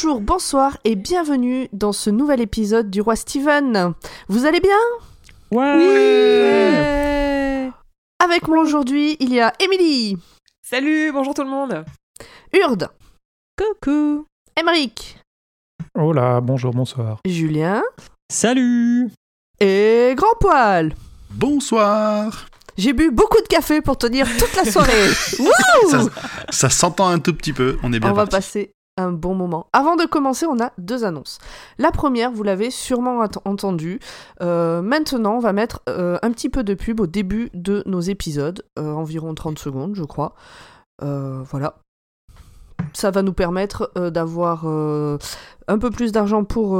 Bonjour, bonsoir et bienvenue dans ce nouvel épisode du Roi Steven. Vous allez bien? Ouais, Avec moi aujourd'hui, il y a Émilie, Salut, bonjour tout le monde. Urde, Coucou. Emeric, Oh là, bonjour, bonsoir. Julien. Salut. Et Grand Poil. Bonsoir. J'ai bu beaucoup de café pour tenir toute la soirée. Wouh ça, ça s'entend un tout petit peu, on est bien on va passer un bon moment. Avant de commencer, on a deux annonces. La première, vous l'avez sûrement at- entendu. euh, maintenant, on va mettre euh, un petit peu de pub au début de nos épisodes, euh, environ 30 secondes, je crois. Voilà. Ça va nous permettre d'avoir un peu plus d'argent pour,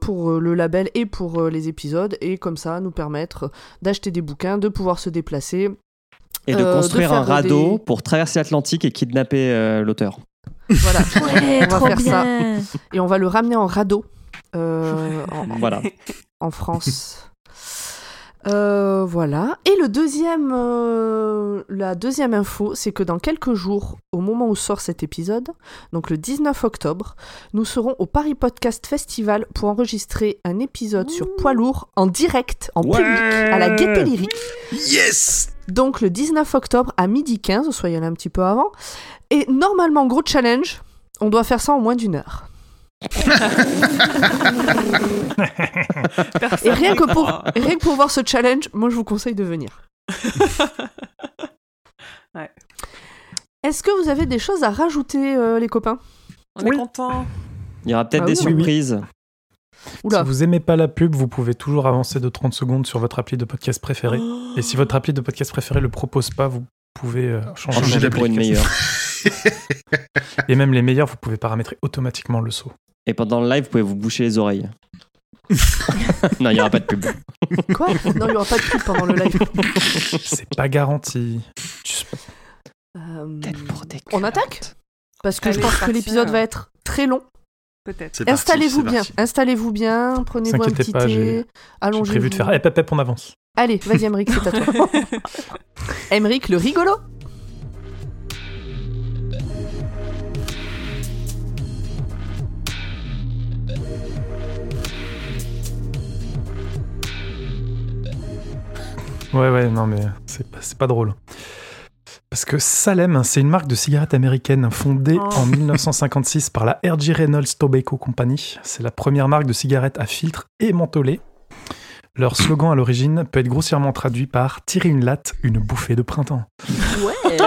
pour le label et pour les épisodes, et comme ça, nous permettre d'acheter des bouquins, de pouvoir se déplacer. Et de de construire un radeau des- pour traverser l'Atlantique et kidnapper l'auteur. Voilà. Ouais, on va trop faire ça. Et on va le ramener en radeau euh, en, Voilà. en France. Euh, voilà. Et le deuxième, euh, la deuxième info, c'est que dans quelques jours, au moment où sort cet épisode, donc le 19 octobre, nous serons au Paris Podcast Festival pour enregistrer un épisode sur poids lourd en direct, en Ouais. public, à la Gaieté Lyrique. Yes Donc le 19 octobre à midi 15, soyez là un petit peu avant. Et normalement, gros challenge, on doit faire ça en moins d'une heure. Et rien que, pour, rien que pour voir ce challenge, moi je vous conseille de venir. Ouais. Est-ce que vous avez des choses à rajouter, euh, les copains? On est content. Il y aura peut-être Ah des oui, oui. Oula. Si vous aimez pas la pub, vous pouvez toujours avancer de 30 secondes sur votre appli de podcast préféré. Et si votre appli de podcast préféré le propose pas, vous pouvez euh, changer. Changer Changer pour une meilleure. Et même les meilleurs, vous pouvez paramétrer automatiquement le saut. Et pendant le live, vous pouvez vous boucher les oreilles. non, il n'y aura pas de pub. Quoi? Non, il n'y aura pas de pub pendant le live. C'est pas garanti. Euh, pour des on attaque? Parce que je pense que l'épisode alors. va être très long. Peut-être. Installez-vous bien, installez-vous bien, prenez-vous un petit pas, j'ai- thé, J'ai allongez-vous. prévu de faire hep, hep, hep, on avance. Allez, vas-y Emric, c'est à toi. Emric, le rigolo Ouais, ouais, non, mais c'est pas, c'est pas drôle. Parce que Salem, c'est une marque de cigarettes américaine fondée Oh. en 1956 par la R.J. Reynolds Tobacco Company. C'est la première marque de cigarettes à filtre et mentholée. Leur slogan à l'origine peut être grossièrement traduit par Tirer une latte, une bouffée de printemps. Ouais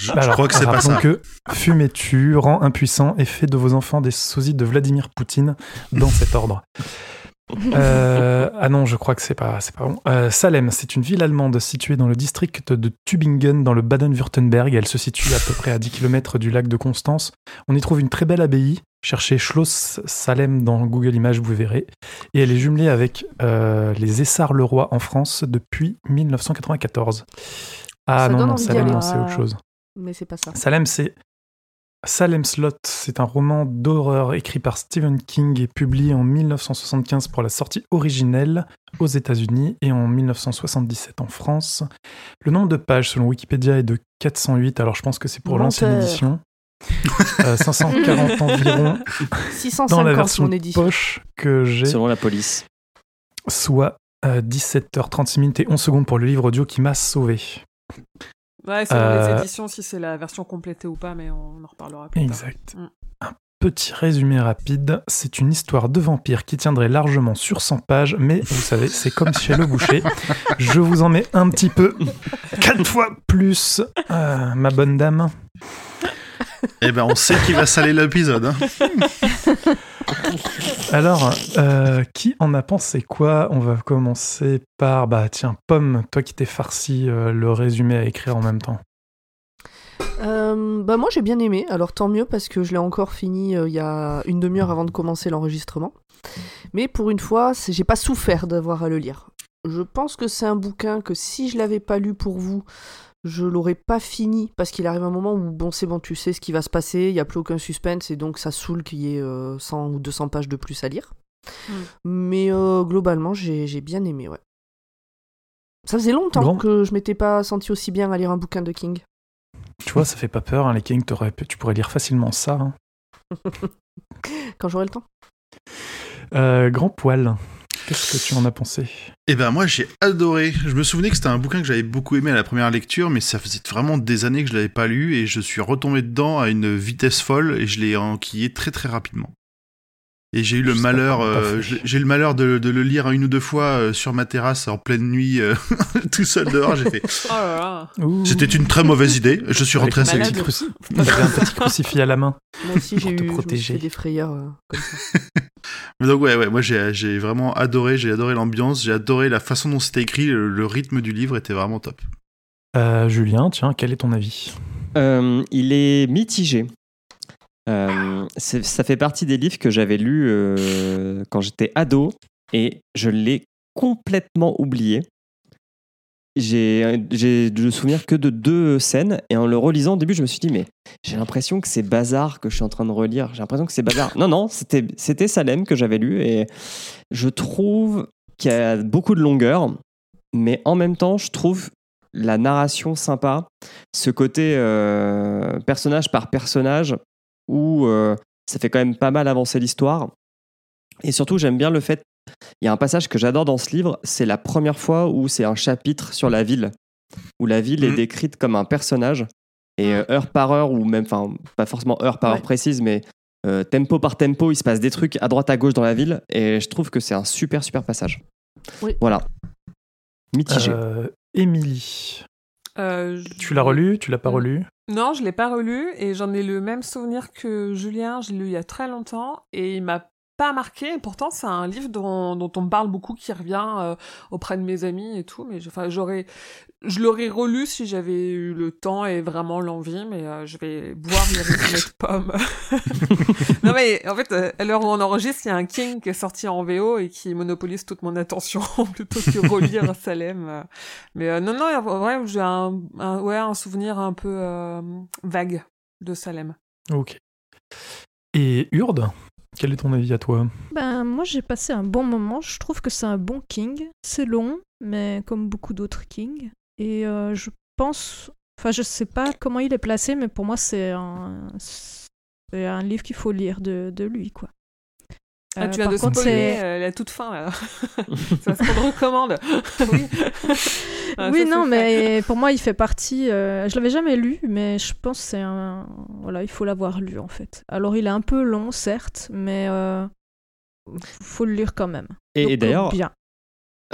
Je, crois que c'est pas ça. que fumer tue, rend impuissant et fait de vos enfants des sosies de Vladimir Poutine dans cet ordre. Euh, ah non, je crois que c'est pas, c'est pas bon. Euh, Salem, c'est une ville allemande située dans le district de Tübingen, dans le Baden-Württemberg. Elle se situe à peu près à 10 km du lac de Constance. On y trouve une très belle abbaye. Cherchez Schloss Salem dans Google Images, vous verrez. Et elle est jumelée avec euh, les Essarts-le-Roi en France depuis 1994. Ah Ça non, Salem, c'est autre chose. Mais c'est pas ça. Salem, c'est Salem Slot, c'est un roman d'horreur écrit par Stephen King et publié en 1975 pour la sortie originelle aux États-Unis et en 1977 en France. Le nombre de pages selon Wikipédia est de 408, alors je pense que c'est pour l'ancienne édition. Euh, 540 environ 650 dans la version mon édition. poche que j'ai, Selon la police. soit euh, 17h36 minutes et 11 secondes pour le livre audio qui m'a sauvé. Ouais, selon Euh, les éditions, si c'est la version complétée ou pas, mais on en reparlera plus tard. Exact. Mm. Un petit résumé rapide. C'est une histoire de vampire qui tiendrait largement sur 100 pages, mais vous savez, c'est comme chez le boucher. Je vous en mets un petit peu, quatre fois plus, euh, ma bonne dame. Eh ben, on sait qui va saler l'épisode. hein. Alors, euh, qui en a pensé quoi? On va commencer par, bah tiens, Pomme, toi qui t'es farci euh, le résumé à écrire en même temps. Euh, bah moi j'ai bien aimé, alors tant mieux parce que je l'ai encore fini il y a une demi-heure avant de commencer l'enregistrement. Mais pour une fois, j'ai pas souffert d'avoir à le lire. Je pense que c'est un bouquin que si je l'avais pas lu pour vous, je l'aurais pas fini parce qu'il arrive un moment où bon c'est bon tu sais ce qui va se passer, il y a plus aucun suspense et donc ça saoule qu'il y ait euh, 100 ou 200 pages de plus à lire. Mm. Mais euh, globalement j'ai j'ai bien aimé ouais. Ça faisait longtemps Bon. que je m'étais pas senti aussi bien à lire un bouquin de King. Tu vois, ça fait pas peur, hein, les pu- tu pourrais lire facilement ça. hein. Quand j'aurai le temps. Euh, Grand Poil, qu'est-ce que tu en as pensé? Eh ben moi j'ai adoré. Je me souvenais que c'était un bouquin que j'avais beaucoup aimé à la première lecture, mais ça faisait vraiment des années que je l'avais pas lu et je suis retombé dedans à une vitesse folle et je l'ai enquillé très très rapidement. Et j'ai eu le malheur, euh, j'ai le malheur de, de le lire une ou deux fois euh, sur ma terrasse en pleine nuit, euh, tout seul dehors. J'ai fait. Oh. C'était une très mauvaise idée. Je suis rentré Avec assez vite. avait un petit crucifix à la main. Moi aussi, j'ai Pour te eu protéger. des frayeurs euh, comme ça. Mais donc ouais, ouais, moi j'ai j'ai vraiment adoré, j'ai adoré l'ambiance, j'ai adoré la façon dont c'était écrit, le, le rythme du livre était vraiment top. Euh, Julien, tiens, quel est ton avis? Euh, il est mitigé. Euh, ça fait partie des livres que j'avais lus euh, quand j'étais ado et je l'ai complètement oublié. J'ai le souvenir que de deux scènes et en le relisant au début je me suis dit mais j'ai l'impression que c'est Bazar que je suis en train de relire. J'ai l'impression que c'est Bazar. Non non c'était Salem que j'avais lu et je trouve qu'il y a beaucoup de longueur mais en même temps je trouve la narration sympa ce côté euh, personnage par personnage où euh, ça fait quand même pas mal avancer l'histoire. Et surtout, j'aime bien le fait. Il y a un passage que j'adore dans ce livre, c'est la première fois où c'est un chapitre sur la ville, où la ville est Mhm. décrite comme un personnage, et euh, heure par heure, ou même, enfin, pas forcément heure par Ouais. heure précise, mais euh, tempo par tempo, il se passe des trucs à droite à gauche dans la ville, et je trouve que c'est un super, super passage. Oui. Voilà. Mitigé. Émilie, Euh, je- tu l'as relu? Tu l'as pas Mm. relu? Non, je l'ai pas relu et j'en ai le même souvenir que Julien. Je l'ai lu il y a très longtemps et il m'a pas marqué. Et pourtant, c'est un livre dont, dont on me parle beaucoup, qui revient euh, auprès de mes amis et tout. Mais j'aurais, je l'aurais relu si j'avais eu le temps et vraiment l'envie. Mais euh, je vais boire mes de pommes. non mais en fait, euh, à l'heure où on enregistre, il y a un King qui est sorti en VO et qui monopolise toute mon attention plutôt que relire Salem. Mais euh, non, non, ouais, j'ai un, un- ouais, un souvenir un peu vague de Salem. Ok. Et Urde, quel est ton avis à toi? Ben, moi, j'ai passé un bon moment. Je trouve que c'est un bon King. C'est long, mais comme beaucoup d'autres King. Et euh, je pense. Enfin, je sais pas comment il est placé, mais pour moi, c'est un, un livre qu'il faut lire de, de lui, quoi. Ah, Euh, tu viens par de contre, spoiler c'est- euh, la toute fin, là. c'est ce qu'on recommande. oui. Ah, oui, ça, non, mais pour moi, il fait partie. euh, je l'avais jamais lu, mais je pense que c'est un. Voilà, il faut l'avoir lu en fait. Alors, il est un peu long, certes, mais euh, faut le lire quand même. Et, d'ailleurs, bien.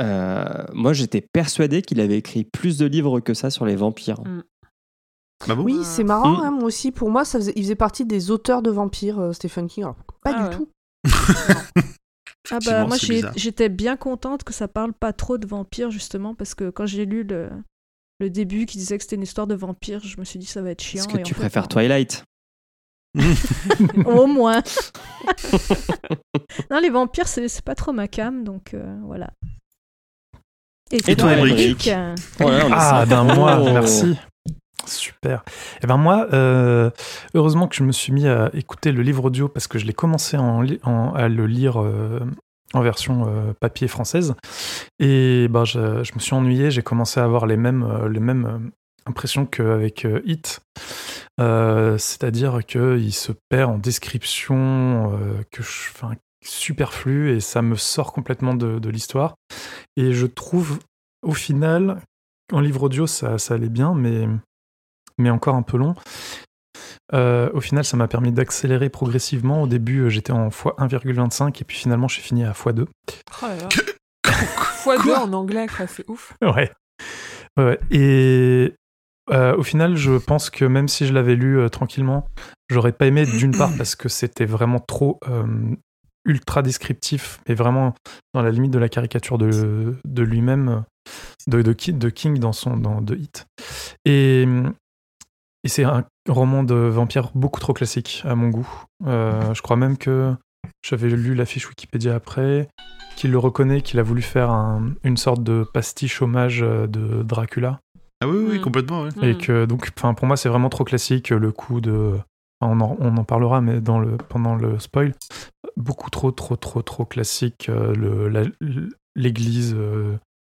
euh, moi j'étais persuadé qu'il avait écrit plus de livres que ça sur les vampires. Bah bon Oui, Euh, c'est marrant, Mm. hein, moi aussi. Pour moi, ça faisait, il faisait partie des auteurs de vampires, euh, Stephen King. Alors, pas Ah du ouais. tout. Ah bah moi j'étais bien contente que ça parle pas trop de vampires justement parce que quand j'ai lu le, le début qui disait que c'était une histoire de vampires, je me suis dit ça va être chiant. Est-ce que et tu en fait, préfères non. Twilight? Au moins. non les vampires c'est pas trop ma cam donc euh, voilà. Et toi, euh, Oh Ah, ben moi, Oh. merci. Super. Et ben moi, euh, heureusement que je me suis mis à écouter le livre audio parce que je l'ai commencé à le lire euh, en version euh, papier française. Et ben je, me suis ennuyé, j'ai commencé à avoir les mêmes, les mêmes impressions qu'avec Hit. C'est-à-dire qu'il se perd en description, que superflu, et ça me sort complètement de, de l'histoire. Et je trouve, au final, en livre audio, ça, ça allait bien, mais, mais encore un peu long. Euh, au final, ça m'a permis d'accélérer progressivement. Au début, euh, j'étais en x1,25 et puis finalement, j'ai fini à x2. Oh là là. Fois deux en anglais, quoi, c'est ouf. Ouais. Et euh, au final, je pense que même si je l'avais lu euh, tranquillement, j'aurais pas aimé d'une part parce que c'était vraiment trop euh, ultra descriptif, mais vraiment dans la limite de la caricature de, de lui-même, de, de, Ki- de King dans son dans The Hit. Et, et c'est un roman de vampire beaucoup trop classique à mon goût. Euh, je crois même que j'avais lu la fiche Wikipédia après, qu'il le reconnaît, qu'il a voulu faire un- une sorte de pastiche hommage euh, de Dracula. Ah oui, oui, Mm. complètement. Et Mm. que donc, pour moi, c'est vraiment trop classique le coup de. On en, on en parlera, mais dans le, pendant le spoil, beaucoup trop, trop, trop, trop classique. euh, l'église euh,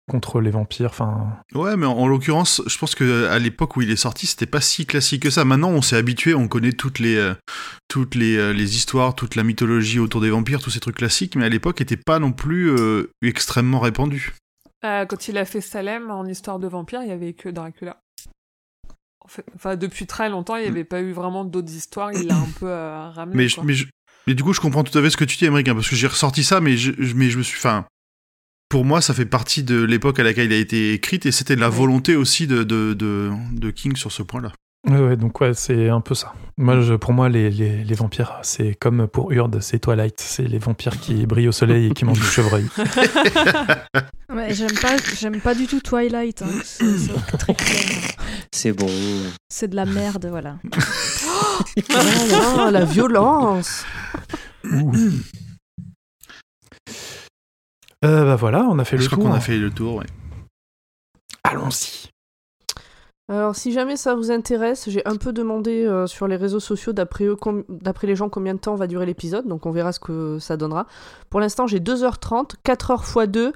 contre les vampires. Enfin, Ouais, mais en, en l'occurrence, je pense que à l'époque où il est sorti, c'était pas si classique que ça. Maintenant, on s'est habitué, on connaît toutes les euh, toutes les, euh, les histoires, toute la mythologie autour des vampires, tous ces trucs classiques, mais à l'époque, était pas non plus euh, extrêmement répandu. Euh, quand il a fait Salem en histoire de vampire, il y avait que Dracula. En fait, enfin, depuis très longtemps, il n'y avait pas eu vraiment d'autres histoires. Il l'a un peu euh, ramené. Mais, je- quoi. mais, je- mais du coup, je comprends tout à fait ce que tu dis, Émeric, hein, parce que j'ai ressorti ça, mais je, je- mais je me suis. Enfin, pour moi, ça fait partie de l'époque à laquelle il a été écrite, et c'était de la volonté aussi de, de, de, de King sur ce point-là. ouais, ouais, donc ouais, c'est un peu ça. Moi, je- pour moi, les, les, les vampires, c'est comme pour Urde, c'est Twilight, c'est les vampires qui brillent au soleil et qui mangent du chevreuil. Ouais, j'aime pas, j'aime pas du tout Twilight. hein, c'est c'est très clair. C'est bon. C'est de la merde, voilà. Oh là la violence Euh, bah voilà, on a fait Je le crois tour. qu'on a fait le tour, ouais. Allons-y. Alors, si jamais ça vous intéresse, j'ai un peu demandé euh, sur les réseaux sociaux, d'après eux, com- d'après les gens, combien de temps va durer l'épisode. Donc, on verra ce que ça donnera. Pour l'instant, j'ai 2h30, 4h x 2.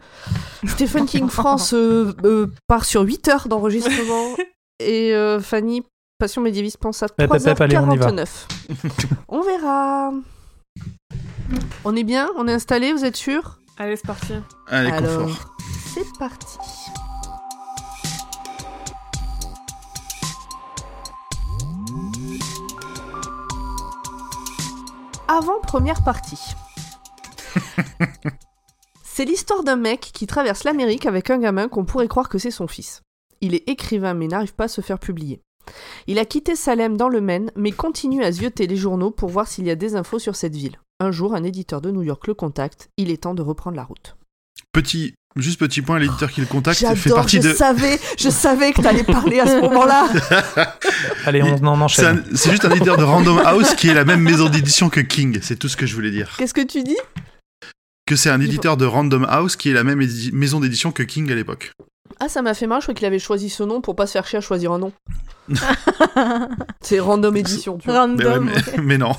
Stephen King France euh, euh, part sur 8 heures d'enregistrement. Et euh, Fanny, Passion médiéviste, pense à Hep, hep, hep, allez, on y va. 3h49. on verra. On est bien? On est installé? Vous êtes sûr? Allez, c'est parti. Allez, Alors, confort. c'est parti. Avant première partie. c'est l'histoire d'un mec qui traverse l'Amérique avec un gamin qu'on pourrait croire que c'est son fils. Il est écrivain mais n'arrive pas à se faire publier. Il a quitté Salem dans le Maine mais continue à zioter les journaux pour voir s'il y a des infos sur cette ville. Un jour, un éditeur de New York le contacte, il est temps de reprendre la route. Petit, juste petit point, l'éditeur qui le contacte fait J'adore, partie je de. savais, je savais que t'allais parler à ce moment-là. Allez, on en C'est enchaîne. un- c'est juste un éditeur de Random House qui est la même maison d'édition que King. C'est tout ce que je voulais dire. Qu'est-ce que tu dis? Que c'est un éditeur de Random House qui est la même édi- maison d'édition que King à l'époque. Ah, ça m'a fait marre, je crois qu'il avait choisi ce nom pour pas se faire chier à choisir un nom. C'est random édition, tu vois. Mais, ouais, Random. mais, mais non.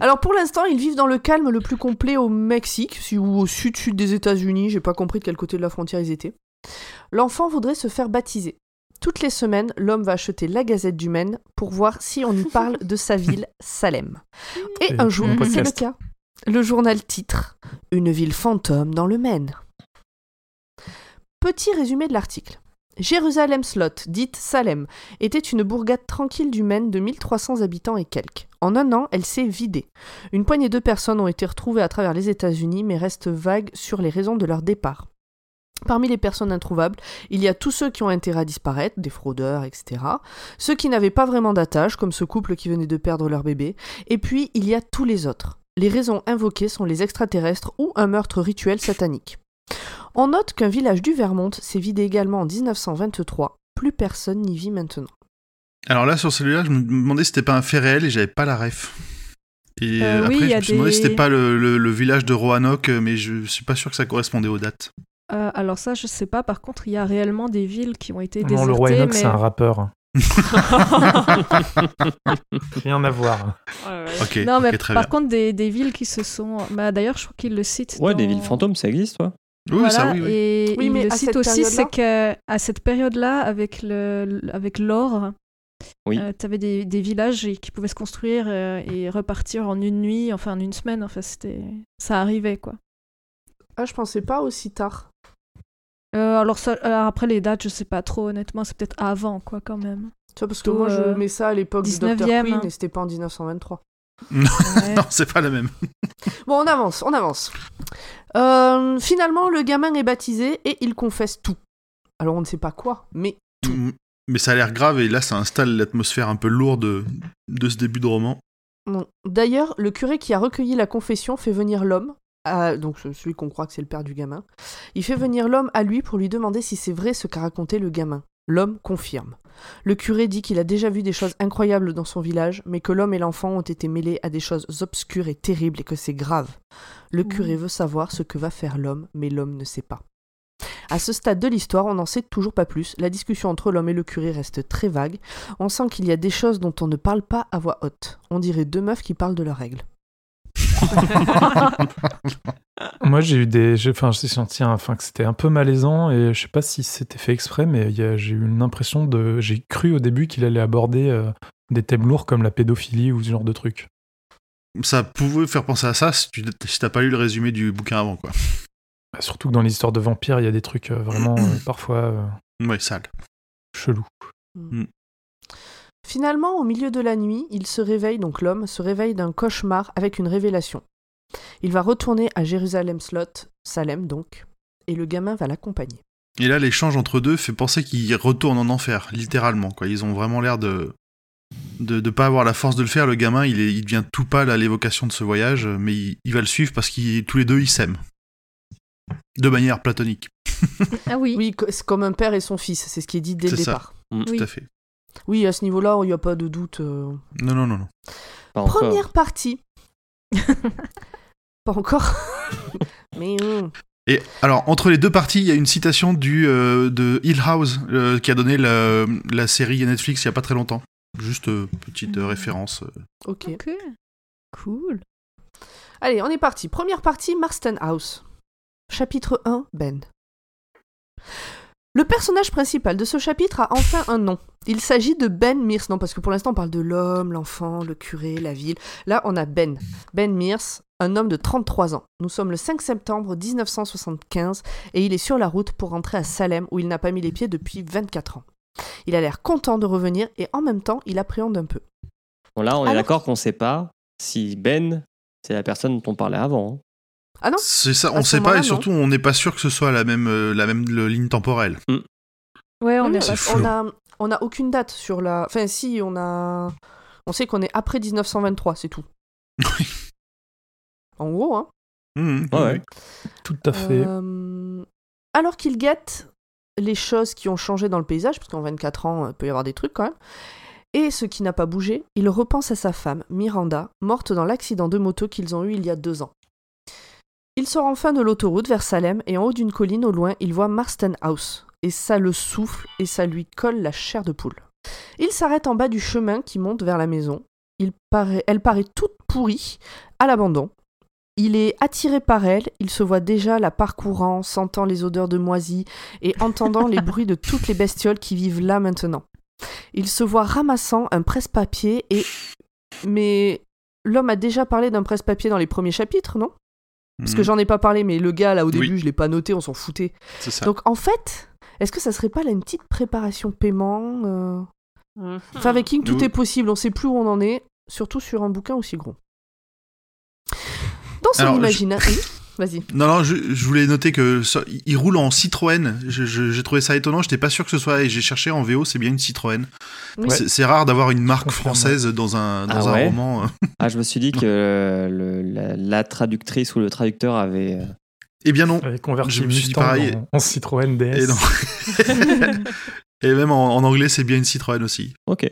Alors pour l'instant, ils vivent dans le calme le plus complet au Mexique, ou au sud-sud des États-Unis, j'ai pas compris de quel côté de la frontière ils étaient. L'enfant voudrait se faire baptiser. Toutes les semaines, l'homme va acheter la Gazette du Maine pour voir si on y parle de sa ville, Salem. Et un jour, c'est le cas. Le journal titre Une ville fantôme dans le Maine. Petit résumé de l'article. Jérusalem Slot, dite Salem, était une bourgade tranquille du Maine de 1300 habitants et quelques. En un an, elle s'est vidée. Une poignée de personnes ont été retrouvées à travers les États-Unis, mais restent vagues sur les raisons de leur départ. Parmi les personnes introuvables, il y a tous ceux qui ont intérêt à disparaître, des fraudeurs, etc. Ceux qui n'avaient pas vraiment d'attache, comme ce couple qui venait de perdre leur bébé. Et puis, il y a tous les autres. Les raisons invoquées sont les extraterrestres ou un meurtre rituel satanique. On note qu'un village du Vermont s'est vidé également en 1923. Plus personne n'y vit maintenant. Alors là, sur celui-là, je me demandais si c'était pas un fait réel et j'avais pas la ref. Et Euh, après, oui, je me suis demandé si des- c'était pas le, le- le village de Roanoke, mais je suis pas sûr que ça correspondait aux dates. Euh, alors ça, je sais pas. Par contre, il y a réellement des villes qui ont été Non, désertées. le roi Enoch, mais... c'est un rappeur. Rien à voir. Ouais, ouais. Ok, Non, mais ok, très par bien. contre, des, des villes qui se sont... Bah, D'ailleurs, je crois qu'ils le citent Ouais, des dans- villes fantômes, ça existe, toi Oui, Voilà, ça, oui, oui. Et Oui, il mais le cite aussi, c'est qu'à cette période-là, avec le, avec l'or, Oui. tu avais des, des villages qui pouvaient se construire euh, et repartir en une nuit, enfin en une semaine. Enfin, c'était, ça arrivait quoi. Ah, je pensais pas aussi tard. Euh, alors, ça, alors après les dates, je sais pas trop. Honnêtement, c'est peut-être avant quoi quand même. Tu vois, parce que moi, je euh, mets ça à l'époque du Dr. 19e, Queen hein. et c'était pas en 1923. Ouais. Non, c'est pas la même. Bon, on avance, on avance. Euh, finalement, le gamin est baptisé et il confesse tout. Alors, on ne sait pas quoi, mais Mm, Mais ça a l'air grave et là, ça installe l'atmosphère un peu lourde de, ce début de roman. non. D'ailleurs, le curé qui a recueilli la confession fait venir l'homme, à- donc celui qu'on croit que c'est le père du gamin. Il fait venir l'homme à lui pour lui demander si c'est vrai ce qu'a raconté le gamin. L'homme confirme. Le curé dit qu'il a déjà vu des choses incroyables dans son village, mais que l'homme et l'enfant ont été mêlés à des choses obscures et terribles et que c'est grave. Le curé veut savoir ce que va faire l'homme, mais l'homme ne sait pas. À ce stade de l'histoire, on n'en sait toujours pas plus. La discussion entre l'homme et le curé reste très vague. On sent qu'il y a des choses dont on ne parle pas à voix haute. On dirait deux meufs qui parlent de leurs règles. Moi, j'ai eu des. Enfin, j'ai senti un- enfin, que c'était un peu malaisant et je sais pas si c'était fait exprès, mais a- j'ai eu une impression de. J'ai cru au début qu'il allait aborder euh, des thèmes lourds comme la pédophilie ou ce genre de truc. Ça pouvait faire penser à ça si tu si t'as pas lu le résumé du bouquin avant, quoi. Bah, surtout que dans l'histoire de vampires, il y a des trucs euh, vraiment euh, parfois euh, Ouais, sale. chelous. Finalement, au milieu de la nuit, il se réveille, donc l'homme se réveille d'un cauchemar avec une révélation. Il va retourner à Jérusalem Slot, Salem donc, et le gamin va l'accompagner. Et là, l'échange entre deux fait penser qu'ils retournent en enfer, littéralement. Quoi. Ils ont vraiment l'air de de ne pas avoir la force de le faire. Le gamin, il, est, il devient tout pâle à l'évocation de ce voyage, mais il, il va le suivre parce qu'ils tous les deux, ils s'aiment. De manière platonique. Ah oui. Oui, c'est comme un père et son fils, c'est ce qui est dit dès le C'est ça. départ. Tout à fait. Oui, à ce niveau-là, il n'y a pas de doute. euh. Non, non, non, non. Pas encore. Première partie. pas encore. Mais hum. Et alors, entre les deux parties, il y a une citation du, euh, de Hill House, euh, qui a donné la, la série Netflix il y a pas très longtemps. Juste euh, petite euh, référence. euh. ok. Ok. Cool. Allez, on est parti. Première partie, Marston House. Chapitre 1, Ben. Le personnage principal de ce chapitre a enfin un nom. Il s'agit de Ben Mears. Non, parce que pour l'instant, on parle de l'homme, l'enfant, le curé, la ville. Là, on a Ben. Ben Mears, un homme de 33 ans. Nous sommes le 5 septembre 1975 et il est sur la route pour rentrer à Salem où il n'a pas mis les pieds depuis 24 ans. Il a l'air content de revenir et en même temps, il appréhende un peu. Bon, là, on est d'accord qu'on sait pas si Ben, c'est la personne dont on parlait avant. hein. Ah non C'est ça, on ce sait pas et surtout on n'est pas sûr que ce soit la même, euh, la même le- ligne temporelle. Ouais, on est flou. on a, on a aucune date sur la. Enfin, si, on a. On sait qu'on est après 1923, c'est tout. en gros, hein. Ouais, oui, ouais. Tout à fait. Euh, Alors qu'il guette les choses qui ont changé dans le paysage, parce qu'en 24 ans, il peut y avoir des trucs quand même, et ce qui n'a pas bougé, il repense à sa femme, Miranda, morte dans l'accident de moto qu'ils ont eu il y a deux ans. Il sort enfin de l'autoroute vers Salem, et en haut d'une colline au loin, il voit Marston House, et ça le souffle, et ça lui colle la chair de poule. Il s'arrête en bas du chemin qui monte vers la maison. Il paraît, elle paraît toute pourrie, à l'abandon. Il est attiré par elle, il se voit déjà la parcourant, sentant les odeurs de moisie et entendant les bruits de toutes les bestioles qui vivent là maintenant. Il se voit ramassant un presse-papier et... Mais l'homme a déjà parlé d'un presse-papier dans les premiers chapitres, non? Parce que Mhm, j'en ai pas parlé, mais le gars là au Oui. début je l'ai pas noté, on s'en foutait. C'est ça. Donc en fait, est-ce que ça serait pas là une petite préparation paiement euh Mhm. Enfin, avec King, tout Oui. est possible, on sait plus où on en est, surtout sur un bouquin aussi gros. Dans son je- imaginaire. Oui, Vas-y. Non, non, je, je voulais noter que ça- il roule en Citroën. J'ai trouvé ça étonnant. J'étais pas sûr que ce soit. Et j'ai cherché en VO, c'est bien une Citroën. Oui. C'est- rare d'avoir une marque française dans un, dans Ah un ouais roman. euh. Ah, je me suis dit que le- la, la traductrice ou le traducteur avait. euh, Eh bien non. Je me suis dit pareil. en, en Citroën DS. Et, non. Et même en, en anglais, c'est bien une Citroën aussi. Ok.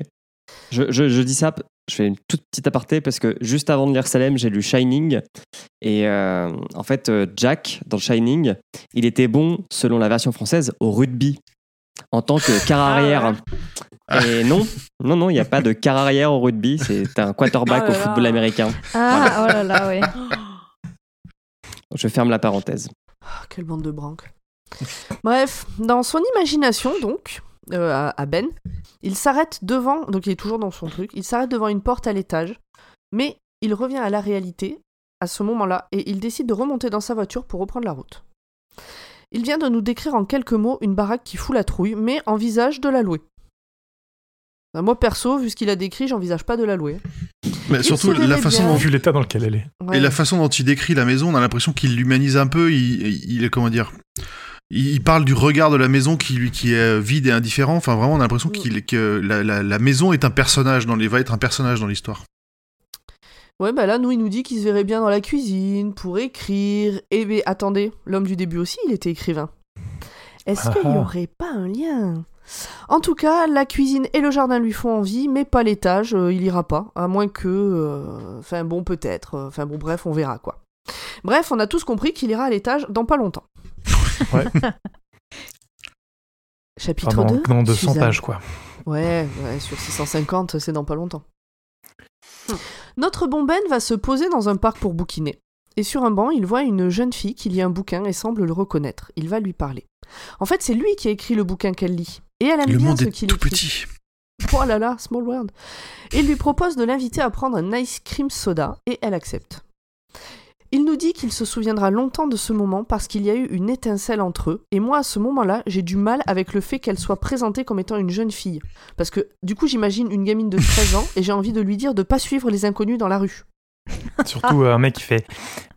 Je, je- je dis ça, je fais une toute petite aparté parce que juste avant de lire Salem, j'ai lu Shining. Et euh, en fait, euh, Jack, dans Shining, il était bon, selon la version française, au rugby. En tant que quart arrière. Et non, non, non, il n'y a pas de quart arrière au rugby. C'est un quarterback Oh au football là. américain. Ah, oh là là, ouais. Je ferme la parenthèse. Ah, quelle bande de branques. Bref, dans son imagination, donc, euh, à, à Ben, il s'arrête devant, donc il est toujours dans son truc, il s'arrête devant une porte à l'étage, mais il revient à la réalité à ce moment-là et il décide de remonter dans sa voiture pour reprendre la route. Il vient de nous décrire en quelques mots une baraque qui fout la trouille, mais envisage de la louer. Moi perso, vu ce qu'il a décrit, j'envisage pas de la louer. Mais Il surtout, la façon bien. dont Vu l'état dans lequel elle est. Ouais. Et la façon dont il décrit la maison, on a l'impression qu'il l'humanise un peu. Il, il est comment dire il, parle du regard de la maison qui lui qui est vide et indifférent. Enfin, vraiment, on a l'impression Mm. qu'il que la, la- la maison est un personnage dans les va être un personnage dans l'histoire. Ouais, bah là, nous, il nous dit qu'il se verrait bien dans la cuisine pour écrire. Et mais attendez, l'homme du début aussi, il était écrivain. Est-ce qu'il n'y Ah. aurait pas un lien? En tout cas, la cuisine et le jardin lui font envie, mais pas l'étage, euh, il ira pas. À moins que. euh, Enfin, bon, peut-être. euh, Enfin, bon, bref, on verra quoi. Bref, on a tous compris qu'il ira à l'étage dans pas longtemps. Ouais. Chapitre Enfin, dans, 2 dans 200 Suzanne. pages, quoi. Ouais, ouais, sur 650, c'est dans pas longtemps. Notre bon Ben va se poser dans un parc pour bouquiner. Et sur un banc, il voit une jeune fille qui lit un bouquin et semble le reconnaître. Il va lui parler. En fait, c'est lui qui a écrit le bouquin qu'elle lit. Et elle aime Le bien monde ce est qu'il tout écrit. petit. Oh là là, small world. Et il lui propose de l'inviter à prendre un ice cream soda et elle accepte. Il nous dit qu'il se souviendra longtemps de ce moment parce qu'il y a eu une étincelle entre eux. Et moi, à ce moment-là, j'ai du mal avec le fait qu'elle soit présentée comme étant une jeune fille. Parce que du coup, j'imagine une gamine de 13 ans et j'ai envie de lui dire de pas suivre les inconnus dans la rue. Surtout euh, un mec qui fait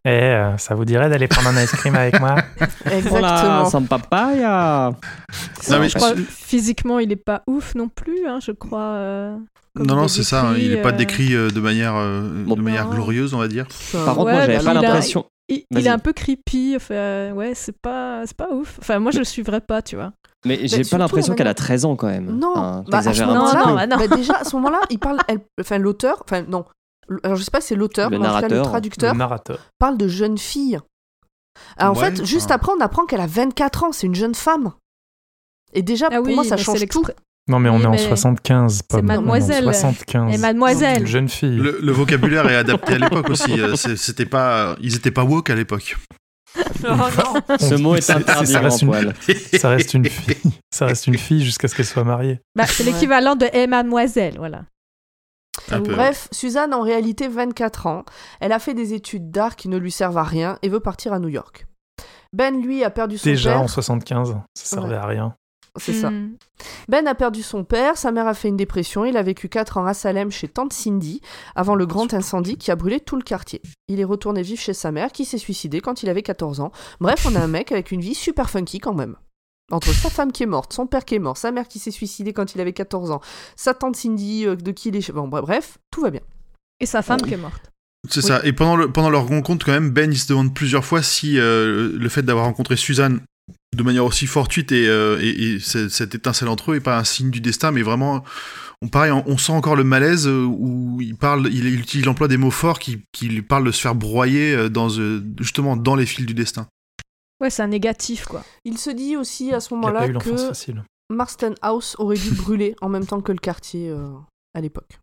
Eh, euh, ça vous dirait d'aller prendre un ice cream avec moi Exactement. Voilà, sans papaya. Non, mais je crois, physiquement, il est pas ouf non plus, hein, je crois. euh, Non, non, est c'est ça. hein, Il n'est pas décrit euh, de manière, euh, Bon. de manière glorieuse, on va dire. Par contre, Ouais, moi, j'avais bah, pas l'impression. Il, est un peu creepy, enfin, ouais, c'est pas, c'est pas ouf. Enfin, moi, je le suivrais pas, tu vois. Mais j'ai pas l'impression on qu'elle a- a 13 ans quand même. Non, bah, peu. non, bah, non. bah, déjà, à ce moment-là, il parle, enfin l'auteur, enfin non, alors je sais pas si c'est l'auteur, Le mais en tout cas, le narrateur. traducteur Le narrateur. parle de jeune fille. Alors, en Ouais, fait, juste enfin. après, on apprend qu'elle a 24 ans, c'est une jeune femme. Et déjà, Ah pour oui, moi, ça mais change tout. Non, mais on Oui, est en mais 75, pas c'est mademoiselle. 75. Et mademoiselle. Une jeune fille. Le, le vocabulaire est adapté à l'époque aussi. euh, C'était pas, ils étaient pas woke à l'époque. Non. Ce mot est interdit, ça, reste une, poil. ça reste une fille. Ça reste une fille jusqu'à ce qu'elle soit mariée. Bah, c'est Ouais. l'équivalent de Eh mademoiselle, voilà. Un peu. Bref, Suzanne, en réalité, 24 ans. Elle a fait des études d'art qui ne lui servent à rien et veut partir à New York. Ben, lui, a perdu son Déjà père. en 75, ça servait Ouais. à rien. C'est ça. Hmm. Ben a perdu son père, sa mère a fait une dépression, il a vécu 4 ans à Salem chez tante Cindy, avant le grand incendie qui a brûlé tout le quartier. Il est retourné vivre chez sa mère qui s'est suicidée quand il avait 14 ans. Bref, on a un mec avec une vie super funky quand même. Entre sa femme qui est morte, son père qui est mort, sa mère qui s'est suicidée quand il avait 14 ans, sa tante Cindy euh, de qui il est... Bon, bref, tout va bien. Et sa femme qui est morte. C'est ça. Et pendant, le, pendant leur rencontre, quand même, Ben, il se demande plusieurs fois si euh, le fait d'avoir rencontré Suzanne de manière aussi fortuite et, euh, et, et ce- cette étincelle entre eux est pas un signe du destin, mais vraiment, on, pareil, on, on sent encore le malaise où il parle, il, il utilise l'emploi des mots forts qui, qui lui parlent de se faire broyer dans, justement dans les fils du destin. Ouais, c'est un négatif, quoi. Il se dit aussi à ce moment-là que facile. Marston House aurait dû brûler en même temps que le quartier euh, à l'époque.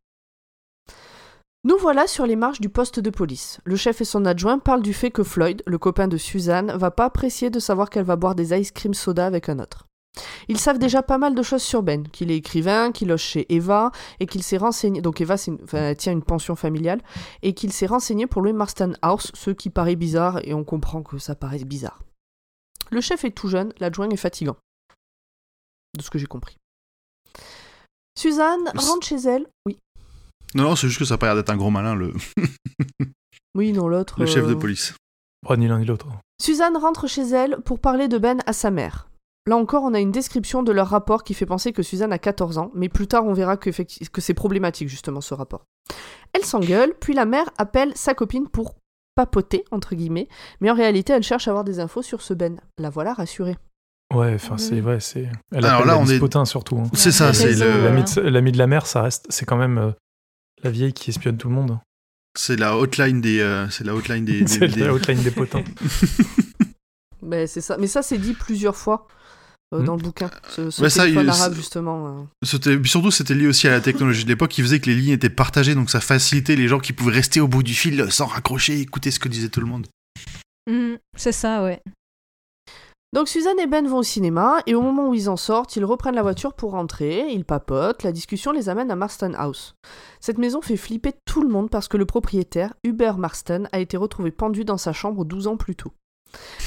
Nous voilà sur les marches du poste de police. Le chef et son adjoint parlent du fait que Floyd, le copain de Suzanne, va pas apprécier de savoir qu'elle va boire des ice cream soda avec un autre. Ils savent déjà pas mal de choses sur Ben, qu'il est écrivain, qu'il loge chez Eva, et qu'il s'est renseigné. Donc Eva c'est une- enfin, elle tient une pension familiale, et qu'il s'est renseigné pour le Marston House, ce qui paraît bizarre, et on comprend que ça paraît bizarre. Le chef est tout jeune, l'adjoint est fatigant. De ce que j'ai compris. Suzanne rentre chez elle. Oui. Non, non, c'est juste que ça a pas l'air d'être un gros malin, le, Oui, non, l'autre. le chef de euh, police. Oh, ni l'un ni l'autre. Suzanne rentre chez elle pour parler de Ben à sa mère. Là encore, on a une description de leur rapport qui fait penser que Suzanne a 14 ans, mais plus tard on verra que c'est problématique justement ce rapport. Elle s'engueule, puis la mère appelle sa copine pour papoter, entre guillemets, mais en réalité elle cherche à avoir des infos sur ce Ben. La voilà rassurée. Ouais, enfin, c'est Mhm. vrai, c'est. Elle Alors là, la on est- Potin surtout. hein. C'est ça, Ouais, c'est raison, le, ouais. L'ami de, l'ami de la mère, ça reste, c'est quand même euh, la vieille qui espionne tout le monde. c'est la hotline des, euh, c'est la hotline des, des- C'est des- la outline des potins. Mais c'est ça. Mais ça c'est dit plusieurs fois euh, Hmm. dans le bouquin. Ce, ce Ouais, ça, il- arabe justement. euh. C'était- surtout, c'était lié aussi à la technologie de l'époque qui faisait que les lignes étaient partagées, donc ça facilitait les gens qui pouvaient rester au bout du fil sans raccrocher et écouter ce que disait tout le monde. Hmm, c'est ça, ouais. Donc Suzanne et Ben vont au cinéma et au moment où ils en sortent, ils reprennent la voiture pour rentrer, ils papotent, la discussion les amène à Marston House. Cette maison fait flipper tout le monde parce que le propriétaire, Hubert Marston, a été retrouvé pendu dans sa chambre 12 ans plus tôt.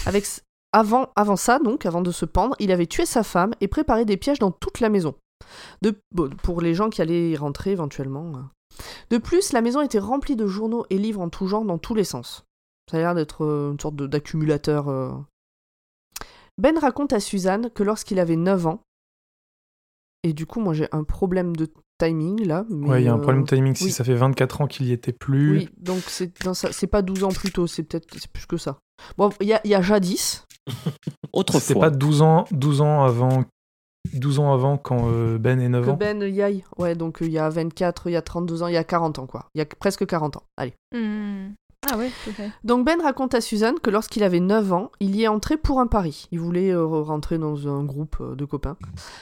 Avec avant, avant ça, donc, avant de se pendre, il avait tué sa femme et préparé des pièges dans toute la maison. De, bon, pour les gens qui allaient y rentrer éventuellement. euh. De plus, la maison était remplie de journaux et livres en tout genre dans tous les sens. Ça a l'air d'être euh, une sorte d'accumulateur. euh, ben raconte à Suzanne que lorsqu'il avait 9 ans, et du coup moi j'ai un problème de timing là. Mais Ouais, il y a un euh, problème de timing. Si oui. ça fait 24 ans qu'il y était plus. Oui, donc c'est sa- pas 12 ans plus tôt, c'est peut-être plus que ça. Bon, il y a, il y a jadis, C'était Autrefois. pas 12 ans, 12 ans avant. 12 ans avant quand euh, Ben est 9 que ans. Ben y aille. Ouais, donc euh, il y a 24, il y a 32 ans, il y a 40 ans quoi. Il y a presque 40 ans. Allez. Hmm. Ah ouais, ok. Donc Ben raconte à Suzanne que lorsqu'il avait 9 ans, il y est entré pour un pari. Il voulait euh, rentrer dans un groupe euh, de copains.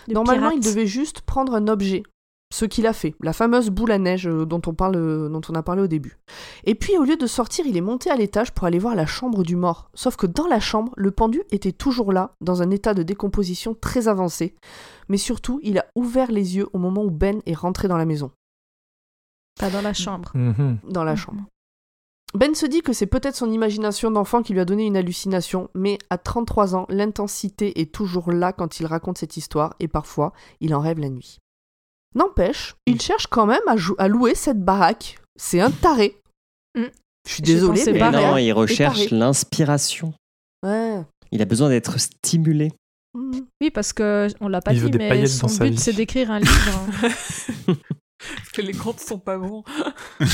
De Normalement, il pirates. devait juste prendre un objet ce qu'il a fait, la fameuse boule à neige euh, dont on, parle, euh, dont on a parlé au début. Et puis au lieu de sortir, il est monté à l'étage pour aller voir la chambre du mort. Sauf que dans la chambre, le pendu était toujours là, dans un état de décomposition très avancé. Mais surtout, il a ouvert les yeux au moment où Ben est rentré dans la maison, Pas dans la chambre. Mhm. dans la Mhm. chambre. Ben se dit que c'est peut-être son imagination d'enfant qui lui a donné une hallucination, mais à 33 ans, l'intensité est toujours là quand il raconte cette histoire, et parfois, il en rêve la nuit. N'empêche, il cherche quand même à, louer cette baraque. C'est un taré. Mm. Je suis pensé mais... Non, il recherche l'inspiration. Ouais. Il a besoin d'être stimulé. Mm. Oui, parce que on l'a pas Il dit, des mais son but c'est d'écrire un livre. Parce que les comptes sont pas bons.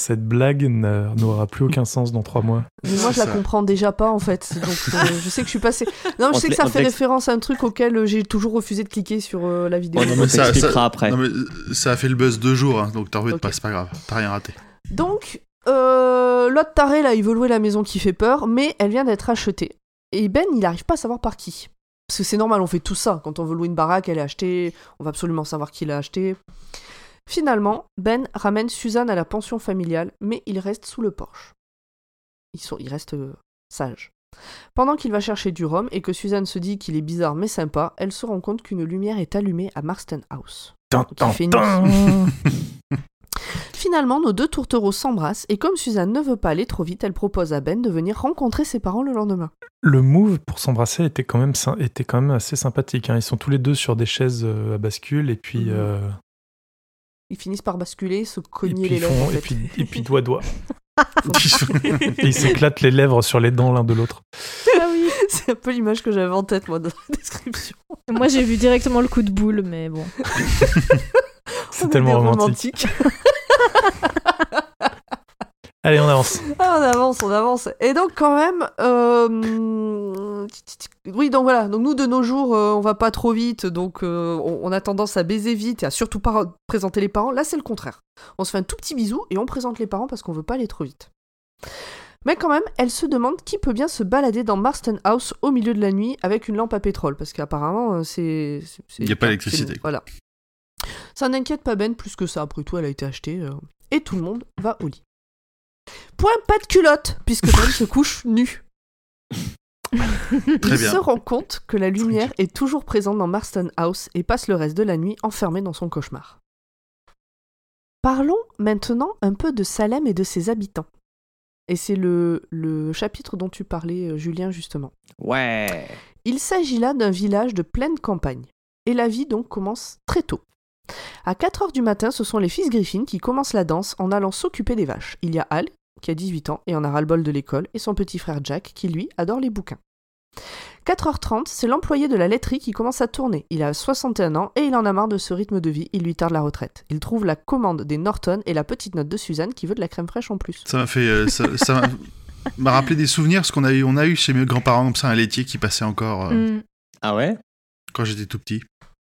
Cette blague n'a- n'aura plus aucun sens dans trois mois. Mais moi, je la ça. comprends déjà pas, en fait. Donc, euh, je sais que je suis passée... Non, je On sais que ça fait référence à un truc auquel euh, j'ai toujours refusé de cliquer sur euh, la vidéo. On non, mais ça- ça- après. Non, mais ça a fait le buzz deux jours, hein, donc t'en reviens Ok. pas, c'est pas grave, t'as rien raté. Donc, euh, l'autre taré, là, il veut louer la maison qui fait peur, mais elle vient d'être achetée. Et Ben, il n'arrive pas à savoir par qui. Parce que c'est normal, on fait tout ça. Quand on veut louer une baraque, elle est achetée, on va absolument savoir qui l'a achetée. Finalement, Ben ramène Suzanne à la pension familiale, mais il reste sous le porche. Ils sont, il reste euh, sage. Pendant qu'il va chercher du rhum et que Suzanne se dit qu'il est bizarre mais sympa, elle se rend compte qu'une lumière est allumée à Marston House. Finalement, nos deux tourtereaux s'embrassent et comme Suzanne ne veut pas aller trop vite, elle propose à Ben de venir rencontrer ses parents le lendemain. Le move pour s'embrasser était quand même sy- était quand même assez sympathique. hein. Ils sont tous les deux sur des chaises euh, à bascule et puis Mhm. euh, Ils finissent par basculer, se cogner les lèvres. font- en et puis et puis doigt doigt. Et ils s'éclatent les lèvres sur les dents l'un de l'autre. ah oui. C'est un peu l'image que j'avais en tête, moi, dans la description. Moi j'ai vu directement le coup de boule, mais bon. C'est tellement des romantique. Allez, on avance. Ah, on avance, on avance. Et donc, quand même, euh, oui, donc voilà. Donc nous, de nos jours, euh, on va pas trop vite, donc euh, on, on a tendance à baiser vite et à surtout pas présenter les parents. Là, c'est le contraire. On se fait un tout petit bisou et on présente les parents parce qu'on veut pas aller trop vite. Mais quand même, elle se demande qui peut bien se balader dans Marston House au milieu de la nuit avec une lampe à pétrole, parce qu'apparemment, euh, c'est... Il y a pas d'électricité. Voilà. Ça n'inquiète pas Ben plus que ça, après tout, elle a été achetée. euh, et tout le monde va au lit. Point pas de culotte, puisque Ben se couche nu. Très Il bien. se rend compte que la lumière est toujours présente dans Marston House et passe le reste de la nuit enfermé dans son cauchemar. Parlons maintenant un peu de Salem et de ses habitants. Et c'est le, le chapitre dont tu parlais, euh, Julien, justement. Ouais. Il s'agit là d'un village de pleine campagne. Et la vie donc commence très tôt. À 4 heures du matin, ce sont les fils Griffin qui commencent la danse en allant s'occuper des vaches. Il y a Al, qui a 18 ans et en a ras-le-bol de l'école, et son petit frère Jack, qui lui adore les bouquins. 4h30, c'est l'employé de la laiterie qui commence à tourner. Il a 61 ans et il en a marre de ce rythme de vie, il lui tarde la retraite. Il trouve la commande des Norton et la petite note de Suzanne qui veut de la crème fraîche en plus. Ça m'a fait. euh, ça ça m'a- rappelé des souvenirs, parce qu'on a eu, on a eu chez mes grands-parents comme ça un laitier qui passait encore euh, Mm. Ah ouais? quand j'étais tout petit.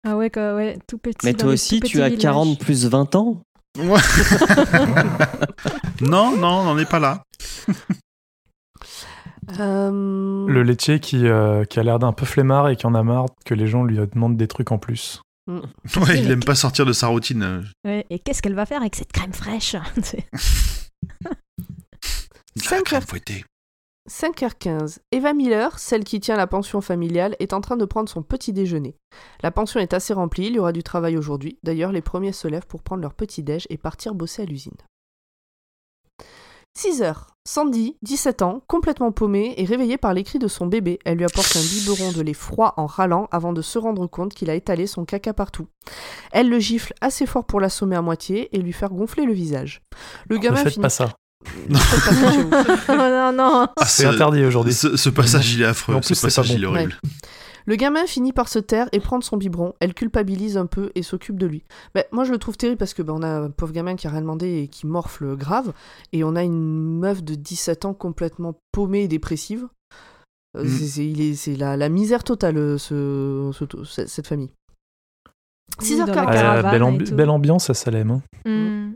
Ah ouais, quoi, ouais, tout petit. Mais toi aussi, tu as villages. 40 plus 20 ans? non, non, on n'en est pas là. Euh, Le laitier qui, euh, qui a l'air d'un peu flemmard et qui en a marre que les gens lui demandent des trucs en plus. Ouais, il aime pas sortir de sa routine. Ouais, et qu'est-ce qu'elle va faire avec cette crème fraîche? C'est- de la Cinq crème fouettée. 5h15. Eva Miller, celle qui tient la pension familiale, est en train de prendre son petit déjeuner. La pension est assez remplie, il y aura du travail aujourd'hui. D'ailleurs, les premiers se lèvent pour prendre leur petit déj et partir bosser à l'usine. 6h. Sandy, 17 ans, complètement paumée et réveillée par les cris de son bébé. Elle lui apporte un biberon de lait froid en râlant avant de se rendre compte qu'il a étalé son caca partout. Elle le gifle assez fort pour l'assommer à moitié et lui faire gonfler le visage. Le Ne gamin faites finit... pas ça. Non, non Ah, C'est ce- interdit aujourd'hui. Ce, ce passage, il est affreux. En plus, ce c'est passage, pas bon. il est horrible. Le gamin finit par se taire et prendre son biberon. Elle culpabilise un peu et s'occupe de lui. Ben, moi, je le trouve terrible parce que ben, on a un pauvre gamin qui a rien demandé et qui morfle grave. Et on a une meuf de 17 ans complètement paumée et dépressive. Euh, Mm. c'est- est- la, la misère totale, euh, ce, ce- ce- cette famille. Oui, dans la 6h45. Ah, caravane belle, et ambi- tout. belle ambiance à Salem. hein. Mm.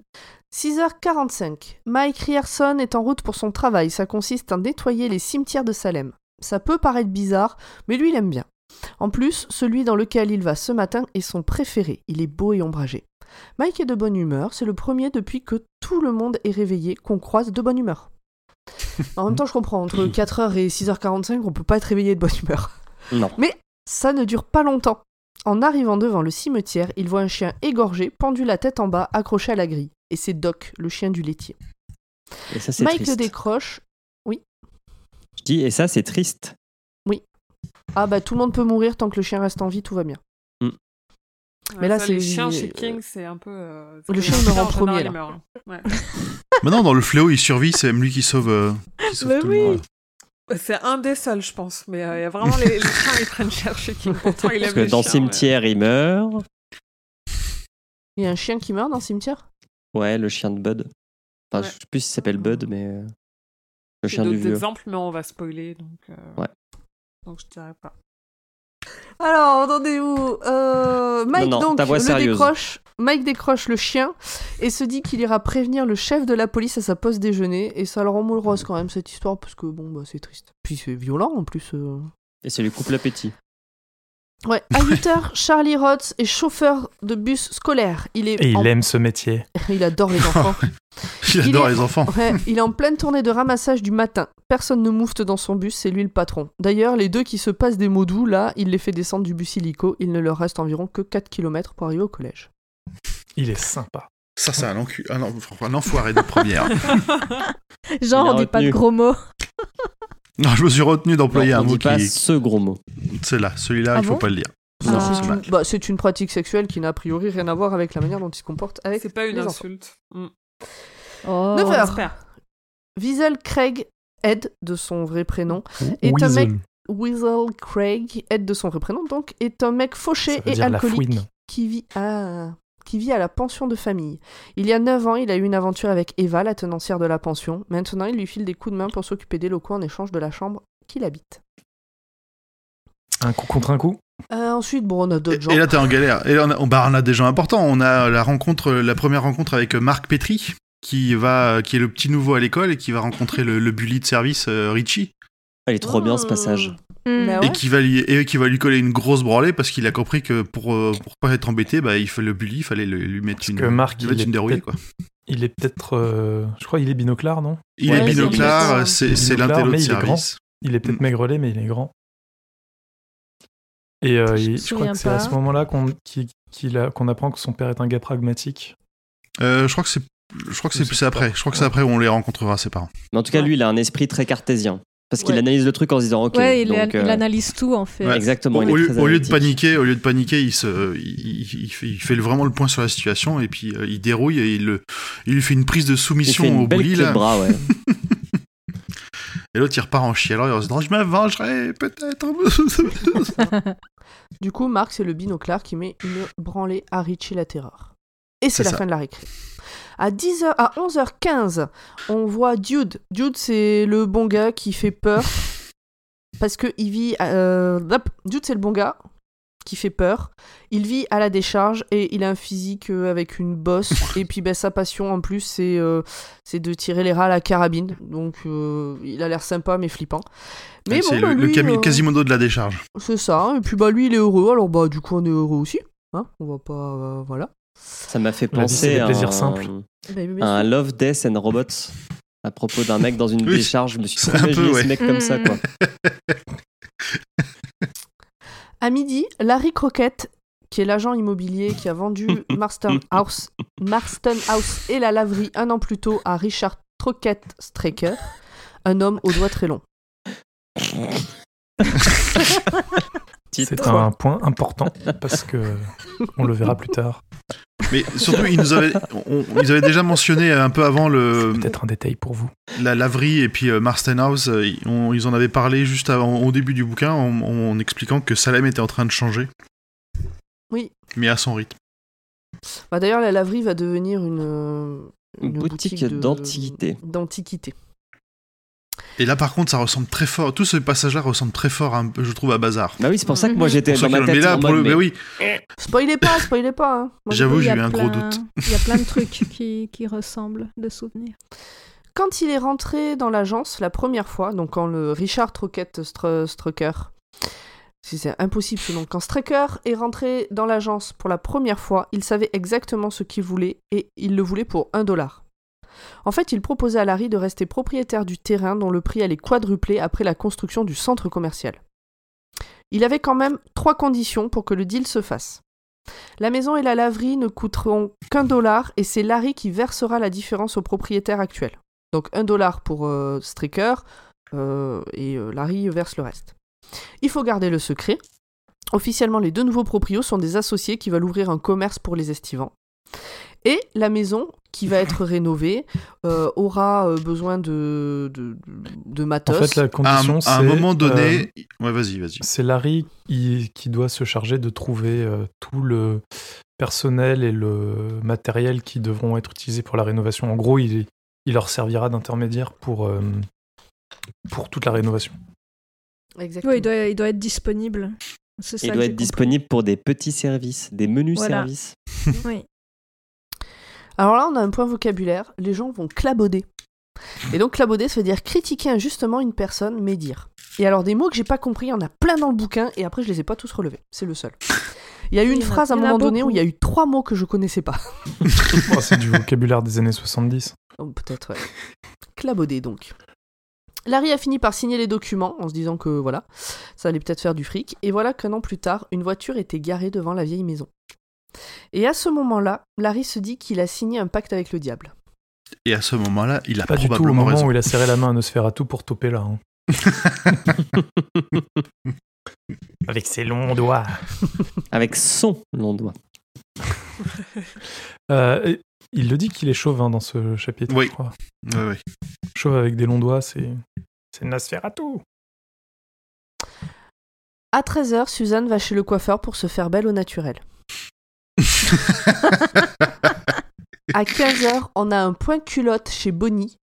6h45. Mike Rierson est en route pour son travail. Ça consiste à nettoyer les cimetières de Salem. Ça peut paraître bizarre, mais lui, il aime bien. En plus, celui dans lequel il va ce matin est son préféré. Il est beau et ombragé. Mike est de bonne humeur. C'est le premier depuis que tout le monde est réveillé qu'on croise de bonne humeur. En même temps, je comprends. Entre 4h et 6h45, on peut pas être réveillé de bonne humeur. Non. Mais ça ne dure pas longtemps. En arrivant devant le cimetière, il voit un chien égorgé, pendu la tête en bas, accroché à la grille. Et c'est Doc, le chien du laitier. Et ça, c'est Mike le décroche. Je dis, et ça, c'est triste. Ah bah tout le monde peut mourir tant que le chien reste en vie, tout va bien. Mais là, ça, c'est- les chiens chez King, c'est un peu. euh, Le chien meurt en premier, là. Ouais. Maintenant, dans le fléau, il survit, c'est même lui qui sauve, euh, qui sauve Mais tout oui. le monde. C'est un des seuls, je pense. Mais euh, il y a vraiment les, les chiens, ils prennent cher chez King. Pourtant, il aime Parce que les dans chiens, Cimetière, il meurt. Il y a un chien qui meurt dans le cimetière? Ouais, le chien de Bud. Enfin, Ouais. je sais plus s'il s'appelle Bud, mais. euh, Le chien du vieux. exemples, mais on va spoiler. Donc, euh, Ouais. donc je dirais pas. Alors, attendez-vous. Euh, Mike, Non, non, donc, le décroche. Mike décroche le chien et se dit qu'il ira prévenir le chef de la police à sa pause déjeuner. Et ça le rend moule rose quand même, cette histoire, parce que bon, bah, c'est triste. Puis c'est violent en plus. Et ça lui coupe l'appétit. Ouais, à 8h, Charlie Rotz est chauffeur de bus scolaire. Il est Et il en- aime ce métier. il adore les enfants. Il Il adore est- les enfants. Ouais, il est en pleine tournée de ramassage du matin. Personne ne moufte dans son bus, c'est lui le patron. D'ailleurs, les deux qui se passent des mots doux, là, il les fait descendre du bus illico. Il ne leur reste environ que 4 km pour arriver au collège. Il est sympa. Ça, c'est un, encu- un, en- un enfoiré de première. Genre, on dit pas de gros mots. Non, je me suis retenu d'employer un mot dit pas qui. ce gros mot. C'est là, celui-là, Ah il faut bon pas le dire. Non, Ah. c'est une, bah, c'est une pratique sexuelle qui n'a a priori rien à voir avec la manière dont il se comporte avec C'est pas une les insulte. Mm. Oh. Neuf heures. J'espère. Wiesel Craig Ed, de son vrai prénom, Et un mec- Weasel Craig Ed, de son vrai prénom, donc, est un mec fauché et alcoolique qui vit à... qui vit à la pension de famille. Il y a 9 ans, il a eu une aventure avec Eva, la tenancière de la pension. Maintenant, il lui file des coups de main pour s'occuper des locaux en échange de la chambre qu'il habite. Un coup contre un coup? Euh, ensuite, bon, on a d'autres gens. et là, t'es en galère. Et là, on a, on- bah, on a des gens importants. On a la rencontre, la première rencontre avec Marc Petri, qui va, qui est le petit nouveau à l'école et qui va rencontrer le, le bully de service euh, Richie, Il est trop bien ce passage. Hmm. Bah ouais. et qui va lui, et qui va lui coller une grosse branlée parce qu'il a compris que pour euh, pour pas être embêté, bah, il fait le bully, il fallait le- lui mettre Parce une, que Marc, lui mettre il une est dérouillée, peut-être- quoi. Il est peut-être. euh, je crois qu'il est binoclard, non? Il Ouais, est binoclard, c'est l'intello de mais il est grand. service. Il est peut-être Mm. maigrelet, mais il est grand. Et euh, Je il- crois que c'est à ce moment-là qu'on qu'on apprend que son père est un gars pragmatique. Euh, je crois que c'est je crois que c'est après. Je crois que c'est après où on les rencontrera ses parents. Mais en tout cas, Ouais. lui, il a un esprit très cartésien. Parce qu'il Ouais. analyse le truc en se disant, ok. ouais, il, donc, il euh, analyse tout en fait. Ouais. Exactement. Au, il est au très au lieu de paniquer, au lieu de paniquer, il se, il, il- il fait, il fait vraiment le point sur la situation et puis euh, il dérouille et il, il lui fait une prise de Il soumission fait une au belle clé de là. bras, ouais. Et l'autre il repart en chialant et en se disant je me vengerai peut-être. Du coup, Marc, c'est le binoclard qui met une branlée à Richie la terreur. Et c'est C'est la ça. fin de la récré. À 10h, à 11h15, on voit Dude. Dude, c'est le bon gars qui fait peur. Parce que il vit. euh, Dude, c'est le bon gars qui fait peur. Il vit à la décharge et il a un physique euh, avec une bosse. et puis, ben, sa passion en plus, c'est euh, c'est de tirer les rats à la carabine. Donc, euh, il a l'air sympa mais flippant. Mais c'est bon, le, bah, le lui, euh, Quasimodo de la décharge. c'est ça, et puis bah lui il est heureux, alors bah du coup on est heureux aussi. Hein on va pas. voilà. Ça m'a fait penser à un, simples. Bah, à un. Love, Death and Robots. À propos d'un mec dans une Oui, décharge, je me suis imaginé ouais. ce mec comme ça, quoi. À midi, Larry Crockett, qui est l'agent immobilier qui a vendu Marston House, Marston House et la laverie un an plus tôt à Richard Crockett Straker, un homme aux doigts très longs. C'est un point important parce que on le verra plus tard. Mais surtout ils nous avaient, on- ils avaient déjà mentionné un peu avant le Peut-être un détail pour vous. la laverie et puis euh, Marston House. euh, ils, on- ils en avaient parlé juste avant, au début du bouquin en, en expliquant que Salem était en train de changer. Oui. Mais à son rythme. Bah, D'ailleurs, la laverie va devenir une, euh, Une boutique de- d'antiquité. D'antiquité. Et là, par contre, ça ressemble très fort. Tout ce passage-là ressemble très fort, peu, je trouve, à Bazar. Bah oui, c'est pour ça que moi j'étais dans ma l'ont- mais tête là, en pour mode, le, mais mais oui, Spoilez pas, spoilez pas. hein. J'avoue, Il y j'ai a eu un gros plein- doute. Il y a plein de trucs qui, qui ressemblent de souvenirs. Quand il est rentré dans l'agence la première fois, donc quand le Richard Troquette Str- Strucker Si c'est impossible selon quand Straker est rentré dans l'agence pour la première fois, il savait exactement ce qu'il voulait et il le voulait pour un dollar. En fait, il proposait à Larry de rester propriétaire du terrain dont le prix allait quadrupler après la construction du centre commercial. Il avait quand même trois conditions pour que le deal se fasse. La maison et la laverie ne coûteront qu'un dollar et c'est Larry qui versera la différence au propriétaire actuel. Donc un dollar pour euh, Stricker euh, et euh, Larry verse le reste. Il faut garder le secret. Officiellement, les deux nouveaux proprios sont des associés qui veulent ouvrir un commerce pour les estivants. Et la maison qui va être rénovée euh, aura euh, besoin de, de, de En matos. fait, la À un, condition, à un c'est, moment donné, euh, ouais, vas-y, vas-y. c'est Larry qui, qui doit se charger de trouver euh, tout le personnel et le matériel qui devront être utilisés pour la rénovation. En gros, il, il leur servira d'intermédiaire pour, euh, pour toute la rénovation. Exactement. Il doit, il doit être disponible. Ça Il doit être disponible pour des petits services, des menus Voilà. services. Oui. Alors là, on a un point vocabulaire. Les gens vont clabauder. Et donc, clabauder, ça veut dire critiquer injustement une personne, médire. Et alors, des mots que j'ai pas compris, il y en a plein dans le bouquin, et après, je les ai pas tous relevés. C'est le seul. Il y a eu une phrase à un moment donné où il y a eu trois mots que je connaissais pas. Oh, c'est du vocabulaire des années 70. Oh, Peut-être, ouais. Clabauder, donc. Larry a fini par signer les documents en se disant que voilà, ça allait peut-être faire du fric. Et voilà qu'un an plus tard, une voiture était garée devant la vieille maison. Et à ce moment-là, Larry se dit qu'il a signé un pacte avec le diable. Et à ce moment-là, il a Pas du tout au probablement moment raison. où il a serré la main à Nosferatu pour toper là. hein. Avec ses longs doigts. Avec son long doigt. Euh, et il le dit qu'il est chauve hein, dans ce chapitre, Oui. je crois. Ouais, ouais. Chauve avec des longs doigts, c'est c'est Nosferatu. À 13h, Suzanne va chez le coiffeur pour se faire belle au naturel. À 15h, on a un point culotte chez Bonnie.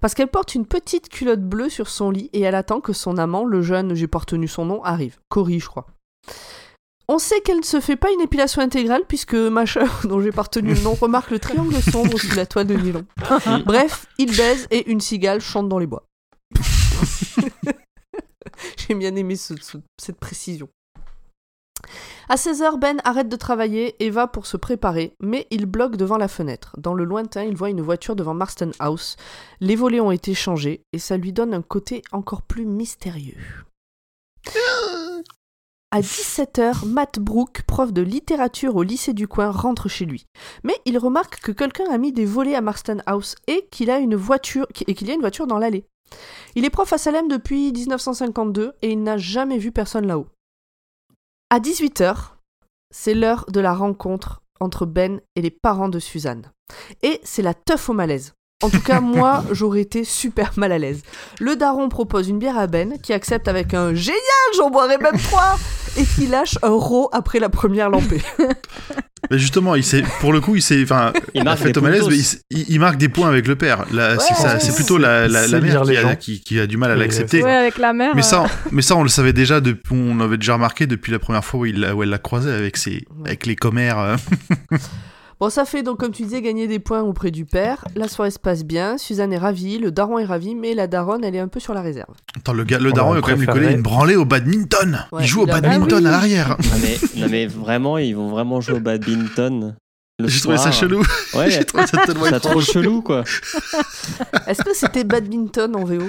Parce qu'elle porte une petite culotte bleue sur son lit et elle attend que son amant, le jeune, j'ai pas retenu son nom, arrive. Cory, je crois. On sait qu'elle ne se fait pas une épilation intégrale puisque machin, dont j'ai pas retenu le nom, remarque le triangle sombre sous la toile de nylon. Bref, il baise et une cigale chante dans les bois. J'ai bien aimé ce- ce- cette précision. À 16h, Ben arrête de travailler et va pour se préparer, mais il bloque devant la fenêtre. Dans le lointain, il voit une voiture devant Marston House. Les volets ont été changés et ça lui donne un côté encore plus mystérieux. À 17h, Matt Brooke, prof de littérature au lycée du coin, rentre chez lui. Mais il remarque que quelqu'un a mis des volets à Marston House et qu'il a une voiture et qu'il y a une voiture dans l'allée. Il est prof à Salem depuis 1952 et il n'a jamais vu personne là-haut. À 18h, c'est l'heure de la rencontre entre Ben et les parents de Suzanne. Et c'est la teuf au malaise. En tout cas, moi, j'aurais été super mal à l'aise. Le daron propose une bière à Ben, qui accepte avec un génial, j'en boirai même trois, et qui lâche un ro après la première lampée. Mais justement, il pour le coup, il s'est, enfin, Il marque au malaise, mais il, marque des points avec le père. C'est, Ouais, plutôt la, mère qui a, qui, qui a du mal à l'accepter. Ouais, avec la mère. Mais euh, ça, mais ça, on le savait déjà depuis, on l'avait déjà remarqué depuis la première fois où, il où elle l'a croisé avec ses, avec les commères. Bon, ça fait donc, comme tu disais, gagner des points auprès du père. La soirée se passe bien, Suzanne est ravie, le daron est ravi, mais la daronne, elle est un peu sur la réserve. Attends, le gars, le On daron, il va quand même lui coller une branlée au badminton. Ouais, il joue au il badminton Ah oui. à l'arrière. Non mais, non mais vraiment, ils vont vraiment jouer au badminton. J'ai trouvé ça chelou. Ouais, J'ai trouvé ça tellement ça trop chelou quoi. Est-ce que c'était badminton en VO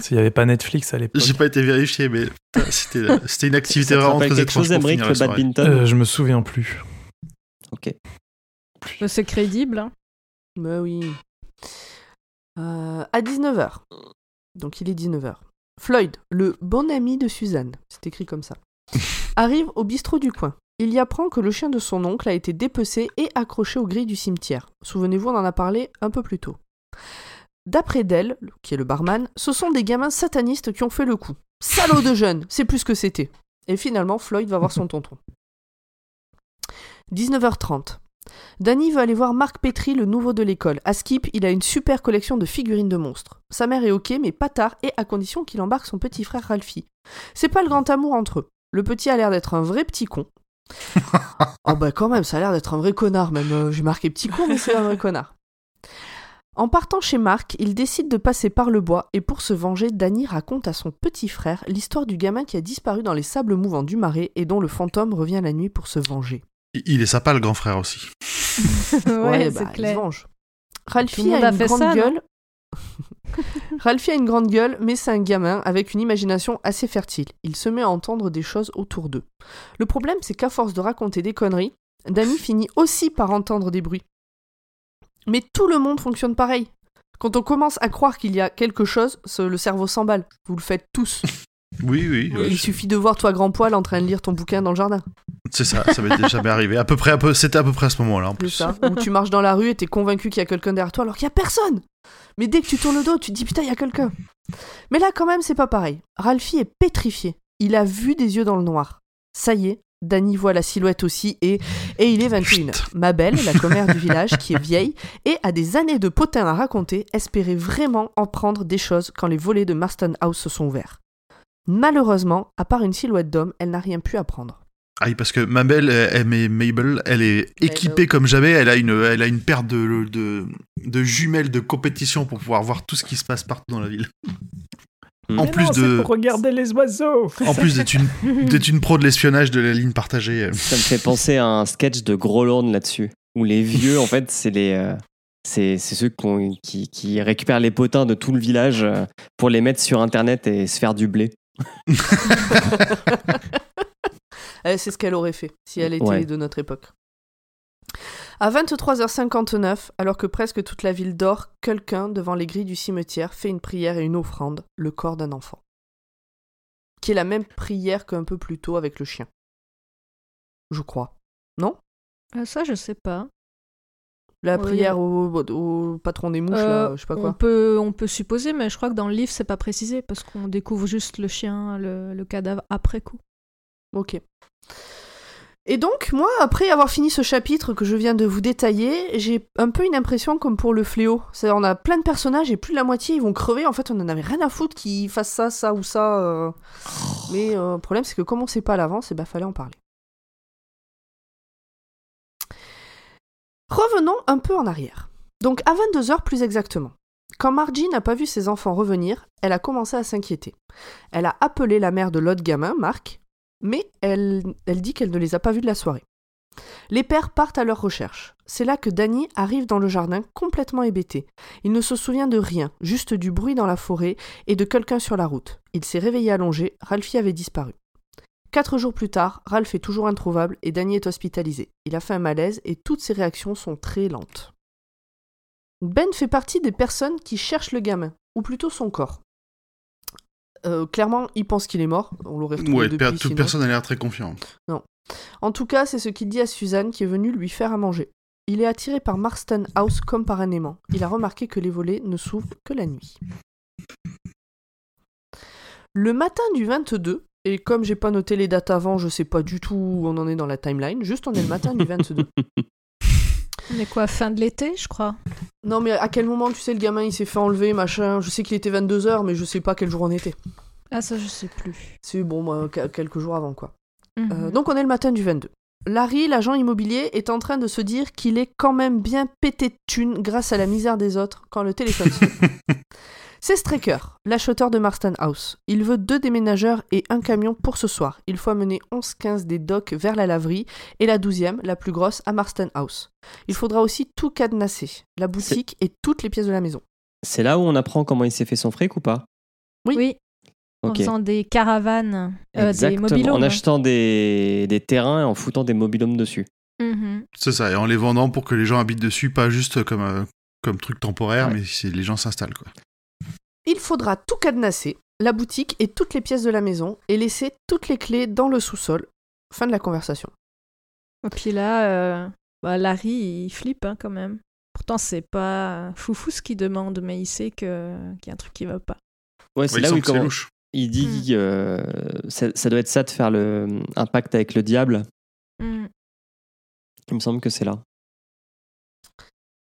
S'il n'y avait pas Netflix à l'époque. J'ai pas été vérifié, mais c'était, c'était une activité vraiment très quelque étrange chose, pour finir le badminton? Euh, je me souviens plus. Ok. Bah, C'est crédible. hein. Bah oui. Euh, à 19h. Donc il est 19h. Floyd, le bon ami de Suzanne, c'est écrit comme ça, arrive au bistrot du coin. Il y apprend que le chien de son oncle a été dépecé et accroché aux grilles du cimetière. Souvenez-vous, on en a parlé un peu plus tôt. D'après Dell, qui est le barman, ce sont des gamins satanistes qui ont fait le coup. Salaud de jeunes, c'est plus que c'était. Et finalement, Floyd va voir son tonton. 19h30. Danny veut aller voir Marc Petri, le nouveau de l'école. À Skip, il a une super collection de figurines de monstres. Sa mère est ok, mais pas tard, et à condition qu'il embarque son petit frère Ralphie. C'est pas le grand amour entre eux. Le petit a l'air d'être un vrai petit con. oh bah quand même, ça a l'air d'être un vrai connard même. Euh, J'ai marqué petit con, mais c'est un vrai connard. En partant chez Marc, il décide de passer par le bois et pour se venger, Danny raconte à son petit frère l'histoire du gamin qui a disparu dans les sables mouvants du marais et dont le fantôme revient la nuit pour se venger. Il- est sympa, le grand frère aussi. ouais, bah, c'est il se clair. venge. Ralphie a a une grande ça, gueule. Ralphie a une grande gueule, mais c'est un gamin avec une imagination assez fertile. Il se met à entendre des choses autour d'eux. Le problème, c'est qu'à force de raconter des conneries, Danny finit aussi par entendre des bruits. Mais tout le monde fonctionne pareil. Quand on commence à croire qu'il y a quelque chose, ce- le cerveau s'emballe. Vous le faites tous. Oui, oui, ouais, Il suffit de voir toi grand poil en train de lire ton bouquin dans le jardin. C'est ça, ça m'est jamais arrivé. À peu près, peu- c'était à peu près à ce moment-là en plus. ça. Ou tu marches dans la rue et t'es convaincu qu'il y a quelqu'un derrière toi alors qu'il y a personne. Mais dès que tu tournes le dos, tu te dis putain, il y a quelqu'un. Mais là, quand même, c'est pas pareil. Ralphie est pétrifié. Il a vu des yeux dans le noir. Ça y est, Danny voit la silhouette aussi et, et il est 21h. Ma belle, la commère du village, qui est vieille et a des années de potin à raconter, espérait vraiment en prendre des choses quand les volets de Marston House se sont ouverts. Malheureusement, à part une silhouette d'homme, elle n'a rien pu apprendre. Ah oui, parce que ma belle, elle, mais Mabel, elle est équipée comme jamais. Elle a une, elle a une paire de, de, de jumelles de compétition pour pouvoir voir tout ce qui se passe partout dans la ville. Mm. En Mais plus non, de, pour regarder les oiseaux. en plus d'être une, d'être une pro de l'espionnage de la ligne partagée. euh. Ça me fait penser à un sketch de Groland là-dessus, où les vieux, en fait, c'est les. euh, c'est c'est ceux qui, ont- qui, qui récupèrent les potins de tout le village euh, pour les mettre sur internet et se faire du blé. Elle, c'est ce qu'elle aurait fait si elle était Ouais. de notre époque. À 23h59, alors que presque toute la ville dort, quelqu'un, devant les grilles du cimetière, fait une prière et une offrande, le corps d'un enfant. Qui est la même prière qu'un peu plus tôt avec le chien. Je crois. Non? Euh, ça, je sais pas. La Oui. prière au, au patron des mouches, Euh, là, je sais pas on, quoi. peut, on peut supposer, mais je crois que dans le livre, c'est pas précisé parce qu'on découvre juste le chien, le, le cadavre après coup. Ok. Et donc, moi, après avoir fini ce chapitre que je viens de vous détailler, j'ai un peu une impression comme pour le fléau. C'est-à-dire, on a plein de personnages et plus de la moitié ils vont crever. En fait, on en avait rien à foutre qu'ils fassent ça, ça ou ça. euh. Mais euh, le problème, c'est que comme on sait pas à l'avance, il fallait en parler. Revenons un peu en arrière. Donc, à 22h plus exactement. Quand Margie n'a pas vu ses enfants revenir, elle a commencé à s'inquiéter. Elle a appelé la mère de l'autre gamin, Marc, mais elle, dit qu'elle ne les a pas vus de la soirée. Les pères partent à leur recherche. C'est là que Danny arrive dans le jardin complètement hébété. Il ne se souvient de rien, juste du bruit dans la forêt et de quelqu'un sur la route. Il s'est réveillé allongé, Ralphie avait disparu. Quatre jours plus tard, Ralph est toujours introuvable et Danny est hospitalisé. Il a fait un malaise et toutes ses réactions sont très lentes. Ben fait partie des personnes qui cherchent le gamin, ou plutôt son corps. Euh, clairement, il pense qu'il est mort. On l'aurait retrouvé Ouais, depuis, per- toute sinon. personne a l'air très confiante. En tout cas, c'est ce qu'il dit à Suzanne qui est venue lui faire à manger. Il est attiré par Marston House comme par un aimant. Il a remarqué que les volets ne s'ouvrent que la nuit. Le matin du 22, et comme j'ai pas noté les dates avant, je sais pas du tout où on en est dans la timeline, juste on est le matin du 22. On est quoi, fin de l'été, je crois Non mais à quel moment tu sais le gamin il s'est fait enlever, machin, je sais qu'il était 22h mais je sais pas quel jour on était. Ah, ça, je sais plus. C'est bon, moi, que- quelques jours avant quoi. Euh, Mhm. donc on est le matin du 22. Larry, l'agent immobilier, est en train de se dire qu'il est quand même bien pété de thunes grâce à la misère des autres quand le téléphone sonne. C'est Straker, l'acheteur de Marston House. Il veut deux déménageurs et un camion pour ce soir. Il faut amener 11-15 des docks vers la laverie et la douzième, la plus grosse, à Marston House. Il faudra aussi tout cadenasser, la boutique et toutes les pièces de la maison. C'est là où on apprend comment il s'est fait son fric ou pas? Oui. Oui, en faisant des caravanes, euh, des mobilhomes. En achetant des, des terrains et en foutant des mobilhomes dessus. Mhm. C'est ça, et en les vendant pour que les gens habitent dessus, pas juste comme, euh, comme truc temporaire, Ouais. mais c'est les gens s'installent quoi. Il faudra tout cadenasser, la boutique et toutes les pièces de la maison, et laisser toutes les clés dans le sous-sol. Fin de la conversation. Et puis là, euh, bah, Larry, il flippe hein, quand même. Pourtant, c'est pas foufou ce qu'il demande, mais il sait que- qu'il y a un truc qui va pas. Ouais, c'est Ouais, là où il que commence. louche. Il dit euh, ça, ça doit être ça de faire le, un pacte avec le diable. Mhm. Il me semble que c'est là.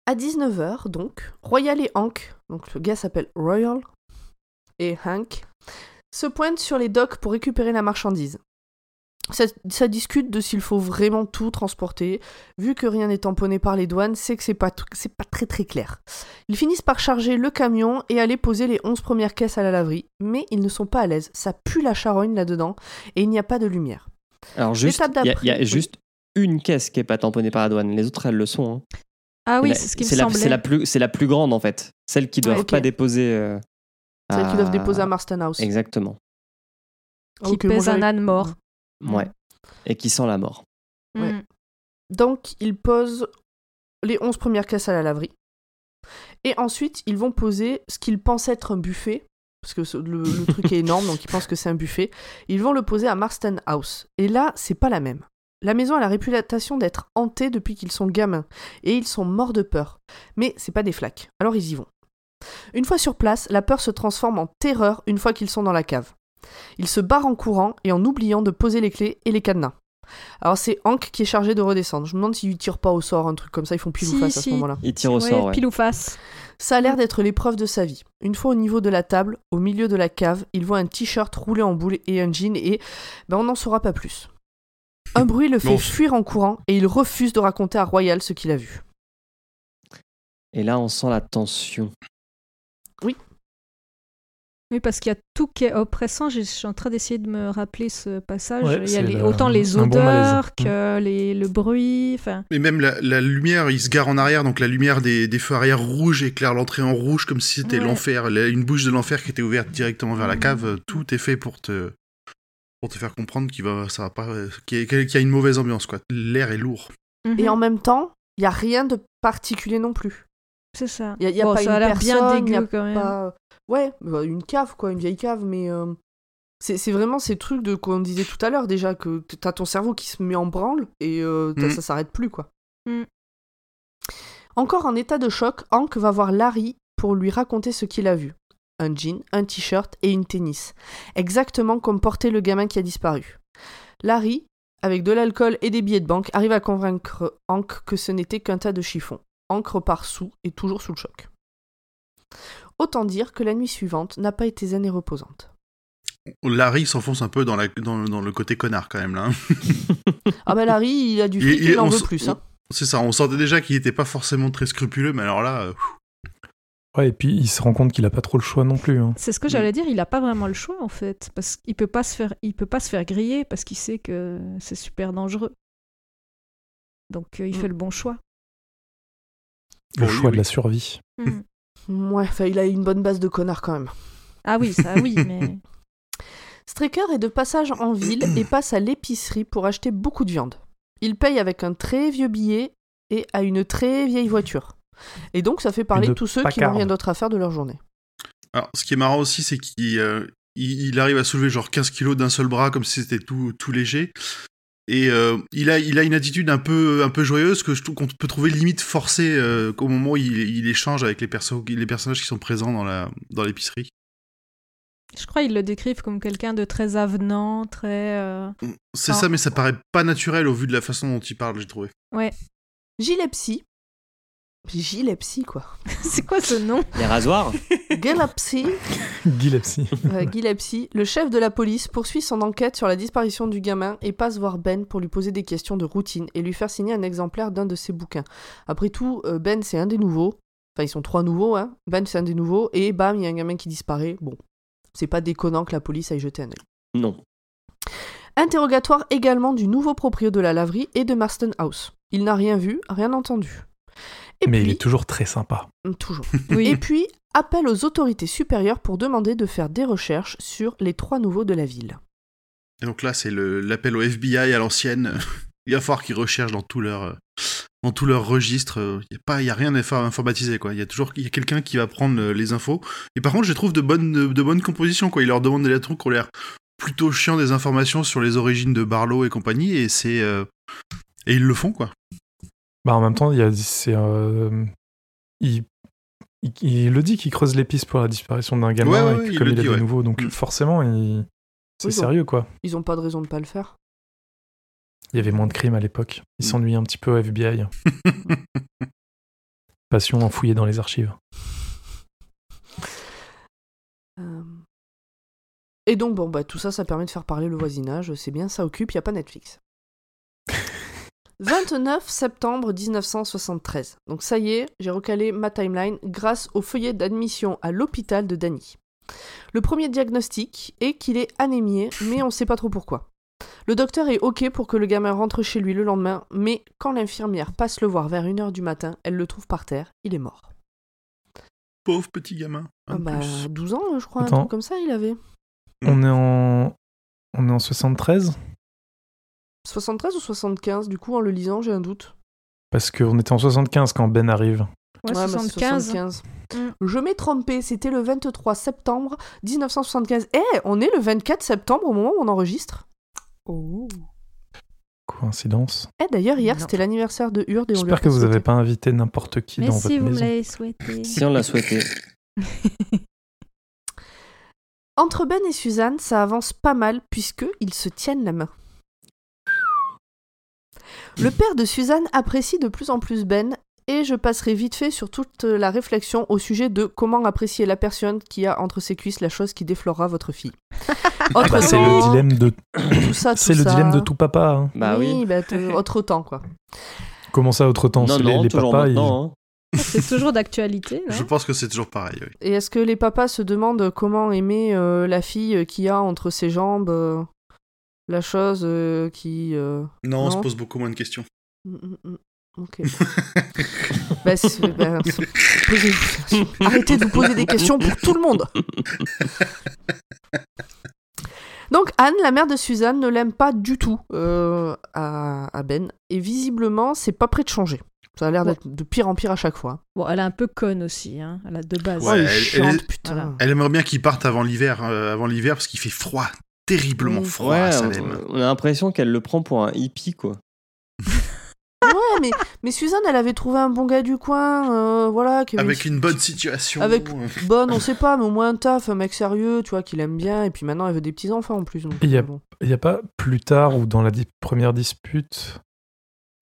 À 19h, donc, Royal et Hank, donc le gars s'appelle Royal, et Hank, se pointent sur les docks pour récupérer la marchandise. Ça, ça discute de s'il faut vraiment tout transporter. Vu que rien n'est tamponné par les douanes, c'est que c'est pas, c'est pas très très clair. Ils finissent par charger le camion et aller poser les 11 premières caisses à la laverie. Mais ils ne sont pas à l'aise. Ça pue la charogne là-dedans et il n'y a pas de lumière. Alors juste, il y y, a juste une caisse qui est pas tamponnée par la douane. Les autres, elles le sont. hein. Ah oui, c'est ce qui me semblait. c'est la plus, c'est la plus grande en fait. Celle qui doivent Ouais, ok. pas déposer. euh, Celles qui doivent à- déposer à Marston House. Exactement. Qui pèse un âne mort. Ouais. Et qui sent la mort. Ouais. Mm. Donc, ils posent les 11 premières caisses à la laverie. Et ensuite, ils vont poser ce qu'ils pensent être un buffet. Parce que le, le truc est énorme, donc ils pensent que c'est un buffet. Ils vont le poser à Marston House. Et là, c'est pas la même. La maison a la réputation d'être hantée depuis qu'ils sont gamins. Et ils sont morts de peur. Mais c'est pas des flaques. Alors ils y vont. Une fois sur place, la peur se transforme en terreur une fois qu'ils sont dans la cave. Ils se barrent en courant et en oubliant de poser les clés et les cadenas. Alors c'est Hank qui est chargé de redescendre. Je me demande s'il tire pas au sort un truc comme ça, ils font pile ou Si, face à ce moment-là. Il tire au Ouais, sort, ouais. Pile ou face. Ça a l'air d'être l'épreuve de sa vie. Une fois au niveau de la table, au milieu de la cave, il voit un t-shirt roulé en boule et un jean et ben, on n'en saura pas plus. Un bruit le fait Bon. fuir en courant et il refuse de raconter à Royal ce qu'il a vu. Et là, on sent la tension. Oui, parce qu'il y a tout qui est oppressant. Je suis en train d'essayer de me rappeler ce passage. Ouais, Il y a c'est les- le- autant les bon odeurs que les, le bruit. Enfin, Et même la, la lumière, il se gare en arrière, donc la lumière des, des feux arrière rouges éclaire l'entrée en rouge comme si c'était Ouais. l'enfer, une bouche de l'enfer qui était ouverte directement vers la cave. Tout est fait pour te pour te faire comprendre qu'il va ça va pas qu'il y, a- qu'il y a une mauvaise ambiance quoi. L'air est lourd. mhm, Et en même temps, il y a rien de particulier non plus. c'est ça. Il y a, y a Bon, pas ça une a l'air bien a dégueu quand même. pas- Ouais, bah, une cave quoi, une vieille cave, mais euh, c'est c'est vraiment ces trucs de qu'on disait tout à l'heure déjà que t'as ton cerveau qui se met en branle et euh, Mhm. ça s'arrête plus quoi. Mhm. Encore en état de choc, Hank va voir Larry pour lui raconter ce qu'il a vu. Un jean, un t-shirt et une tennis. Exactement comme portait le gamin qui a disparu. Larry, avec de l'alcool et des billets de banque, arrive à convaincre Hank que ce n'était qu'un tas de chiffons. Hank repart sous et toujours sous le choc. Autant dire que la nuit suivante n'a pas été zen et reposante. Larry s'enfonce un peu dans, la, dans, dans le côté connard quand même là. Ah bah Larry, il a du fric, Il- il, en veut plus. Hein. C'est ça, on sentait déjà qu'il était pas forcément très scrupuleux, mais alors là, euh, Ouais, et puis il se rend compte qu'il a pas trop le choix non plus. hein. C'est ce que j'allais dire. Il a pas vraiment le choix en fait, parce qu'il peut pas se faire, il peut pas se faire griller parce qu'il sait que c'est super dangereux. Donc euh, il Mm. fait le bon choix. Le choix de la survie. Mm. Ouais, enfin, il a une bonne base de connard quand même. Ah oui, ça oui, mais Straker est de passage en ville et passe à l'épicerie pour acheter beaucoup de viande. Il paye avec un très vieux billet et a une très vieille voiture. Et donc ça fait parler Une tous ceux qui n'ont rien d'autre à faire de leur journée. Alors, ce qui est marrant aussi, c'est qu'il euh, il, il arrive à soulever genre 15 kilos d'un seul bras, comme si c'était tout, tout léger. Et euh, il, a, il a une attitude un peu, un peu joyeuse que je trouve qu'on peut trouver limite forcée euh, au moment où il, il échange avec les, perso les personnages qui sont présents dans la dans l'épicerie. je crois qu'ils le décrivent comme quelqu'un de très avenant, très. euh, C'est ça, mais ça paraît pas naturel au vu de la façon dont il parle, j'ai trouvé. Gilepsy. Gilepsy, quoi. C'est quoi ce nom? Les rasoirs? Gilepsy, Guilepsy. euh, Gilepsy, le chef de la police, poursuit son enquête sur la disparition du gamin et passe voir Ben pour lui poser des questions de routine et lui faire signer un exemplaire d'un de ses bouquins. Après tout, euh, Ben, c'est un des nouveaux. Enfin, ils sont trois nouveaux, hein. Ben, c'est un des nouveaux. Et bam, il y a un gamin qui disparaît. Bon, c'est pas déconnant que la police aille jeter un œil. Non. Interrogatoire également du nouveau proprio de la laverie et de Marston House. Il n'a rien vu, rien entendu. Et Mais puis, il est toujours très sympa. Hum, toujours. Oui. Et puis, appel aux autorités supérieures pour demander de faire des recherches sur les trois nouveaux de la ville. Et donc là, c'est le- l'appel au FBI à l'ancienne. Il va falloir qu'ils recherchent dans tout leur, euh, dans tout leur registre. Il n'y a, pas- il y a rien d'info- informatisé, quoi. Il y a toujours il y a quelqu'un qui va prendre euh, les infos. Et par contre, je trouve de bonnes, de, de bonnes compositions, quoi. Il leur demande des trucs qui ont l'air plutôt chiants des informations sur les origines de Barlow et compagnie. Et c'est. euh, et ils le font, quoi. Bah, en même temps, il, y a, c'est, euh, il, il, il le dit qu'il creuse les pistes pour la disparition d'un gamin Ouais, ouais, et que il comme il ouais. nouveaux, donc Mm. forcément, il... c'est Oui, sérieux quoi. Ils ont pas de raison de pas le faire. Il y avait moins de crimes à l'époque. Il Mm. s'ennuyait un petit peu au FBI. Passion enfouillée dans les archives. Euh, Et donc, bon, bah, tout ça, ça permet de faire parler le voisinage. C'est bien, ça occupe, il n'y a pas Netflix. 29 septembre 1973. Donc ça y est, j'ai recalé ma timeline grâce au feuillet d'admission à l'hôpital de Danny. Le premier diagnostic est qu'il est anémié, mais on ne sait pas trop pourquoi. Le docteur est ok pour que le gamin rentre chez lui le lendemain, mais quand l'infirmière passe le voir vers 1h du matin, elle le trouve par terre, il est mort. Pauvre petit gamin. Ah de bah, plus. 12 ans, je crois, un truc comme ça, il avait. On est en. On est en 73 73 ou 75, du coup, en le lisant, j'ai un doute. Parce qu'on était en 75 quand Ben arrive. Ouais, bah, c'est 75. 75. Mm. Je m'ai trompé, c'était le 23 septembre 1975. Eh, on est le 24 septembre au moment où on enregistre. Oh. Coïncidence. Eh, d'ailleurs, hier, c'était l'anniversaire de Hurde et on J'espère que vous n'avez pas invité n'importe qui Mais dans si votre vous me maison. l'avez souhaité. Si on l'a souhaité. Entre Ben et Suzanne, ça avance pas mal puisque ils se tiennent la main. Le père de Suzanne apprécie de plus en plus Ben et je passerai vite fait sur toute la réflexion au sujet de comment apprécier la personne qui a entre ses cuisses la chose qui déflorera votre fille. Bah, c'est le dilemme de, tout ça, tout c'est le ça. dilemme de tout papa. hein. Bah oui. bah, autre temps quoi. Comment ça, autre temps? Non, les, non, les toujours papas, ils- hein. C'est toujours d'actualité, Je pense que c'est toujours pareil. oui. Et est-ce que les papas se demandent comment aimer euh, la fille qui a entre ses jambes euh, la chose euh, qui... euh, Non, on Non. se pose beaucoup moins de questions. Mm, mm, mm. Ok. Bah, c'est- bah, posez-vous- Arrêtez de vous poser des questions pour tout le monde. Donc Anne, la mère de Suzanne, ne l'aime pas du tout euh, à, à Ben. Et visiblement, c'est pas prêt de changer. Ça a l'air Ouais. d'être de pire en pire à chaque fois. Bon, elle est un peu conne aussi, hein. Elle a de base. Ouais, elle est elle- chiante, elle est- putain. Voilà. Elle aimerait bien qu'ils partent avant l'hiver, euh, avant l'hiver parce qu'il fait froid, terriblement Oui. froid à Ouais, Salem. on, on a l'impression qu'elle le prend pour un hippie, quoi. Ouais, mais, mais Suzanne, elle avait trouvé un bon gars du coin, euh, voilà. qui avait Avec une bonne situation. Avec- bonne, on sait pas, mais au moins un taf, un mec sérieux, tu vois, qu'il aime bien, et puis maintenant elle veut des petits enfants en plus. Donc, Et y a- bon. Il n'y a pas plus tard ou dans la di- première dispute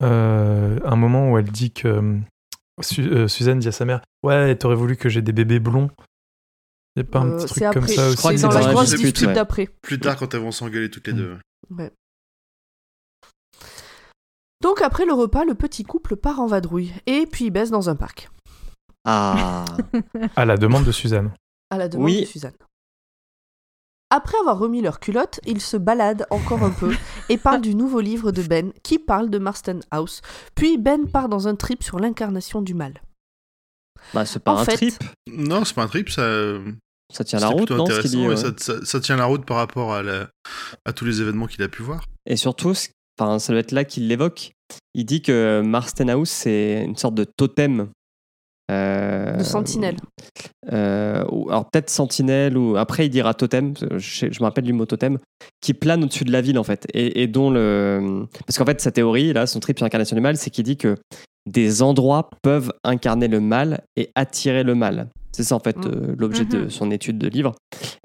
euh, un moment où elle dit que euh, Su- euh, Suzanne dit à sa mère Ouais, t'aurais voulu que j'ai des bébés blonds. A pas un Euh, petit c'est truc comme après. ça Je aussi crois que C'est c'est dans la grosse dispute, d'après. Plus tard, quand elles vont s'engueuler toutes les Mm. deux. Ouais. Donc après le repas, le petit couple part en vadrouille, et puis ils baissent dans un parc, Ah À la demande de Suzanne. à la demande Oui. de Suzanne. Après avoir remis leur culotte, ils se baladent encore un peu et parlent du nouveau livre de Ben qui parle de Marston House. Puis Ben part dans un trip sur l'incarnation du mal. Bah, c'est pas En un fait- trip. Non, c'est pas un trip, ça. Ça tient la route, non, ce qu'il intéressant, dit ouais, ouais. ça, ça- ça tient la route par rapport à, la- à tous les événements qu'il a pu voir. Et surtout, enfin, ça doit être là qu'il l'évoque. Il dit que Marston House, c'est une sorte de totem. euh, De sentinelle. euh, alors peut-être sentinelle, ou après il dira totem, je, je me rappelle du mot totem, qui plane au-dessus de la ville en fait. Et, et dont le. Parce qu'en fait, sa théorie, là, son trip sur l'incarnation du mal, c'est qu'il dit que des endroits peuvent incarner le mal et attirer le mal. C'est ça en fait Mm. euh, l'objet de Mhm. son étude de livre.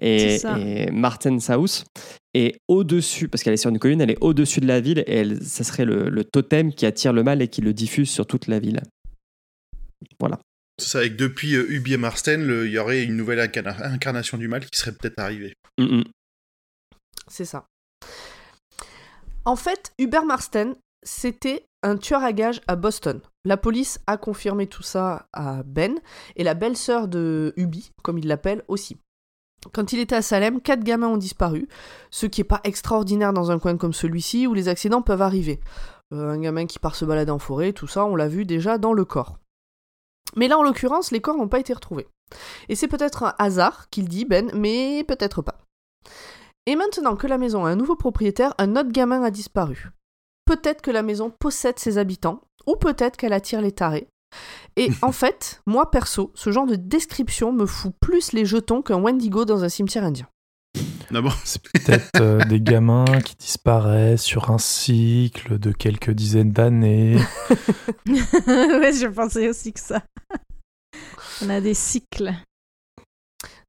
Et, et Martin's House est au-dessus, parce qu'elle est sur une colline, elle est au-dessus de la ville et elle, ça serait le, le totem qui attire le mal et qui le diffuse sur toute la ville. C'est ça, et que depuis euh, Ubi et Marston, le- il y aurait une nouvelle incarna- incarnation du mal qui serait peut-être arrivée. C'est ça. En fait, Hubert Marston, c'était un tueur à gages à Boston. La police a confirmé tout ça à Ben, et la belle-sœur de Ubi, comme il l'appelle, aussi. Quand il était à Salem, quatre gamins ont disparu, ce qui n'est pas extraordinaire dans un coin comme celui-ci où les accidents peuvent arriver. Euh, un gamin qui part se balader en forêt, tout ça, on l'a vu déjà dans le corps. Mais là, en l'occurrence, les corps n'ont pas été retrouvés. Et c'est peut-être un hasard qu'il dit, Ben, mais peut-être pas. Et maintenant que la maison a un nouveau propriétaire, un autre gamin a disparu. Peut-être que la maison possède ses habitants, ou peut-être qu'elle attire les tarés. Et en fait, moi perso, ce genre de description me fout plus les jetons qu'un Wendigo dans un cimetière indien. D'abord, C'est peut-être euh, des gamins qui disparaissent sur un cycle de quelques dizaines d'années. ouais, je pensais aussi que ça. On a des cycles.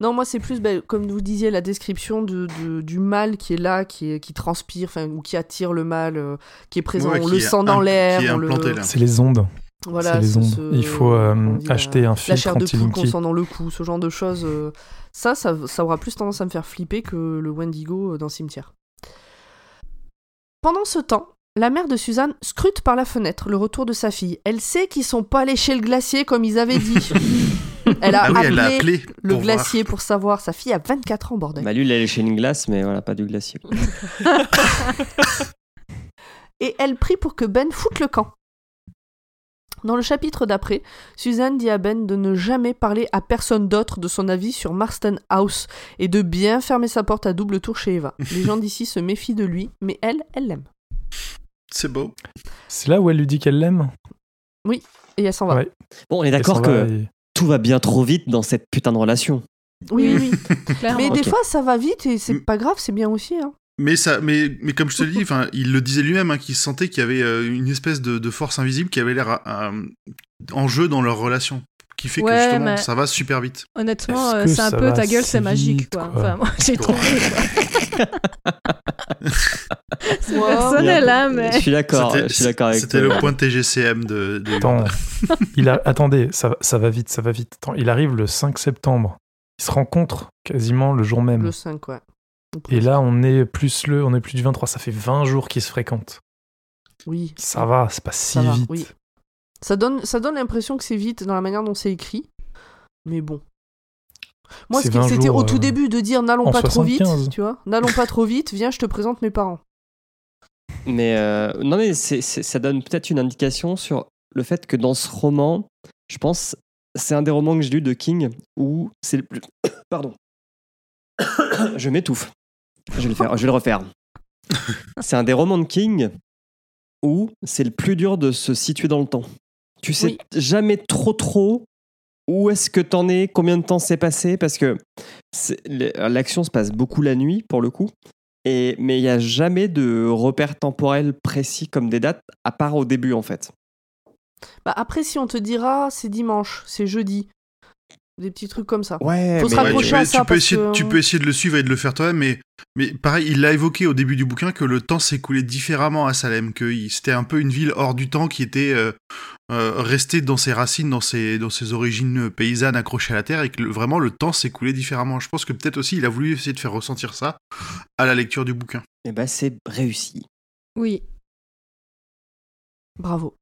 Non, moi c'est plus, ben, comme vous disiez, la description de, de- du mal qui est là, qui, est, qui transpire, enfin, ou qui attire le mal, euh, qui est présent. Ouais, on qui le sent dans l'air. le-. C'est les ondes. Voilà, c'est les ondes. ce- Il faut euh, dit, la- acheter un La filtre chair de poule qu'on sent dans le cou, ce genre de choses, euh, Ça, ça, ça aura plus tendance à me faire flipper que le Wendigo euh, dans le cimetière. Pendant ce temps, la mère de Suzanne scrute par la fenêtre le retour de sa fille. Elle sait qu'ils sont pas allés chez le glacier comme ils avaient dit. elle a Ah oui, appelé elle l'a appelé. le pour glacier pour savoir. Sa fille a 24 ans, bordel. Bah lui, il est allé chez une glace, mais voilà, pas du glacier. et elle prie pour que Ben foute le camp. Dans le chapitre d'après, Suzanne dit à Ben de ne jamais parler à personne d'autre de son avis sur Marston House et de bien fermer sa porte à double tour chez Eva. Les gens d'ici se méfient de lui, mais elle, elle l'aime. C'est beau. C'est là où elle lui dit qu'elle l'aime? Et elle s'en va. Ouais. Bon, on est d'accord que va et- tout va bien trop vite dans cette putain de relation. Oui, oui. Mais des fois, ça va vite et c'est pas grave, c'est bien aussi. Hein. Mais ça, mais, mais comme je te le dis, enfin, il le disait lui-même, hein, qu'il sentait qu'il y avait euh, une espèce de, de force invisible qui avait l'air euh, en jeu dans leur relation, qui fait que Ouais, justement mais- ça va super vite. Honnêtement, euh, que c'est un peu ta gueule, si c'est magique, vite, quoi. quoi Enfin, moi, j'ai trouvé. c'est Ouais. personnel, hein, mais. Je suis d'accord, C'était- je suis d'accord avec C'était toi. le point TGCM de. de- Attends, il a... attendez, ça, va- ça va vite, ça va vite. Attends, il arrive le 5 septembre. Ils se rencontrent quasiment le jour même. Le 5, ouais. Et là, on est plus le, on est plus du 23. Ça fait 20 jours qu'ils se fréquentent. Oui. Ça va, c'est pas si Ça va, vite. oui. Ça donne, ça donne l'impression que c'est vite dans la manière dont c'est écrit. Mais bon. Moi, C'est ce qui- 20 c'était au tout euh, début de dire n'allons pas trop 75. vite, tu vois. N'allons pas trop vite, viens, je te présente mes parents. Mais euh, non, mais ça donne peut-être une indication sur le fait que dans ce roman, je pense, c'est un des romans que j'ai lu de King où c'est le plus. Pardon. je m'étouffe. Je vais le faire. Je vais le refaire. c'est un des romans de King où c'est le plus dur de se situer dans le temps. Tu sais Oui. jamais trop trop où est-ce que t'en es, combien de temps s'est passé, parce que l'action se passe beaucoup la nuit pour le coup. Et, mais il n'y a jamais de repère temporel précis comme des dates, à part au début en fait. Bah après, si on te dira c'est dimanche, c'est jeudi, des petits trucs comme ça. Ouais, Faut se mais- Ouais, rapprocher tu, à peux, ça tu peux parce essayer, de- que- tu peux essayer de le suivre et de le faire toi-même, mais, mais pareil, il l'a évoqué au début du bouquin que le temps s'écoulait différemment à Salem, que c'était un peu une ville hors du temps qui était euh, euh, restée dans ses racines, dans ses, dans ses origines paysannes accrochées à la terre, et que le- vraiment le temps s'écoulait différemment. Je pense que peut-être aussi il a voulu essayer de faire ressentir ça à la lecture du bouquin. Eh ben, c'est réussi. Oui. Bravo.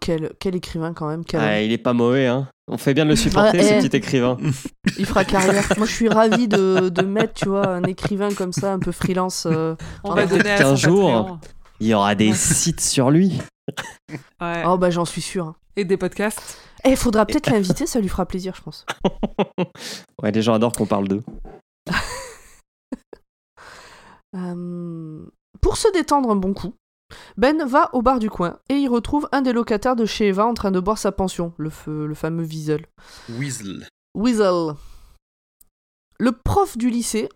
Quel, quel écrivain quand même. quel Ah, il est pas mauvais, hein. On fait bien de le supporter, Ah, ce eh. petit écrivain. Il fera carrière. Moi, je suis ravie de, de mettre, tu vois, un écrivain comme ça, un peu freelance. euh. On va donner à qu'un son jour. Patreon. Il y aura des sites sur lui. Ouais. Oh, bah, j'en suis sûre. hein. Et des podcasts. Eh, il faudra peut-être l'inviter, ça lui fera plaisir, je pense. Ouais, les gens adorent qu'on parle d'eux. Euh, Pour se détendre un bon coup, Ben va au bar du coin et il retrouve un des locataires de chez Eva en train de boire sa pension, le, le fameux Wiesel. Weasel. Weasel. Le prof du lycée.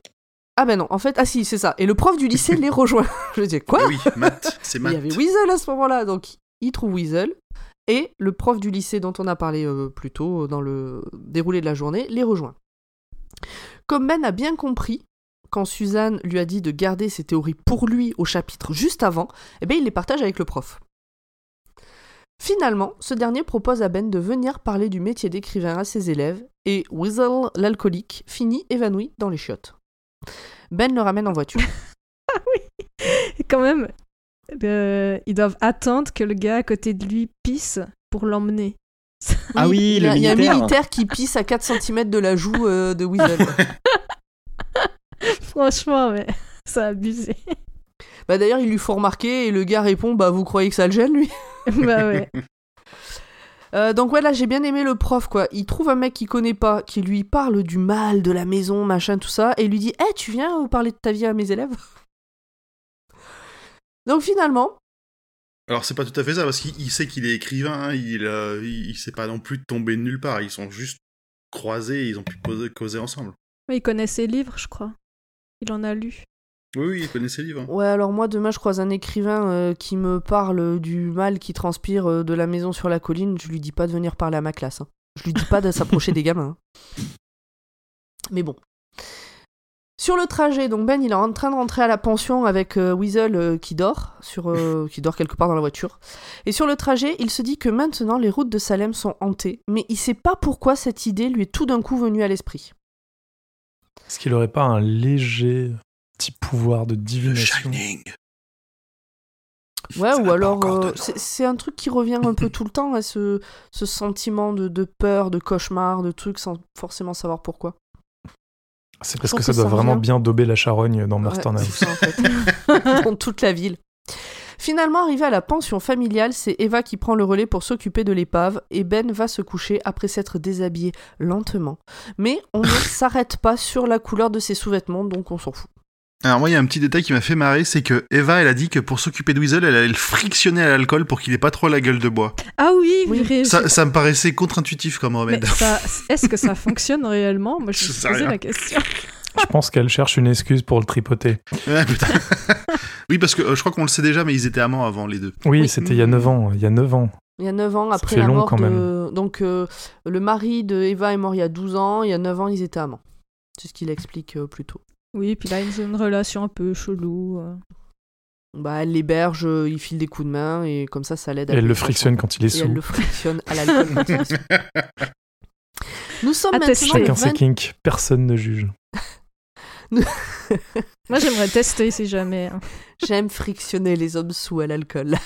Ah ben non, en fait, ah si, c'est ça. Et le prof du lycée les rejoint. Je dis quoi? Oui, Matt, c'est Il Matt. y avait Weasel à ce moment-là, donc il trouve Weasel. Et le prof du lycée dont on a parlé euh, plus tôt dans le déroulé de la journée les rejoint. Comme Ben a bien compris, quand Suzanne lui a dit de garder ses théories pour lui au chapitre juste avant, eh ben il les partage avec le prof. Finalement, ce dernier propose à Ben de venir parler du métier d'écrivain à ses élèves, et Weasel, l'alcoolique, finit évanoui dans les chiottes. Ben le ramène en voiture. Et quand même, euh, ils doivent attendre que le gars à côté de lui pisse pour l'emmener. Ah oui, il y a- le Il y a un militaire. militaire qui pisse à 4 cm de la joue euh, de Weasel. Franchement, mais c'est abusé. bah d'ailleurs, il lui faut remarquer et le gars répond Bah vous croyez que ça le gêne lui? Bah ouais. Euh, Donc voilà, j'ai bien aimé le prof quoi. Il trouve un mec qu'il connaît pas, qui lui parle du mal de la maison, machin, tout ça, et lui dit Eh, tu viens euh, parler de ta vie à mes élèves? Donc finalement, Alors c'est pas tout à fait ça parce qu'il il sait qu'il est écrivain, hein, il, euh, il, il sait pas non plus tomber de nulle part. Ils sont juste croisés, ils ont pu causer, causer ensemble. Mais il connaît ses livres, je crois. Il en a lu. Oui, oui, il connaît ses livres. hein. ouais, alors moi demain je croise un écrivain euh, qui me parle du mal qui transpire euh, de la maison sur la colline, je lui dis pas de venir parler à ma classe. hein. Je lui dis pas de s'approcher des gamins. hein. Mais bon. Sur le trajet, donc Ben il est en train de rentrer à la pension avec euh, Weasel euh, qui dort, sur, euh, qui dort quelque part dans la voiture. Et sur le trajet, il se dit que maintenant les routes de Salem sont hantées, mais il sait pas pourquoi cette idée lui est tout d'un coup venue à l'esprit. Est-ce qu'il aurait pas un léger petit pouvoir de The divination Shining. Ouais, Ça ou alors euh, c'est un truc qui revient un peu tout le temps, hein, ce, ce sentiment de, de peur, de cauchemar, de trucs sans forcément savoir pourquoi. C'est parce que ça que doit ça vraiment revient. bien dober la charogne dans Murstern Ouais, House. c'est ça, en fait. dans toute la ville. Finalement, arrivé à la pension familiale, c'est Eva qui prend le relais pour s'occuper de l'épave et Ben va se coucher après s'être déshabillé lentement. Mais on ne s'arrête pas sur la couleur de ses sous-vêtements, donc on s'en fout. Alors moi, il y a un petit détail qui m'a fait marrer, c'est que Eva, elle a dit que pour s'occuper de Weasel, elle allait le frictionner à l'alcool pour qu'il ait pas trop la gueule de bois. Ah oui, Oui. oui. Ça, ça me paraissait contre-intuitif comme remède. est-ce que ça fonctionne réellement? Moi, je me suis posé la question. Je pense qu'elle cherche une excuse pour le tripoter. Ouais, putain. oui, parce que euh, je crois qu'on le sait déjà, mais ils étaient amants avant les deux. Oui, Oui. c'était il y a 9 ans. Il y a 9 ans. Il y a 9 ans, après la long, mort quand de... Donc, euh, le mari de Eva est mort il y a 12 ans, il y a 9 ans, ils étaient amants. C'est ce qu'il explique euh, plus tôt. Oui, puis là, ils ont une relation un peu chelou. euh. Bah, elle l'héberge, il file des coups de main, et comme ça, ça l'aide elle le frictionne quand il est Et elle sous. le frictionne à l'alcool. quand il est sous. Nous sommes À maintenant Chacun ses 20 kinks. Personne ne juge. Moi, j'aimerais tester si jamais. hein. J'aime frictionner les hommes sous à l'alcool.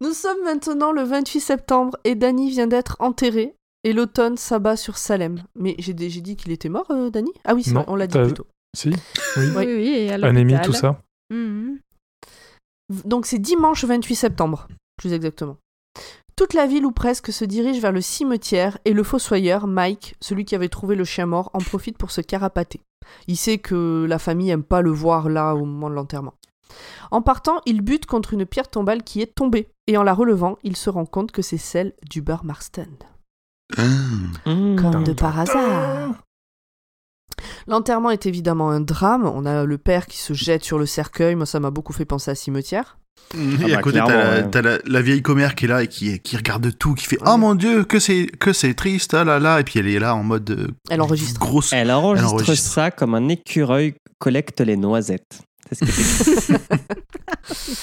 Nous sommes maintenant le 28 septembre et Danny vient d'être enterré et l'automne s'abat sur Salem. Mais j'ai j'ai dit qu'il était mort, euh, Danny Ah oui, c'est Non, vrai, on l'a dit t'as- plus tôt. Si Oui. Oui, oui, et à Anémie, l'hôpital. tout ça. Mhm. Donc c'est dimanche 28 septembre, plus exactement. Toute la ville ou presque se dirige vers le cimetière et le fossoyeur, Mike, celui qui avait trouvé le chien mort, en profite pour se carapater. Il sait que la famille aime pas le voir là au moment de l'enterrement. En partant, il bute contre une pierre tombale qui est tombée, et en la relevant, il se rend compte que c'est celle du beurre Marston. Mmh. Comme de par hasard. L'enterrement est évidemment un drame. On a le père qui se jette sur le cercueil. Moi, ça m'a beaucoup fait penser à Cimetière. Et bah, à côté, t'as la, ouais. t'as la, la vieille commère qui est là et qui, qui regarde tout, qui fait Ouais. Oh mon dieu, que c'est que c'est triste, ah là là. Et puis elle est là en mode euh, Elle enregistre. grosse. Elle enregistre, Elle enregistre. ça comme un écureuil collecte les noisettes. C'est ce que.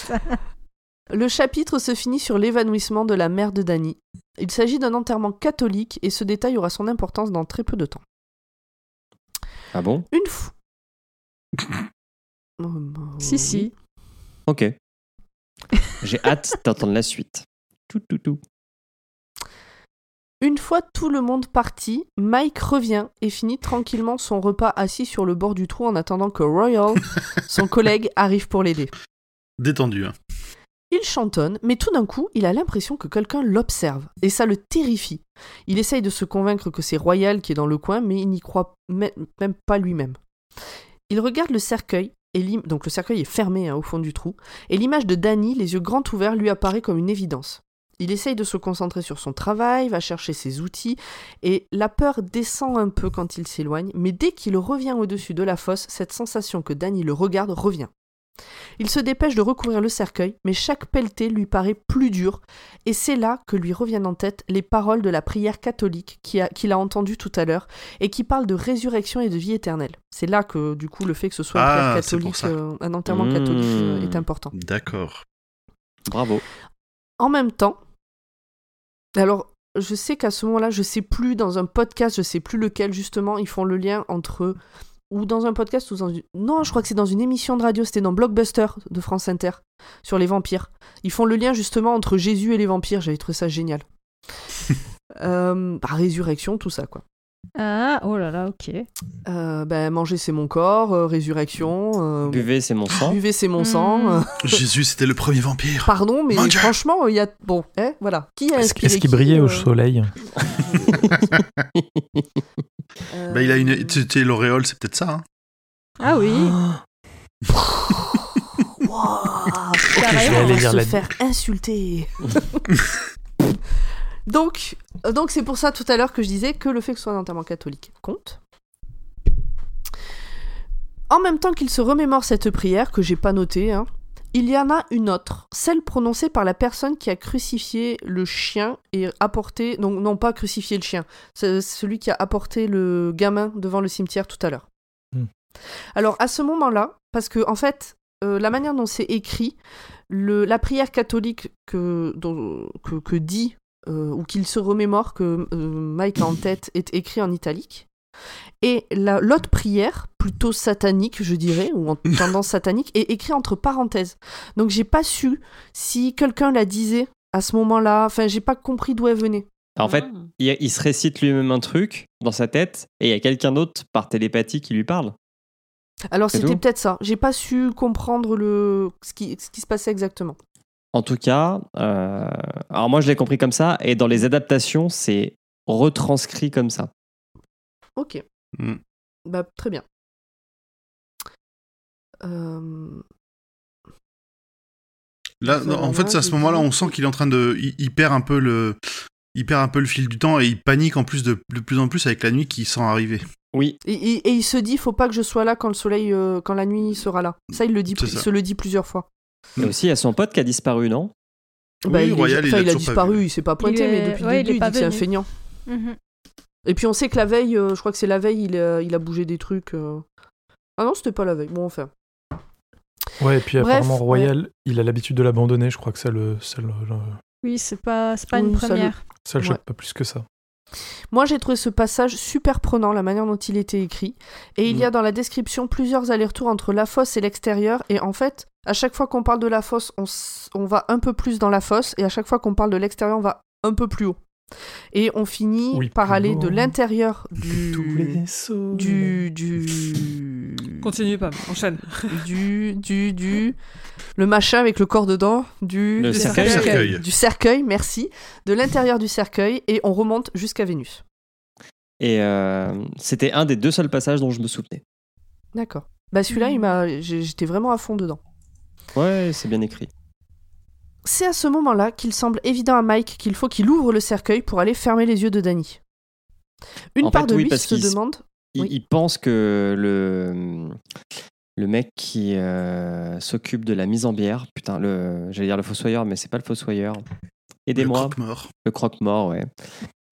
Le chapitre se finit sur l'évanouissement de la mère de Danny. Il s'agit d'un enterrement catholique et ce détail aura son importance dans très peu de temps. ah bon? Une fois. Oh, bah, Si, si. Ok. J'ai hâte d'entendre la suite. Tout, tout, tout. Une fois tout le monde parti, Mike revient et finit tranquillement son repas assis sur le bord du trou en attendant que Royal, son collègue, arrive pour l'aider. Détendu. Hein. Il chantonne, mais tout d'un coup, il a l'impression que quelqu'un l'observe, et ça le terrifie. Il essaye de se convaincre que c'est Royal qui est dans le coin, mais il n'y croit mê- même pas lui-même. Il regarde le cercueil, donc le cercueil est fermé hein, au fond du trou, et l'image de Danny, les yeux grands ouverts, lui apparaît comme une évidence. Il essaye de se concentrer sur son travail, va chercher ses outils, et la peur descend un peu quand il s'éloigne, mais dès qu'il revient au-dessus de la fosse, cette sensation que Danny le regarde revient. Il se dépêche de recouvrir le cercueil, mais chaque pelletée lui paraît plus dure, et c'est là que lui reviennent en tête les paroles de la prière catholique a- qu'il a entendue tout à l'heure, et qui parle de résurrection et de vie éternelle. C'est là que, du coup, le fait que ce soit une Ah, prière catholique, euh, un enterrement Mmh. catholique euh, est important. D'accord. Bravo. En même temps, alors je sais qu'à ce moment-là, je sais plus dans un podcast, je sais plus lequel justement, ils font le lien entre ou dans un podcast ou dans une... non, je crois que c'est dans une émission de radio, c'était dans Blockbuster de France Inter sur les vampires. Ils font le lien justement entre Jésus et les vampires. J'avais trouvé ça génial. euh, bah, résurrection, tout ça quoi. Ah, oh là là, ok. Euh, ben, manger c'est mon corps, euh, résurrection. euh, Buvez, c'est mon sang. buvez c'est mon sang. Mm. euh, Jésus, c'était le premier vampire. pardon, mais franchement, il y a bon, eh, voilà. Qui a Est-ce est-ce qu'il qui, brillait au soleil? euh, Bah, il a une. Tu sais, l'auréole, c'est peut-être ça. Hein. Ah oui. Waouh je vais aller lire se la faire insulter. donc, euh, donc c'est pour ça tout à l'heure que je disais que le fait que ce soit un enterrement catholique compte. En même temps qu'il se remémore cette prière que j'ai pas notée, hein, il y en a une autre, celle prononcée par la personne qui a crucifié le chien et apporté, non, non pas crucifié le chien, c'est celui qui a apporté le gamin devant le cimetière tout à l'heure. Hmm. Alors à ce moment-là, parce que en fait, euh, la manière dont c'est écrit, le, la prière catholique que, dont- que, que dit euh, ou qu'il se remémore que euh, Mike a en tête est écrit en italique. Et la- l'autre prière, plutôt satanique, je dirais, ou en tendance satanique, est écrite entre parenthèses. Donc j'ai pas su si quelqu'un la disait à ce moment-là. Enfin, j'ai pas compris d'où elle venait. En fait, Mm. il, il se récite lui-même un truc dans sa tête et il y a quelqu'un d'autre par télépathie qui lui parle. Alors c'était peut-être ça. J'ai pas su comprendre le ce qui, ce qui se passait exactement. En tout cas, euh, alors moi je l'ai compris comme ça et dans les adaptations, c'est retranscrit comme ça. Ok. Mm. Bah très bien. Euh, Là, non, en fait, c'est à ce moment-là, on sent qu'il est en train de, il, il perd un peu le, il perd un peu le fil du temps et il panique en plus de, de plus en plus avec la nuit qui sent arriver. Oui, Et, et- et il se dit, faut pas que je sois là quand le soleil, euh, quand la nuit sera là. Ça, il le dit, il ça. se le dit plusieurs fois. et aussi il y a son pote qui a disparu, non? Bah, Oui, il, est- Royal, il enfin, l'a il a disparu, il s'est pas pointé, mais depuis ouais, le il début, est il, pas dit c'est un feignant. Mhm. Et puis on sait que la veille, euh, je crois que c'est la veille, il a, il a bougé des trucs. euh. Ah non, c'était pas la veille. Bon, enfin. Ouais, et puis Bref, apparemment, Royal, il a l'habitude de l'abandonner. Je crois que ça le, ça le, le- Oui, c'est pas, c'est pas Oui, une ça le- première. ça le Ouais. choque pas plus que ça. Moi, j'ai trouvé ce passage super prenant, la manière dont il était écrit. Et il y a dans la description plusieurs allers-retours entre la fosse et l'extérieur. Et en fait, à chaque fois qu'on parle de la fosse, on, s- on va un peu plus dans la fosse. Et à chaque fois qu'on parle de l'extérieur, on va un peu plus haut. Et on finit Oui, par aller de l'intérieur du... Du... Du... Continue pas, enchaîne. du, du, du, le machin avec le corps dedans, du, Le du cercueil. Cercueil. du cercueil, merci, de l'intérieur du cercueil et on remonte jusqu'à Vénus. Et euh, c'était un des deux seuls passages dont je me souvenais. D'accord. Bah celui-là, Mhm. il m'a, j'étais vraiment à fond dedans. Ouais, c'est bien écrit. C'est à ce moment-là qu'il semble évident à Mike qu'il faut qu'il ouvre le cercueil pour aller fermer les yeux de Danny. Une En part fait, de oui, lui parce se demande. Il, Oui. il pense que le, le mec qui euh, s'occupe de la mise en bière, putain, le, j'allais dire le fossoyeur, mais c'est pas le fossoyeur. Le Aidez-moi. croque-mort. Le croque-mort, ouais.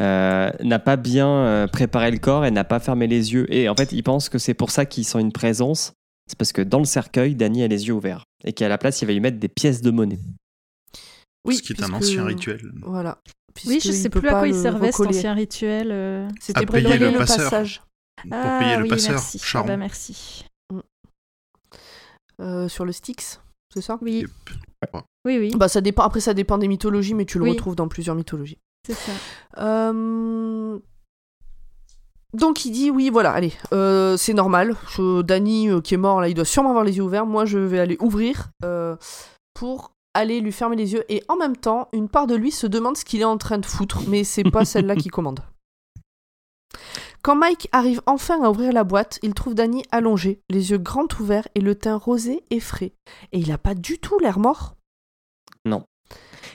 Euh, n'a pas bien euh, préparé le corps et n'a pas fermé les yeux. Et en fait, il pense que c'est pour ça qu'il sent une présence. C'est parce que dans le cercueil, Danny a les yeux ouverts. Et qu'à la place, il va lui mettre des pièces de monnaie. Oui, ce qui est un ancien rituel. Voilà. Oui, je Puisqu'il sais plus à quoi il servait cet ancien rituel. euh. C'était pour payer le le passeur. passage Pour Ah payer le oui, passeur, merci. Ah Charon. bah, merci. euh, sur le Styx, c'est ça? Oui, Yep. oui, oui, Bah ça dépend. Après, ça dépend des mythologies, mais tu le Oui. retrouves dans plusieurs mythologies. c'est ça. Euh, Donc il dit oui voilà allez euh, c'est normal je... Danny euh, qui est mort là il doit sûrement avoir les yeux ouverts moi je vais aller ouvrir euh, pour aller lui fermer les yeux et en même temps une part de lui se demande ce qu'il est en train de foutre mais c'est pas celle-là qui commande. Quand Mike arrive enfin à ouvrir la boîte il trouve Danny allongé les yeux grands ouverts et le teint rosé et frais et il a pas du tout l'air mort.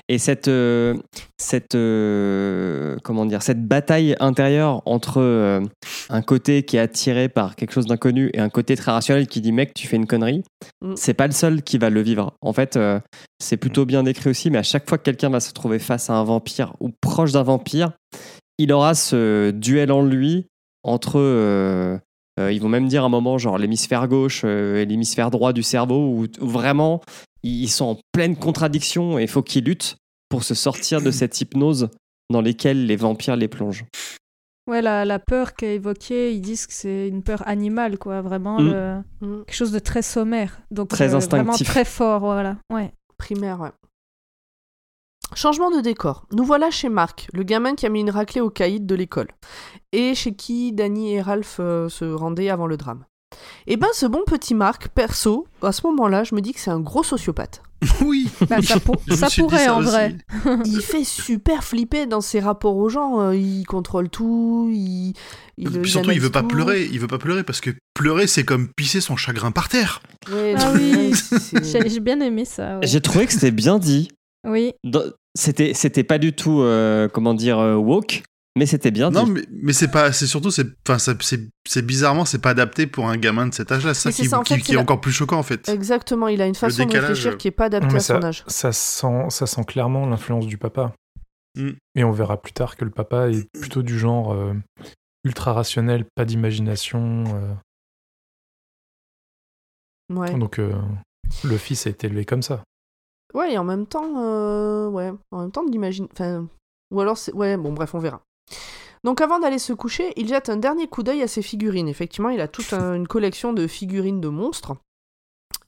Et cette, euh, cette, euh, comment dire, cette bataille intérieure entre euh, un côté qui est attiré par quelque chose d'inconnu et un côté très rationnel qui dit mec tu fais une connerie, Mm. c'est pas le seul qui va le vivre. En fait, euh, c'est plutôt bien décrit aussi, mais à chaque fois que quelqu'un va se trouver face à un vampire ou proche d'un vampire, il aura ce duel en lui entre euh, euh, ils vont même dire à un moment genre l'hémisphère gauche euh, et l'hémisphère droit du cerveau où, où vraiment ils sont en pleine contradiction et il faut qu'ils luttent pour se sortir de cette hypnose dans laquelle les vampires les plongent. Ouais, la, la peur qu'a évoquée, ils disent que c'est une peur animale, quoi. Vraiment, Mm. le- Mm. quelque chose de très sommaire. Donc, Très euh, Vraiment instinctif. très fort, voilà. Ouais. Primaire, ouais. Changement de décor. Nous voilà chez Marc, le gamin qui a mis une raclée au caïd de l'école, et chez qui Danny et Ralph euh, se rendaient avant le drame. Et ben ce bon petit Marc, perso, à ce moment-là, je me dis que c'est un gros sociopathe. Oui, Bah, ça pour- pourrait, ça en aussi. vrai. Il fait super flipper dans ses rapports aux gens, euh, il contrôle tout, il... il Puis surtout, il veut pas pleurer. Il veut pas pleurer parce que pleurer, c'est comme pisser son chagrin par terre. Ouais, Ah oui. J'ai bien aimé ça. ouais. J'ai trouvé que c'était bien dit. Oui, Dans- C'était, c'était pas du tout, euh, comment dire, euh, woke, mais c'était bien Non, dit. mais, mais c'est pas. C'est surtout, c'est, enfin, c'est, c'est bizarrement, c'est pas adapté pour un gamin de cet âge-là. C'est ça qui, ça, qui- fait, qui c'est est encore plus choquant en fait. Exactement, il a une façon de réfléchir euh, qui est pas adaptée à son âge. ça, sent, ça sent clairement l'influence du papa. Mm. Et on verra plus tard que le papa est plutôt du genre euh, ultra rationnel, pas d'imagination. euh. Ouais. Donc euh, le fils a été élevé comme ça. Ouais, et en même temps, euh, ouais, en même temps, de l'imagine. Enfin, Ou alors c'est. Ouais, bon, bref, on verra. Donc avant d'aller se coucher, il jette un dernier coup d'œil à ses figurines. Effectivement, il a toute un- une collection de figurines de monstres.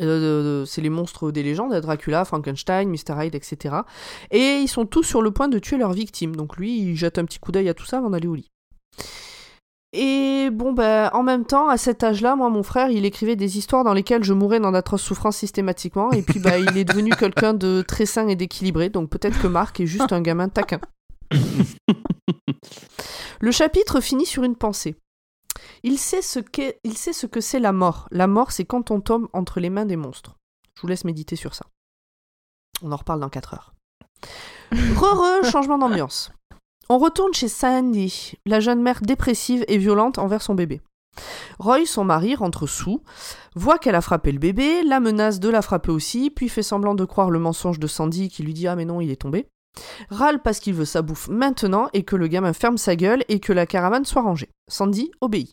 Euh, c'est les monstres des légendes, Dracula, Frankenstein, Mr. Hyde, etc. Et ils sont tous sur le point de tuer leurs victimes. Donc lui, il jette un petit coup d'œil à tout ça avant d'aller au lit. Et bon, ben, en même temps, à cet âge-là, moi, mon frère, il écrivait des histoires dans lesquelles je mourais dans d'atroces souffrances systématiquement. Et puis, bah, il est devenu quelqu'un de très sain et d'équilibré. Donc peut-être que Marc est juste un gamin taquin. Le chapitre finit sur une pensée. Il sait ce qu'est, il sait ce que c'est la mort. La mort, c'est quand on tombe entre les mains des monstres. Je vous laisse méditer sur ça. On en reparle dans 4 heures. Re-re, changement d'ambiance. On retourne chez Sandy, la jeune mère dépressive et violente envers son bébé. Roy, son mari, rentre sous, voit qu'elle a frappé le bébé, la menace de la frapper aussi, puis fait semblant de croire le mensonge de Sandy qui lui dit Ah mais non, il est tombé. Râle parce qu'il veut sa bouffe maintenant et que le gamin ferme sa gueule et que la caravane soit rangée. Sandy obéit.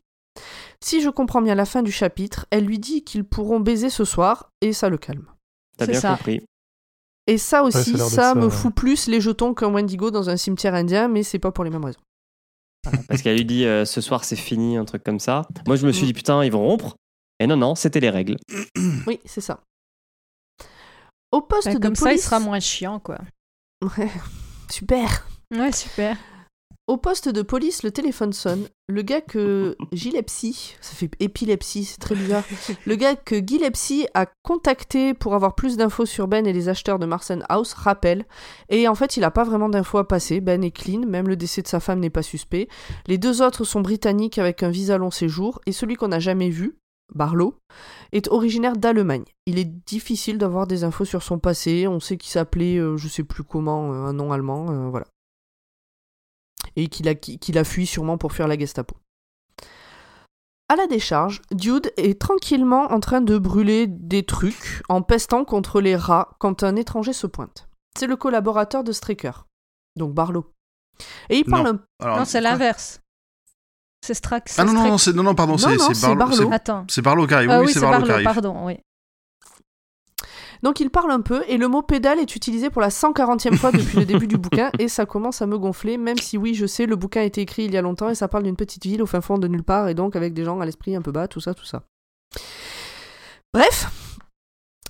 Si je comprends bien la fin du chapitre, elle lui dit qu'ils pourront baiser ce soir et ça le calme. T'as C'est bien ça. compris. Et ça aussi, ça me ouais. fout plus les jetons qu'un Wendigo dans un cimetière indien, mais c'est pas pour les mêmes raisons. Parce qu'elle lui dit euh, ce soir c'est fini, un truc comme ça. Moi je me suis Mm. dit putain, ils vont rompre. Et non, non, c'était les règles. Oui, c'est ça. Au poste Bah, de comme police... ça, il sera moins chiant, quoi. Ouais, super. Ouais, super. Au poste de police, le téléphone sonne. Le gars que Gilepsy, ça fait épilepsie, c'est très bizarre. Le gars que Gilepsy a contacté pour avoir plus d'infos sur Ben et les acheteurs de Marsen House rappelle. Et en fait, il n'a pas vraiment d'infos à passer. Ben est clean, même le décès de sa femme n'est pas suspect. Les deux autres sont britanniques avec un visa long séjour. Et celui qu'on n'a jamais vu, Barlow, est originaire d'Allemagne. Il est difficile d'avoir des infos sur son passé. On sait qu'il s'appelait, euh, je sais plus comment, euh, un nom allemand. euh, voilà et qu'il a, qu'il a fui sûrement pour fuir la Gestapo. À la décharge, Dude est tranquillement en train de brûler des trucs en pestant contre les rats quand un étranger se pointe. C'est le collaborateur de Straker, donc Barlow. Et il parle Non. un Alors, non, c'est l'inverse. C'est Strax. Ah non, non, non, non, non, pardon, c'est, non, c'est c'est Barlow. C'est- Attends. C'est Barlow qui arrive. Ah oui, c'est Barlow qui arrive. pardon, oui. Donc il parle un peu, et le mot pédale est utilisé pour la 140e fois depuis le début du bouquin, et ça commence à me gonfler, même si oui, je sais, le bouquin a été écrit il y a longtemps, et ça parle d'une petite ville au fin fond de nulle part, et donc avec des gens à l'esprit un peu bas, tout ça, tout ça. Bref,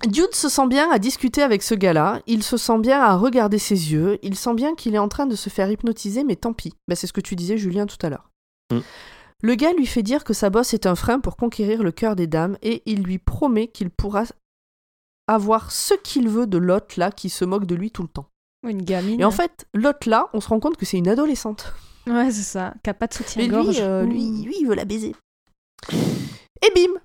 Dude se sent bien à discuter avec ce gars-là, il se sent bien à regarder ses yeux, il sent bien qu'il est en train de se faire hypnotiser, mais tant pis. Bah, c'est ce que tu disais, Julien, tout à l'heure. Mm. Le gars lui fait dire que sa bosse est un frein pour conquérir le cœur des dames, et il lui promet qu'il pourra avoir ce qu'il veut de l'autre là qui se moque de lui tout le temps. Une gamine. Et en fait, l'autre là, on se rend compte que c'est une adolescente. Ouais, c'est ça. Qui a pas de Mais soutien-gorge. lui, euh, Ouh. lui, lui, il veut la baiser. Et bim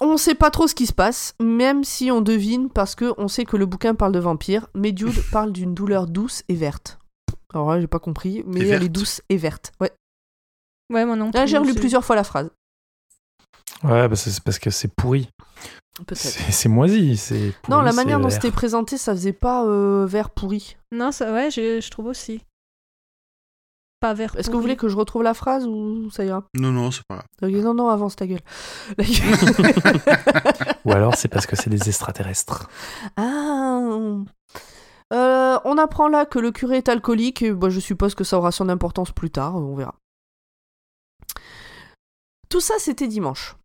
On sait pas trop ce qui se passe, même si on devine parce que on sait que le bouquin parle de vampires, mais Dude parle d'une douleur douce et verte. Alors là, j'ai pas compris, mais elle est douce et verte. Ouais. Ouais, moi non. Là, plus, j'ai relu plusieurs fois la phrase. Ouais, bah, c'est parce que c'est pourri. Peut-être. C'est moisi. c'est Non, la manière dont c'était présenté, ça faisait pas euh, vert pourri. Non, ça, ouais, je, je trouve aussi. Pas vert. Est-ce que vous voulez que je retrouve la phrase ou ça ira? Non, non, c'est pas grave. Non, non, avance ta gueule. Ou alors c'est parce que c'est des extraterrestres. ah Euh, On apprend là que le curé est alcoolique, et bah, je suppose que ça aura son importance plus tard, on verra. Tout ça, c'était dimanche.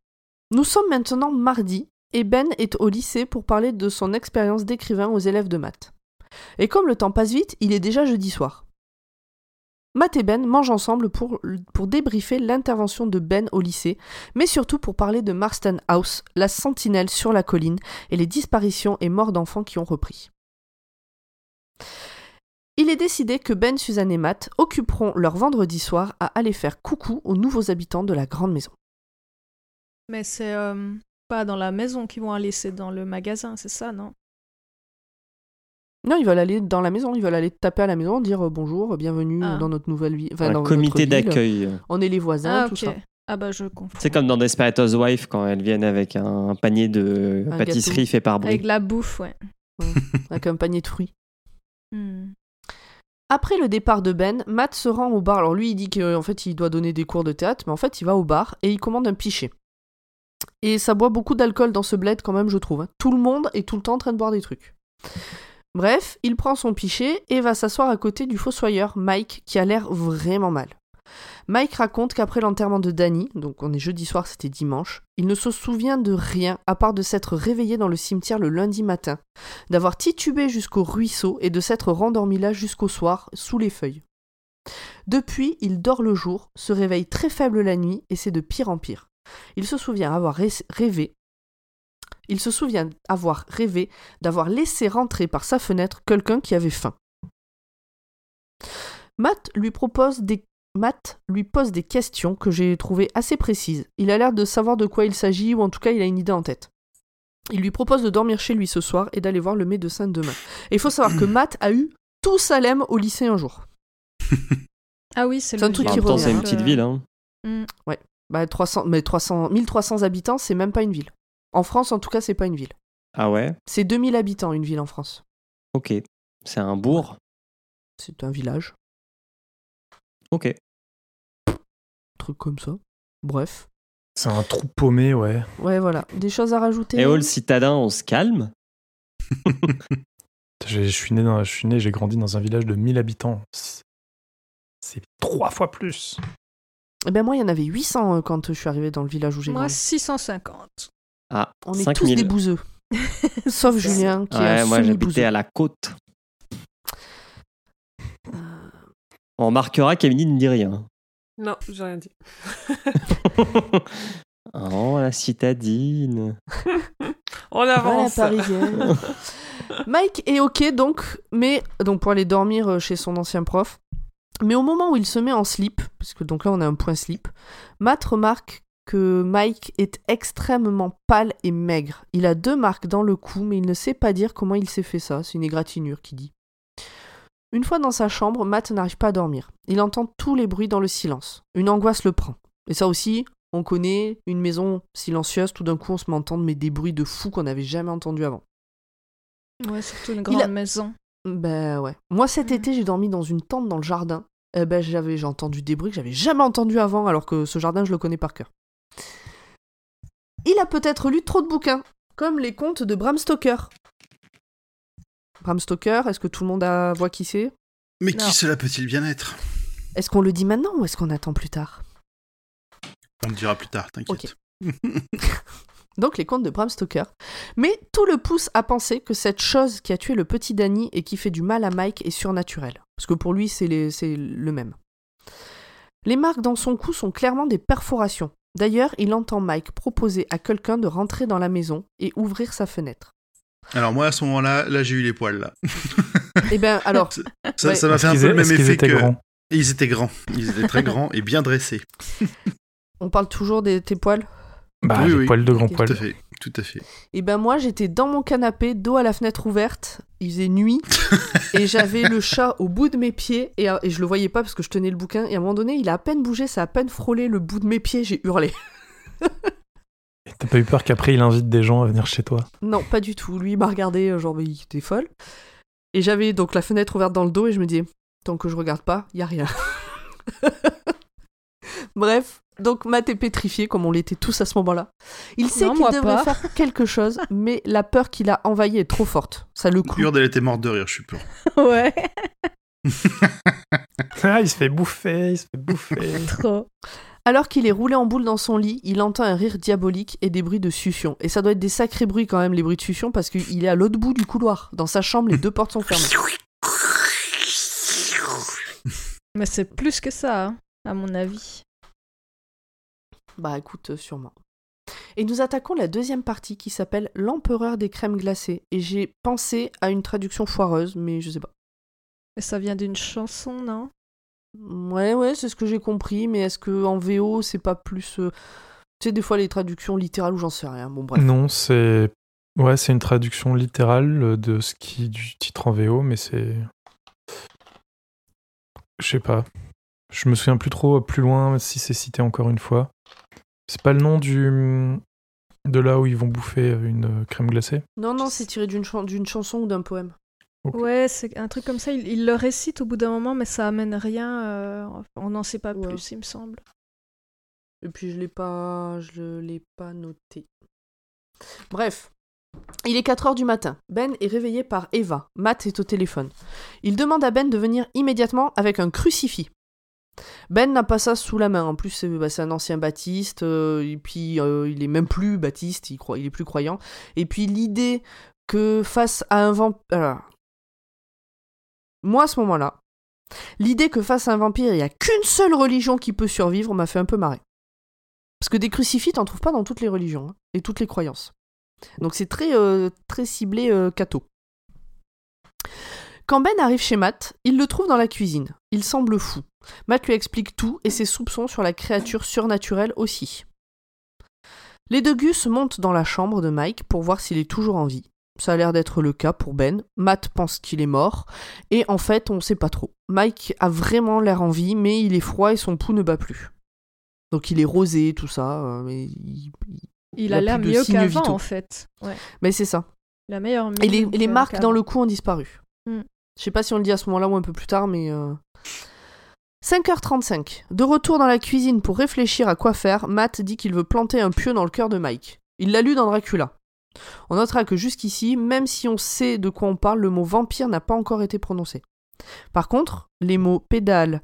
Nous sommes maintenant mardi, et Ben est au lycée pour parler de son expérience d'écrivain aux élèves de maths. Et comme le temps passe vite, il est déjà jeudi soir. Matt et Ben mangent ensemble pour, pour débriefer l'intervention de Ben au lycée, mais surtout pour parler de Marston House, la sentinelle sur la colline, et les disparitions et morts d'enfants qui ont repris. Il est décidé que Ben, Suzanne et Matt occuperont leur vendredi soir à aller faire coucou aux nouveaux habitants de la grande maison. Mais c'est euh, pas dans la maison qu'ils vont aller, c'est dans le magasin, c'est ça, non? Non, ils veulent aller dans la maison, ils veulent aller taper à la maison, dire euh, bonjour, bienvenue Ah. dans notre nouvelle vie. enfin, Un dans comité d'accueil. On est les voisins, Ah, tout ça. Ah bah je confonds. C'est comme dans Desperate Housewives quand elles viennent avec un panier de Un pâtisserie fait par Avec Brie. la bouffe, ouais. Avec un panier de fruits. Hmm. Après le départ de Ben, Matt se rend au bar. Alors lui, il dit qu'en fait, il doit donner des cours de théâtre, mais en fait, il va au bar et il commande un pichet. Et ça boit beaucoup d'alcool dans ce bled quand même, je trouve. hein. Tout le monde est tout le temps en train de boire des trucs. Bref, il prend son pichet et va s'asseoir à côté du fossoyeur, Mike, qui a l'air vraiment mal. Mike raconte qu'après l'enterrement de Danny, donc on est jeudi soir, c'était dimanche, il ne se souvient de rien à part de s'être réveillé dans le cimetière le lundi matin, d'avoir titubé jusqu'au ruisseau et de s'être rendormi là jusqu'au soir, sous les feuilles. Depuis, il dort le jour, se réveille très faible la nuit et c'est de pire en pire. Il se souvient avoir rêvé. Il se souvient avoir rêvé d'avoir laissé rentrer par sa fenêtre quelqu'un qui avait faim. Matt lui propose des Matt lui pose des questions que j'ai trouvées assez précises. Il a l'air de savoir de quoi il s'agit, ou en tout cas il a une idée en tête. Il lui propose de dormir chez lui ce soir et d'aller voir le médecin demain. Et il faut savoir que Matt a eu tout Salem au lycée un jour. ah oui, c'est un truc qui revient. C'est une petite ville, hein. Mm. Ouais. Bah, 300, mais 300, 1300 habitants, c'est même pas une ville. En France, en tout cas, c'est pas une ville. Ah ouais? C'est 2000 habitants, une ville en France. Ok. C'est un bourg? C'est un village. Ok. Truc comme ça. Bref. C'est un trou paumé, ouais. Ouais, voilà. Des choses à rajouter Et oh, le citadin, on se calme Je suis né, dans- je suis né, j'ai grandi dans un village de 1000 habitants. C'est- trois fois plus. Eh ben moi, il y en avait 800 euh, quand je suis arrivé dans le village où j'ai Moi, grandi. 650. Ah, On est 5000. tous des bouseux. Sauf Julien, qui est Ouais, un moi j'habitais à la côte. On remarquera qu'Emily ne dit rien. Non, j'ai rien dit. oh, la citadine. On Voilà, avance. parisienne. Mike est ok donc, mais donc pour aller dormir euh, chez son ancien prof. Mais au moment où il se met en slip, parce que donc là on a un point slip, Matt remarque que Mike est extrêmement pâle et maigre. Il a deux marques dans le cou, mais il ne sait pas dire comment il s'est fait ça. C'est une égratignure qui dit. Une fois dans sa chambre, Matt n'arrive pas à dormir. Il entend tous les bruits dans le silence. Une angoisse le prend. Et ça aussi, on connaît une maison silencieuse, tout d'un coup on se met à entendre mais des bruits de fou qu'on n'avait jamais entendus avant. Ouais, surtout une grande a- maison. Ben ouais. Moi cet été j'ai dormi dans une tente dans le jardin. Eh ben j'avais j'ai entendu des bruits que j'avais jamais entendus avant alors que ce jardin je le connais par cœur. Il a peut-être lu trop de bouquins, comme les contes de Bram Stoker. Bram Stoker, est-ce que tout le monde a voit qui c'est? Mais Non. qui cela peut-il bien être? Est-ce qu'on le dit maintenant ou est-ce qu'on attend plus tard? On le dira plus tard, t'inquiète. Donc les contes de Bram Stoker. Mais tout le pousse à penser que cette chose qui a tué le petit Danny et qui fait du mal à Mike est surnaturelle. Parce que pour lui, c'est le même. Les marques dans son cou sont clairement des perforations. D'ailleurs, il entend Mike proposer à quelqu'un de rentrer dans la maison et ouvrir sa fenêtre. Alors moi à ce moment-là, là j'ai eu les poils là. Eh ben alors, Ça m'a fait un peu le même effet étaient que. grands Et ils étaient grands. Ils étaient très grands et bien dressés. on parle toujours de tes poils? Bah, Oui, les oui. poils de grand Ok. poil. Tout à fait, tout à fait. Eh ben moi, j'étais dans mon canapé, dos à la fenêtre ouverte, il faisait nuit, et j'avais le chat au bout de mes pieds, et, et je le voyais pas parce que je tenais le bouquin, et à un moment donné, il a à peine bougé, ça a à peine frôlé le bout de mes pieds, j'ai hurlé. T'as pas eu peur qu'après il invite des gens à venir chez toi Non, pas du tout. Lui, il m'a regardé, euh, genre, mais il était folle. Et j'avais donc la fenêtre ouverte dans le dos, et je me dis, tant que je regarde pas, y a rien. Bref, donc Matt est pétrifié, comme on l'était tous à ce moment-là. Il sait qu'il devrait pas. faire quelque chose, mais la peur qu'il a envahie est trop forte. Ça le cloue. Hurde, elle était morte de rire, je suis peur. ouais, Ah, il se fait bouffer, il se fait bouffer. trop. Alors qu'il est roulé en boule dans son lit, il entend un rire diabolique et des bruits de succion. Et ça doit être des sacrés bruits quand même, les bruits de succion, parce qu'il est à l'autre bout du couloir. Dans sa chambre, les deux portes sont fermées. Mais c'est plus que ça, hein, à mon avis. Bah écoute, euh, sûrement. Et nous attaquons la deuxième partie qui s'appelle L'empereur des crèmes glacées. Et j'ai pensé à une traduction foireuse, mais je sais pas. Et ça vient d'une chanson, non? Ouais, ouais, c'est ce que j'ai compris, mais est-ce que en VO, c'est pas plus. euh, Tu sais, des fois les traductions littérales ou j'en sais rien. Bon, bref. Non, c'est. Ouais, c'est une traduction littérale de ce qui du titre en VO, mais c'est. Je sais pas. Je me souviens plus trop plus loin si c'est cité encore une fois. C'est pas le nom du. de là où ils vont bouffer une crème glacée? Non, non, c'est tiré d'une chan- d'une chanson ou d'un poème. Ouais, c'est un truc comme ça. Il, il le récite au bout d'un moment, mais ça amène rien. euh, on n'en sait pas Ouais. plus, il me semble. Et puis je l'ai pas, je l'ai pas noté. Bref, Il est 4 heures du matin. Ben est réveillé par Eva. Matt est au téléphone. Il demande à Ben de venir immédiatement avec un crucifix. Ben n'a pas ça sous la main. En plus, c'est bah, un ancien baptiste. euh, et puis, euh, il est même plus baptiste. Il, croit, il est plus croyant. Et puis, l'idée que face à un vampire. Moi, à ce moment-là, l'idée que face à un vampire, il n'y a qu'une seule religion qui peut survivre m'a fait un peu marrer. Parce que des crucifix, t'en trouves pas dans toutes les religions hein, et toutes les croyances. Donc c'est très, euh, très ciblé euh, catho. Quand Ben arrive chez Matt, il le trouve dans la cuisine. Il semble fou. Matt lui explique tout et ses soupçons sur la créature surnaturelle aussi. Les deux gus montent dans la chambre de Mike pour voir s'il est toujours en vie. Ça a l'air d'être le cas pour Ben. Matt pense qu'il est mort. Et en fait, on sait pas trop. Mike a vraiment l'air en vie, mais il est froid et son pouls ne bat plus. Donc il est rosé, tout ça. euh, mais il- il- Il y a l'air mieux qu'avant, en fait. Ouais. Mais c'est ça. La meilleure Et les, marques dans le cou ont disparu. Hmm. Je sais pas si on le dit à ce moment-là ou un peu plus tard, mais. euh, 5h35. De retour dans la cuisine pour réfléchir à quoi faire, Matt dit qu'il veut planter un pieu dans le cœur de Mike. Il l'a lu dans Dracula. On notera que jusqu'ici, même si on sait de quoi on parle, le mot vampire n'a pas encore été prononcé. Par contre, les mots pédale,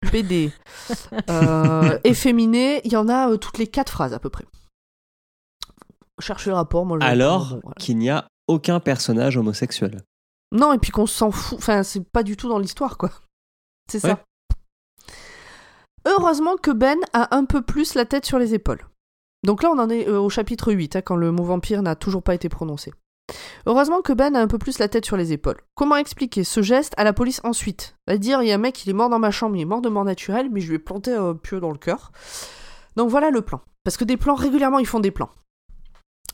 PD, euh, efféminé, il y en a euh, toutes les quatre phrases à peu près. Cherchez le rapport, moi je. Alors bon, voilà. qu'il n'y a aucun personnage homosexuel. Non, et puis qu'on s'en fout. Enfin, c'est pas du tout dans l'histoire, quoi. C'est ça. Heureusement que Ben a un peu plus la tête sur les épaules. Donc là, on en est euh, au chapitre 8, hein, quand le mot vampire n'a toujours pas été prononcé. Heureusement que Ben a un peu plus la tête sur les épaules. Comment expliquer ce geste à la police ensuite? Va dire, il y a un mec, il est mort dans ma chambre, il est mort de mort naturelle, mais je lui ai planté un pieu dans le cœur. Donc voilà le plan. Parce que des plans, régulièrement, ils font des plans.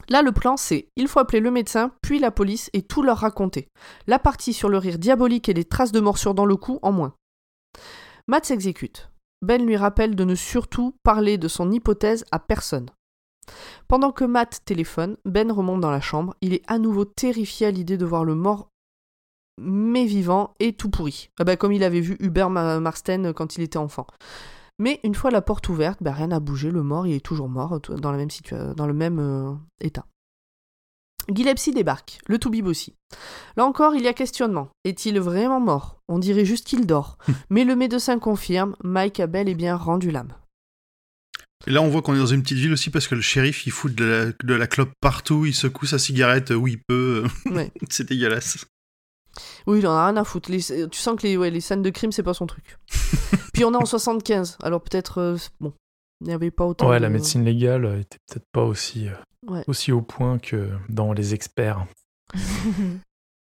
Là, le plan, c'est il faut appeler le médecin, puis la police, et tout leur raconter. La partie sur le rire diabolique et les traces de morsure dans le cou en moins. Matt s'exécute. Ben lui rappelle de ne surtout parler de son hypothèse à personne. Pendant que Matt téléphone, Ben remonte dans la chambre. Il est à nouveau terrifié à l'idée de voir le mort, mais vivant et tout pourri. Ah bah, comme il avait vu Hubert Ma- Marsten quand il était enfant. Mais une fois la porte ouverte, bah, rien n'a bougé. Le mort, il est toujours mort, dans le même euh, état. Gillespie débarque, le toubib aussi. Là encore, il y a questionnement. Est-il vraiment mort? On dirait juste qu'il dort. Mais le médecin confirme, Mike a bel et bien rendu l'âme. Et là, on voit qu'on est dans une petite ville aussi parce que le shérif, il fout de la, de la clope partout, il secoue sa cigarette où il peut. Ouais. c'est dégueulasse. Oui, il en a rien à foutre. Les- tu sens que les, ouais, les scènes de crime, c'est pas son truc. Puis on est en 75, alors peut-être, euh, bon, il n'y avait pas autant Ouais, de- la médecine légale euh, était peut-être pas aussi, euh, Ouais. aussi au point que dans les experts.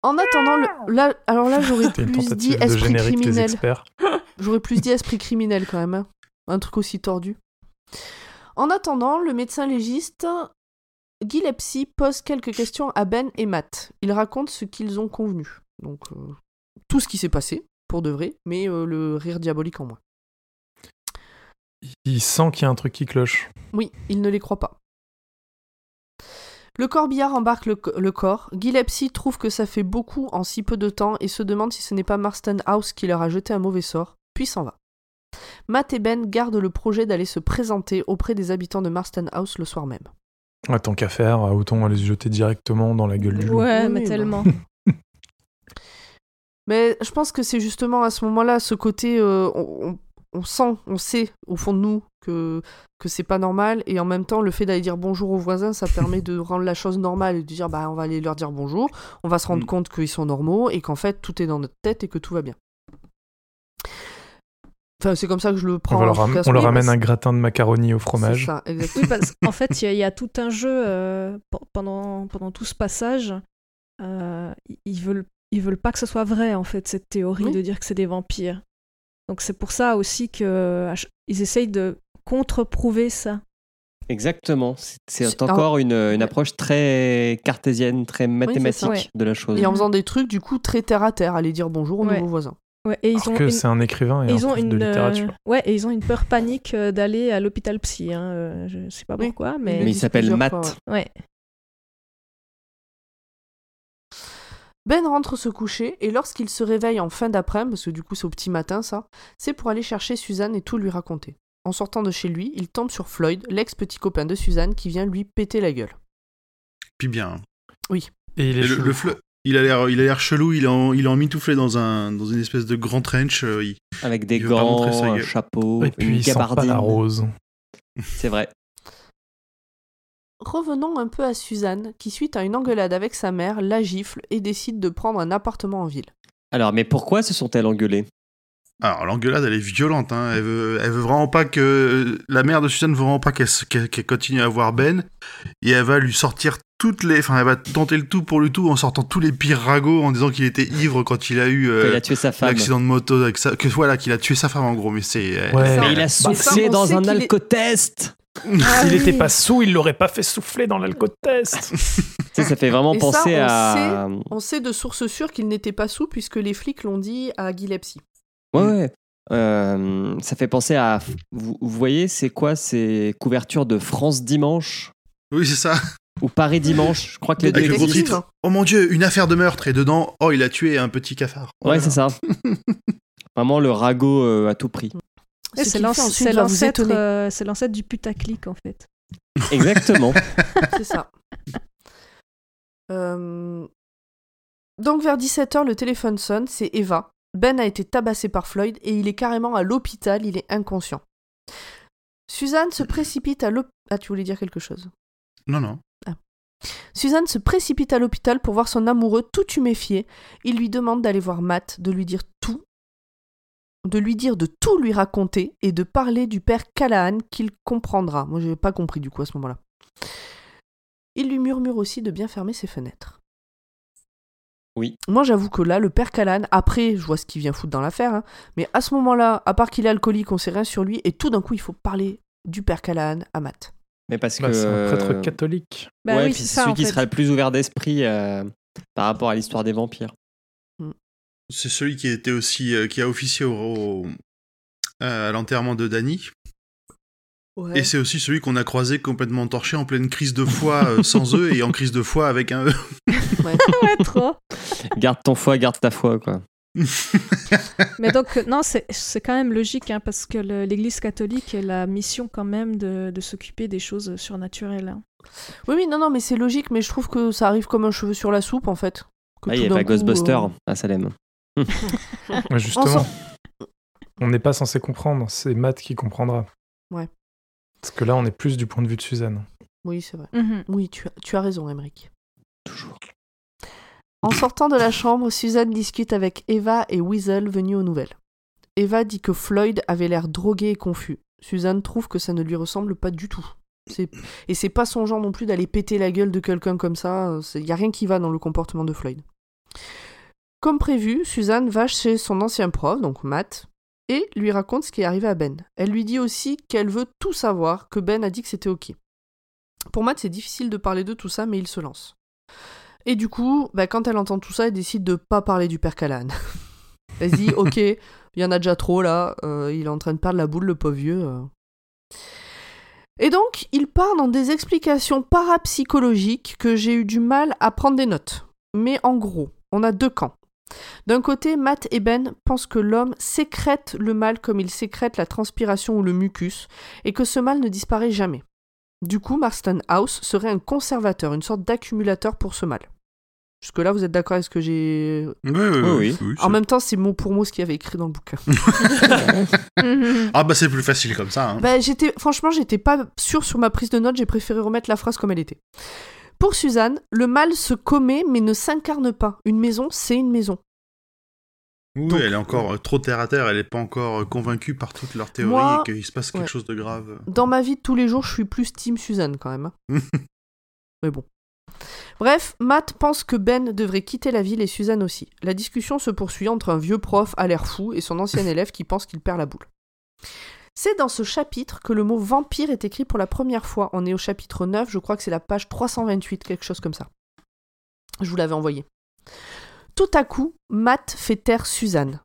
En attendant, le- là, alors là, j'aurais plus dit de esprit criminel. J'aurais plus dit esprit criminel quand même. hein. Un truc aussi tordu. En attendant, le médecin légiste Gillespie pose quelques questions à Ben et Matt. Ils racontent ce qu'ils ont convenu. Donc, euh, tout ce qui s'est passé, pour de vrai, mais euh, le rire diabolique en moins. Il sent qu'il y a un truc qui cloche. Oui, il ne les croit pas. Le corbillard embarque le, co- le corps. Gillespie trouve que ça fait beaucoup en si peu de temps et se demande si ce n'est pas Marston House qui leur a jeté un mauvais sort, puis s'en va. Matt et Ben gardent le projet d'aller se présenter auprès des habitants de Marston House le soir même. Ah, tant qu'à faire, autant aller se jeter directement dans la gueule du loup. Ouais, Oui, mais bah. tellement. Mais je pense que c'est justement à ce moment-là, ce côté, euh, on, on- sent, on sait au fond de nous que, que c'est pas normal, et en même temps, le fait d'aller dire bonjour aux voisins, ça permet de rendre la chose normale et de dire, bah, on va aller leur dire bonjour, on va se rendre Mm. compte qu'ils sont normaux et qu'en fait, tout est dans notre tête et que tout va bien. Enfin, c'est comme ça que je le prends. On, leur, on ramène mais un gratin de macaroni au fromage. C'est ça, exactement. Oui, parce qu'en fait, il y, a- il y a tout un jeu euh, pe- pendant, pendant tout ce passage. euh, ils veulent ils veulent pas que ce soit vrai en fait cette théorie Oui. de dire que c'est des vampires. Donc c'est pour ça aussi que à ch- ils essayent de contre-prouver ça. Exactement. C'est- encore une, approche très cartésienne, très mathématique Ouais. de la chose. Et en faisant des trucs, du coup, très terre à terre, aller dire bonjour aux Ouais. nouveaux voisins. Ouais, et ils Alors ont que une, c'est un écrivain et, ils un ont une de euh, littérature. ouais et ils ont une peur panique euh, d'aller à l'hôpital psy. Hein, euh, je sais pas Oui. pourquoi, Mais mais, il s'appelle Matt. fois, ouais. Ben rentre se coucher et lorsqu'il se réveille en fin d'après-midi, parce que du coup c'est au petit matin ça, c'est pour aller chercher Suzanne et tout lui raconter. En sortant de chez lui, il tombe sur Floyd, l'ex-petit copain de Suzanne, qui vient lui péter la gueule. Puis bien. Oui. Et il est Et le, il a l'air, il a l'air chelou. Il est, en, il est emmitouflé dans un, dans une espèce de grand trench. euh, il- Avec des gants, sa un chapeau, Et puis une il sent pas gabardine. la rose. C'est vrai. Revenons un peu à Suzanne, qui suite à une engueulade avec sa mère, la gifle et décide de prendre un appartement en ville. Alors, mais pourquoi se sont-elles engueulées? Alors l'engueulade, elle est violente. Hein. Elle veut, elle veut vraiment pas que la mère de Suzanne veut vraiment pas qu'elle, continue à voir Ben, et elle va lui sortir toutes les, enfin elle va tenter le tout pour le tout en sortant tous les pires ragots en disant qu'il était ivre quand il a eu euh, Quand il a tué sa femme. l'accident de moto avec ça, que voilà qu'il a tué sa femme en gros. Mais c'est euh, Ouais. Mais il a soufflé dans un alcotest Ah S'il oui. était pas sous, il l'aurait pas fait souffler dans l'alcotest. Tu sais, ça fait vraiment Et ça, penser on à. On sait de source sûre qu'il n'était pas sous puisque les flics l'ont dit à Guy Lepsy. Ouais, ouais. Euh, ça fait penser à. Vous, vous voyez, c'est quoi ces couvertures de France Dimanche? Oui c'est ça. ou Paris Dimanche Je crois que les De deux Avec le gros titre. Oh mon dieu, une affaire de meurtre et dedans, oh il a tué un petit cafard. Ouais, c'est ça. Vraiment le ragot euh, à tout prix. C'est l'ancêtre étonner. euh, c'est l'ancêtre du putaclic en fait. Exactement. C'est ça. Euh, Donc vers 17h, le téléphone sonne, c'est Eva. Ben a été tabassé par Floyd et il est carrément à l'hôpital, il est inconscient. Suzanne se précipite à l'hôpital. Ah, tu voulais dire quelque chose? Non non. Suzanne se précipite à l'hôpital pour voir son amoureux tout huméfié. Il lui demande d'aller voir Matt, de lui dire tout, de lui dire de tout lui raconter et de parler du père Callahan qu'il comprendra. Moi, j'ai pas compris du coup à ce moment-là. Il lui murmure aussi de bien fermer ses fenêtres. Oui. Moi, j'avoue que là, le père Callahan, après, je vois ce qu'il vient foutre dans l'affaire, hein, mais à ce moment-là, à part qu'il est alcoolique, on sait rien sur lui, et tout d'un coup, il faut parler du père Callahan à Matt. Mais parce Bah, que. c'est un prêtre catholique. Bah ouais, oui, puis c'est celui en qui fait. sera le plus ouvert d'esprit euh, par rapport à l'histoire des vampires. C'est celui qui était aussi euh, qui a officié au, au- euh, à l'enterrement de Danny. Et c'est aussi celui qu'on a croisé complètement torché en pleine crise de foi euh, sans eux et en crise de foi avec un E. ouais, trop. garde ton foie, garde ta foi, quoi. Mais donc, non, c'est c'est quand même logique, hein, parce que l'Église catholique a la mission quand même de, de s'occuper des choses surnaturelles. hein. Oui, oui, non, non, mais c'est logique, mais je trouve que ça arrive comme un cheveu sur la soupe, en fait. Que Ah, il y a pas Ghostbuster euh, à Salem. Ouais, justement, on n'est pas censé comprendre, c'est Matt qui comprendra. Ouais. Parce que là, on est plus du point de vue de Suzanne. Oui, c'est vrai. Mhm. Oui, tu as, tu as raison, Emmerich. Toujours. En sortant de la chambre, Suzanne discute avec Eva et Weasel venus aux nouvelles. Eva dit que Floyd avait l'air drogué et confus. Suzanne trouve que ça ne lui ressemble pas du tout. C'est- Et c'est pas son genre non plus d'aller péter la gueule de quelqu'un comme ça. Il y a rien qui va dans le comportement de Floyd. Comme prévu, Suzanne va chez son ancien prof, donc Matt, et lui raconte ce qui est arrivé à Ben. Elle lui dit aussi qu'elle veut tout savoir, que Ben a dit que c'était ok. Pour Matt, c'est difficile de parler de tout ça, mais il se lance. Et du coup, bah, quand elle entend tout ça, elle décide de pas parler du père Callahan. elle se dit, ok, il y en a déjà trop là, euh, il est en train de perdre la boule, le pauvre vieux. euh. Et donc, il part dans des explications parapsychologiques que j'ai eu du mal à prendre des notes. Mais en gros, on a deux camps. D'un côté, Matt et Ben pensent que l'homme sécrète le mal comme il sécrète la transpiration ou le mucus, et que ce mal ne disparaît jamais. Du coup, Marston House serait un conservateur, une sorte d'accumulateur pour ce mal. Jusque-là, vous êtes d'accord avec ce que j'ai... Ouais, ouais, Oui, oui. c'est- En même temps, c'est mot pour mot ce qu'il y avait écrit dans le bouquin. Ah bah c'est plus facile comme ça. Hein. Bah, j'étais, franchement, j'étais pas sûre sur ma prise de notes, j'ai préféré remettre la phrase comme elle était. Pour Suzanne, le mal se commet mais ne s'incarne pas. Une maison, c'est une maison. Oui, donc- elle est encore euh, trop terre à terre, elle est pas encore euh, convaincue par toutes leurs théories Moi- et qu'il se passe quelque Ouais. chose de grave. Dans ma vie de tous les jours, je suis plus team Suzanne quand même. hein. Mais bon. Bref, Matt pense que Ben devrait quitter la ville et Suzanne aussi. La discussion se poursuit entre un vieux prof à l'air fou et son ancien élève qui pense qu'il perd la boule. C'est dans ce chapitre que le mot vampire est écrit pour la première fois. On est au chapitre 9, je crois que c'est la page 328, quelque chose comme ça. Je vous l'avais envoyé. Tout à coup, Matt fait taire Suzanne.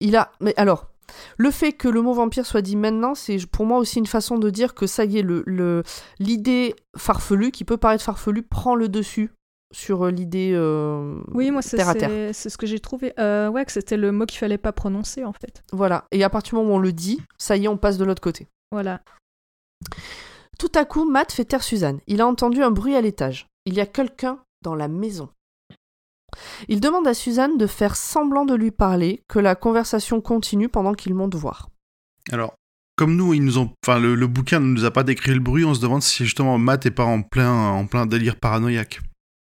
Il a. Mais alors, le fait que le mot vampire soit dit maintenant, c'est pour moi aussi une façon de dire que ça y est, le, le- l'idée farfelue, qui peut paraître farfelue, prend le dessus sur euh, l'idée euh, Oui, moi, c'est terre à terre. c'est- c'est ce que j'ai trouvé. Euh, ouais, que c'était le mot qu'il fallait pas prononcer, en fait. Voilà. Et à partir du moment où on le dit, ça y est, on passe de l'autre côté. Voilà. Tout à coup, Matt fait taire Suzanne. Il a entendu un bruit à l'étage. Il y a quelqu'un dans la maison. Il demande à Suzanne de faire semblant de lui parler, que la conversation continue pendant qu'il monte voir. Alors, comme nous, ils nous ont, enfin, le, le bouquin ne nous a pas décrit le bruit, on se demande si justement Matt est pas en plein, en plein délire paranoïaque.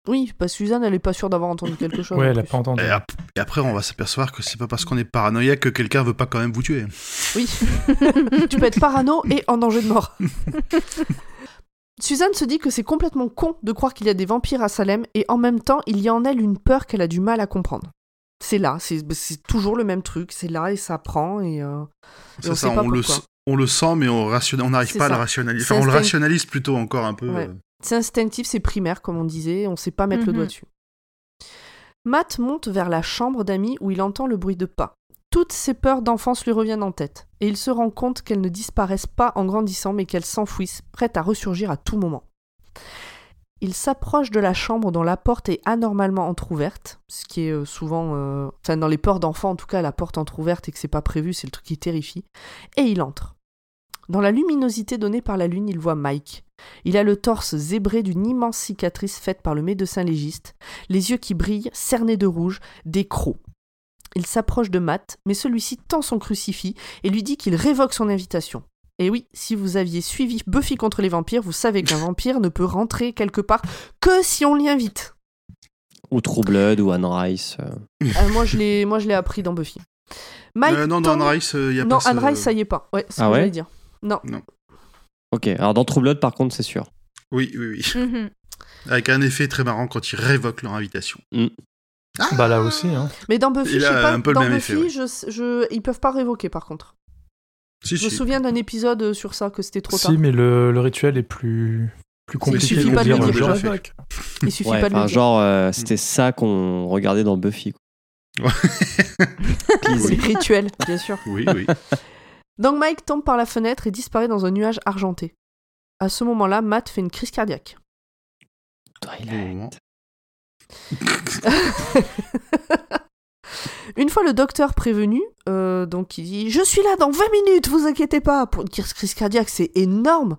Oui, parce que Suzanne, elle est pas sûre d'avoir entendu quelque chose. Ouais, elle a pas entendu. Et, ap- et après, on va s'apercevoir que c'est pas parce qu'on est paranoïaque que quelqu'un veut pas quand même vous tuer. Oui. tu peux être parano et en danger de mort. Suzanne se dit que c'est complètement con de croire qu'il y a des vampires à Salem et en même temps, il y a en elle une peur qu'elle a du mal à comprendre. C'est là, c'est c'est toujours le même truc, c'est là et ça prend et, euh, et on ça, sait pas on le, on le sent, mais on on n'arrive C'est pas à le rationaliser. Enfin, on le rationalise plutôt encore un peu. Ouais. euh. C'est instinctif, c'est primaire comme on disait, on sait pas mettre le Mhm. doigt dessus. Matt monte vers la chambre d'Amy où il entend le bruit de pas. Toutes ses peurs d'enfance lui reviennent en tête, et il se rend compte qu'elles ne disparaissent pas en grandissant, mais qu'elles s'enfouissent, prêtes à ressurgir à tout moment. Il s'approche de la chambre dont la porte est anormalement entr'ouverte, ce qui est euh, souvent, euh, enfin dans les peurs d'enfants en tout cas, la porte entr'ouverte et que c'est pas prévu, c'est le truc qui terrifie. Et il entre. Dans la luminosité donnée par la lune, il voit Mike. Il a le torse zébré d'une immense cicatrice faite par le médecin légiste, les yeux qui brillent, cernés de rouge, des crocs. Il s'approche de Matt, mais celui-ci tend son crucifix et lui dit qu'il révoque son invitation. Et oui, si vous aviez suivi Buffy contre les vampires, vous savez qu'un vampire ne peut rentrer quelque part que si on l'y invite. Ou True Blood ou Anne Rice. euh. Euh, moi, je l'ai, moi, je l'ai appris dans Buffy. Mike Euh, non, dans Anne Rice, il y a non, pas Anne ce- Rice, ça y est pas. Ouais, c'est ce Ah que ouais dire. Non. Ok, alors dans True Blood, par contre, c'est sûr. Oui, oui, oui. Mhm. Avec un effet très marrant quand ils révoquent leur invitation. Bah là aussi, hein. Mais dans Buffy, Il je a sais pas, un peu le dans même Buffy, effet, ouais. je, je, ils peuvent pas révoquer par contre. Si, Je me si. souviens d'un épisode sur ça, que c'était trop tard. Si, mais le, le rituel est plus, plus compliqué suffit que pas de dire le dire. Il suffit Ouais, pas de le dire. genre, euh, c'était ça qu'on regardait dans Buffy. quoi. Please. C'est rituel, bien sûr. Oui, oui. Donc Mike tombe par la fenêtre et disparaît dans un nuage argenté. À ce moment-là, Matt fait une crise cardiaque. Moment. Une fois le docteur prévenu, euh, donc il dit Je suis là dans 20 minutes, vous inquiétez pas. Pour une crise cardiaque, c'est énorme.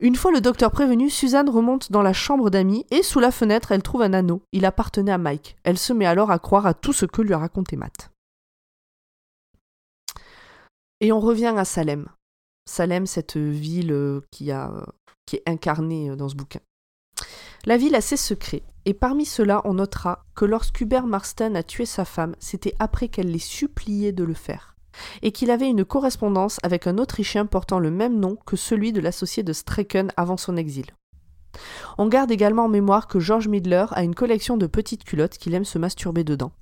Une fois le docteur prévenu, Suzanne remonte dans la chambre d'amis et sous la fenêtre, elle trouve un anneau. Il appartenait à Mike. Elle se met alors à croire à tout ce que lui a raconté Matt. Et on revient à Salem. Salem, cette ville euh, euh, qui est incarnée euh, dans ce bouquin. La ville a ses secrets, et parmi ceux-là, on notera que lorsqu'Hubert Marston a tué sa femme, c'était après qu'elle l'ait supplié de le faire, et qu'il avait une correspondance avec un Autrichien portant le même nom que celui de l'associé de Streken avant son exil. On garde également en mémoire que George Midler a une collection de petites culottes qu'il aime se masturber dedans,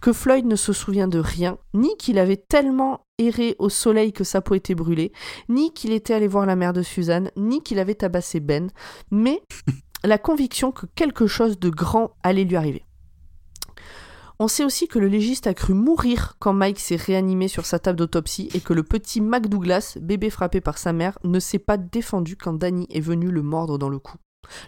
que Floyd ne se souvient de rien, ni qu'il avait tellement erré au soleil que sa peau était brûlée, ni qu'il était allé voir la mère de Suzanne, ni qu'il avait tabassé Ben, mais la conviction que quelque chose de grand allait lui arriver. On sait aussi que le légiste a cru mourir quand Mike s'est réanimé sur sa table d'autopsie et que le petit Mac Douglas, bébé frappé par sa mère, ne s'est pas défendu quand Danny est venu le mordre dans le cou.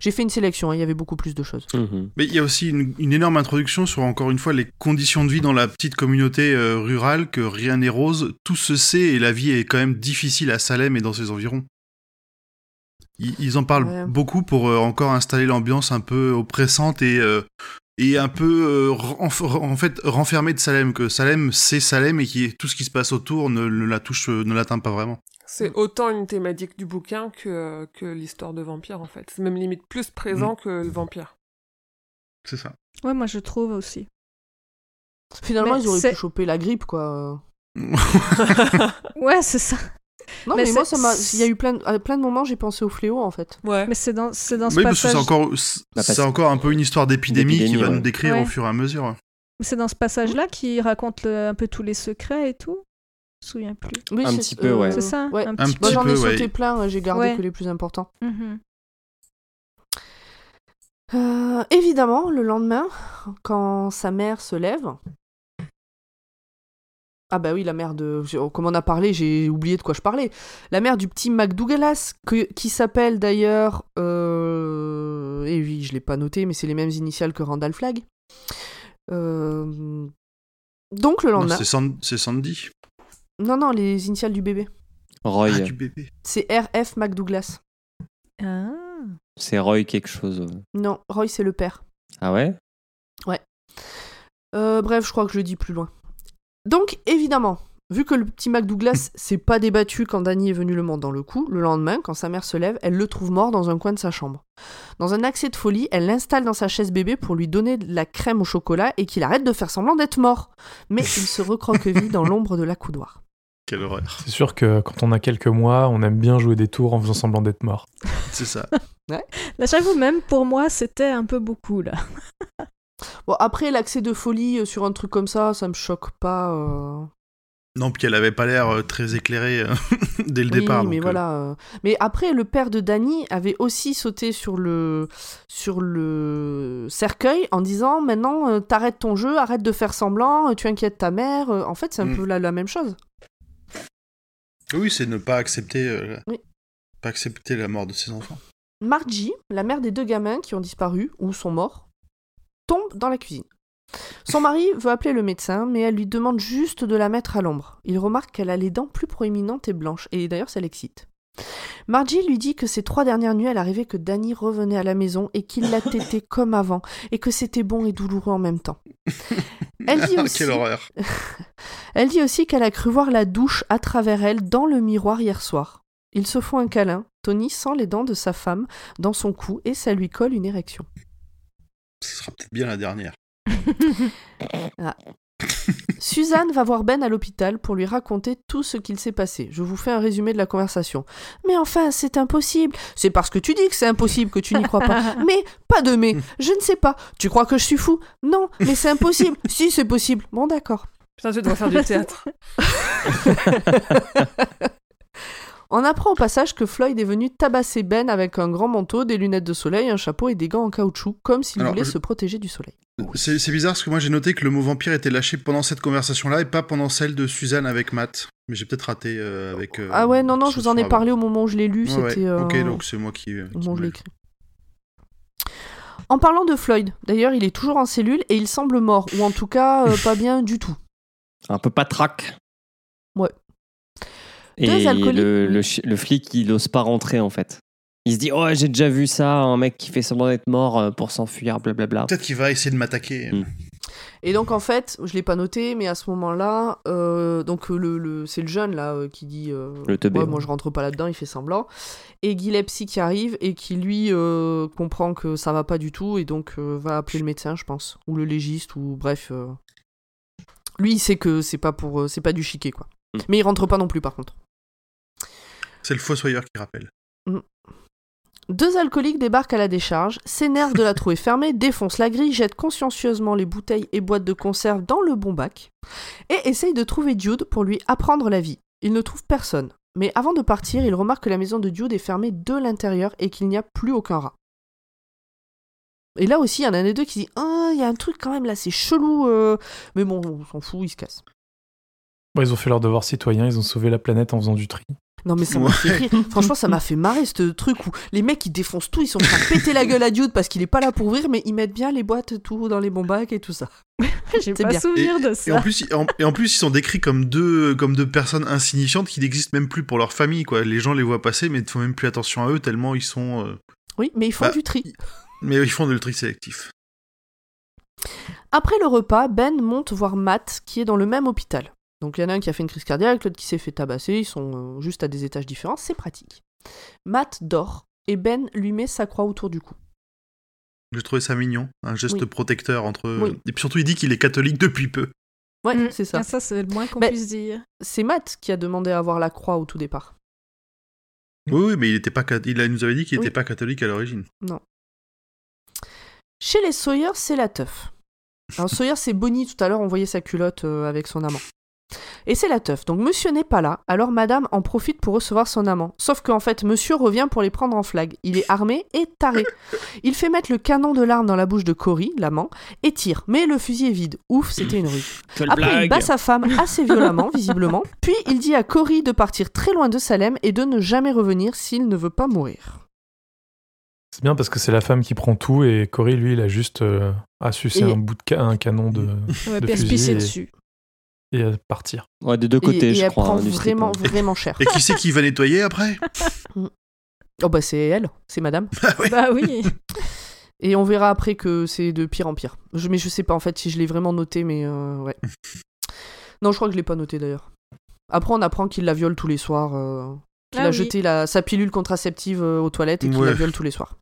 J'ai fait une sélection, hein, il y avait beaucoup plus de choses. Mhm. Mais il y a aussi une, une énorme introduction sur, encore une fois, les conditions de vie dans la petite communauté euh, rurale, que rien n'est rose, tout se sait et la vie est quand même difficile à Salem et dans ses environs. Ils, ils en parlent Ouais. beaucoup pour euh, encore installer l'ambiance un peu oppressante et, euh, et un peu, euh, renf- en fait, renfermée de Salem, que Salem, c'est Salem et qui, tout ce qui se passe autour ne, ne la touche, ne l'atteint pas vraiment. C'est autant une thématique du bouquin que, que l'histoire de vampire, en fait. C'est même limite plus présent que le vampire. C'est ça. Ouais, moi je trouve aussi. Finalement, Mais ils auraient pu choper la grippe, quoi. Ouais, c'est ça. Non, Mais mais, moi, c'est- ça m'a. Il y a eu plein de... à plein de moments, j'ai pensé au fléau, en fait. Ouais. Mais c'est dans, c'est dans ce Oui, parce que c'est encore, peste. encore un peu une histoire d'épidémie qui va ouais. nous décrire Ouais. au fur et à mesure. C'est dans ce passage-là qu'il raconte le- un peu tous les secrets et tout. Je me souviens plus. Oui, Un c'est- petit peu, ouais. C'est ça ouais. Un Un petit Moi, j'en ai sauté ouais. plein, j'ai gardé Ouais. que les plus importants. Mhm. Euh, évidemment, le lendemain, quand sa mère se lève. Ah bah oui, la mère de... Comme on a parlé, j'ai oublié de quoi je parlais. La mère du petit McDouglas, que- qui s'appelle d'ailleurs... euh, Et oui, je l'ai pas noté, mais c'est les mêmes initiales que Randall Flagg. Euh, Donc le lendemain... c'est Sandy. Non, non, les initiales du bébé. Roy, Ah, du bébé. C'est RF McDouglas. Ah. c'est Roy quelque chose. ouais. Non, Roy, c'est le père. Ah ouais Euh, bref, je crois que je le dis plus loin. Donc, évidemment, vu que le petit Mac Douglas s'est pas débattu quand Danny est venu le mordre dans le cou, le lendemain, quand sa mère se lève, elle le trouve mort dans un coin de sa chambre. Dans un accès de folie, elle l'installe dans sa chaise bébé pour lui donner de la crème au chocolat et qu'il arrête de faire semblant d'être mort. Mais il se recroqueville dans l'ombre de la coudoir. Quelle horreur. C'est sûr que quand on a quelques mois, on aime bien jouer des tours en faisant semblant d'être mort. C'est ça. Là, j'avoue, même pour moi, c'était un peu beaucoup, là. Bon, après, l'accès de folie euh, sur un truc comme ça, ça me choque pas. euh. Non, puis elle avait pas l'air euh, très éclairée euh, dès le Oui, départ. mais donc, euh, voilà. euh. Mais après, le père de Danny avait aussi sauté sur le sur le cercueil en disant maintenant euh, t'arrêtes ton jeu, arrête de faire semblant, tu inquiètes ta mère. En fait, c'est un Mm. peu la, la même chose. Oui, c'est ne pas accepter, euh, Oui. pas accepter la mort de ses enfants. Margie, la mère des deux gamins qui ont disparu ou sont morts, tombe dans la cuisine. Son mari veut appeler le médecin, mais elle lui demande juste de la mettre à l'ombre. Il remarque qu'elle a les dents plus proéminentes et blanches, et d'ailleurs ça l'excite. Margie lui dit que ces trois dernières nuits, elle arrivait que Danny revenait à la maison et qu'il la tétait comme avant, et que c'était bon et douloureux en même temps. Elle dit Ah, aussi, Quelle horreur. elle dit aussi qu'elle a cru voir la douche à travers elle dans le miroir hier soir. Ils se font un câlin. Tony sent les dents de sa femme dans son cou et ça lui colle une érection. Ce sera peut-être bien la dernière. Suzanne va voir Ben à l'hôpital pour lui raconter tout ce qu'il s'est passé. Je vous fais un résumé de la conversation. Mais enfin, c'est impossible. C'est parce que tu dis que c'est impossible que tu n'y crois pas. Mais pas de mais. Je ne sais pas. Tu crois que je suis fou? Non, mais c'est impossible. si, c'est possible. Bon, d'accord. Putain, tu dois faire du théâtre. On apprend au passage que Floyd est venu tabasser Ben avec un grand manteau, des lunettes de soleil, un chapeau et des gants en caoutchouc, comme s'il voulait je- se protéger du soleil. C'est c'est bizarre parce que moi j'ai noté que le mot vampire était lâché pendant cette conversation-là et pas pendant celle de Suzanne avec Matt. Mais j'ai peut-être raté euh, avec. euh, ah ouais, non, non, je vous en ai parlé au moment où je l'ai lu. C'était. ouais. Ok, euh, donc c'est moi qui. euh, au qui moment où je l'ai mal. écrit. En parlant de Floyd, d'ailleurs, il est toujours en cellule et il semble mort, ou en tout cas euh, pas bien du tout. Un peu patraque. Ouais. Et Deux alcooliques, le, le, flic, il ose pas rentrer en fait. Il se dit Oh, j'ai déjà vu ça, un mec qui fait semblant d'être mort euh, pour s'enfuir, blablabla. Peut-être qu'il va essayer de m'attaquer. Mm. Et donc en fait, je l'ai pas noté, mais à ce moment-là, euh, donc le, le- c'est le jeune là euh, qui dit euh, Le teubé, Ouais, ouais. moi je rentre pas là-dedans, il fait semblant. Et Gillespie qui arrive et qui lui euh, comprend que ça va pas du tout et donc euh, va appeler le médecin, je pense, ou le légiste ou bref. euh. Lui il sait que c'est pas pour euh, c'est pas du chiquet quoi. Mm. Mais il rentre pas non plus par contre. C'est le fossoyeur qui rappelle. Deux alcooliques débarquent à la décharge, s'énervent de la trouver fermée, défoncent la grille, jettent consciencieusement les bouteilles et boîtes de conserve dans le bon bac et essayent de trouver Dude pour lui apprendre la vie. Ils ne trouvent personne. Mais avant de partir, ils remarquent que la maison de Dude est fermée de l'intérieur et qu'il n'y a plus aucun rat. Et là aussi, il y en a un des deux qui dit Ah, il y a un truc quand même là, c'est chelou. euh. Mais bon, on s'en fout, ils se cassent. Ils ont fait leur devoir citoyen, ils ont sauvé la planète en faisant du tri. Non mais ça m'a Ouais. fait rire. Franchement, ça m'a fait marrer ce truc où les mecs ils défoncent tout, ils sont prêts à péter la gueule à Dude parce qu'il est pas là pour ouvrir, mais ils mettent bien les boîtes tout dans les bons bacs et tout ça. J'ai pas bien. souvenir de Et en, ça. plus, en- et en plus, ils sont décrits comme deux, comme deux personnes insignifiantes qui n'existent même plus pour leur famille. Quoi. Les gens les voient passer, mais ne font même plus attention à eux tellement ils sont. euh, Oui, mais ils font Bah, du tri. Mais ils font de le tri sélectif. Après le repas, Ben monte voir Matt qui est dans le même hôpital. Donc il y en a un qui a fait une crise cardiaque, l'autre qui s'est fait tabasser, ils sont euh, juste à des étages différents, c'est pratique. Matt dort et Ben lui met sa croix autour du cou. J'ai trouvé ça mignon, un geste Oui. protecteur entre. Oui. Et puis surtout, il dit qu'il est catholique depuis peu. Ouais, Mm. c'est ça. Ah, ça, c'est le moins qu'on puisse dire. C'est Matt qui a demandé à avoir la croix au tout départ. Oui, oui, mais il était pas, il nous avait dit qu'il Oui. n'était pas catholique à l'origine. Chez les Sawyer, c'est la teuf. Alors Sawyer, c'est Bonnie tout à l'heure, on voyait sa culotte euh, avec son amant. Et c'est la teuf. Donc monsieur n'est pas là, alors madame en profite pour recevoir son amant. Sauf qu'en fait, monsieur revient pour les prendre en flag. Il est armé et taré. Il fait mettre le canon de l'arme dans la bouche de Cory, l'amant, et tire. Mais le fusil est vide. Ouf, c'était une ruse. Quelle Après, il bat sa femme assez violemment, visiblement. Puis il dit à Cory de partir très loin de Salem et de ne jamais revenir s'il ne veut pas mourir. C'est bien parce que c'est la femme qui prend tout et Cory, lui, il a juste euh, à sucer Et- un bout de ca- un canon de, Ouais, de fusil et- dessus. Et à partir. Ouais, des deux côtés, et je crois. prend hein, vraiment, hein. vraiment cher. Et qui c'est qui va nettoyer après Oh bah c'est elle, c'est madame. Ah ouais. Bah oui. Et on verra après que c'est de pire en pire. Je, mais je sais pas en fait si je l'ai vraiment noté, mais euh, ouais. non, je crois que je l'ai pas noté d'ailleurs. Après, on apprend qu'il la viole tous les soirs. euh, qu'il Ah a oui. jeté la, sa pilule contraceptive euh, aux toilettes et qu'il Ouais. la viole tous les soirs.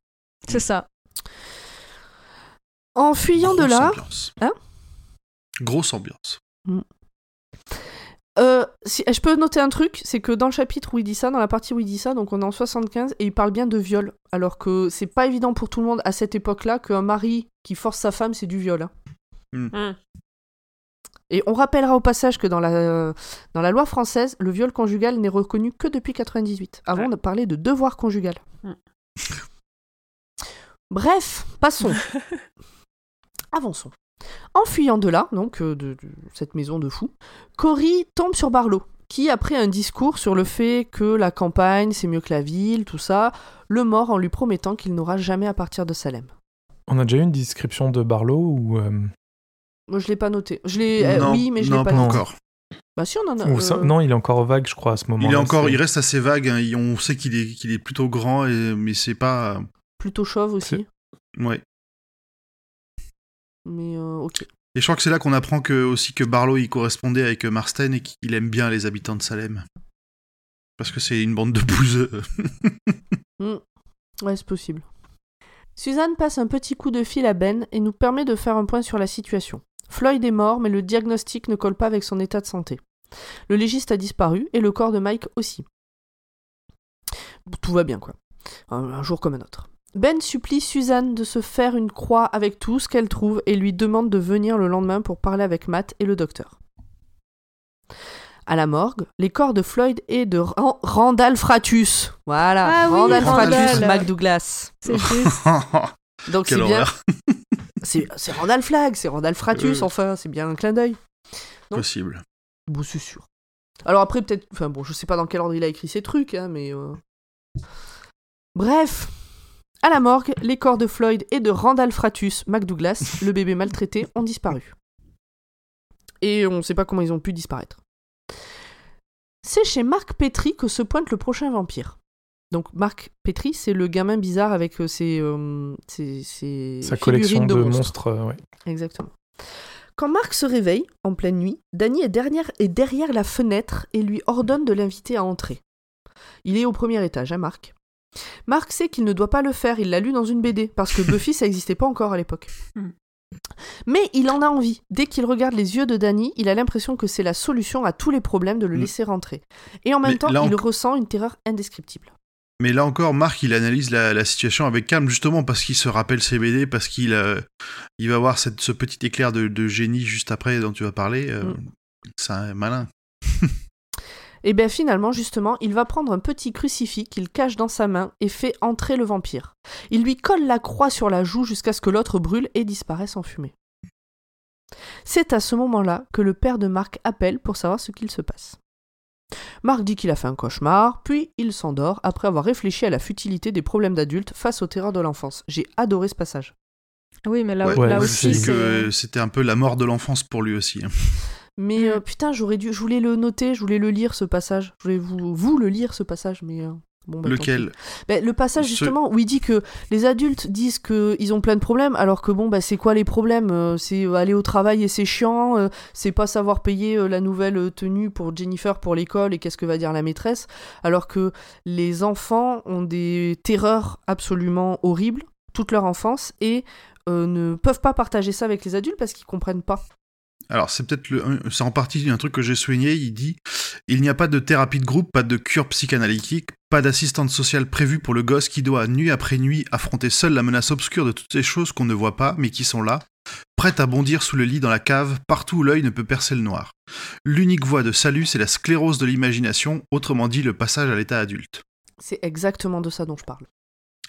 C'est ça. En fuyant de Grosse là, ambiance. Hein Grosse ambiance. Euh, si, je peux noter un truc, c'est que dans le chapitre où il dit ça, dans la partie où il dit ça, donc on est en 75, et il parle bien de viol, alors que c'est pas évident pour tout le monde à cette époque-là qu'un mari qui force sa femme, c'est du viol. hein. Hmm. Et on rappellera au passage que dans la, dans la loi française, le viol conjugal n'est reconnu que depuis 98. Avant, Ouais. on a parlé de devoir conjugal. Mm. Bref, passons. Avançons. En fuyant de là, donc euh, de, de cette maison de fous, Cory tombe sur Barlow, qui, après un discours sur le fait que la campagne c'est mieux que la ville, tout ça, le mord en lui promettant qu'il n'aura jamais à partir de Salem. On a déjà eu une description de Barlow ou, euh, Moi, je l'ai pas noté. Je l'ai, euh, oui, mais je l'ai pas pas noté. encore. Bah si, on en a. ça- euh, Non, il est encore vague, je crois, à ce moment-là. Il est encore, c'est- il reste assez vague. hein. On sait qu'il est, qu'il est plutôt grand, et- mais c'est pas. Plutôt chauve aussi. Ouais. Mais euh, ok. Et je crois que c'est là qu'on apprend que aussi que Barlow il correspondait avec Marston et qu'il aime bien les habitants de Salem. Parce que c'est une bande de bouseux. Hmm. Ouais, c'est possible. Suzanne passe un petit coup de fil à Ben et nous permet de faire un point sur la situation. Floyd est mort, mais le diagnostic ne colle pas avec son état de santé. Le légiste a disparu et le corps de Mike aussi. Tout va bien, quoi. Un, un jour comme un autre. Ben supplie Suzanne de se faire une croix avec tout ce qu'elle trouve et lui demande de venir le lendemain pour parler avec Matt et le docteur. À la morgue, les corps de Floyd et de Ran- Randall Fratus. Voilà, Ah oui, Randall Fratus, Randall. McDouglas. C'est juste. Donc c'est bien. C'est Randall Flagg, c'est Randall Fratus, Euh. enfin, c'est bien un clin d'œil. Possible. Bon, c'est sûr. Alors après, peut-être. Enfin bon, je sais pas dans quel ordre il a écrit ces trucs, hein, mais. euh, Bref. À la morgue, les corps de Floyd et de Randall Fratus, McDouglas, le bébé maltraité, ont disparu. Et on sait pas comment ils ont pu disparaître. C'est chez Marc Petrie que se pointe le prochain vampire. Donc Marc Petrie, c'est le gamin bizarre avec euh, ses, euh, ses, ses Sa collection de, monstres. monstres, euh, ouais. Exactement. Quand Marc se réveille, en pleine nuit, Danny est derrière, est derrière la fenêtre et lui ordonne de l'inviter à entrer. Il est au premier étage, hein, Marc. Marc sait qu'il ne doit pas le faire, il l'a lu dans une BD, parce que Buffy, ça n'existait pas encore à l'époque. Hmm. Mais il en a envie. Dès qu'il regarde les yeux de Danny, il a l'impression que c'est la solution à tous les problèmes de le Hmm. laisser rentrer. Et en même Mais temps, là il ressent une terreur indescriptible. Mais là encore, Marc, il analyse la, la situation avec calme, justement parce qu'il se rappelle ses BD, parce qu'il euh, il va avoir cette, ce petit éclair de, de génie juste après dont tu vas parler. euh, Mm. C'est un malin. Et bien finalement, justement, il va prendre un petit crucifix qu'il cache dans sa main et fait entrer le vampire. Il lui colle la croix sur la joue jusqu'à ce que l'autre brûle et disparaisse en fumée. C'est à ce moment-là que le père de Marc appelle pour savoir ce qu'il se passe. Marc dit qu'il a fait un cauchemar, puis il s'endort après avoir réfléchi à la futilité des problèmes d'adultes face aux terreurs de l'enfance. J'ai adoré ce passage. Oui, mais là, Ouais, là ouais, aussi, c'est c'est. que c'était un peu la mort de l'enfance pour lui aussi. Mais Mm. euh, putain, j'aurais dû, je voulais le noter, je voulais le lire ce passage. Je voulais vous, vous le lire ce passage, mais euh, bon. Bah. Lequel Ben, le passage Ce- justement où il dit que les adultes disent qu'ils ont plein de problèmes alors que bon bah c'est quoi les problèmes Euh, C'est aller au travail et c'est chiant, c'est pas savoir payer la nouvelle tenue pour Jennifer pour l'école et qu'est-ce que va dire la maîtresse alors que les enfants ont des terreurs absolument horribles toute leur enfance et euh, ne peuvent pas partager ça avec les adultes parce qu'ils comprennent pas. Alors, c'est peut-être c'est en partie un truc que j'ai souligné. Il dit Il n'y a pas de thérapie de groupe, pas de cure psychanalytique, pas d'assistante sociale prévue pour le gosse qui doit, nuit après nuit, affronter seul la menace obscure de toutes ces choses qu'on ne voit pas, mais qui sont là, prêtes à bondir sous le lit dans la cave, partout où l'œil ne peut percer le noir. L'unique voie de salut, c'est la sclérose de l'imagination, autrement dit le passage à l'état adulte. C'est exactement de ça dont je parle.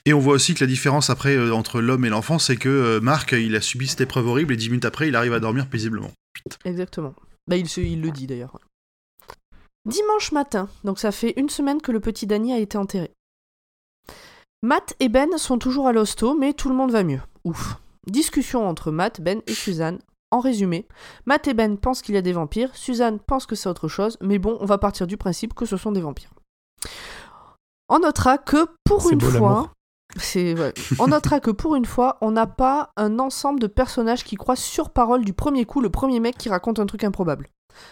Et on voit aussi que la différence après euh, entre l'homme et l'enfant, c'est que euh, Marc, il a subi cette épreuve horrible et dix minutes après, il arrive à dormir paisiblement. Exactement. Bah, il, se- il le dit d'ailleurs. Dimanche matin, donc ça fait une semaine que le petit Danny a été enterré. Matt et Ben sont toujours à l'hosto, mais tout le monde va mieux. Ouf. Discussion entre Matt, Ben et Suzanne. En résumé, Matt et Ben pensent qu'il y a des vampires, Suzanne pense que c'est autre chose, mais bon, on va partir du principe que ce sont des vampires. On notera que pour une beau, fois, ouais. On notera que pour une fois, on n'a pas un ensemble de personnages qui croient sur parole du premier coup le premier mec qui raconte un truc improbable.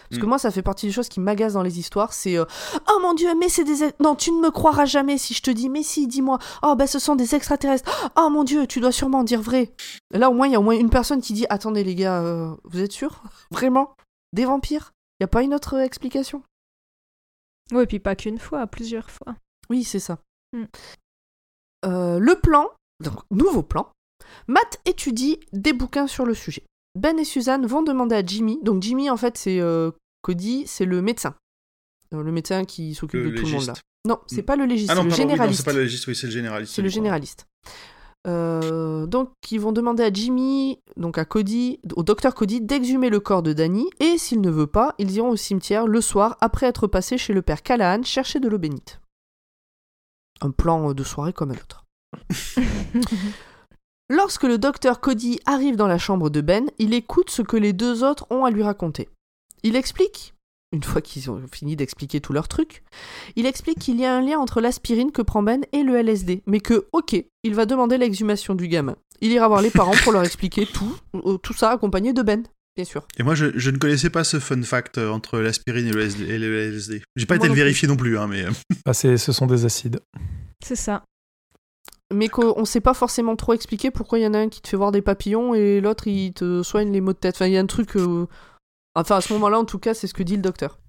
Parce que Mm. moi, ça fait partie des choses qui m'agacent dans les histoires. C'est euh, oh mon dieu, mais c'est des non, tu ne me croiras jamais si je te dis. Mais si, dis-moi. Oh ben, ce sont des extraterrestres. Oh mon dieu, tu dois sûrement dire vrai. Là, au moins, il y a au moins une personne qui dit attendez les gars, euh, vous êtes sûrs? Vraiment? Des vampires? Il y a pas une autre euh, explication Ouais, puis pas qu'une fois, plusieurs fois. Oui, c'est ça. Mm. Euh, le plan, donc nouveau plan. Matt étudie des bouquins sur le sujet. Ben et Suzanne vont demander à Jimmy. Donc Jimmy, en fait, c'est euh, Cody, c'est le médecin. Euh, le médecin qui s'occupe de tout le monde là. Non, c'est Mm. pas le légiste, Ah non, le pardon, oui, non, généraliste. c'est pas le légiste, oui, c'est le généraliste. C'est le généraliste. Euh, donc, ils vont demander à Jimmy, donc à Cody, au docteur Cody, d'exhumer le corps de Danny, et s'il ne veut pas, ils iront au cimetière le soir après être passés chez le père Callahan chercher de l'eau bénite. Un plan de soirée comme un autre. Lorsque le docteur Cody arrive dans la chambre de Ben, il écoute ce que les deux autres ont à lui raconter. Il explique, une fois qu'ils ont fini d'expliquer tout leur truc, il explique qu'il y a un lien entre l'aspirine que prend Ben et le LSD, mais que, ok, il va demander l'exhumation du gamin. Il ira voir les parents pour leur expliquer tout, euh, tout ça accompagné de Ben, bien sûr. Et moi, je, je ne connaissais pas ce fun fact euh, entre l'aspirine et le LSD. et le LSD. J'ai pas Moi été le non plus. vérifier non plus, hein, mais. euh, Ah, c'est- ce sont des acides. C'est ça. Mais qu'on sait pas forcément trop expliquer pourquoi il y en a un qui te fait voir des papillons et l'autre il te soigne les maux de tête. Enfin, il y a un truc. euh, Enfin, à ce moment-là, en tout cas, c'est ce que dit le docteur.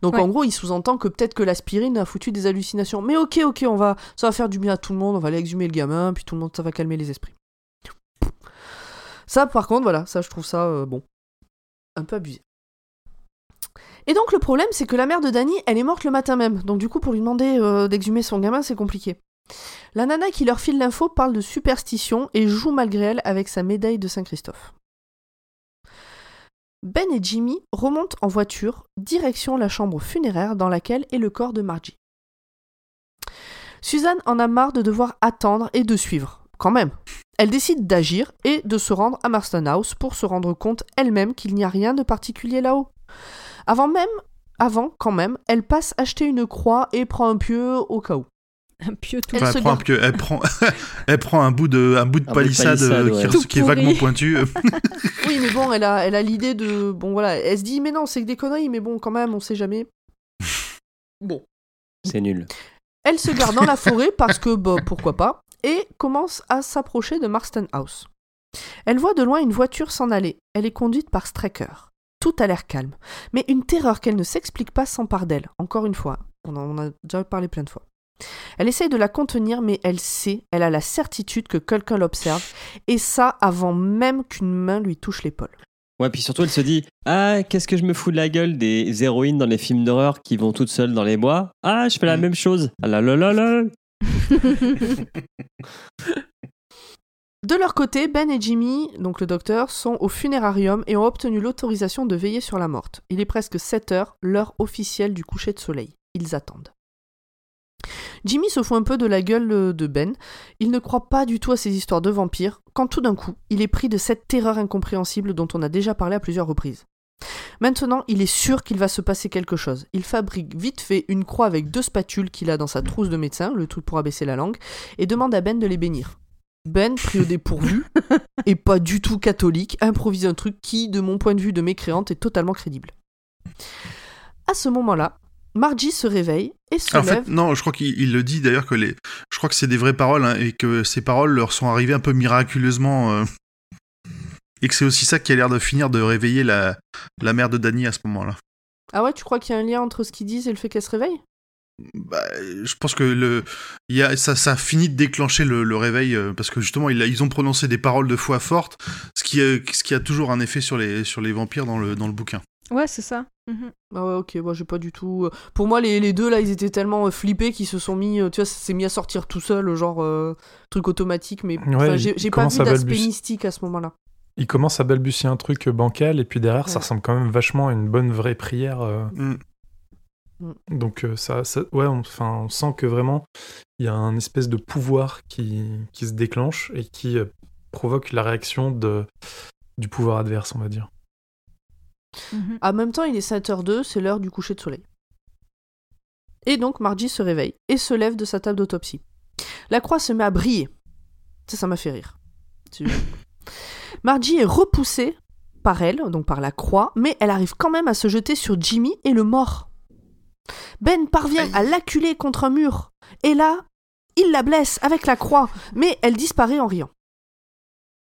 Donc Ouais. en gros, il sous-entend que peut-être que l'aspirine a foutu des hallucinations. Mais ok, ok, on va, ça va faire du bien à tout le monde. On va aller exhumer le gamin, puis tout le monde, ça va calmer les esprits. Ça, par contre, voilà, ça, je trouve ça euh, bon, un peu abusé. Et donc le problème, c'est que la mère de Danny, elle est morte le matin même. Donc du coup, pour lui demander euh, d'exhumer son gamin, c'est compliqué. La nana qui leur file l'info parle de superstition et joue malgré elle avec sa médaille de Saint-Christophe. Ben et Jimmy remontent en voiture, direction la chambre funéraire dans laquelle est le corps de Margie. Suzanne en a marre de devoir attendre et de suivre, quand même. Elle décide d'agir et de se rendre à Marston House pour se rendre compte elle-même qu'il n'y a rien de particulier là-haut. Avant même, avant quand même, elle passe acheter une croix et prend un pieu au cas où. Un pieu tout. Elle enfin, se elle, prend un garde- pieu- elle, prend, elle prend un bout de, un bout de Un bout de palissade, euh, qui, est vaguement pointu. Oui, mais bon, elle a, elle a l'idée de. Bon, voilà, elle se dit, mais non, c'est que des conneries, mais bon, quand même, on sait jamais. Bon. C'est nul. Elle se garde dans la forêt parce que, bah, pourquoi pas, et commence à s'approcher de Marston House. Elle voit de loin une voiture s'en aller. Elle est conduite par Straker. Tout a l'air calme, mais une terreur qu'elle ne s'explique pas s'empare d'elle. Encore une fois, on en a déjà parlé plein de fois. Elle essaye de la contenir, mais elle sait, elle a la certitude que quelqu'un l'observe, et ça avant même qu'une main lui touche l'épaule. Ouais, puis surtout, elle se dit Ah, qu'est-ce que je me fous de la gueule des héroïnes dans les films d'horreur qui vont toutes seules dans les bois? Ah, je fais la Mm. même chose. Ah là là là là. De leur côté, Ben et Jimmy, donc le docteur, sont au funérarium et ont obtenu l'autorisation de veiller sur la morte. Il est presque 7 heures, l'heure officielle du coucher de soleil. Ils attendent. Jimmy se fout un peu de la gueule de Ben. Il ne croit pas du tout à ces histoires de vampires, quand tout d'un coup, il est pris de cette terreur incompréhensible dont on a déjà parlé à plusieurs reprises. Maintenant, il est sûr qu'il va se passer quelque chose. Il fabrique vite fait une croix avec deux spatules qu'il a dans sa trousse de médecin, le truc pour abaisser la langue, et demande à Ben de les bénir. Ben, pris au dépourvu, et pas du tout catholique, improvise un truc qui, de mon point de vue de mécréante, est totalement crédible. À ce moment-là, Margie se réveille et se En lève. fait, non, je crois qu'il il le dit d'ailleurs que les. Je crois que c'est des vraies paroles hein, et que ces paroles leur sont arrivées un peu miraculeusement. euh, Et que c'est aussi ça qui a l'air de finir de réveiller la, la mère de Danny à ce moment-là. Ah ouais, tu crois qu'il y a un lien entre ce qu'ils disent et le fait qu'elle se réveille? Bah, je pense que le, il y a, ça, ça finit de déclencher le, le réveil euh, parce que justement il a- ils ont prononcé des paroles de foi fortes, ce qui, euh, ce qui a toujours un effet sur les, sur les vampires dans le, dans le bouquin. Ouais, c'est ça. Mhm. Ah ouais, ok, moi j'ai pas du tout. euh, Pour moi, les, les deux là, ils étaient tellement euh, flippés qu'ils se sont mis. euh, Tu vois, ça s'est mis à sortir tout seul, genre euh, truc automatique, mais Ouais, j'ai pas vu à d'aspect mystique à ce moment-là. Il commence à balbutier un truc bancal et puis derrière, ça ressemble quand même vachement à une bonne vraie prière. euh. Mm. Donc euh, ça, ça- ouais, on, enfin, on sent que vraiment il y a un espèce de pouvoir qui, qui se déclenche et qui euh, provoque la réaction de, du pouvoir adverse, on va dire. Mhm. En même temps, il est 7h02, c'est l'heure du coucher de soleil. Et donc, Margie se réveille et se lève de sa table d'autopsie. La croix se met à briller. Ça, ça m'a fait rire. Margie est repoussée par elle, donc par la croix, mais elle arrive quand même à se jeter sur Jimmy et le mord. Ben parvient à l'acculer contre un mur, et là, il la blesse avec la croix, mais elle disparaît en riant.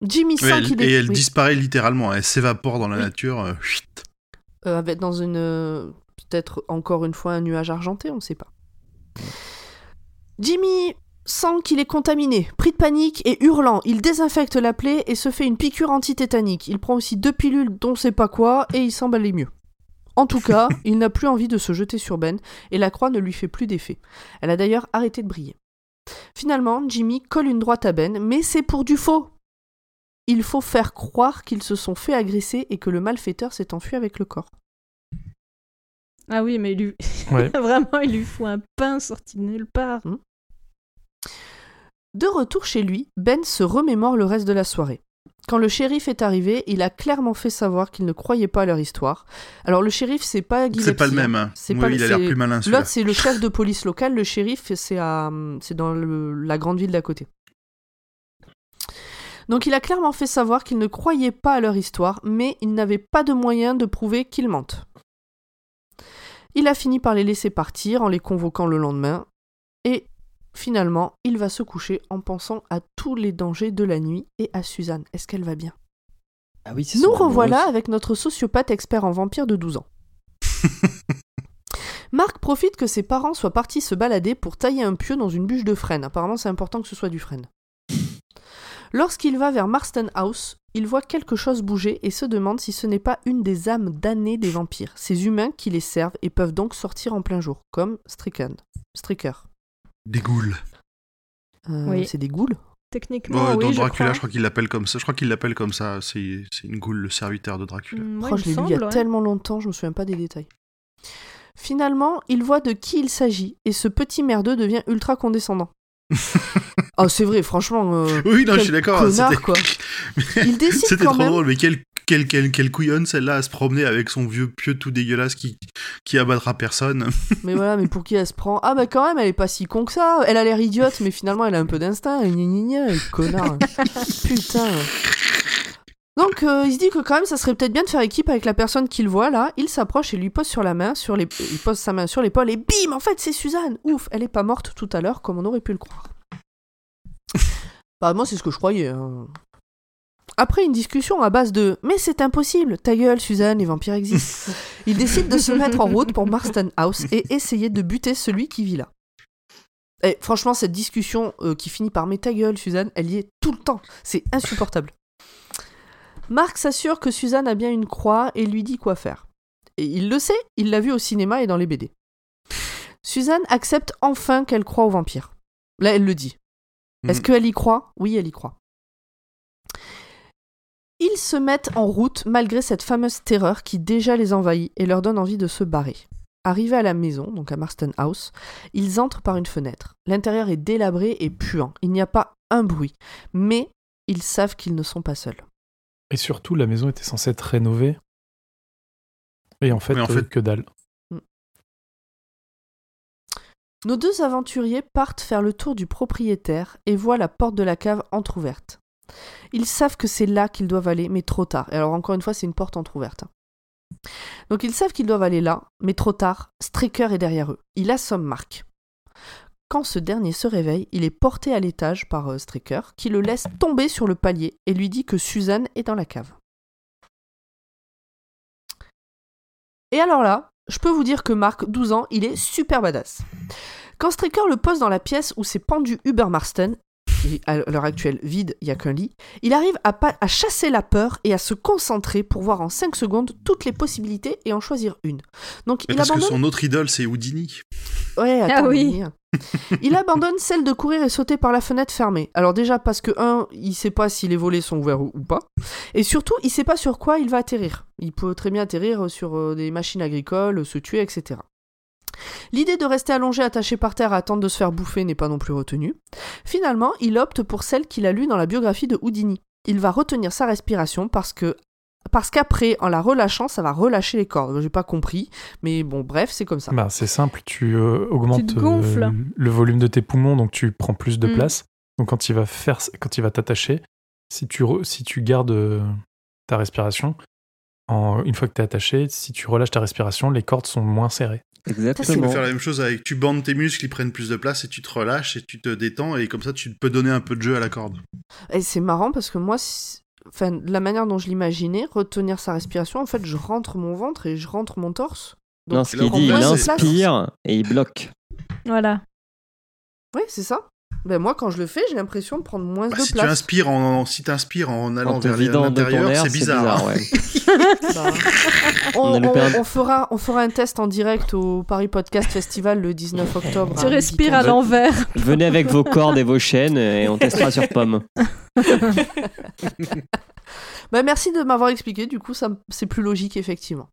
Jimmy sent elle- qu'il et est elle oui, disparaît littéralement, elle s'évapore dans la Oui. nature. euh, chut. euh, avec- dans une euh, peut-être encore une fois un nuage argenté, on ne sait pas. Jimmy sent qu'il est contaminé, pris de panique et hurlant, il désinfecte la plaie et se fait une piqûre antitétanique. Il prend aussi deux pilules dont on sait pas quoi et il semble aller mieux. En tout cas, il n'a plus envie de se jeter sur Ben et la croix ne lui fait plus d'effet. Elle a d'ailleurs arrêté de briller. Finalement, Jimmy colle une droite à Ben, mais c'est pour du faux. Il faut faire croire qu'ils se sont fait agresser et que le malfaiteur s'est enfui avec le corps. Ah oui, mais il lui... Ouais. vraiment, il lui faut un pain sorti de nulle part. De retour chez lui, Ben se remémore le reste de la soirée. Quand le shérif est arrivé, il a clairement fait savoir qu'il ne croyait pas à leur histoire. Alors le shérif, c'est pas Guy C'est pas le même. hein. C'est Oui, pas- il a l'air c'est- plus malin celui-là. L'autre, c'est le chef de police local. Le shérif, c'est à, dans le- la grande ville d'à côté. Donc il a clairement fait savoir qu'il ne croyait pas à leur histoire, mais il n'avait pas de moyen de prouver qu'ils mentent. Il a fini par les laisser partir en les convoquant le lendemain, et finalement, il va se coucher en pensant à tous les dangers de la nuit et à Suzanne. Est-ce qu'elle va bien? Ah oui, Nous revoilà avec notre sociopathe expert en vampire de 12 ans. Marc profite que ses parents soient partis se balader pour tailler un pieu dans une bûche de frêne. Apparemment, c'est important que ce soit du frêne. Lorsqu'il va vers Marston House, il voit quelque chose bouger et se demande si ce n'est pas une des âmes damnées des vampires, ces humains qui les servent et peuvent donc sortir en plein jour, comme Stricken. Stricker. Des ghouls. Euh, Oui. C'est des ghouls? Techniquement, Ouais, oui, dans je Dracula, crois. je crois qu'il l'appelle comme ça. Je crois qu'il l'appelle comme ça. C'est c'est une goule, le serviteur de Dracula. Mm, Oh, il je l'ai lu il y a ouais. tellement longtemps, je me souviens pas des détails. Finalement, il voit de qui il s'agit et ce petit merdeux devient ultra condescendant. oh, c'est vrai, franchement. euh, Oui, non, je quel suis d'accord. connard, c'était- quoi. Il décide C'était quand trop même. drôle, mais quelle, quelle, quelle, quelle couillonne celle-là à se promener avec son vieux pieu tout dégueulasse qui, qui abattra personne. Mais voilà, mais pour qui elle se prend? Ah, bah quand même, elle est pas si con que ça. Elle a l'air idiote, mais finalement, elle a un peu d'instinct. Gna gna gna, connard. Putain. Donc, euh, il se dit que quand même, ça serait peut-être bien de faire équipe avec la personne qu'il voit là. Il s'approche et lui pose sur la main, sur les... il pose sa main sur l'épaule et bim, en fait, c'est Suzanne. Ouf, elle est pas morte tout à l'heure comme on aurait pu le croire. bah moi, c'est ce que je croyais. hein. Après une discussion à base de Mais c'est impossible, ta gueule, Suzanne, les vampires existent. il décide de se mettre en route pour Marston House et essayer de buter celui qui vit là. Et franchement, cette discussion euh, qui finit par Mais ta gueule, Suzanne, elle y est tout le temps. C'est insupportable. Marc s'assure que Suzanne a bien une croix et lui dit quoi faire. Et il le sait, il l'a vu au cinéma et dans les BD. Suzanne accepte enfin qu'elle croit aux vampires. Là, elle le dit. Est-ce Mhm. qu'elle y croit? Oui, elle y croit. Ils se mettent en route malgré cette fameuse terreur qui déjà les envahit et leur donne envie de se barrer. Arrivés à la maison, donc à Marston House, ils entrent par une fenêtre. L'intérieur est délabré et puant. Il n'y a pas un bruit. Mais ils savent qu'ils ne sont pas seuls. Et surtout, la maison était censée être rénovée. Et en fait, en euh, fait- que dalle. Nos deux aventuriers partent faire le tour du propriétaire et voient la porte de la cave entr'ouverte. Ils savent que c'est là qu'ils doivent aller, mais trop tard. Et alors encore une fois, c'est une porte entr'ouverte. Donc ils savent qu'ils doivent aller là, mais trop tard, Stricker est derrière eux. Il assomme Marc. Quand ce dernier se réveille, il est porté à l'étage par euh, qui le laisse tomber sur le palier et lui dit que Suzanne est dans la cave. Et alors là, je peux vous dire que Marc, 12 ans, il est super badass. Quand Stricker le pose dans la pièce où s'est pendu Hubert Marston, à l'heure actuelle vide, il n'y a qu'un lit, il arrive à, chasser la peur et à se concentrer pour voir en 5 secondes toutes les possibilités et en choisir une. Donc Mais il parce que abandonne... son autre idole, c'est Houdini. Ouais, Ah attends, oui. mais- Il abandonne celle de courir et sauter par la fenêtre fermée. Alors déjà parce que un, il sait pas si les volets sont ouverts ou, pas, et surtout il sait pas sur quoi il va atterrir. Il peut très bien atterrir sur euh, des machines agricoles, se tuer, etc. L'idée de rester allongé attaché par terre à attendre de se faire bouffer n'est pas non plus retenue. Finalement, il opte pour celle qu'il a lue dans la biographie de Houdini. Il va retenir sa respiration parce que parce qu'après, en la relâchant, ça va relâcher les cordes. J'ai pas compris, mais bon, bref, c'est comme ça. Bah, c'est simple, tu euh, augmentes euh, le volume de tes poumons, donc tu prends plus de Mm. place. Donc quand il va faire, quand il va t'attacher, si tu, re- si tu gardes euh, ta respiration, en, une fois que tu es attaché, si tu relâches ta respiration, les cordes sont moins serrées. Tu peux Exactement. faire la même chose avec tu bandes tes muscles, ils prennent plus de place et tu te relâches et tu te détends et comme ça tu peux donner un peu de jeu à la corde. Et c'est marrant parce que moi, si- enfin, de la manière dont je l'imaginais, retenir sa respiration, en fait, je rentre mon ventre et je rentre mon torse. Non, Donc, ce là, qu'il dit, il inspire et il bloque. Voilà. Oui, c'est ça. Ben moi, quand je le fais, j'ai l'impression de prendre moins Bah, de si tu place. inspires en, si t'inspires en allant En vers l'intérieur, c'est bizarre. ouais. Bah, on, fera, on fera un test en direct au Paris Podcast Festival le 19 octobre. Tu à respires à l'envers. Venez avec vos cordes et vos chaînes et on testera sur pomme. Bah, merci de m'avoir expliqué, du coup, c'est plus logique, effectivement.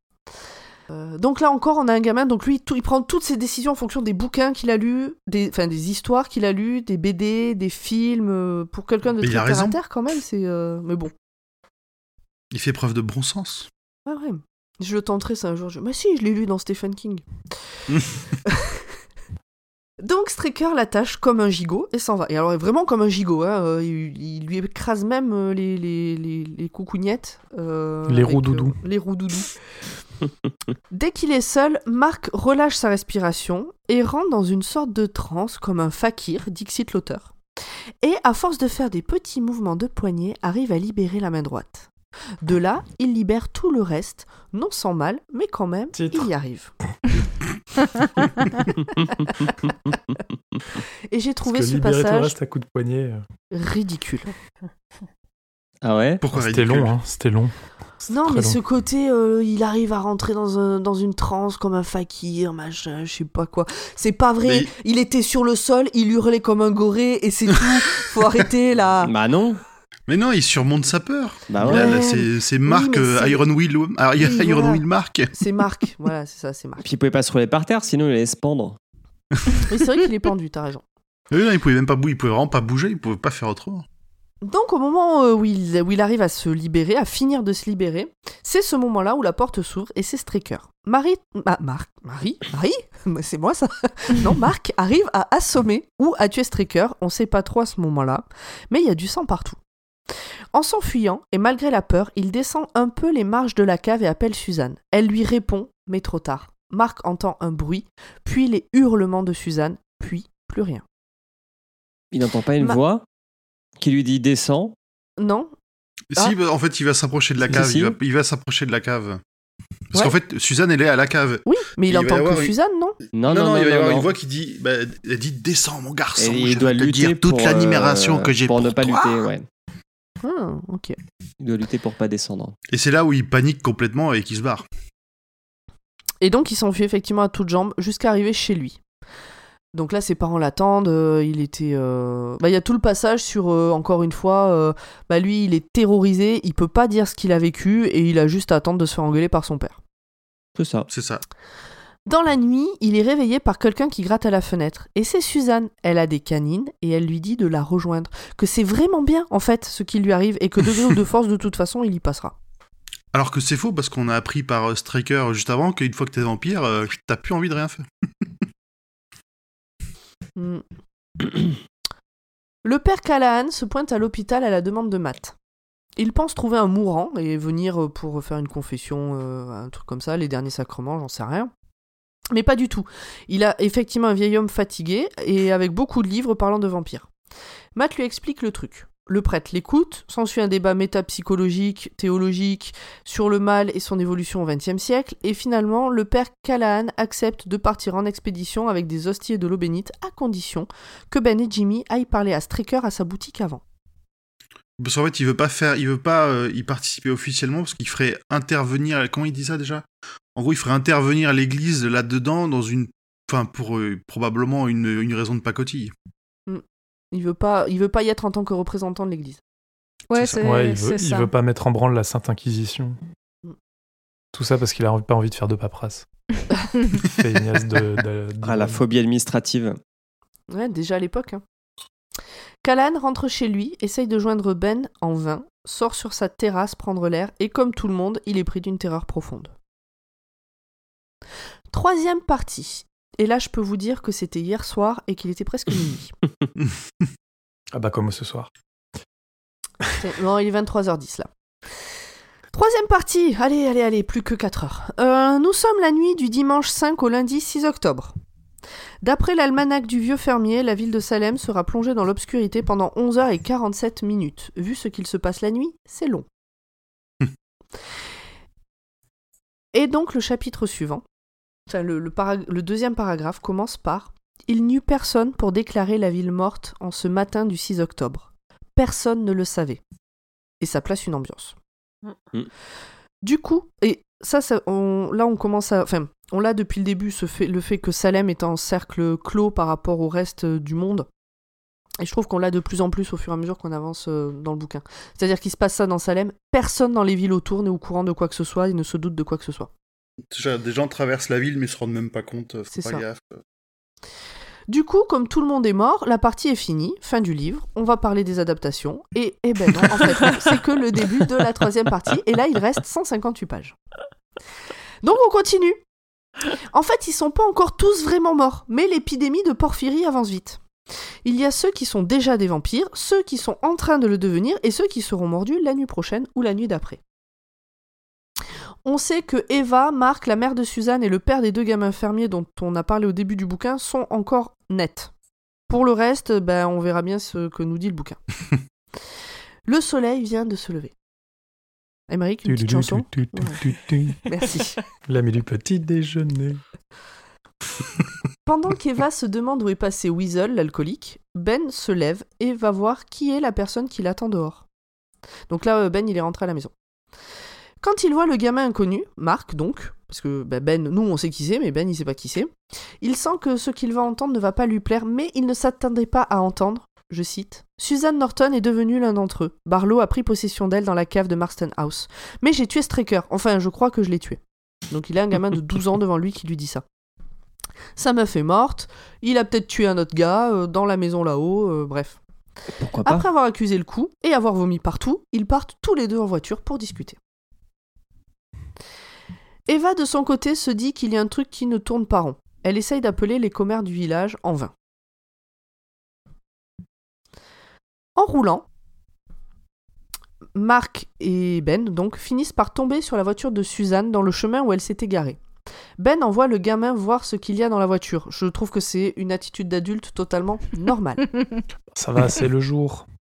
Euh, donc là encore, on a un gamin, donc lui, tout- il prend toutes ses décisions en fonction des bouquins qu'il a lus, des, enfin, des histoires qu'il a lues, des BD, des films. euh, pour quelqu'un de Mais il très terre, quand même, c'est. euh, Mais bon, Il fait preuve de bon sens. ouais, ouais. Je le tenterai ça un jour. Je... Mais si, je l'ai lu dans Stephen King. Donc Straker l'attache comme un gigot et s'en va. Et alors vraiment comme un gigot, hein, euh, il, il lui écrase même les, les, les, les coucougnettes. euh, Les roues doudous. euh, les roues doudous. Dès qu'il est seul, Marc relâche sa respiration et rentre dans une sorte de transe comme un fakir, Dixit l'auteur. Et à force de faire des petits mouvements de poignet, arrive à libérer la main droite. De là, il libère tout le reste, non sans mal, mais quand même, Titre. il y arrive. Et j'ai trouvé Parce que ce libérer tout le passage reste à coup de poignet. euh, ridicule. Ah ouais? Pourquoi C'était ridicule? long, hein, c'était long. Non, mais long. ce côté, euh, il arrive à rentrer dans, un, dans une transe comme un fakir, machin, je sais pas quoi. C'est pas vrai. Mais- Il était sur le sol, il hurlait comme un goré et c'est tout. Faut arrêter là. Bah non. Mais non, il surmonte sa peur. Bah ouais. c'est c'est Marc mais euh, c'est- Iron Will, Iron voilà. Will Marc. C'est Marc. Voilà, c'est ça, c'est Marc. Puis il pouvait pas se rouler par terre, sinon il allait se pendre. Oui, c'est vrai qu'il est pendu, t'as raison. Oui, non, il pouvait même pas bouger, il pouvait vraiment pas bouger, il pouvait pas faire autrement. Donc au moment euh, où il, où il arrive à se libérer, à finir de se libérer, c'est ce moment-là où la porte s'ouvre et c'est Straker. Marie, Ma- Marc, Marie, Marie, Mais c'est moi ça. non, Marc arrive à assommer ou à tuer Straker, on sait pas trop à ce moment-là, mais il y a du sang partout. En s'enfuyant et malgré la peur, il descend un peu les marches de la cave et appelle Suzanne. Elle lui répond, mais trop tard. Marc entend un bruit, puis les hurlements de Suzanne, puis plus rien. Il n'entend pas une Ma- voix qui lui dit descends. Non, Si, bah, en fait, il va s'approcher de la cave. si. Il va, il va s'approcher de la cave. Parce Ouais. qu'en fait, Suzanne, elle est à la cave. oui, mais il, entend que une- Suzanne, non? Non, non, non, non, il va y avoir une voix qui dit, bah, elle dit, descends, mon garçon. Et il je doit vais te lutter dire toute pour, l'admiration euh, que j'ai pour pour, ne pas toi. lutter, ouais. Ah, ok. Il doit lutter pour pas descendre. Et c'est là où il panique complètement et qu'il se barre. Et donc il s'enfuit effectivement à toutes jambes jusqu'à arriver chez lui. Donc là, ses parents l'attendent. euh, il était. euh, Bah, il y a tout le passage sur euh, encore une fois. euh, Bah lui, il est terrorisé. Il peut pas dire ce qu'il a vécu et il a juste à attendre de se faire engueuler par son père. C'est ça. C'est ça. Dans la nuit, il est réveillé par quelqu'un qui gratte à la fenêtre. Et c'est Suzanne. Elle a des canines et elle lui dit de la rejoindre. Que c'est vraiment bien, en fait, ce qui lui arrive et que de gré ou de force, de toute façon, il y passera. Alors que c'est faux parce qu'on a appris par Striker juste avant qu'une fois que t'es vampire, euh, t'as plus envie de rien faire. Hmm. Le père Callahan se pointe à l'hôpital à la demande de Matt. Il pense trouver un mourant et venir euh, pour faire une confession, euh, un truc comme ça, les derniers sacrements, j'en sais rien. Mais pas du tout. Il a effectivement un vieil homme fatigué et avec beaucoup de livres parlant de vampires. Matt lui explique le truc. Le prêtre l'écoute, s'ensuit un débat métapsychologique, théologique sur le mal et son évolution au XXe siècle, et finalement, le père Callahan accepte de partir en expédition avec des hosties et de l'eau bénite, à condition que Ben et Jimmy aillent parler à Straker à sa boutique avant. Parce qu'en fait, il veut pas faire, veut pas euh, y participer officiellement parce qu'il ferait intervenir. Comment il dit ça déjà? En gros, il ferait intervenir l'Église là-dedans dans une, enfin pour euh, probablement une raison de pacotille. Il veut pas, il veut pas y être en tant que représentant de l'Église. Ouais, C'est Ouais, il veut, c'est il ça. veut pas mettre en branle la Sainte Inquisition. Mm. Tout ça parce qu'il a pas envie de faire de paperasse. Feignasse de, de- de- Ah, la phobie administrative. Ouais, déjà à l'époque. Hein. Callahan rentre chez lui, essaye de joindre Ben en vain, sort sur sa terrasse prendre l'air, et comme tout le monde, il est pris d'une terreur profonde. Troisième partie. Et là, je peux vous dire que c'était hier soir et qu'il était presque minuit. Ah bah comme ce soir. C'est- Non, il est 23h10 là. Troisième partie, allez, allez, allez, plus que 4 heures. Euh, nous sommes la nuit du dimanche 5 au lundi 6 octobre. D'après l'almanach du vieux fermier, la ville de Salem sera plongée dans l'obscurité pendant 11h47 minutes. Vu ce qu'il se passe la nuit, c'est long. Et donc le chapitre suivant, enfin le, le para- le deuxième paragraphe commence par Il n'y eut personne pour déclarer la ville morte en ce matin du 6 octobre. Personne ne le savait. Et ça place une ambiance. Mm. Du coup, et ça, ça on, là on commence à... Enfin, on l'a depuis le début, ce fait, le fait que Salem est en cercle clos par rapport au reste euh, du monde. Et je trouve qu'on l'a de plus en plus au fur et à mesure qu'on avance euh, dans le bouquin. C'est-à-dire qu'il se passe ça dans Salem, personne dans les villes autour n'est au courant de quoi que ce soit, il ne se doute de quoi que ce soit. Déjà, Des gens traversent la ville mais se rendent même pas compte. euh, Faut C'est pas ça. gaffe. Du coup, comme tout le monde est mort, la partie est finie, fin du livre, on va parler des adaptations, et eh ben non, en fait, c'est que le début de la troisième partie, et là, il reste 158 pages. Donc on continue. En fait, ils sont pas encore tous vraiment morts, mais l'épidémie de porphyrie avance vite. Il y a ceux qui sont déjà des vampires, ceux qui sont en train de le devenir, et ceux qui seront mordus la nuit prochaine ou la nuit d'après. On sait que Eva, Marc, la mère de Suzanne et le père des deux gamins fermiers dont on a parlé au début du bouquin sont encore nets. Pour le reste, ben, on verra bien ce que nous dit le bouquin. le soleil vient de se lever. Émeric, une petite chanson Merci. L'ami du petit déjeuner. Pendant qu'Eva se demande où est passé Weasel, l'alcoolique, Ben se lève et va voir qui est la personne qui l'attend dehors. Donc là, euh, Ben, il est rentré à la maison. Quand il voit le gamin inconnu, Marc donc, parce que bah, Ben, nous on sait qui c'est, mais Ben il sait pas qui c'est, il sent que ce qu'il va entendre ne va pas lui plaire, mais il ne s'attendait pas à entendre, je cite, Suzanne Norton est devenue l'un d'entre eux. Barlow a pris possession d'elle dans la cave de Marston House. Mais j'ai tué Straker, enfin je crois que je l'ai tué. Donc il a un gamin de 12 ans devant lui qui lui dit ça. Sa meuf est morte, il a peut-être tué un autre gars euh, dans la maison là-haut, euh, bref. Pourquoi pas? Après avoir accusé le coup et avoir vomi partout, ils partent tous les deux en voiture pour discuter. Eva, de son côté, se dit qu'il y a un truc qui ne tourne pas rond. Elle essaye d'appeler les commères du village en vain. En roulant, Marc et Ben donc finissent par tomber sur la voiture de Suzanne dans le chemin où elle s'était garée. Ben envoie le gamin voir ce qu'il y a dans la voiture. Je trouve que c'est une attitude d'adulte totalement normale. Ça va, c'est le jour.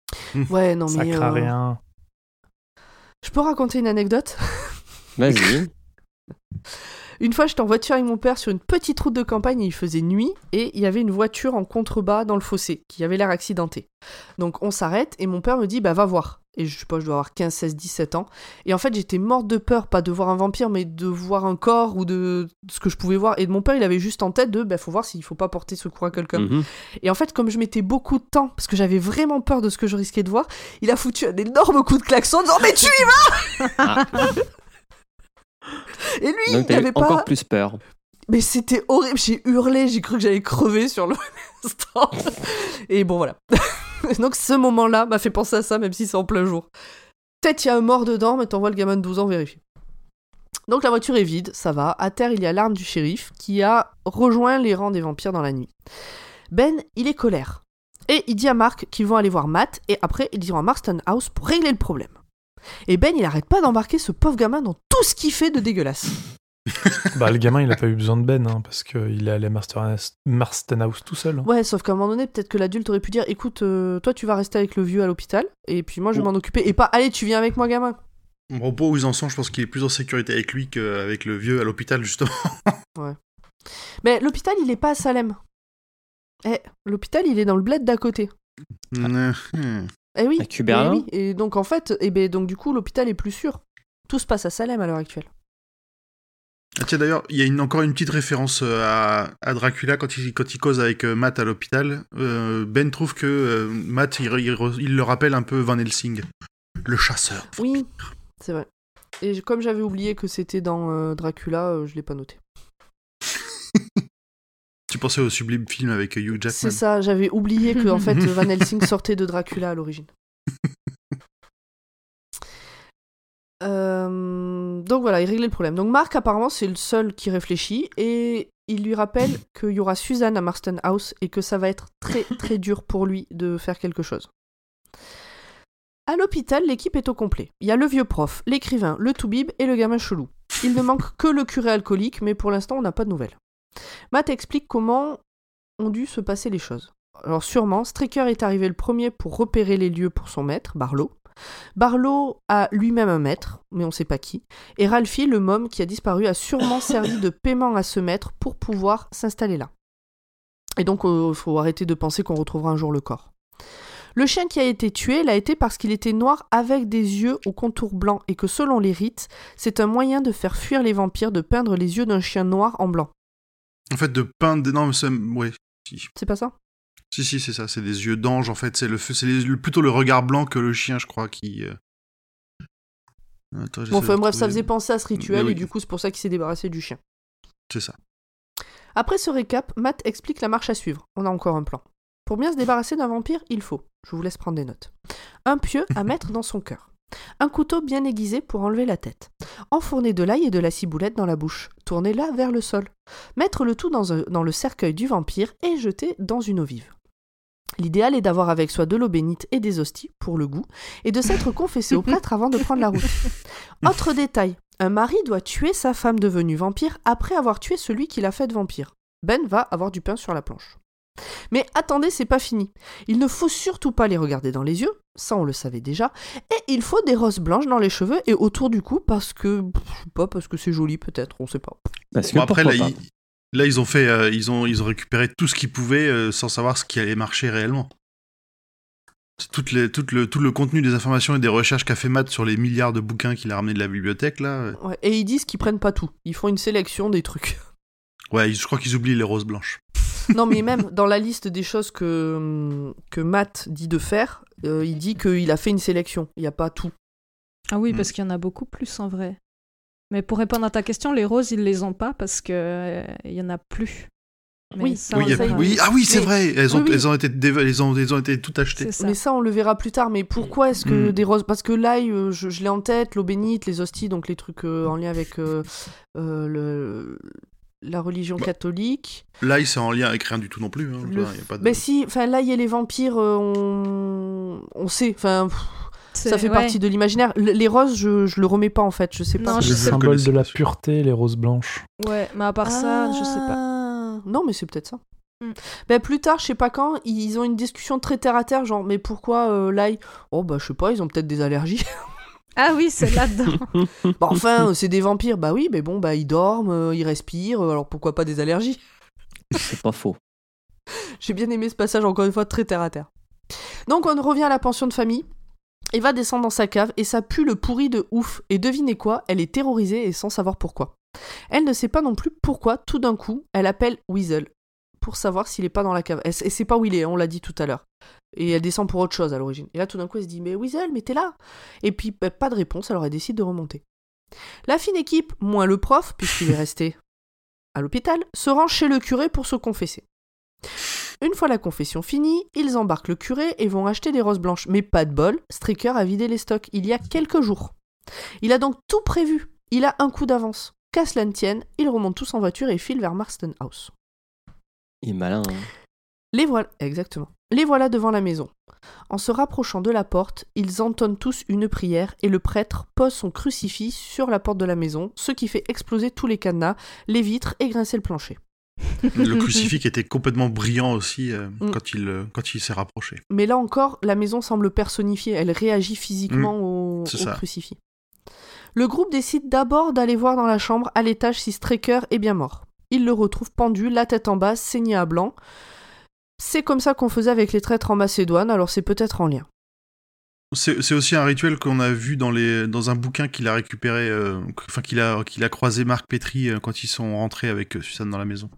Ouais, non Ça mais. craint euh, rien. Je peux raconter une anecdote? Vas-y. Une fois, j'étais en voiture avec mon père sur une petite route de campagne et il faisait nuit et il y avait une voiture en contrebas dans le fossé qui avait l'air accidentée. Donc on s'arrête et mon père me dit bah va voir. Et je sais pas, je dois avoir 15, 16, 17 ans. Et en fait, j'étais morte de peur, pas de voir un vampire, mais de voir un corps ou de ce que je pouvais voir. Et mon père, il avait juste en tête de bah faut voir s'il faut pas porter secours à quelqu'un. Mhm. Et en fait, comme je mettais beaucoup de temps, parce que j'avais vraiment peur de ce que je risquais de voir, il a foutu un énorme coup de klaxon en disant Mais tu y vas Et lui, Donc il eu n'avait encore pas. plus peur. Mais c'était horrible, j'ai hurlé, j'ai cru que j'allais crever sur l'instant. Et bon, voilà. Donc ce moment-là m'a fait penser à ça, même si c'est en plein jour. Peut-être il y a un mort dedans, mais t'envoies le gamin de 12 ans vérifier. Donc la voiture est vide, ça va. À terre, il y a l'arme du shérif qui a rejoint les rangs des vampires dans la nuit. Ben, il est colère. Et il dit à Marc qu'ils vont aller voir Matt, et après, ils iront à Marston House pour régler le problème. Et Ben, il arrête pas d'embarquer ce pauvre gamin dans tout ce qu'il fait de dégueulasse. Bah, le gamin, il a pas eu besoin de Ben, hein, parce qu'il est allé à Marston Marston House tout seul. hein. Ouais, sauf qu'à un moment donné, peut-être que l'adulte aurait pu dire écoute, euh, toi tu vas rester avec le vieux à l'hôpital, et puis moi je vais Oh. m'en occuper, et pas allez, tu viens avec moi, gamin. Au propos où ils en sont, je pense qu'il est plus en sécurité avec lui qu'avec le vieux à l'hôpital, justement. Mais l'hôpital, il est pas à Salem. Eh, l'hôpital, il est dans le bled d'à côté. Mhm. Eh oui. À Cuberlin eh oui. Et donc en fait, eh ben, donc du coup, l'hôpital est plus sûr. Tout se passe à Salem à l'heure actuelle. Ah, tiens, d'ailleurs, il y a une- encore une petite référence euh, à, à Dracula quand il, quand il cause avec euh, Matt à l'hôpital. Euh, ben trouve que euh, Matt, il, il le rappelle un peu Van Helsing, le chasseur. Oui, c'est vrai. Et comme j'avais oublié que c'était dans euh, Dracula, euh, je l'ai pas noté. Tu pensais au sublime film avec Hugh C'est Jackman ça, j'avais oublié que en fait Van Helsing sortait de Dracula à l'origine. Euh, donc voilà, il réglait le problème. Donc Marc apparemment c'est le seul qui réfléchit et il lui rappelle qu'il y aura Suzanne à Marston House et que ça va être très très dur pour lui de faire quelque chose. À l'hôpital, l'équipe est au complet. Il y a le vieux prof, l'écrivain, le toubib et le gamin chelou. Il ne manque que le curé alcoolique, mais pour l'instant, on n'a pas de nouvelles. Matt explique comment ont dû se passer les choses. Alors sûrement, Stricker est arrivé le premier pour repérer les lieux pour son maître, Barlow. Barlow a lui-même un maître, mais on ne sait pas qui. Et Ralphie, le môme qui a disparu, a sûrement servi de paiement à ce maître pour pouvoir s'installer là. Et donc, il euh, faut arrêter de penser qu'on retrouvera un jour le corps. Le chien qui a été tué l'a été parce qu'il était noir avec des yeux au contour blanc et que selon les rites, c'est un moyen de faire fuir les vampires de peindre les yeux d'un chien noir en blanc. En fait, de peindre. Non, c'est. Oui. C'est pas ça? Si, si, c'est ça. C'est des yeux d'ange, en fait. C'est le... c'est plutôt le regard blanc que le chien, je crois, qui. Euh. bon, enfin, bref, ça faisait penser à ce rituel et du coup, c'est pour ça qu'il s'est débarrassé du chien. C'est ça. Après ce récap, Matt explique la marche à suivre. On a encore un plan. Pour bien se débarrasser d'un vampire, il faut, je vous laisse prendre des notes, un pieu à mettre dans son cœur, un couteau bien aiguisé pour enlever la tête, enfourner de l'ail et de la ciboulette dans la bouche, tourner là vers le sol, mettre le tout dans, dans le cercueil du vampire et jeter dans une eau vive. L'idéal est d'avoir avec soi de l'eau bénite et des hosties, pour le goût, et de s'être confessé au prêtre avant de prendre la route. Autre détail, un mari doit tuer sa femme devenue vampire après avoir tué celui qui l'a fait vampire. Ben va avoir du pain sur la planche. Mais attendez, c'est pas fini. Il ne faut surtout pas les regarder dans les yeux, ça on le savait déjà, et il faut des roses blanches dans les cheveux et autour du cou parce que je sais pas parce que c'est joli peut-être, on sait pas. Parce que après là, ils, ont fait euh, ils ont ils ont récupéré tout ce qu'ils pouvaient euh, sans savoir ce qui allait marcher réellement. Tout, les, tout, le, tout le contenu des informations et des recherches qu'a fait Matt sur les milliards de bouquins qu'il a ramenés de la bibliothèque là. Ouais, et ils disent qu'ils prennent pas tout, ils font une sélection des trucs. Ouais, je crois qu'ils oublient les roses blanches. Non, mais même dans la liste des choses que, que Matt dit de faire, euh, il dit qu'il a fait une sélection. Il n'y a pas tout. Ah oui, hmm. parce qu'il y en a beaucoup plus en vrai. Mais pour répondre à ta question, les roses, ils les ont pas parce que euh, il y en a plus. oui, oui, ah oui, c'est vrai. Elles ont, elles ont été, elles ont, elles ont été toutes achetées. Mais ça, on le verra plus tard. Mais pourquoi est-ce que hmm. des roses? Parce que l'ail, euh, je, je l'ai en tête, l'eau bénite, les hosties, donc les trucs en lien avec le, la religion bah, catholique. Là, c'est en lien avec rien du tout non plus. Hein. Mais si, enfin là, il y a les vampires, euh, on... on sait, enfin. Ça fait partie de l'imaginaire. Les roses, je, je le remets pas en fait, je sais pas. C'est le symbole de la pureté, les roses blanches. Ouais, mais à part ça, je sais pas. Ah. Non, mais c'est peut-être ça. Hmm. Ben, plus tard, je sais pas quand, ils ont une discussion très terre à terre, genre, mais pourquoi euh, l'ail? Oh, bah, je sais pas, ils ont peut-être des allergies. Ah oui, c'est là-dedans. bah enfin, c'est des vampires. Bah oui, mais bon, bah ils dorment, euh, ils respirent, euh, alors pourquoi pas des allergies? C'est pas faux. J'ai bien aimé ce passage, encore une fois, très terre à terre. Donc on revient à la pension de famille. Il va descendre dans sa cave et ça pue le pourri de ouf. Et devinez quoi, elle est terrorisée et sans savoir pourquoi. Elle ne sait pas non plus pourquoi, tout d'un coup, elle appelle Weasel pour savoir s'il est pas dans la cave. Et c'est pas où il est, on l'a dit tout à l'heure. Et elle descend pour autre chose à l'origine. Et là, tout d'un coup, elle se dit Mais Weasel, mais t'es là Et puis, bah, pas de réponse, alors elle décide de remonter. La fine équipe, moins le prof, puisqu'il est resté à l'hôpital, se rend chez le curé pour se confesser. Une fois la confession finie, ils embarquent le curé et vont acheter des roses blanches. Mais pas de bol, Stricker a vidé les stocks il y a quelques jours. Il a donc tout prévu. Il a un coup d'avance. Qu'à cela ne tienne, ils remontent tous en voiture et filent vers Marston House. Il est malin. Hein. Les voilà, exactement. Les voilà devant la maison. En se rapprochant de la porte, ils entonnent tous une prière et le prêtre pose son crucifix sur la porte de la maison, ce qui fait exploser tous les cadenas, les vitres et grincer le plancher. le crucifix était complètement brillant aussi euh, mm. quand il, euh, quand il s'est rapproché. Mais là encore, la maison semble personnifiée, elle réagit physiquement mm. au, crucifix. Le groupe décide d'abord d'aller voir dans la chambre à l'étage si Straker est bien mort. Il le retrouve pendu, la tête en bas, saigné à blanc. C'est comme ça qu'on faisait avec les traîtres en Macédoine, alors c'est peut-être en lien. C'est aussi un rituel qu'on a vu dans, les, dans un bouquin qu'il a récupéré, euh, enfin qu'il a, qu'il a croisé Marc Petri euh, quand ils sont rentrés avec euh, Suzanne dans la maison.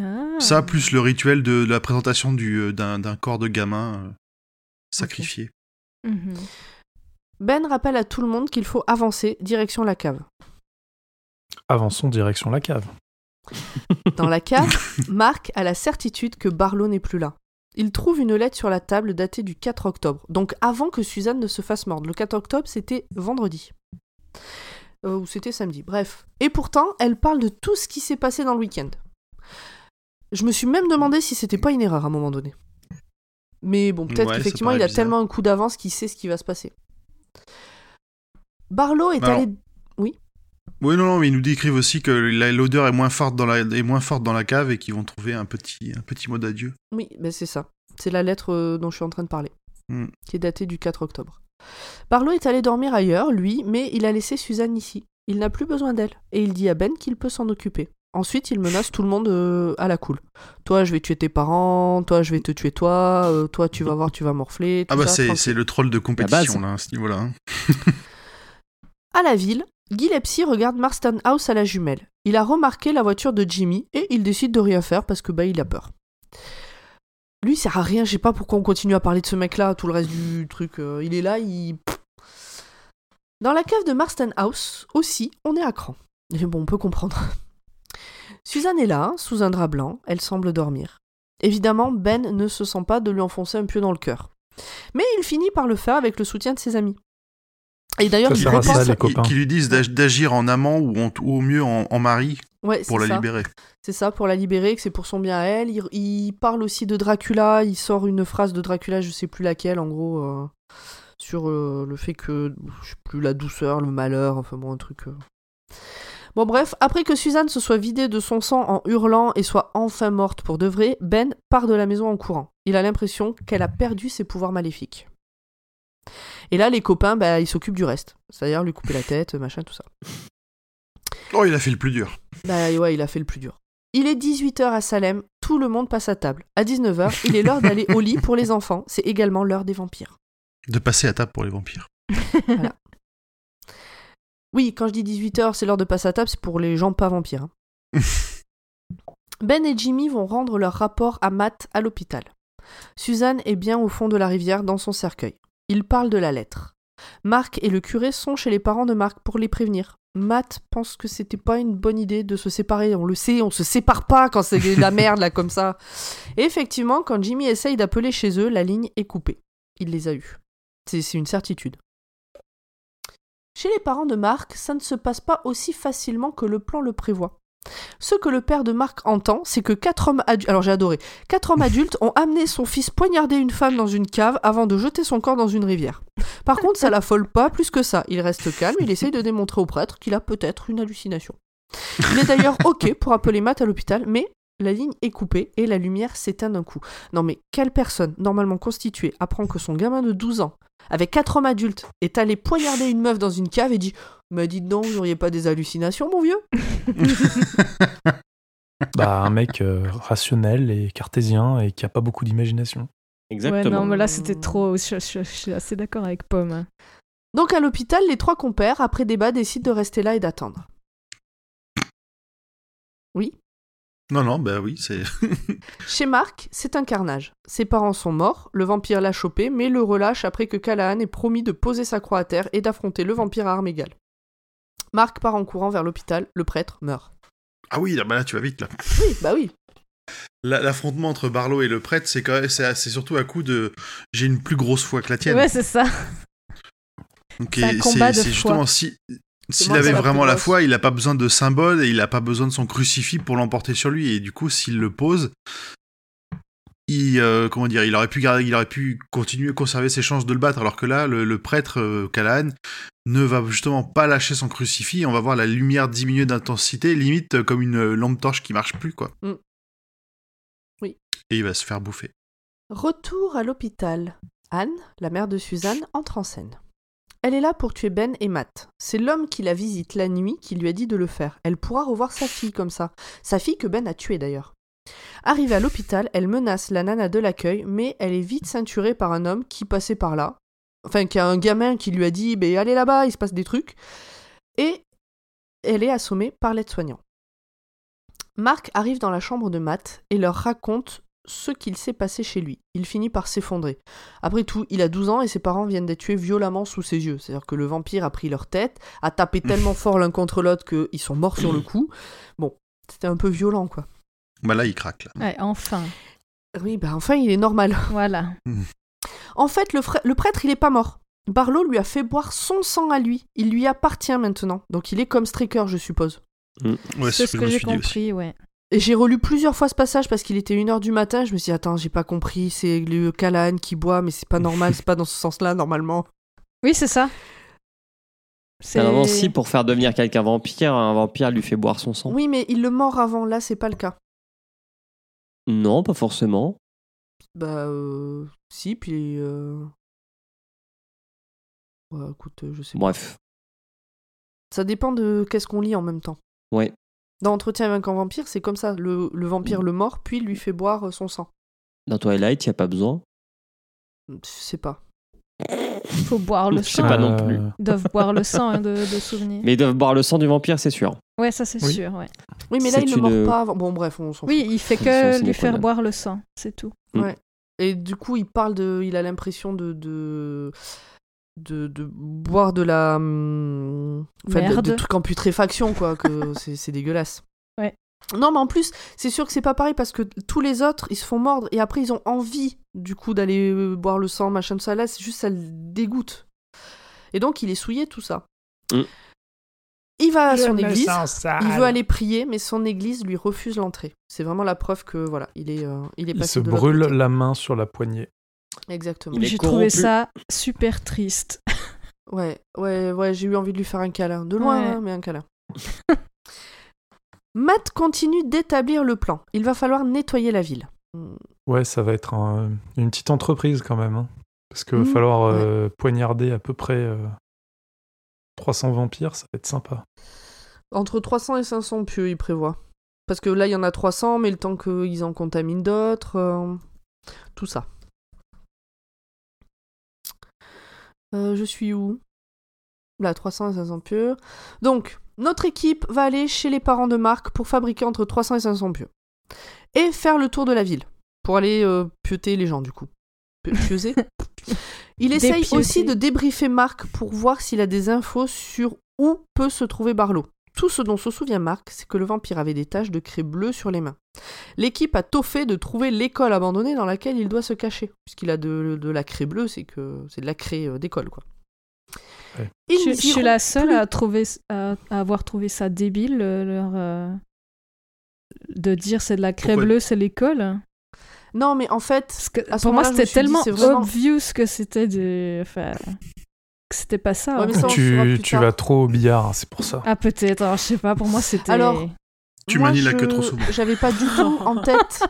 Ah. Ça, plus le rituel de, la présentation d'un corps de gamin sacrifié. Mhm. Ben rappelle à tout le monde qu'il faut avancer direction la cave. Avançons direction la cave. Dans la cave, Marc a la certitude que Barlow n'est plus là. Il trouve une lettre sur la table datée du 4 octobre, donc avant que Suzanne ne se fasse mordre. Le 4 octobre, c'était vendredi. euh, ou c'était samedi, bref. Et pourtant, elle parle de tout ce qui s'est passé dans le week-end. Je me suis même demandé si c'était pas une erreur à un moment donné. Mais bon, peut-être Ouais, qu'effectivement, il a bizarre. tellement un coup d'avance qu'il sait ce qui va se passer. Barlow est Alors- allé. Oui, non, non, mais ils nous décrivent aussi que l'odeur est moins forte dans la, est moins forte dans la cave et qu'ils vont trouver un petit, un petit mot d'adieu. Oui, ben c'est ça. C'est la lettre euh, dont je suis en train de parler, Hmm. qui est datée du 4 octobre. Barlow est allé dormir ailleurs, lui, mais il a laissé Suzanne ici. Il n'a plus besoin d'elle, et il dit à Ben qu'il peut s'en occuper. Ensuite, il menace tout le monde euh, à la cool. Toi, je vais tuer tes parents, toi, je vais te tuer toi, euh, toi, tu vas voir, tu vas morfler. Ah bah c'est le troll de compétition là, à ce niveau-là. hein. À la ville, Gillespie regarde Marston House à la jumelle. Il a remarqué la voiture de Jimmy et il décide de rien faire parce que bah il a peur. Lui il sert à rien, je sais pas pourquoi on continue à parler de ce mec-là, tout le reste du truc. euh, il est là, il. Dans la cave de Marston House, aussi, on est à cran. Bon, on peut comprendre. Suzanne est là, sous un drap blanc, elle semble dormir. Évidemment, Ben ne se sent pas de lui enfoncer un pieu dans le cœur. Mais il finit par le faire avec le soutien de ses amis. Et d'ailleurs, Qui-. Qui lui disent d'ag- d'agir en amant ou, en- ou au mieux en, en mari Ouais, pour la ça. libérer. C'est ça, pour la libérer, que c'est pour son bien à elle. Il, il parle aussi de Dracula, il sort une phrase de Dracula, je sais plus laquelle, en gros, euh, sur euh, le fait que, je sais plus, la douceur, le malheur, enfin bon, un truc... euh. Bon bref, après que Suzanne se soit vidée de son sang en hurlant et soit enfin morte pour de vrai, Ben part de la maison en courant. Il a l'impression qu'elle a perdu ses pouvoirs maléfiques. Et là, les copains, bah, ils s'occupent du reste. C'est-à-dire lui couper la tête, machin, tout ça. Oh, il a fait le plus dur. Bah ouais, il a fait le plus dur. Il est 18h à Salem, tout le monde passe à table. À 19h, il est l'heure d'aller au lit pour les enfants, c'est également l'heure des vampires. De passer à table pour les vampires. Oui, quand je dis 18h, c'est l'heure de passer à table, c'est pour les gens pas vampires. hein. ben et Jimmy vont rendre leur rapport à Matt à l'hôpital. Suzanne est bien au fond de la rivière dans son cercueil. Ils parlent de la lettre. Marc et le curé sont chez les parents de Marc pour les prévenir. Matt pense que c'était pas une bonne idée de se séparer. On le sait, on se sépare pas quand c'est de la merde là comme ça. Et effectivement, quand Jimmy essaye d'appeler chez eux, la ligne est coupée. Il les a eus. C'est une certitude. Chez les parents de Marc, ça ne se passe pas aussi facilement que le plan le prévoit. Ce que le père de Marc entend, c'est que quatre hommes adultes, alors j'ai adoré, quatre hommes adultes ont amené son fils poignarder une femme dans une cave avant de jeter son corps dans une rivière. Par contre, ça l'affole pas plus que ça. Il reste calme, il essaye de démontrer au prêtre qu'il a peut-être une hallucination. Il est d'ailleurs ok pour appeler Matt à l'hôpital, mais la ligne est coupée et la lumière s'éteint d'un coup. Non mais quelle personne, normalement constituée, apprend que son gamin de 12 ans, avec quatre hommes adultes, est allé poignarder une meuf dans une cave et dit Mais dites donc, vous auriez pas des hallucinations, mon vieux? Bah, un mec euh, rationnel et cartésien et qui a pas beaucoup d'imagination. Exactement. Ouais, non, mais là, c'était trop. Je, je- je suis assez d'accord avec Pomme. Donc à l'hôpital, les trois compères, après débat, décident de rester là et d'attendre. Oui. Non, non, bah oui, c'est. Chez Marc, c'est un carnage. Ses parents sont morts, le vampire l'a chopé, mais le relâche après que Callahan ait promis de poser sa croix à terre et d'affronter le vampire à armes égales. Marc part en courant vers l'hôpital, le prêtre meurt. Ah oui, là, bah là, tu vas vite là. Oui, bah oui. La- L'affrontement entre Barlow et le prêtre, c'est quand même, c'est c'est surtout à coup de j'ai une plus grosse foi que la tienne. Ouais, c'est ça. Donc, c'est un et combat de c'est foi. justement si s'il avait vraiment la foi, il n'a pas besoin de symbole et il n'a pas besoin de son crucifix pour l'emporter sur lui. Et du coup, s'il le pose, il euh, comment dire, il aurait pu garder, il aurait pu continuer à conserver ses chances de le battre. Alors que là, le, le prêtre euh, Callahan ne va justement pas lâcher son crucifix. On va voir la lumière diminuer d'intensité, limite euh, comme une euh, lampe torche qui marche plus, quoi. Mm. Oui. Et il va se faire bouffer. Retour à l'hôpital. Anne, la mère de Suzanne, entre en scène. Elle est là pour tuer Ben et Matt. C'est l'homme qui la visite la nuit qui lui a dit de le faire. Elle pourra revoir sa fille comme ça. Sa fille que Ben a tuée d'ailleurs. Arrivée à l'hôpital, elle menace la nana de l'accueil, mais elle est vite ceinturée par un homme qui passait par là. Enfin, qui a un gamin qui lui a dit ben, Allez là-bas, il se passe des trucs. Et elle est assommée par l'aide-soignant. Marc arrive dans la chambre de Matt et leur raconte ce qu'il s'est passé chez lui. Il finit par s'effondrer. Après tout, il a 12 ans et ses parents viennent d'être tués violemment sous ses yeux. C'est-à-dire que le vampire a pris leur tête, a tapé tellement fort l'un contre l'autre qu'ils sont morts sur le coup. Bon, c'était un peu violent, quoi. Bah là, il craque là. Ouais, enfin. Oui, bah enfin, il est normal. Voilà. En fait, le, prêtre, il est pas mort. Barlow lui a fait boire son sang à lui. Il lui appartient maintenant. Donc il est comme Straker, je suppose. Ouais, C'est ce que j'ai aussi. compris, ouais. Et j'ai relu plusieurs fois ce passage parce qu'il était 1h du matin. Je me suis dit, attends, j'ai pas compris. C'est le Callahan qui boit, mais c'est pas normal. c'est pas dans ce sens-là, normalement. Oui, c'est ça. C'est Normalement, si pour faire devenir quelqu'un vampire, un vampire lui fait boire son sang. Oui, mais il le mord avant. Là, c'est pas le cas. Non, pas forcément. Bah, euh, si, puis. Euh... Ouais, écoute, je sais pas. Bref. Ça dépend de qu'est-ce qu'on lit en même temps. Ouais. Dans Entretien avec un vampire, c'est comme ça. Le, le vampire le mord, puis lui fait boire son sang. Dans Twilight, il n'y a pas besoin. Je sais pas. Il faut boire le Je sais sang. pas non plus. Euh, Ils doivent boire le sang hein, de, de souvenirs. Mais ils doivent boire le sang du vampire, c'est sûr. Ouais, ça c'est Oui. sûr, ouais. Oui, mais là, C'est il ne mord une- pas avant. Bon, bref, on s'en fout. Oui, il fait que lui faire problèmes. boire le sang, c'est tout. Et du coup, il parle de. Il a l'impression de. de... De, de boire de la. hum, Enfin, de, Merde. de trucs en putréfaction, quoi. que c'est c'est dégueulasse. Ouais. Non, mais en plus, c'est sûr que c'est pas pareil parce que tous les autres, ils se font mordre et après, ils ont envie, du coup, d'aller euh, boire le sang, machin de ça. Là, c'est juste, ça le dégoûte. Et donc, il est souillé, tout ça. Mm. Il va à son église. Il veut aller prier, mais son église lui refuse l'entrée. C'est vraiment la preuve que voilà, il est, euh, il est Il se de brûle côté. la main sur la poignée. Exactement. J'ai trouvé ça super triste. Ouais, ouais, ouais, j'ai eu envie de lui faire un câlin. De loin, Ouais. hein, mais un câlin. Matt continue d'établir le plan. Il va falloir nettoyer la ville. Ouais, ça va être un- une petite entreprise quand même. hein. Parce qu'il va Mhm, falloir euh, poignarder à peu près euh, 300 vampires, ça va être sympa. Entre 300 et 500 pieux, il prévoit. Parce que là, il y en a 300, mais le temps qu'ils en contaminent d'autres, euh, tout ça. Euh, je suis où? Là, 300 et 500 pieux. Donc, notre équipe va aller chez les parents de Marc pour fabriquer entre 300 et 500 pieux. Et faire le tour de la ville. Pour aller euh, pieuter les gens, du coup. Pi- Pieuser Il essaye Dépieuter. aussi de débriefer Marc pour voir s'il a des infos sur où peut se trouver Barlow. Tout ce dont se souvient Marc, c'est que le vampire avait des taches de craie bleue sur les mains. L'équipe a tôt fait de trouver l'école abandonnée dans laquelle il doit se cacher. Puisqu'il a de, de la craie bleue, c'est que c'est de la craie euh, d'école, quoi. Ouais. Je, je suis la seule plus- à, trouver, à, à avoir trouvé ça débile, euh, leur, euh, de dire c'est de la craie Pourquoi bleue, c'est l'école. Non, mais en fait, Parce que À ce pour moi, c'était tellement obvious que c'était des. Enfin, que c'était pas ça. Ouais, mais ça, saura tu tu vas trop au billard, hein, c'est pour ça. Ah, peut-être, alors, je sais pas, pour moi, c'était. Alors, Tu moi, manies la queue trop souvent. J'avais pas du tout en tête.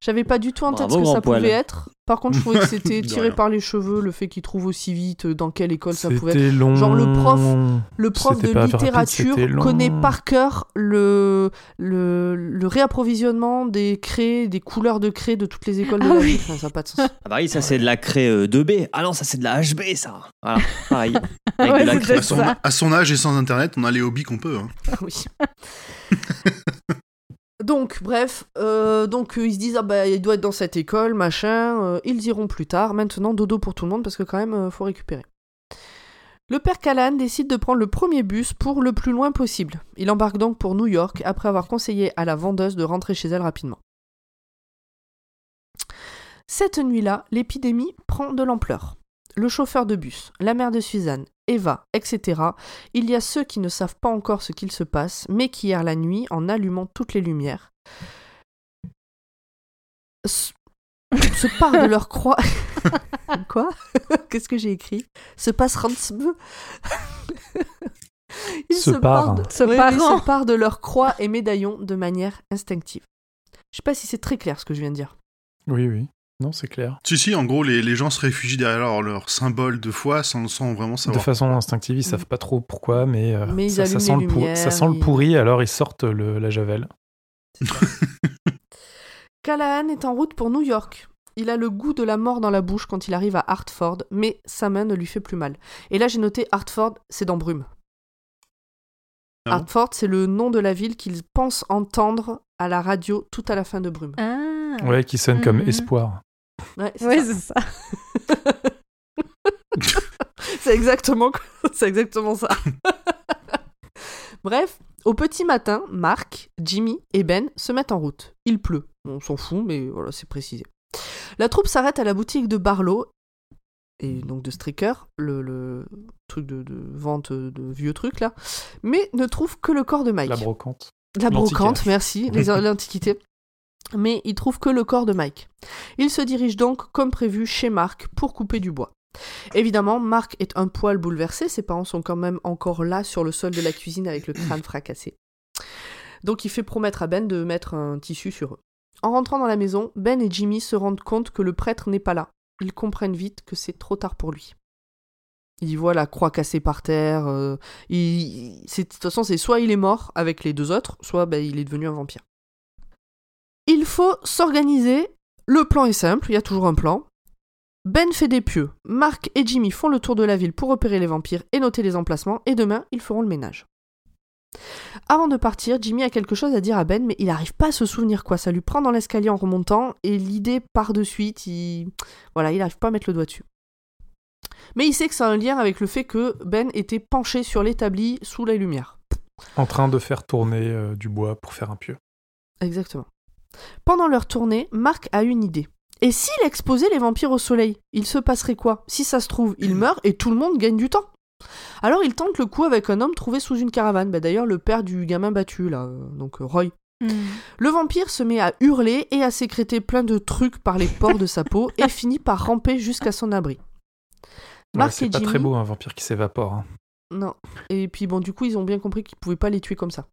J'avais pas du tout en tête Bravo, ce que ça poil. pouvait être. Par contre, je trouvais que c'était tiré rien. par les cheveux, le fait qu'il trouve aussi vite euh, dans quelle école ça pouvait être. C'était long. Genre le prof, Le prof de rapide, littérature connaît par cœur le, le, le réapprovisionnement des craies, des couleurs de craie de toutes les écoles de Ah la oui. ville. Enfin, ça n'a pas de sens. Ah bah oui, ça c'est de la craie euh, 2B. Ah non, ça c'est de la HB, ça. Voilà, pareil. Avec Ouais, de la c'est craie. À son, ça. à son âge et sans internet, on a les hobbies qu'on peut. hein. oui. Donc, bref, euh, donc euh, ils se disent ah bah il doit être dans cette école, machin. euh, ils iront plus tard. Maintenant dodo pour tout le monde parce que quand même faut récupérer. Le père Callan décide de prendre le premier bus pour le plus loin possible. Il embarque donc pour New York après avoir conseillé à la vendeuse de rentrer chez elle rapidement. Cette nuit-là, l'épidémie prend de l'ampleur. Le chauffeur de bus, la mère de Suzanne, Eva, etc. Il y a ceux qui ne savent pas encore ce qu'il se passe, mais qui hier la nuit, en allumant toutes les lumières, se, se partent de leur croix. Quoi? Qu'est-ce que j'ai écrit? Se passe Ils Se parent. partent- Se Oui, oui, parent. se partent de leurs croix et médaillons de manière instinctive. Je sais pas si c'est très clair ce que je viens de dire. Oui, oui. Non, c'est clair. Si, si, en gros, les, les gens se réfugient derrière leur, leur symbole de foi sans, sans vraiment De savoir. façon instinctive, ils savent pas trop pourquoi, mais, euh, Mais ils ça, sent le ça sent le pourri, alors ils sortent le, la javel. Callahan est en route pour New York. Il a le goût de la mort dans la bouche quand il arrive à Hartford, mais sa main ne lui fait plus mal. Et là, j'ai noté Hartford, c'est dans Brume. Ah bon? Hartford, c'est le nom de la ville qu'ils pensent entendre à la radio tout à la fin de Brume. Ah. Ouais, qui sonne comme Mhm. espoir. Ouais, c'est Ouais, ça. c'est ça. c'est exactement, c'est exactement ça. Bref, au petit matin, Mark, Jimmy et Ben se mettent en route. Il pleut. On s'en fout, mais voilà, c'est précisé. La troupe s'arrête à la boutique de Barlow et donc de Striker, le, le truc de, de vente de vieux trucs là, mais ne trouve que le corps de Mike. La brocante. La brocante, merci, les- l'antiquité. Mais il trouve que le corps de Mike. Il se dirige donc, comme prévu, chez Mark pour couper du bois. Évidemment, Mark est un poil bouleversé, ses parents sont quand même encore là sur le sol de la cuisine avec le crâne fracassé. Donc il fait promettre à Ben de mettre un tissu sur eux. En rentrant dans la maison, Ben et Jimmy se rendent compte que le prêtre n'est pas là. Ils comprennent vite que c'est trop tard pour lui. Ils voient la croix cassée par terre. euh, il- de toute façon, c'est soit il est mort avec les deux autres, soit ben, il est devenu un vampire. Il faut s'organiser. Le plan est simple, il y a toujours un plan. Ben fait des pieux. Mark et Jimmy font le tour de la ville pour repérer les vampires et noter les emplacements. Et demain, ils feront le ménage. Avant de partir, Jimmy a quelque chose à dire à Ben, mais il n'arrive pas à se souvenir quoi. Ça lui prend dans l'escalier en remontant, et l'idée part de suite. Il... Voilà, il n'arrive pas à mettre le doigt dessus. Mais il sait que ça a un lien avec le fait que Ben était penché sur l'établi sous la lumière. En train de faire tourner euh, du bois pour faire un pieu. Exactement. Pendant leur tournée, Mark a une idée. Et s'il exposait les vampires au soleil, il se passerait quoi? Si ça se trouve, il meurt et tout le monde gagne du temps. Alors il tente le coup avec un homme trouvé sous une caravane, bah, d'ailleurs le père du gamin battu là, euh, donc euh, Roy. Hmm. Le vampire se met à hurler et à sécréter plein de trucs par les pores de sa peau et finit par ramper jusqu'à son abri. Ouais, Mark c'est et pas Jimmy, très beau un vampire qui s'évapore. hein. non. Et puis bon, du coup, ils ont bien compris qu'ils pouvaient pas les tuer comme ça.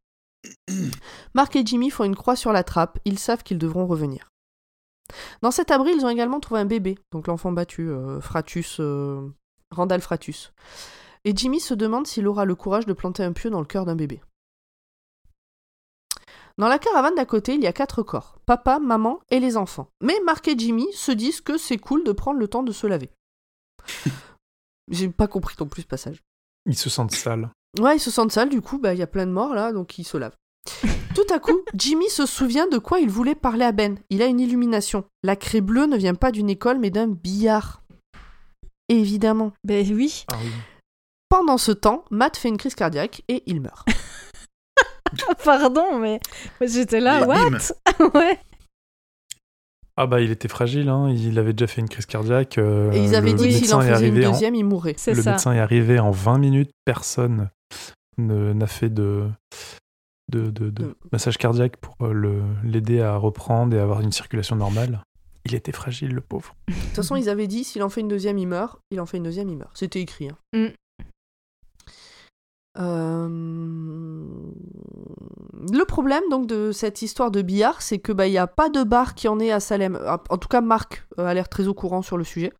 Mark et Jimmy font une croix sur la trappe, ils savent qu'ils devront revenir. Dans cet abri, ils ont également trouvé un bébé, donc l'enfant battu, euh, Fratus, euh, Randall Fratus. Et Jimmy se demande s'il aura le courage de planter un pieu dans le cœur d'un bébé. Dans la caravane d'à côté, il y a quatre corps, papa, maman et les enfants. Mais Mark et Jimmy se disent que c'est cool de prendre le temps de se laver. J'ai pas compris non plus ce passage. Ils se sentent sales. Ouais, ils se sentent sales, du coup, bah, il y a plein de morts là, donc ils se lavent. Tout à coup, Jimmy se souvient de quoi il voulait parler à Ben. Il a une illumination. La craie bleue ne vient pas d'une école, mais d'un billard. Évidemment. Ben oui. Ah oui. Pendant ce temps, Matt fait une crise cardiaque et il meurt. Pardon, mais mais j'étais là. What? Ouais. Ah bah il était fragile, hein. il avait déjà fait une crise cardiaque. euh, Et ils avaient le dit s'il en faisait une en- deuxième, il mourrait. C'est Le ça. médecin est arrivé en 20 minutes, personne ne- n'a fait de, de, de- de Mm. massage cardiaque pour euh, le- l'aider à reprendre et avoir une circulation normale. Il était fragile, le pauvre. De toute façon, ils avaient dit s'il en fait une deuxième, il meurt. Il en fait une deuxième, il meurt. C'était écrit. hein. Mm. Euh, Le problème donc de cette histoire de billard, c'est que bah il y a pas de bar qui en est à Salem. En tout cas, Marc euh, a l'air très au courant sur le sujet.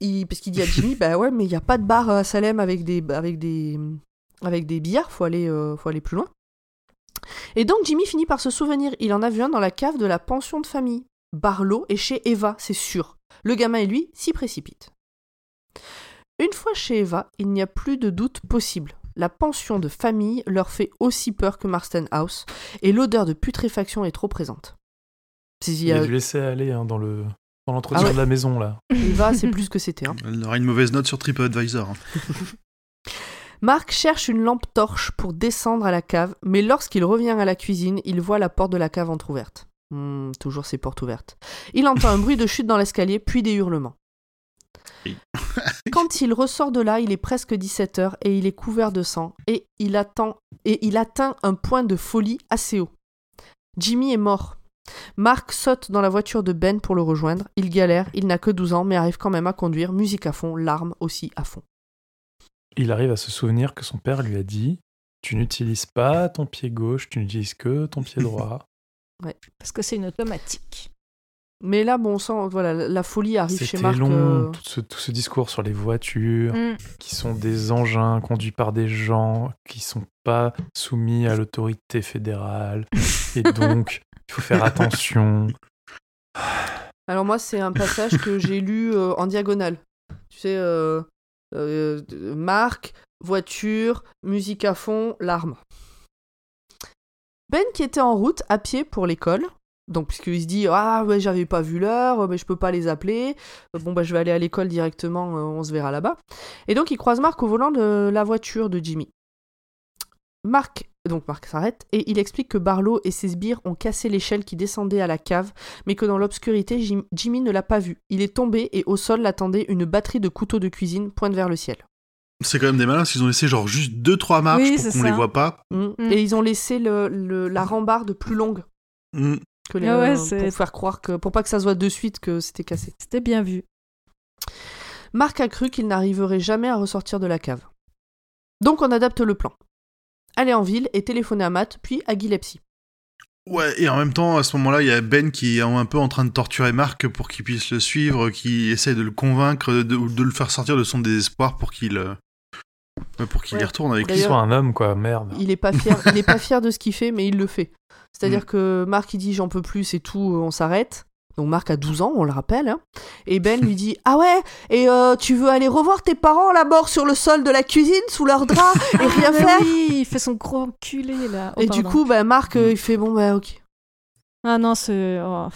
Il... Parce qu'il dit à Jimmy, bah ouais, mais il y a pas de bar à Salem avec des avec des avec des billards. Faut aller euh, faut aller plus loin. Et donc Jimmy finit par se souvenir. Il en a vu un dans la cave de la pension de famille. Barlow est chez Eva, c'est sûr. Le gamin et lui s'y précipitent. Une fois chez Eva, il n'y a plus de doute possible. La pension de famille leur fait aussi peur que Marston House, et l'odeur de putréfaction est trop présente. Il a- dû laisser aller hein, dans le dans l'entretien Ah ouais. de la maison là. Eva, c'est plus que c'était. hein. Elle aura une mauvaise note sur TripAdvisor. hein. Marc cherche une lampe torche pour descendre à la cave, mais lorsqu'il revient à la cuisine, il voit la porte de la cave entr'ouverte. Hmm, toujours ces portes ouvertes. Il entend un bruit de chute dans l'escalier, puis des hurlements. Oui. Quand il ressort de là, il est presque 17h et il est couvert de sang et il attend et il atteint un point de folie assez haut. Jimmy est mort. Mark saute dans la voiture de Ben pour le rejoindre. Il galère, il n'a que 12 ans mais arrive quand même à conduire, musique à fond, larmes aussi à fond. Il arrive à se souvenir que son père lui a dit Tu n'utilises pas ton pied gauche, tu n'utilises que ton pied droit. Parce que c'est une automatique. Mais là, bon, on sent, voilà, la- folie arrive chez C'était Marc. long, euh, tout, ce, tout ce discours sur les voitures, Mm. qui sont des engins conduits par des gens qui sont pas soumis à l'autorité fédérale. Et donc, il faut faire attention. Alors moi, c'est un passage que j'ai lu euh, en diagonale. Tu sais, euh, euh, marque, voiture, musique à fond, larmes. Ben qui était en route à pied pour l'école, donc puisqu'il se dit ah ouais j'avais pas vu l'heure, mais je peux pas les appeler, bon bah je vais aller à l'école directement, euh, on se verra là-bas. Et donc il croise Marc au volant de la voiture de Jimmy. Marc donc Marc s'arrête, et il explique que Barlow et ses sbires ont cassé l'échelle qui descendait à la cave, mais que dans l'obscurité, Jim- Jimmy ne l'a pas vu. Il est tombé et au sol l'attendait une batterie de couteaux de cuisine pointe vers le ciel. C'est quand même des malins parce qu'ils ont laissé genre juste 2-3 marches Oui, pour qu'on ça. les voit pas. Mm. Mm. Et ils ont laissé le, le- la rambarde plus longue Mm. Que les, Ah ouais, euh, c'est- pour faire croire que pour pas que ça se voit de suite que c'était cassé. C'était bien vu. Marc a cru qu'il n'arriverait jamais à ressortir de la cave. Donc on adapte le plan. Aller en ville et téléphoner à Matt, puis à Gillespie. Ouais, et en même temps, à ce moment-là, il y a Ben qui est un peu en train de torturer Marc pour qu'il puisse le suivre, qui essaie de le convaincre, de, de le faire sortir de son désespoir pour qu'il euh, pour qu'il y retourne avec Qu'il lui. D'ailleurs- soit un homme, quoi, merde. Il est pas fier, il est pas fier de ce qu'il fait, mais il le fait. C'est-à-dire Mm. que Marc il dit j'en peux plus, c'est tout, on s'arrête. Donc Marc a 12 ans, on le rappelle. hein. Et Ben lui dit ah ouais, et euh, tu veux aller revoir tes parents là mort sur le sol de la cuisine sous leur drap et rien Ah, faire? oui, il fait son gros enculé là. Oh, Et du coup, bah, Marc euh, il fait bon bah ok. Ah non, c'est. oh.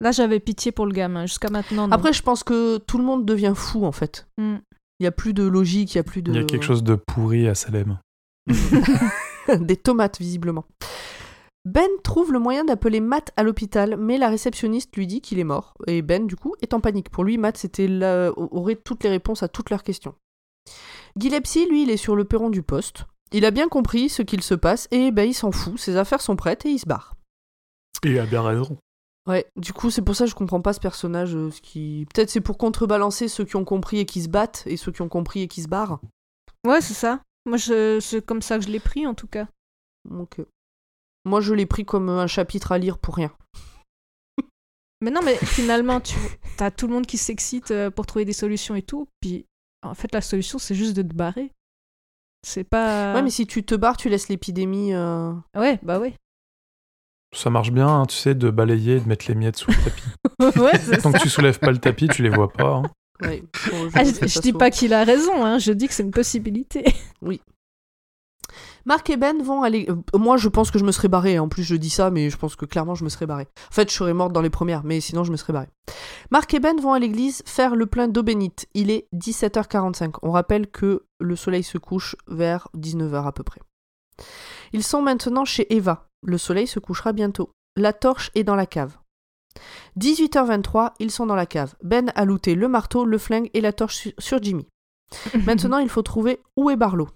Là, j'avais pitié pour le gamin. Jusqu'à maintenant. non. Après, je pense que tout le monde devient fou en fait. Mm. Il y a plus de logique, il y a plus de. Il y a quelque chose de pourri à Salem. Des tomates, visiblement. Ben trouve le moyen d'appeler Matt à l'hôpital, mais la réceptionniste lui dit qu'il est mort. Et Ben, du coup, est en panique. Pour lui, Matt c'était là- aurait toutes les réponses à toutes leurs questions. Gillespie, lui, il est sur le perron du poste. Il a bien compris ce qu'il se passe et ben, il s'en fout. Ses affaires sont prêtes et il se barre. Et il a bien raison. Ouais, du coup, c'est pour ça que je comprends pas ce personnage. euh, ce qui... Peut-être c'est pour contrebalancer ceux qui ont compris et qui se battent et ceux qui ont compris et qui se barrent. Ouais, c'est ça. Moi, je... c'est comme ça que je l'ai pris en tout cas. Donc, euh, moi, je l'ai pris comme un chapitre à lire pour rien. Mais non, mais finalement, tu as tout le monde qui s'excite euh, pour trouver des solutions et tout. Puis en fait, la solution, c'est juste de te barrer. C'est pas. Ouais, mais si tu te barres, tu laisses l'épidémie. euh, Ouais, bah ouais. Ça marche bien, hein, tu sais, de balayer et de mettre les miettes sous le tapis. ouais, c'est Tant ça. que tu soulèves pas le tapis, tu les vois pas. hein. Ouais, bon, Ah, je je, fais je dis pas qu'il a raison, hein, je dis que c'est une possibilité. Marc et Ben vont aller. euh, moi, je pense que je me serais barré. En plus, je dis ça, mais je pense que clairement, je me serais barré. En fait, je serais morte dans les premières, mais sinon, je me serais barré. Marc et Ben vont à l'église faire le plein d'eau bénite. Il est 17h45. On rappelle que le soleil se couche vers 19h à peu près. Ils sont maintenant chez Eva. Le soleil se couchera bientôt. La torche est dans la cave. 18h23, ils sont dans la cave. Ben a looté le marteau, le flingue et la torche su- sur Jimmy. Maintenant, il faut trouver où est Barlow.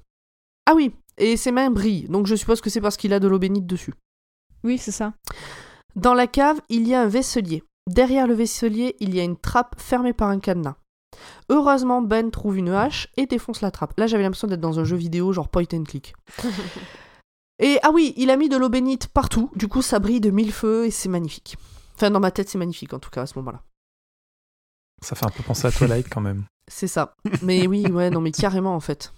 Ah oui, et ses mains brillent, donc je suppose que c'est parce qu'il a de l'eau bénite dessus. Oui, c'est ça. Dans la cave, il y a un vaisselier. Derrière le vaisselier, il y a une trappe fermée par un cadenas. Heureusement, Ben trouve une hache et défonce la trappe. Là, j'avais l'impression d'être dans un jeu vidéo, genre point and click. Et ah oui, il a mis de l'eau bénite partout, du coup ça brille de mille feux et c'est magnifique. Enfin, dans ma tête, c'est magnifique en tout cas à ce moment-là. Ça fait un peu penser à Twilight quand même. C'est ça. Mais oui, ouais, non, mais carrément en fait.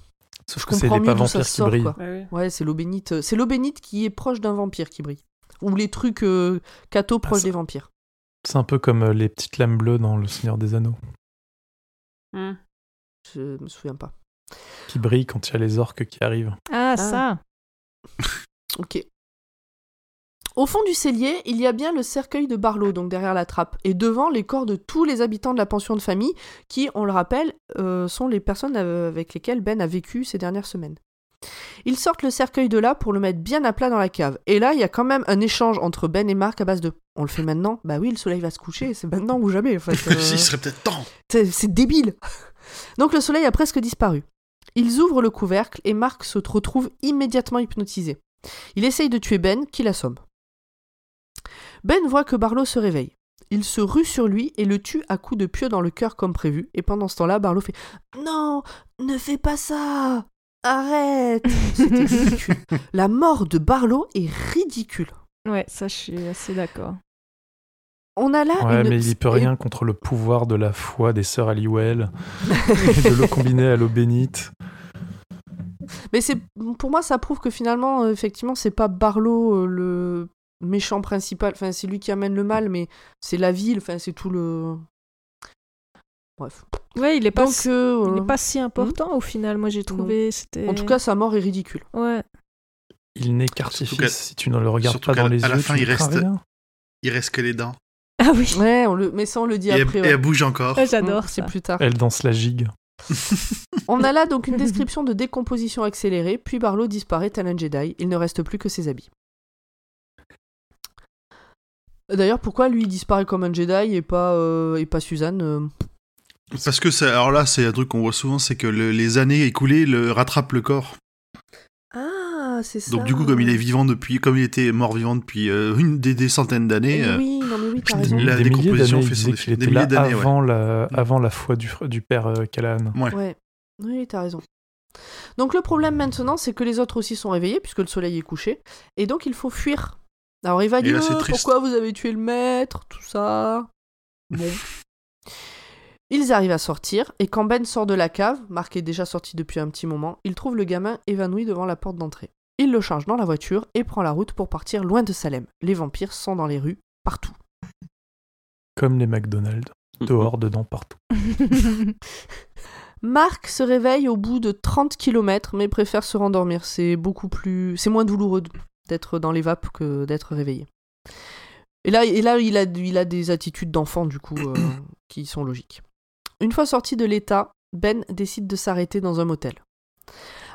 Sauf Je que c'est comprends les mieux pas vampires qui sort, brillent. oui. Ouais, c'est l'eau bénite. C'est l'eau bénite qui est proche d'un vampire qui brille. Ou les trucs euh, Kato proches ça- des vampires. C'est un peu comme euh, les petites lames bleues dans Le Seigneur des Anneaux, Hmm. Je me souviens pas. qui brillent quand il y a les orques qui arrivent. Ah, ça. Ok. Au fond du cellier, il y a bien le cercueil de Barlow, donc derrière la trappe, et devant les corps de tous les habitants de la pension de famille, qui, on le rappelle, euh, sont les personnes euh, avec lesquelles Ben a vécu ces dernières semaines. Ils sortent le cercueil de là pour le mettre bien à plat dans la cave. Et là, il y a quand même un échange entre Ben et Marc à base de On le fait maintenant? Bah oui, le soleil va se coucher, c'est maintenant ou jamais en fait. Euh, Si, il serait peut-être temps. c'est c'est débile. Donc le soleil a presque disparu. Ils ouvrent le couvercle et Marc se retrouve immédiatement hypnotisé. Il essaye de tuer Ben, qui l'assomme. Ben voit que Barlow se réveille. Il se rue sur lui et le tue à coups de pieu dans le cœur comme prévu. Et pendant ce temps-là, Barlow fait Non, ne fais pas ça Arrête C'était ridicule. La mort de Barlow est ridicule. Ouais, ça, je suis assez d'accord. On a là Ouais, une... mais il peut rien contre le pouvoir de la foi des sœurs Halliwell et de l'eau combinée à l'eau bénite. Mais c'est pour moi ça prouve que finalement euh, effectivement c'est pas Barlow euh, le méchant principal, enfin c'est lui qui amène le mal mais c'est la ville, enfin c'est tout le Bref. Ouais, il est pas, Donc si- euh, il est pas si important au final. Moi, j'ai trouvé. C'était. en tout cas sa mort est ridicule. Ouais. Il n'est qu'artifice. Si tu ne le regardes surtout pas dans les à la yeux, fin, tu il reste- rien. Il reste que les dents. Ah oui. Ouais, on le mais ça on le dit Et, elle, après. et ouais. elle bouge encore. Ouais, J'adore Mm, C'est plus tard. Elle danse la gigue. On a là donc une description de décomposition accélérée, puis Barlow disparaît tel un Jedi. Il ne reste plus que ses habits. D'ailleurs, pourquoi lui il disparaît comme un Jedi et pas, euh, et pas Suzanne euh, Parce que ça, alors là, c'est un truc qu'on voit souvent, c'est que le- les années écoulées le, rattrapent le corps. Ah, c'est ça. Donc du coup, comme il est vivant depuis, comme il était mort vivant depuis euh, une des, des centaines d'années, Eh euh, Oui, non mais oui, t'as Des- raison. la des milliers décomposition d'années, fait son effet. Des était là milliers d'années, ouais. avant, la, avant la foi du, père euh, Callahan. ouais. Ouais, oui, t'as raison. Donc le problème maintenant, c'est que les autres aussi sont réveillés puisque le soleil est couché, et donc il faut fuir. Alors il va dire Euh, pourquoi vous avez tué le maître, tout ça? Bon. Ils arrivent à sortir, et quand Ben sort de la cave, Marc est déjà sorti depuis un petit moment, il trouve le gamin évanoui devant la porte d'entrée. Il le charge dans la voiture et prend la route pour partir loin de Salem. Les vampires sont dans les rues, partout. Comme les McDonald's. Dehors, dedans, partout. Marc se réveille au bout de 30 km mais préfère se rendormir. C'est beaucoup plus. C'est moins douloureux d'être dans les vapes que d'être réveillé. Et là, et là il, a, il a des attitudes d'enfant, du coup, euh, qui sont logiques. Une fois sorti de l'état, Ben décide de s'arrêter dans un motel.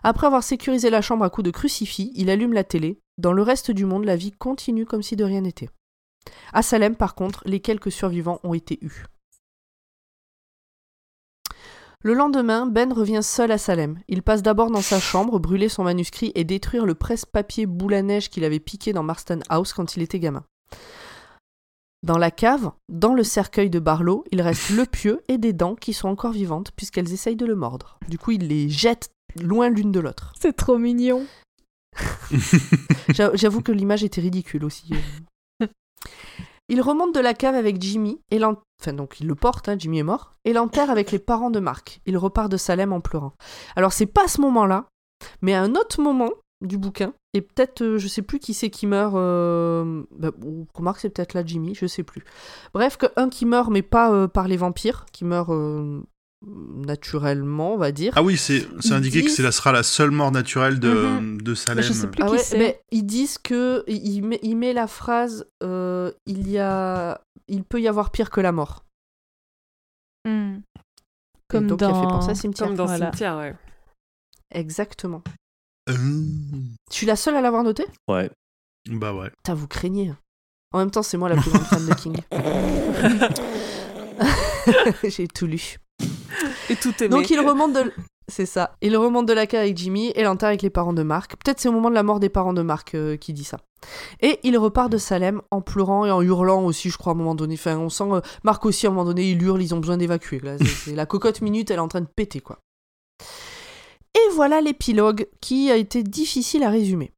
Après avoir sécurisé la chambre à coups de crucifix, il allume la télé. Dans le reste du monde, la vie continue comme si de rien n'était. À Salem, par contre, les quelques survivants ont été eus. Le lendemain, Ben revient seul à Salem. Il passe d'abord dans sa chambre, brûler son manuscrit et détruire le presse-papier boule à neige qu'il avait piqué dans Marston House quand il était gamin. Dans la cave, dans le cercueil de Barlow, il reste le pieu et des dents qui sont encore vivantes puisqu'elles essayent de le mordre. Du coup, il les jette loin l'une de l'autre. C'est trop mignon. J'a- J'avoue que l'image était ridicule aussi. Il remonte de la cave avec Jimmy, et l'en- enfin donc il le porte, hein, Jimmy est mort, et l'enterre avec les parents de Marc. Il repart de Salem en pleurant. Alors c'est pas à ce moment-là, mais à un autre moment du bouquin, et peut-être euh, je sais plus qui c'est qui meurt. Euh... Bah, ou- remarque c'est peut-être là Jimmy, je sais plus. Bref, que un qui meurt mais pas euh, par les vampires, qui meurt euh, naturellement, on va dire. Ah oui, c'est indiqué que disent- c'est la sera la seule mort naturelle de, Mhm. de Salem. je sais plus. Ah qui ouais, mais ils disent que il met, il met la phrase euh, il y a il peut y avoir pire que la mort. Hmm. Comme donc dans... il a fait penser à cimetière. Comme dans Voilà. Cimetière, ouais. Exactement. Euh, Je suis la seule à l'avoir noté? Ouais. bah ouais. Putain, vous craignez. En même temps, c'est moi la plus grande fan de King. J'ai tout lu. Et tout. Donc il remonte de c'est ça. Il remonte de la cave avec Jimmy et l'enterre avec les parents de Marc. Peut-être c'est au moment de la mort des parents de Marc euh, qui dit ça. Et il repart de Salem en pleurant et en hurlant aussi, je crois, à un moment donné. Enfin, on sent euh, Marc aussi, à un moment donné, il hurle, ils ont besoin d'évacuer. La cocotte minute, elle est en train de péter, quoi. Et voilà l'épilogue qui a été difficile à résumer.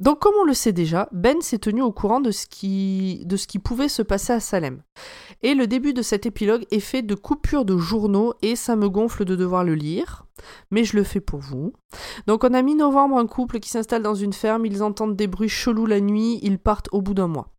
Donc, comme on le sait déjà, Ben s'est tenu au courant de ce, qui... pouvait se passer à Salem. Et le début de cet épilogue est fait de coupures de journaux et ça me gonfle de devoir le lire, mais je le fais pour vous. Donc on a mi-novembre un couple qui s'installe dans une ferme, ils entendent des bruits chelous la nuit, ils partent au bout d'un mois.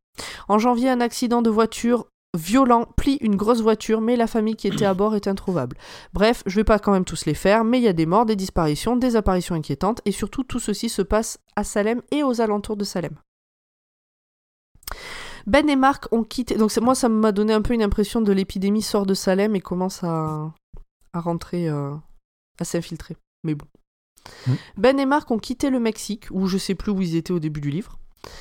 En janvier, un accident de voiture violent plie une grosse voiture, mais la famille qui était à bord est introuvable. Bref, je vais pas quand même tous les faire, mais il y a des morts, des disparitions, des apparitions inquiétantes, et surtout tout ceci se passe à Salem et aux alentours de Salem. Ben et Marc ont quitté. Donc moi, ça m'a donné un peu une impression de l'épidémie sort de Salem et commence à, à rentrer, euh, à s'infiltrer. Mais bon. Mm. Ben et Marc ont quitté le Mexique, ou je sais plus où ils étaient au début du livre.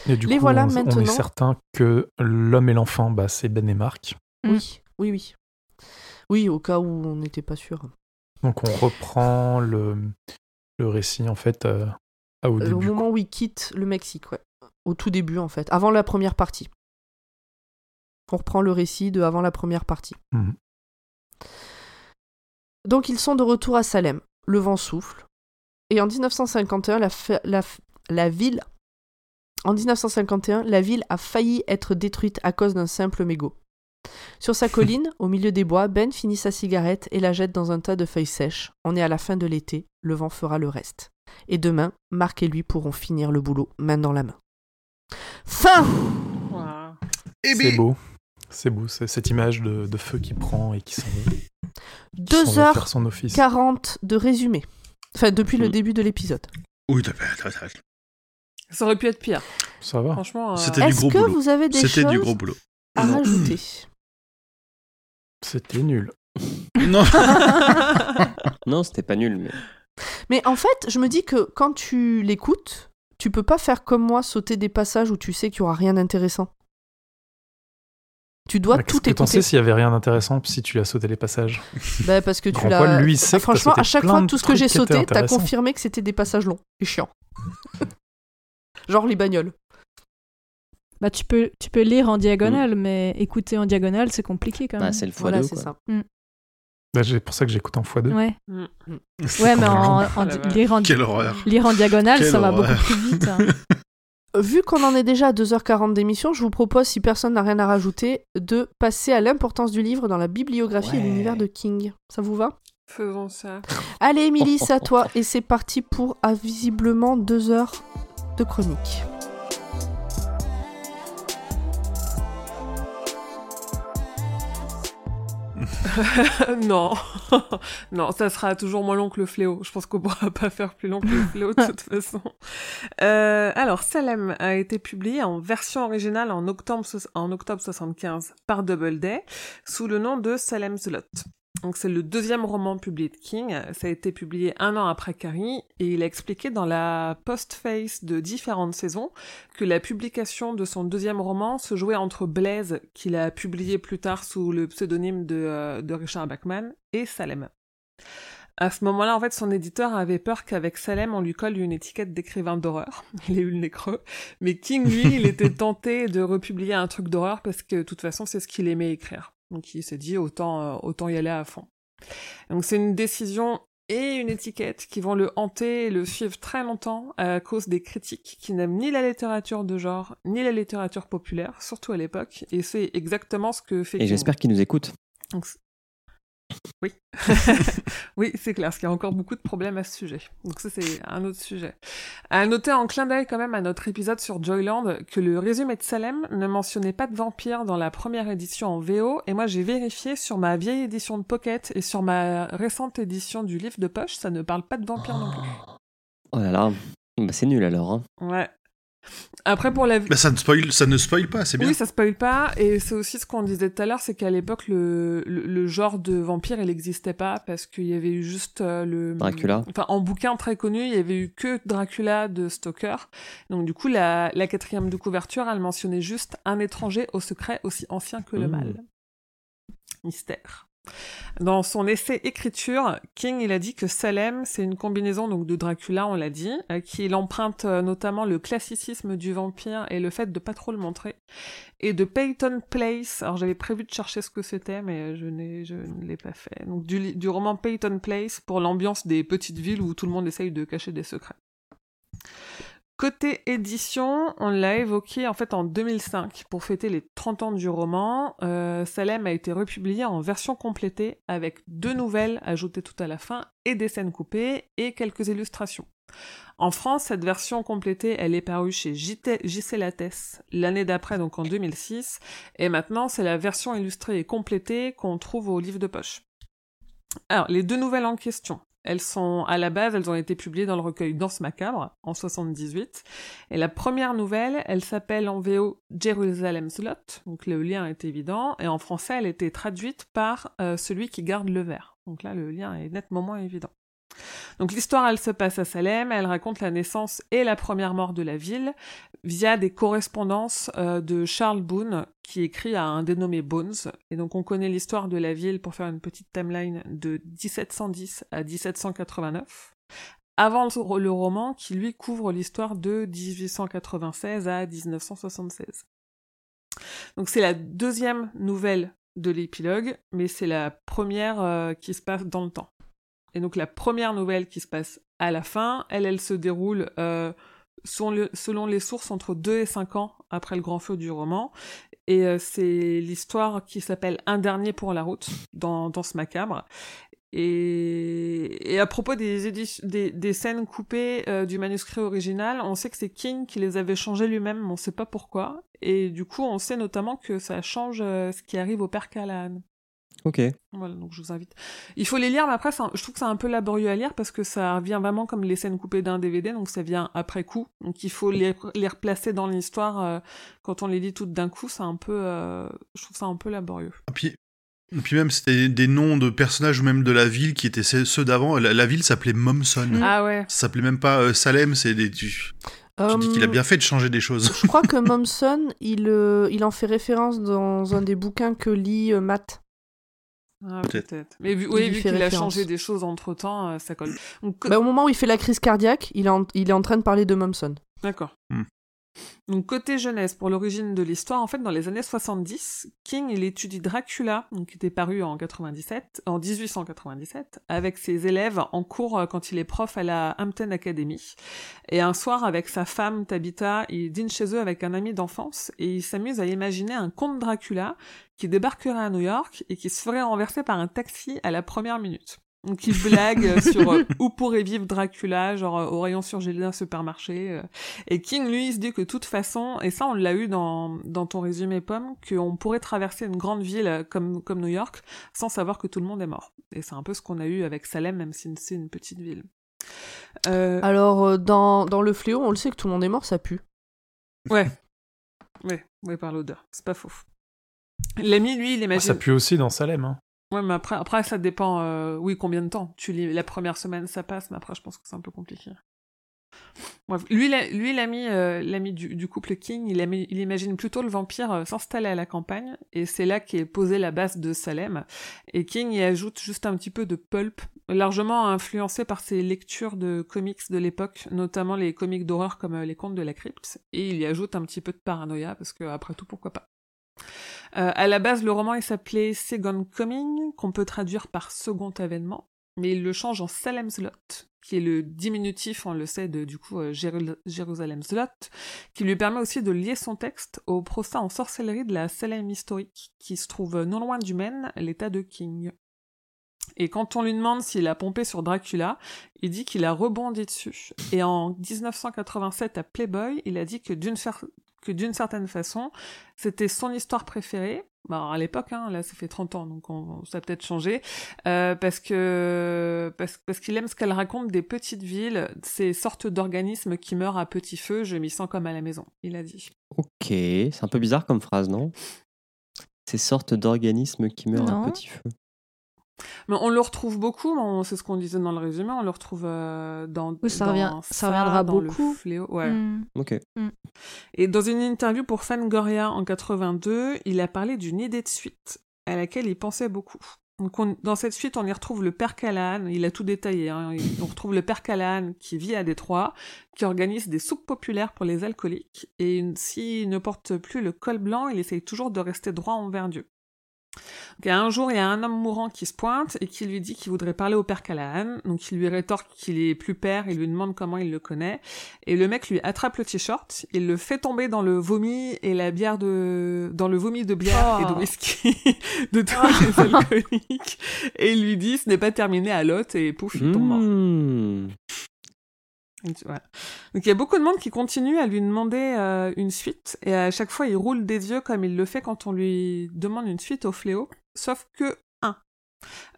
Et du Les coup, voilà on, on est maintenant. certain que l'homme et l'enfant, bah, c'est Ben et Marc. Oui, oui, oui. Oui, au cas où on n'était pas sûr. Donc on reprend le, le récit en fait euh, à- au Euh, au début. moment où ils quittent le Mexique, ouais. Au tout début, en fait. Avant la première partie. On reprend le récit de avant la première partie. Mhm. Donc ils sont de retour à Salem. Le vent souffle. Et en 1951, la, la ville... En 1951, la ville a failli être détruite à cause d'un simple mégot. Sur sa colline, au milieu des bois, Ben finit sa cigarette et la jette dans un tas de feuilles sèches. On est à la fin de l'été, le vent fera le reste. Et demain, Marc et lui pourront finir le boulot main dans la main. Fin. Eh C'est beau. C'est beau, c'est cette image de, de feu qui prend et qui s'en va. qui s'en va faire 2h40 son office. de résumé. Enfin, depuis le Mm. début de l'épisode. Oui, t'as- t'as- t'as- Ça aurait pu être pire. Ça va. Franchement. euh, C'était du Est-ce gros que boulot. vous avez des C'était du choses gros boulot. à Non. rajouter? C'était nul. Non. Non, c'était pas nul, mais. Mais en fait, je me dis que quand tu l'écoutes, tu peux pas faire comme moi, sauter des passages où tu sais qu'il y aura rien d'intéressant. Tu dois Bah, Qu'est-ce tout que t'en sais écouter. s'il y avait rien d'intéressant si tu as sauté les passages? Bah, parce que tu Grand l'as. poil, lui, il sait Ah, que franchement, sauté à chaque fois, de tout ce que j'ai sauté, t'as confirmé que c'était des passages longs et chiants. Genre les bagnoles. Bah, tu peux, tu peux lire en diagonale, mais écouter en diagonale, c'est compliqué quand même. Bah, c'est le x2. Voilà, c'est ça. Bah, C'est pour ça que j'écoute en x2. Ouais, Mm. ouais mais en, en- Oh lire, en, Quelle horreur. lire en diagonale, Quelle ça va beaucoup plus vite. hein. Vu qu'on en est déjà à 2h40 d'émission, je vous propose, si personne n'a rien à rajouter, de passer à l'importance du livre dans la bibliographie et Ouais. l'univers de King. Ça vous va? Faisons ça. Allez, Émilie, c'est à toi. Et c'est parti pour, ah, visiblement, deux heures chronique. non, non, ça sera toujours moins long que le fléau. Je pense qu'on pourra pas faire plus long que le fléau de toute façon. Euh, alors, Salem a été publié en version originale en octobre, en octobre 75 par Doubleday sous le nom de Salem's Lot. Donc c'est le deuxième roman publié de King. Ça a été publié un an après Carrie et il a expliqué dans la postface de différentes saisons que la publication de son deuxième roman se jouait entre Blaze, qu'il a publié plus tard sous le pseudonyme de, euh, de Richard Bachman, et Salem. À ce moment-là, en fait, son éditeur avait peur qu'avec Salem, on lui colle une étiquette d'écrivain d'horreur. Il a eu le nez creux. Mais King, lui, il était tenté de republier un truc d'horreur parce que, de toute façon, c'est ce qu'il aimait écrire. Donc, il s'est dit, autant, euh, autant y aller à fond. Donc, c'est une décision et une étiquette qui vont le hanter et le suivre très longtemps à cause des critiques qui n'aiment ni la littérature de genre, ni la littérature populaire, surtout à l'époque. Et c'est exactement ce que fait Et j'espère qu'il nous écoute. Donc, oui. oui, c'est clair, parce qu'il y a encore beaucoup de problèmes à ce sujet. Donc ça, c'est un autre sujet. À noter en clin d'œil quand même à notre épisode sur Joyland que le résumé de Salem ne mentionnait pas de vampires dans la première édition en VO, et moi j'ai vérifié sur ma vieille édition de Pocket et sur ma récente édition du livre de poche, ça ne parle pas de vampires non plus. Oh là là. Bah, c'est nul alors. hein. Ouais. Après, pour la... Bah, ça, ne spoil, ça ne spoil pas, c'est bien. Oui, ça spoil pas, et c'est aussi ce qu'on disait tout à l'heure, c'est qu'à l'époque, le, le, le genre de vampire, il n'existait pas, parce qu'il y avait eu juste euh, le... Dracula. Enfin, en bouquin très connu, il y avait eu que Dracula de Stoker. Donc du coup, la, la quatrième de couverture, elle mentionnait juste un étranger au secret aussi ancien que le Mmh. mal. Mystère. Dans son essai Écriture, King il a dit que Salem c'est une combinaison de Dracula, on l'a dit, à qui il emprunte euh, notamment le classicisme du vampire et le fait de pas trop le montrer, et de Peyton Place. Alors j'avais prévu de chercher ce que c'était, mais je ne l'ai pas fait. Donc du, du roman Peyton Place pour l'ambiance des petites villes où tout le monde essaye de cacher des secrets. Côté édition, on l'a évoqué en fait en 2005 pour fêter les 30 ans du roman. Euh, Salem a été republié en version complétée avec deux nouvelles ajoutées tout à la fin et des scènes coupées et quelques illustrations. En France, cette version complétée, elle est parue chez JC Lattès l'année d'après, donc en 2006, et maintenant c'est la version illustrée et complétée qu'on trouve au livre de poche. Alors, les deux nouvelles en question. Elles sont, à la base, elles ont été publiées dans le recueil Danse macabre, en 78. Et la première nouvelle, elle s'appelle en VO Jerusalem's Lot, donc le lien est évident, et en français, elle était traduite par euh, celui qui garde le verre. Donc là, le lien est nettement moins évident. Donc l'histoire, elle se passe à Salem, elle raconte la naissance et la première mort de la ville via des correspondances euh, de Charles Boone qui écrit à un dénommé Bones. Et donc on connaît l'histoire de la ville pour faire une petite timeline de 1710 à 1789 avant le roman qui lui couvre l'histoire de 1896 à 1976. Donc c'est la deuxième nouvelle de l'épilogue, mais c'est la première euh, qui se passe dans le temps. Et donc la première nouvelle qui se passe à la fin, elle, elle se déroule euh, selon, le- selon les sources entre 2 et 5 ans après le grand feu du roman. Et euh, c'est l'histoire qui s'appelle Un dernier pour la route dans, ce macabre. Et, à propos des, des, scènes coupées euh, du manuscrit original, on sait que c'est King qui les avait changées lui-même, mais on sait pas pourquoi. Et du coup, on sait notamment que ça change ce qui arrive au père Callahan. Ok. Voilà, donc je vous invite. Il faut les lire, mais après, un- je trouve que c'est un peu laborieux à lire parce que ça revient vraiment comme les scènes coupées d'un DVD, donc ça vient après coup. Donc il faut les, les replacer dans l'histoire. euh, quand on les lit toutes d'un coup, c'est un peu, euh, je trouve ça un peu laborieux. Et puis, Et puis même, c'était des noms de personnages ou même de la ville qui étaient ceux d'avant. La, la ville s'appelait Momson. Mm. Ah ouais. Ça s'appelait même pas euh, Salem, c'est des... Tu, tu dis qu'il a bien fait de changer des choses. Je crois que Momson, il, euh, il en fait référence dans un des bouquins que lit euh, Matt. Ah, Peut-être. Mais vu, vu qu'il a changé des choses entre temps, ça colle. Donc, Bah, au moment où il fait la crise cardiaque, il est en, il est en train de parler de Momson. D'accord. Hmm. Donc côté jeunesse, pour l'origine de l'histoire, en fait, dans les années 70, King il étudie Dracula, qui était paru en 97, en 1897, avec ses élèves en cours euh, quand il est prof à la Hampton Academy. Et un soir, avec sa femme Tabitha, il dîne chez eux avec un ami d'enfance et il s'amuse à imaginer un comte Dracula qui débarquerait à New York et qui se ferait renverser par un taxi à la première minute. Donc il blague euh, sur euh, où pourrait vivre Dracula, genre euh, au rayon surgelé d'un supermarché. euh. Et King, lui, il se dit que de toute façon, et ça on l'a eu dans, dans ton résumé Pomme, qu'on pourrait traverser une grande ville comme, comme New York sans savoir que tout le monde est mort. Et c'est un peu ce qu'on a eu avec Salem, même si c'est une petite ville. Euh, Alors, dans, dans le fléau, on le sait que tout le monde est mort, ça pue. ouais. Ouais, ouais, par l'odeur, c'est pas faux. L'ami, lui, il Ah, imagine... ça pue aussi dans Salem. Hein. Ouais, mais après, après ça dépend, euh, oui, combien de temps. Tu lis, la première semaine, ça passe, mais après, je pense que c'est un peu compliqué. Bref, lui, lui l'ami, euh, l'ami du, couple King, il, imagine plutôt le vampire euh, s'installer à la campagne, et c'est là qu'est posée la base de Salem. Et King y ajoute juste un petit peu de pulp, largement influencé par ses lectures de comics de l'époque, notamment les comics d'horreur comme Les Contes de la Crypte, et il y ajoute un petit peu de paranoïa, parce que après tout, pourquoi pas. Euh, à la base, le roman s'appelait Second Coming, qu'on peut traduire par second avènement, mais il le change en Salem's Lot, qui est le diminutif, on le sait, de du coup euh, Jéru- Jérusalem's Lot, qui lui permet aussi de lier son texte au procès en sorcellerie de la Salem historique, qui se trouve non loin du Maine, l'état de King. Et quand on lui demande s'il a pompé sur Dracula, il dit qu'il a rebondi dessus. Et en 1987 à Playboy, il a dit que d'une que d'une certaine façon, c'était son histoire préférée. Bah, alors, à l'époque, hein, là, ça fait 30 ans, donc on- ça a peut-être changé. Euh, parce que parce, parce qu'il aime ce qu'elle raconte des petites villes, ces sortes d'organismes qui meurent à petit feu. Je m'y sens comme à la maison, il a dit. Ok, c'est un peu bizarre comme phrase, non? Ces sortes d'organismes qui meurent Non. à petit feu. Mais on le retrouve beaucoup, c'est ce qu'on disait dans le résumé, on le retrouve euh, dans. Oui, ça dans revient- ça reviendra dans le beaucoup. fléau, ouais. Hmm. Ok. Et dans une interview pour Fangoria en 82, il a parlé d'une idée de suite à laquelle il pensait beaucoup. Donc on- dans cette suite, on y retrouve le père Callahan, il a tout détaillé, hein. On retrouve le père Callahan qui vit à Détroit, qui organise des soupes populaires pour les alcooliques, et s'il ne porte plus le col blanc, il essaye toujours de rester droit envers Dieu. Donc, un jour, il y a un homme mourant qui se pointe et qui lui dit qu'il voudrait parler au père Callahan. Donc, il lui rétorque qu'il est plus père et lui demande comment il le connaît. Et le mec lui attrape le t-shirt, il le fait tomber dans le vomi et la bière de, dans le vomi de bière et de Oh. whisky de tous les alcooliques. Et il lui dit ce n'est pas terminé à l'hôte et pouf, il tombe mort. Hmm. Donc, il y a beaucoup de monde qui continue à lui demander euh, une suite et à chaque fois il roule des yeux comme il le fait quand on lui demande une suite au fléau, sauf que un.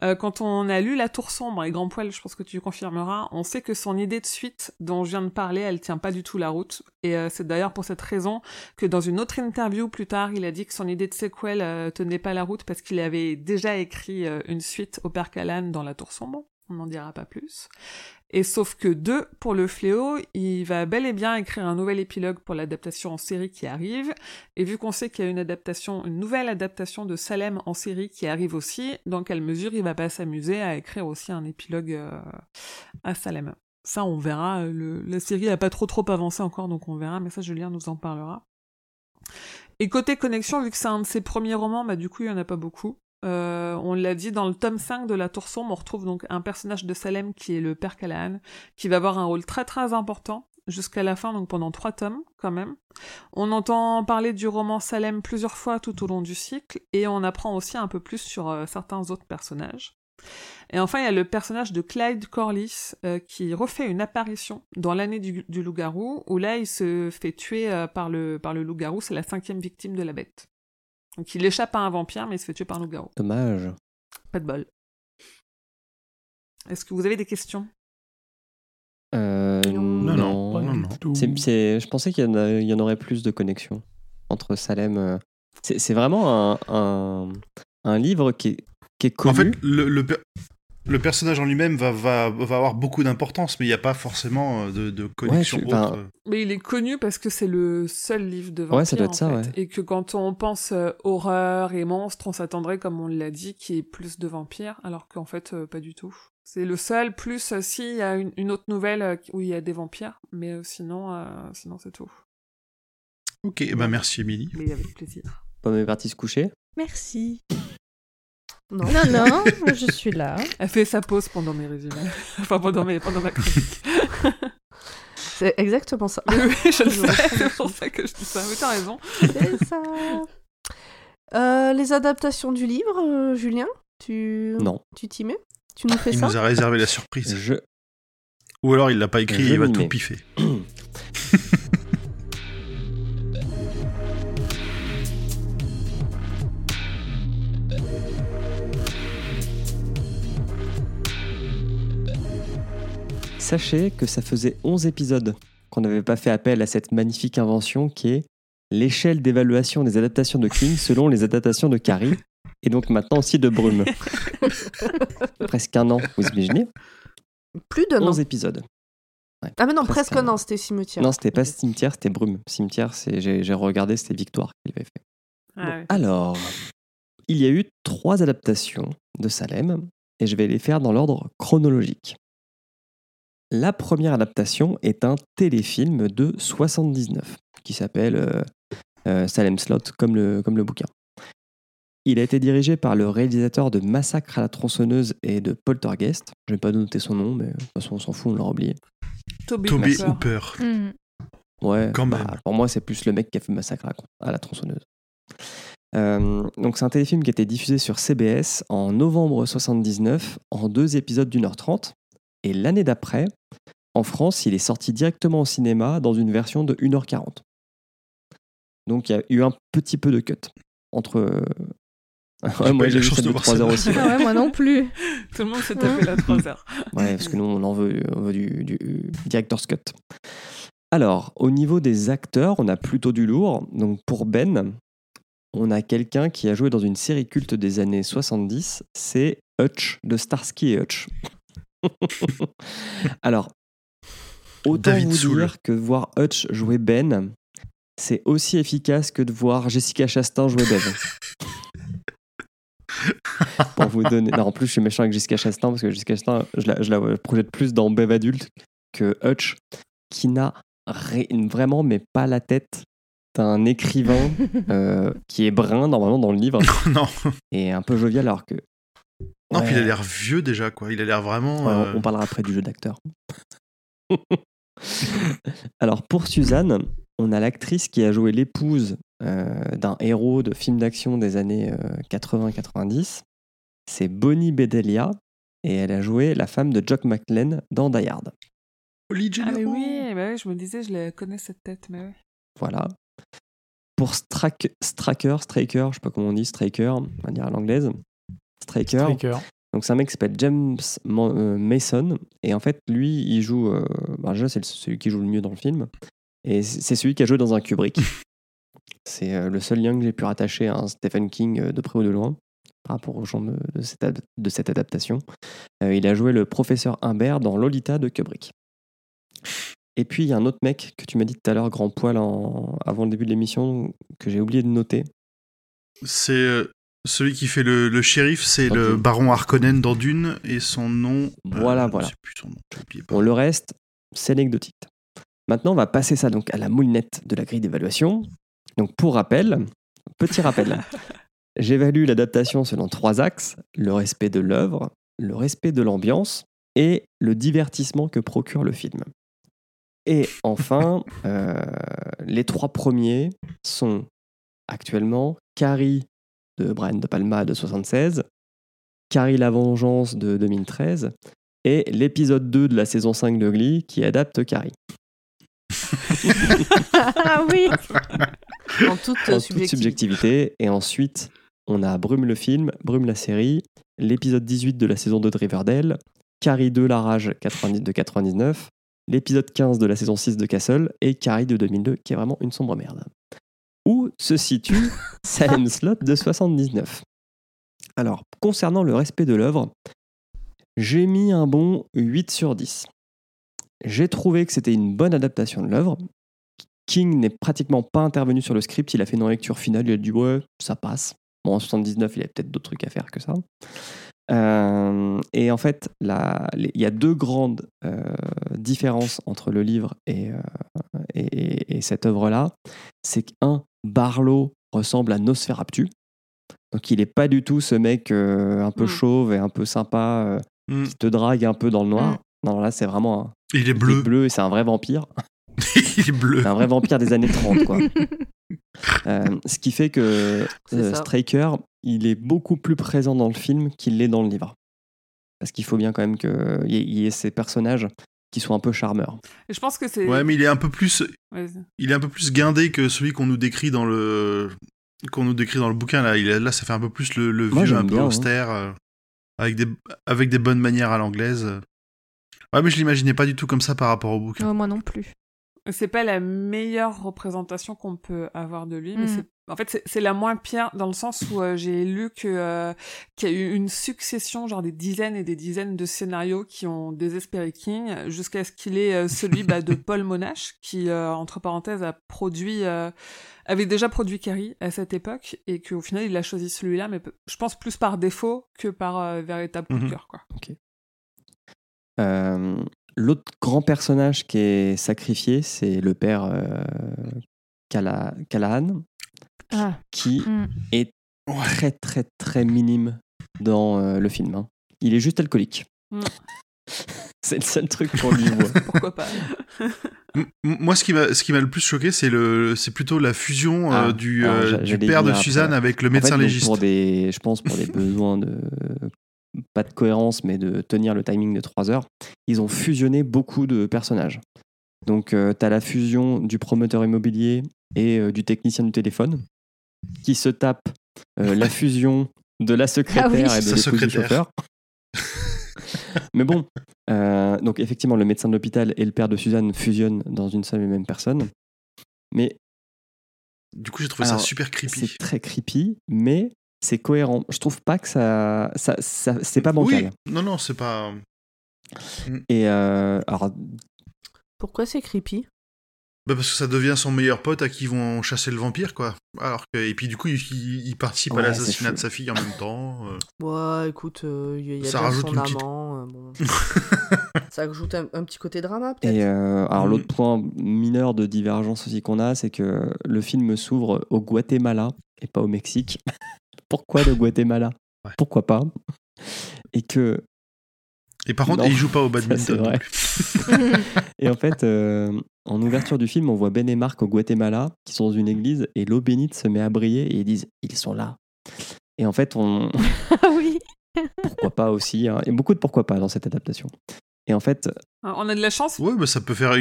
Euh, quand on a lu La Tour Sombre et Grand Poil, je pense que tu confirmeras, on sait que son idée de suite dont je viens de parler, elle tient pas du tout la route. Et euh, c'est d'ailleurs pour cette raison que dans une autre interview plus tard, il a dit que son idée de sequel euh, tenait pas la route parce qu'il avait déjà écrit une suite au Père Callan dans La Tour Sombre. On n'en dira pas plus. Et sauf que deux, pour le fléau, il va bel et bien écrire un nouvel épilogue pour l'adaptation en série qui arrive. Et vu qu'on sait qu'il y a une adaptation, une nouvelle adaptation de Salem en série qui arrive aussi, dans quelle mesure il va pas s'amuser à écrire aussi un épilogue euh, à Salem? Ça, on verra. La série a pas trop trop avancé encore, donc on verra. Mais ça, Julien nous en parlera. Et côté connexion, vu que c'est un de ses premiers romans, bah du coup, il y en a pas beaucoup. Euh, on l'a dit, dans le tome 5 de La Tour Sombre, on retrouve donc un personnage de Salem qui est le père Callahan, qui va avoir un rôle très très important jusqu'à la fin, donc pendant trois tomes quand même. On entend parler du roman Salem plusieurs fois tout au long du cycle, et on apprend aussi un peu plus sur euh, certains autres personnages. Et enfin, il y a le personnage de Clyde Corliss euh, qui refait une apparition dans l'année du, loup-garou, où là, il se fait tuer par le loup-garou, c'est la cinquième victime de la bête. Donc il échappe à un vampire, mais il se fait tuer par un loup-garou. Dommage. Pas de bol. Est-ce que vous avez des questions? Euh, Non, non, Pas non, du non. tout. C'est- c'est- je pensais qu'il y, en a- il y en aurait plus de connexions entre Salem. euh. C'est c'est vraiment un, un- un livre qui est, qui est connu. En fait, le, le personnage en lui-même va, va, va avoir beaucoup d'importance, mais il n'y a pas forcément euh, de, de connexion autre. Mais il est connu parce que c'est le seul livre de vampire. Ouais, ça doit être en ça, fait. ouais. Et que quand on pense euh, horreur et monstre, on s'attendrait, comme on l'a dit, qu'il y ait plus de vampires, alors qu'en fait, euh, pas du tout. C'est le seul, plus euh, si, il y a une, une autre nouvelle euh, où il y a des vampires, mais euh, sinon, euh, sinon c'est tout. Ok, eh ben merci Émilie. Mais avec plaisir. On est parti se coucher. Merci. Non. Non, non, je suis là. Elle fait sa pause pendant mes résumés. enfin, pendant, mes, pendant ma chronique. C'est exactement ça. Oui, oui, je le sais, c'est pour ça que je dis ça. Mais t'as raison. C'est ça. Euh, les adaptations du livre, euh, Julien, tu Non. tu t'y mets? Tu nous fais Il ça? nous a réservé la surprise. Je, Ou alors il l'a pas écrit Je et il va tout piffer. Sachez que ça faisait 11 épisodes qu'on n'avait pas fait appel à cette magnifique invention qui est l'échelle d'évaluation des adaptations de King selon les adaptations de Carrie, et donc maintenant aussi de Brume. Presque un an, vous imaginez? Plus d'un an. 11 épisodes. Ah mais non, presque presque un an, c'était cimetière. Non, c'était pas Cimetière, c'était Brume. Cimetière, c'est, j'ai, j'ai regardé, c'était Victoire qui l'avait fait. Ah, ouais. Alors, il y a eu trois adaptations de Salem, et je vais les faire dans l'ordre chronologique. La première adaptation est un téléfilm de 79, qui s'appelle euh, euh, Salem Slot, comme le, comme le bouquin. Il a été dirigé par le réalisateur de Massacre à la tronçonneuse et de Poltergeist. Je vais pas noter son nom, mais de toute façon, on s'en fout, on l'a oublié. Toby, Toby Hooper. Hmm. Ouais, Quand bah, même. pour moi, c'est plus le mec qui a fait Massacre à la, à la tronçonneuse. Euh, donc, c'est un téléfilm qui a été diffusé sur CBS en novembre 79 en deux épisodes d'une heure trente. Et l'année d'après, en France, il est sorti directement au cinéma dans une version de 1h40. Donc, il y a eu un petit peu de cut entre. euh, J'ai Ouais, moi, j'ai vu celle de de voir 3 heures celle-là. aussi. Ah ouais, moi non plus. Tout le monde s'est tapé la 3 heures. Ouais, parce que nous, on en veut, on veut du, du director's cut. Alors, au niveau des acteurs, on a plutôt du lourd. Donc, pour Ben, on a quelqu'un qui a joué dans une série culte des années 70. C'est Hutch de Starsky et Hutch. Alors, autant David vous Soul. dire que voir Hutch jouer Ben, c'est aussi efficace que de voir Jessica Chastain jouer Bev. Pour vous donner. Non, en plus, je suis méchant avec Jessica Chastain parce que Jessica Chastain, je la, je la projette plus dans Bev adulte que Hutch, qui n'a ré- vraiment, mais pas la tête d'un écrivain euh, qui est brun normalement dans le livre non, et un peu jovial alors que. Non puis il a l'air vieux déjà, quoi. Il a l'air vraiment. Ouais, euh, On parlera après du jeu d'acteur. Alors pour Suzanne, on a l'actrice qui a joué l'épouse euh, d'un héros de film d'action des années euh, 80-90. C'est Bonnie Bedelia et elle a joué la femme de Jock McLean dans Die Hard. Ah, mais oui, bah oui, je me disais, je la connais cette tête, mais oui. Voilà. Pour Strak- Straker, Straker, je sais pas comment on dit, Straker, on va dire à l'anglaise. Striker. Donc c'est un mec qui s'appelle James euh, Mason et en fait lui il joue euh, bah, déjà c'est celui qui joue le mieux dans le film et c'est celui qui a joué dans un Kubrick. c'est euh, le seul lien que j'ai pu rattacher à un Stephen King euh, de près ou de loin par rapport aux gens de, de cette, ad- de cette adaptation. Euh, il a joué le professeur Humbert dans Lolita de Kubrick. Et puis il y a un autre mec que tu m'as dit tout à l'heure grand poil en- avant le début de l'émission que j'ai oublié de noter. C'est celui qui fait le, le shérif, c'est le baron Harkonnen dans Dune, et son nom. Voilà, euh, voilà. Je sais plus son nom, pas. Bon, le reste, c'est anecdotique. Maintenant, on va passer ça donc à la moulinette de la grille d'évaluation. Donc, pour rappel, petit rappel, j'évalue l'adaptation selon trois axes le respect de l'œuvre, le respect de l'ambiance et le divertissement que procure le film. Et enfin, euh, les trois premiers sont actuellement Carrie de Brian De Palma de 76, Carrie la Vengeance de 2013 et l'épisode 2 de la saison 5 de Glee qui adapte Carrie. ah oui. En toute, En toute subjectivité. subjectivité. Et ensuite, on a Brume le film, Brume la série, l'épisode 18 de la saison 2 de Riverdale, Carrie 2 La Rage 90 de 99, l'épisode 15 de la saison 6 de Castle et Carrie de 2002 qui est vraiment une sombre merde. Où se situe Salem Slot de 79 Alors, concernant le respect de l'œuvre, j'ai mis un bon 8 sur 10. J'ai trouvé que c'était une bonne adaptation de l'œuvre. King n'est pratiquement pas intervenu sur le script, il a fait une lecture finale, il a dit ouais, ça passe. Bon, en 79, il y a peut-être d'autres trucs à faire que ça. Euh, et en fait, il y a deux grandes euh, différences entre le livre et, euh, et, et- et cette œuvre-là. C'est qu'un, Barlow ressemble à Nosferatu. Donc il n'est pas du tout ce mec euh, un peu Mm. chauve et un peu sympa euh, Mm. qui te drague un peu dans le noir. Mm. Non, là c'est vraiment un Il est il est bleu. bleu et c'est un vrai vampire. il est bleu. C'est un vrai vampire des années 30, quoi. Euh, ce qui fait que euh. Straker, il est beaucoup plus présent dans le film qu'il l'est dans le livre. Parce qu'il faut bien quand même qu'il y, y ait ces personnages qui sont un peu charmeurs. Et je pense que c'est. Ouais, mais il est un peu plus, il est un peu plus guindé que celui qu'on nous décrit dans le, qu'on nous décrit dans le bouquin. Là, il est- là, ça fait un peu plus le, le Moi, vieux, un peu bien, austère, euh, avec des, avec des bonnes manières à l'anglaise. Ouais, mais je l'imaginais pas du tout comme ça par rapport au bouquin. Moi non plus. C'est pas la meilleure représentation qu'on peut avoir de lui, mais Mm. c'est en fait c'est- la moins pire dans le sens où euh, j'ai lu que euh, qu'il y a eu une succession genre des dizaines et des dizaines de scénarios qui ont désespéré King jusqu'à ce qu'il ait euh, celui bah, de Paul Monash qui entre parenthèses a produit avait déjà produit Carrie à cette époque et qu'au final il a choisi celui-là mais je pense plus par défaut que par véritable coup de Mhm. cœur quoi. L'autre grand personnage qui est sacrifié, c'est le père Callahan, Ah. qui mm. est très très très minime dans euh, le film. hein. Il est juste alcoolique. Mm. c'est le seul truc qu'on lui voit. Pourquoi pas? Moi, ce qui m'a, ce qui m'a le plus choqué, c'est le, c'est plutôt la fusion euh, Ah, du, alors, euh, du père de après. Suzanne avec le En médecin fait, légiste. Pour des, je pense pour des besoins de pas de cohérence, mais de tenir le timing de 3 heures, ils ont fusionné beaucoup de personnages. Donc, tu as la fusion du promoteur immobilier et euh, du technicien du téléphone qui se tape euh, la fusion de la secrétaire oui. et de Sa l'épouse du secrétaire. chauffeur. mais bon, euh, donc effectivement, le médecin de l'hôpital et le père de Suzanne fusionnent dans une seule et même personne. Mais Du coup, j'ai trouvé Alors, ça super creepy. c'est très creepy, mais c'est cohérent. Je trouve pas que ça, ça, ça- c'est pas bancal. Oui, non, non, c'est pas. Et euh, alors, Pourquoi c'est creepy? Bah parce que ça devient son meilleur pote à qui ils vont chasser le vampire, quoi. Alors que... Et puis du coup, il, il- il participe Ouais, à l'assassinat de sa fille en même temps. euh. Ouais, écoute, euh, il y a, il y a Ça rajoute son une petite- amant. euh, bon. ça ajoute un, un petit côté drama, peut-être? et euh, alors Mm. l'autre point mineur de divergence aussi qu'on a, c'est que le film s'ouvre au Guatemala et pas au Mexique. Pourquoi le Guatemala? Ouais. Pourquoi pas? Et que Et par contre, Non, il joue pas au badminton. Et en fait, euh, en ouverture du film, on voit Ben et Marc au Guatemala, qui sont dans une église, et l'eau bénite se met à briller, et ils disent ils sont là. Et en fait, on, Ah oui. pourquoi pas aussi. hein. Il y a beaucoup de pourquoi pas dans cette adaptation. Et en fait, On a de la chance Ouais, bah ça peut faire.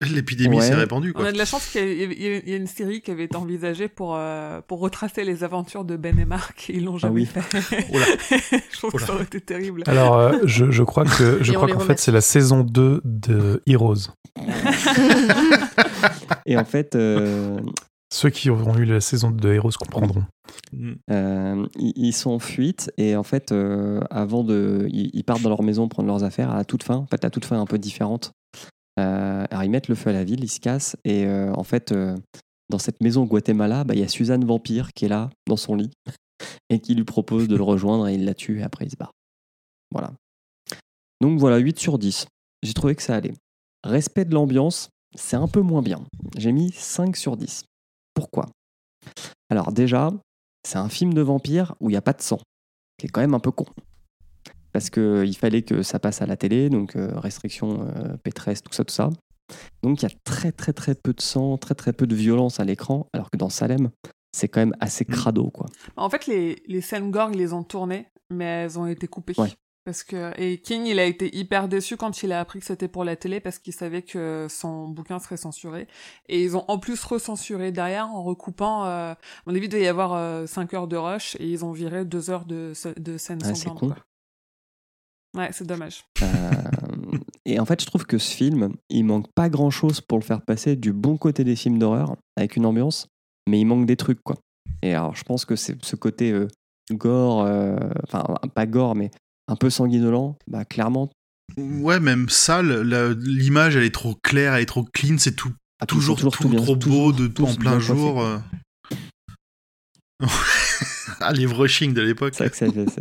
L'épidémie Ouais. s'est répandue, On a de la chance qu'il y, ait- une série qui avait été envisagée pour, euh, pour retracer les aventures de Ben et Marc et ils l'ont jamais oui. fait. Oh là. je trouve Oh que ça aurait été terrible. Alors, euh, je, je crois que je Et crois qu'en fait c'est la saison 2 de Heroes. et en fait euh, Ceux qui auront eu la saison 2 de Heroes comprendront. Mm. euh, ils, sont en fuite, et en fait, euh, avant de. Ils, ils partent dans leur maison prendre leurs affaires à la toute fin, en fait, la toute fin un peu différente. Euh, alors, ils mettent le feu à la ville, ils se cassent, et euh, en fait, euh, dans cette maison au Guatemala, bah, il y a Suzanne Vampire qui est là, dans son lit, et qui lui propose de le rejoindre, et il la tue, et après il se barre. Voilà. Donc voilà, 8 sur 10. J'ai trouvé que ça allait. Respect de l'ambiance, c'est un peu moins bien. J'ai mis 5 sur 10. Pourquoi? Alors déjà, c'est un film de vampire où il n'y a pas de sang, qui est quand même un peu con. Parce qu'il fallait que ça passe à la télé, donc euh, restriction euh, Pétresse, tout ça, tout ça. Donc il y a très très très peu de sang, très très peu de violence à l'écran, alors que dans Salem, c'est quand même assez Mm. crado, quoi. En fait, les, les scènes gore, ils les ont tournées, mais elles ont été coupées. Ouais. Parce que, et King, il a été hyper déçu quand il a appris que c'était pour la télé parce qu'il savait que son bouquin serait censuré. Et ils ont en plus recensuré derrière en recoupant, euh, à mon avis, il devait y avoir 5 heures de rush et ils ont viré 2 heures de, de scènes c'est sanglantes. Ouais, c'est dommage. Euh, et en fait, je trouve que ce film, il manque pas grand chose pour le faire passer du bon côté des films d'horreur, avec une ambiance, mais il manque des trucs, quoi. Et alors, je pense que c'est ce côté euh, gore, euh, enfin pas gore, mais un peu sanguinolent, bah clairement, Ouais, même sale, la- l'image elle est trop claire, elle est trop clean, c'est tout ah, toujours, sont tout tout bien- trop beau toujours de en plein jour. euh. ah, les brushing de l'époque. C'est vrai que ça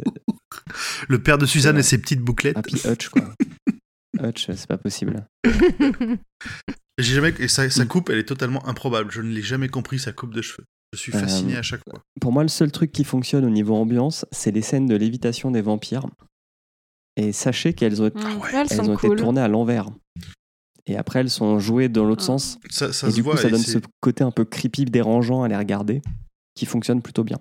Le père de Suzanne Ouais. et ses petites bouclettes. Ah, puis Hutch, quoi. Hutch, c'est pas possible. J'ai jamais et sa, sa Mm. coupe, elle est totalement improbable. Je ne l'ai jamais compris sa coupe de cheveux. Je suis fasciné Euh, à chaque fois. Pour moi, le seul truc qui fonctionne au niveau ambiance, c'est les scènes de lévitation des vampires. Et sachez qu'elles ont, Mm. ouais. Elles elles sont ont été tournées à l'envers. Et après, elles sont jouées dans l'autre Ah. sens. Ça, ça et se du voit. coup, ça donne ce côté un peu creepy, dérangeant à les regarder, qui fonctionne plutôt bien.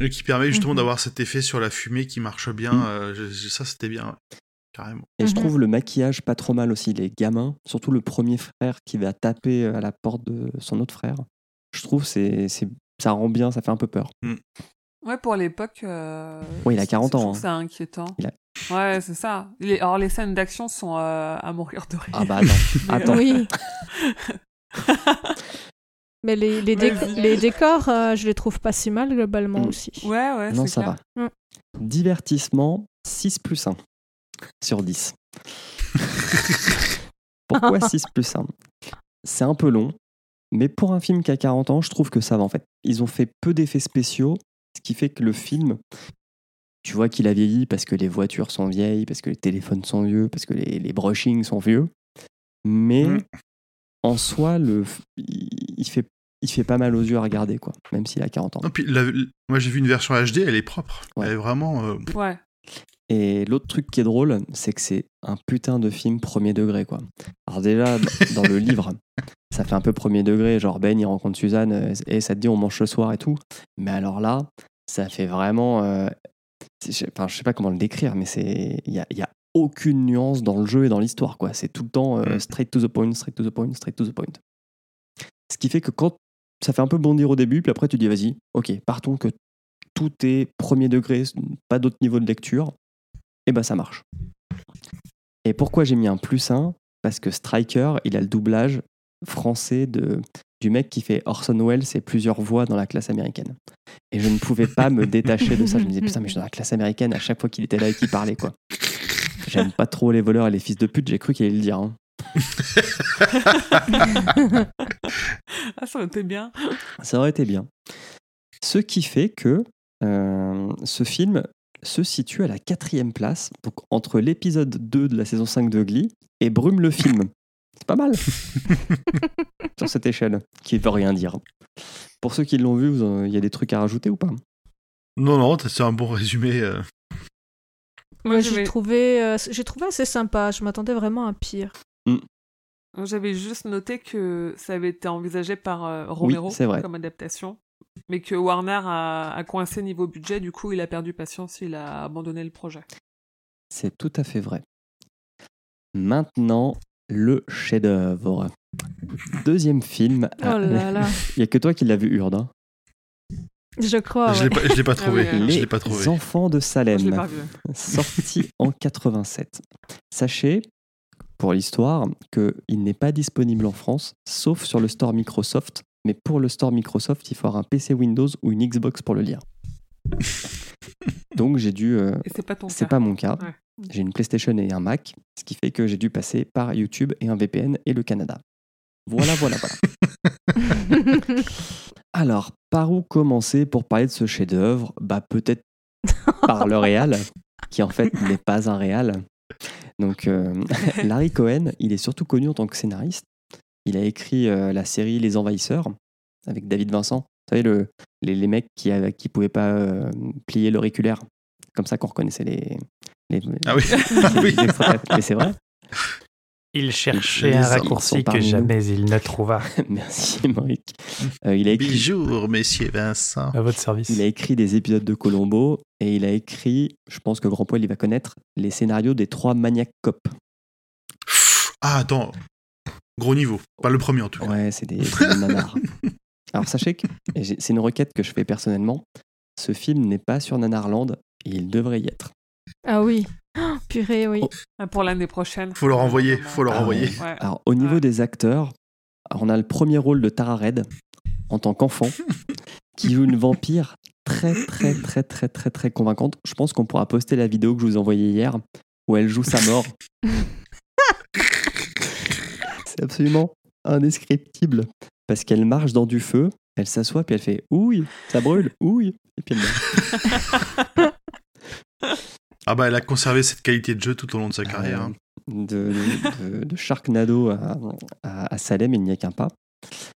Et qui permet justement Mhm. d'avoir cet effet sur la fumée qui marche bien. Mm. euh, je- je- ça, c'était bien, ouais. carrément. Et je Mhm. trouve le maquillage pas trop mal aussi. Les gamins, surtout le premier frère qui va taper à la porte de son autre frère, je trouve c'est c'est- ça rend bien, ça fait un peu peur. Ouais, pour l'époque. euh, Ouais, il a c'est- 40 je ans, hein. C'est inquiétant. Il a- Ouais, c'est ça. Les- Alors, les scènes d'action sont euh, à mourir de rire. Ah bah attends, attends. Oui. Mais les, les, décors, euh, je les trouve pas si mal globalement Mm. aussi. Ouais, ouais, non, c'est ça clair. va. Mm. Divertissement, 6 plus 1 sur 10. Pourquoi 6 plus 1 C'est un peu long, mais pour un film qui a 40 ans, je trouve que ça va en fait. Ils ont fait peu d'effets spéciaux, ce qui fait que le film, tu vois qu'il a vieilli parce que les voitures sont vieilles, parce que les téléphones sont vieux, parce que les, les brushings sont vieux. Mais Mm. En soi, le, il, il fait, il fait pas mal aux yeux à regarder, quoi, même s'il a 40 ans. Non, puis la- moi, j'ai vu une version HD, elle est propre. Ouais. Elle est vraiment. euh, Ouais. Et l'autre truc qui est drôle, c'est que c'est un putain de film premier degré, quoi. Alors déjà, dans le livre, ça fait un peu premier degré, genre Ben, il rencontre Suzanne, et ça te dit on mange ce soir et tout. Mais alors là, ça fait vraiment... euh, enfin, je sais pas comment le décrire, mais c'est il y a, il y a aucune nuance dans le jeu et dans l'histoire, quoi. C'est tout le temps euh, Mm. straight to the point, straight to the point, straight to the point. Ce qui fait que quand ça fait un peu bondir au début, puis après tu dis vas-y, ok, partons que tout est premier degré, pas d'autre niveau de lecture, et ben ça marche. Et pourquoi j'ai mis un plus 1 Parce que Striker, il a le doublage français de, du mec qui fait Orson Welles et plusieurs voix dans la classe américaine. Et je ne pouvais pas me détacher de ça. Je me disais, putain, mais je suis dans la classe américaine à chaque fois qu'il était là et qu'il parlait, quoi. J'aime pas trop les voleurs et les fils de pute, j'ai cru qu'il allait le dire. hein. Ah, ça aurait été bien. Ça aurait été bien. Ce qui fait que euh, ce film se situe à la quatrième place, donc entre l'épisode 2 de la saison 5 de Glee et Brume le film. C'est pas mal sur cette échelle, qui veut rien dire. Pour ceux qui l'ont vu, il y a des trucs à rajouter ou pas? Non, non, c'est un bon résumé. euh. Moi, Ouais, j'ai trouvé, euh, j'ai trouvé assez sympa. Je m'attendais vraiment à pire. J'avais juste noté que ça avait été envisagé par euh, Romero vrai. comme adaptation, mais que Warner a, a coincé niveau budget, du coup il a perdu patience, il a abandonné le projet. C'est tout à fait vrai. Maintenant, le chef-d'œuvre. Deuxième film. Oh là là. Il n'y a que toi qui l'as vu, Urde. Je crois. Je l'ai ouais. pas, je l'ai pas trouvé. Ah oui, Les l'ai pas trouvé. Enfants de Salem. Je l'ai pas vu. sorti en 87. Sachez, pour l'histoire, qu'il n'est pas disponible en France, sauf sur le store Microsoft. Mais pour le store Microsoft, il faut avoir un PC Windows ou une Xbox pour le lire. Donc j'ai dû. euh, c'est pas ton c'est cas. pas mon cas. Ouais. J'ai une PlayStation et un Mac, ce qui fait que j'ai dû passer par YouTube et un VPN et le Canada. Voilà, voilà, voilà. Alors, par où commencer pour parler de ce chef-d'œuvre? Bah, peut-être par le réal, qui en fait n'est pas un réal. Donc, euh, Larry Cohen, il est surtout connu en tant que scénariste. Il a écrit euh, la série Les Envahisseurs avec David Vincent. Vous savez, le, les, les mecs qui ne qui pouvaient pas euh, plier l'auriculaire. Comme ça qu'on reconnaissait les, les, Ah oui. les- oui. les extraterrestres. Mais c'est vrai. Il cherchait un raccourci que nous. jamais il ne trouva. Merci, Moric. Euh, il, a écrit, Bonjour, messieurs Vincent. À votre service. il a écrit des épisodes de Colombo et il a écrit, je pense que Grand Poil il va connaître, les scénarios des trois Maniac Cop. Ah, attends. Gros niveau. Pas le premier en tout cas. Ouais, c'est des, des nanars. Alors sachez que c'est une requête que je fais personnellement. Ce film n'est pas sur Nanarland et il devrait y être. Ah oui. Oh, purée, oui. Oh. Ah, Pour l'année prochaine. Faut le renvoyer, faut le Ah renvoyer. ouais. Alors au niveau Ouais. des acteurs, on a le premier rôle de Tara Red en tant qu'enfant qui joue une vampire très très très très très très convaincante. Je pense qu'on pourra poster la vidéo que je vous ai envoyée hier où elle joue sa mort. C'est absolument indescriptible parce qu'elle marche dans du feu, elle s'assoit puis elle fait ouille, ça brûle, ouille, et puis elle meurt. Ah bah elle a conservé cette qualité de jeu tout au long de sa carrière. hein. Euh, de, de- de Sharknado à, à- à Salem, il n'y a qu'un pas.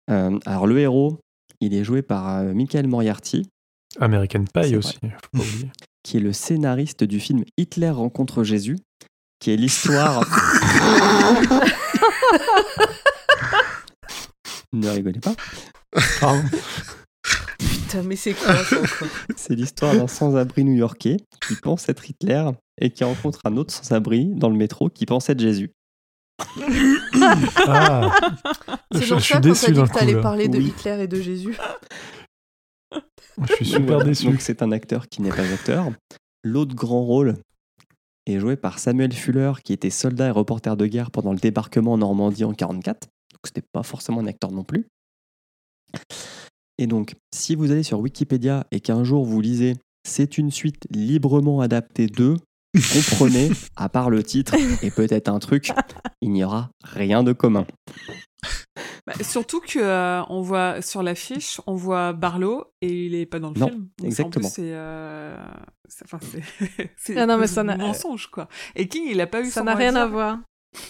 Euh, alors le héros, il est joué par euh, Michael Moriarty, American C'est Pie vrai. aussi, faut pas oublier. qui est le scénariste du film Hitler rencontre Jésus, qui est l'histoire. ne rigolez pas. Pardon. Putain, mais c'est quoi ça C'est l'histoire d'un sans-abri new-yorkais qui pense être Hitler et qui rencontre un autre sans-abri dans le métro qui pense être Jésus. Ah, C'est je ça suis quand t'as dit que t'allais parler de Oui. Hitler et de Jésus. Je suis super Voilà. déçu. Donc c'est un acteur qui n'est pas acteur. L'autre grand rôle est joué par Samuel Fuller, qui était soldat et reporter de guerre pendant le débarquement en Normandie en 44. Donc c'était pas forcément un acteur non plus. Et donc, si vous allez sur Wikipédia et qu'un jour vous lisez c'est une suite librement adaptée de, comprenez, à part le titre et peut-être un truc, il n'y aura rien de commun. Bah, surtout que euh, on voit sur l'affiche, on voit Barlow et il est pas dans le Non, film. Donc, exactement. En plus, c'est, euh, c'est, enfin, c'est, c'est Ah non, mais c'est ça un n'a- mensonge quoi. Et King, il a pas eu Ça n'a rien à voir.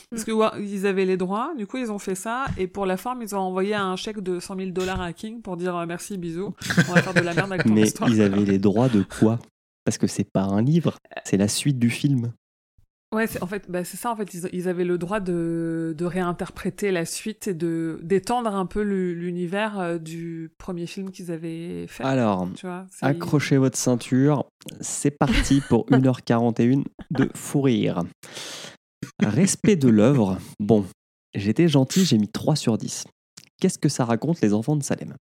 Parce que ouais, ils avaient les droits, du coup ils ont fait ça, et pour la forme ils ont envoyé un chèque de 100 000 dollars à King pour dire euh, merci, bisous, on va faire de la merde avec ton Mais histoire. ils avaient les droits de quoi? Parce que c'est pas un livre, c'est la suite du film. Ouais, c'est, en fait, bah, c'est ça, en fait, ils, ils avaient le droit de, de réinterpréter la suite et de, d'étendre un peu l'univers euh, du premier film qu'ils avaient fait. Alors, tu vois, c'est- accrochez votre ceinture, c'est parti pour 1h41 de fou rire. Respect de l'œuvre, bon, j'étais gentil, j'ai mis 3 sur 10. Qu'est-ce que ça raconte les enfants de Salem?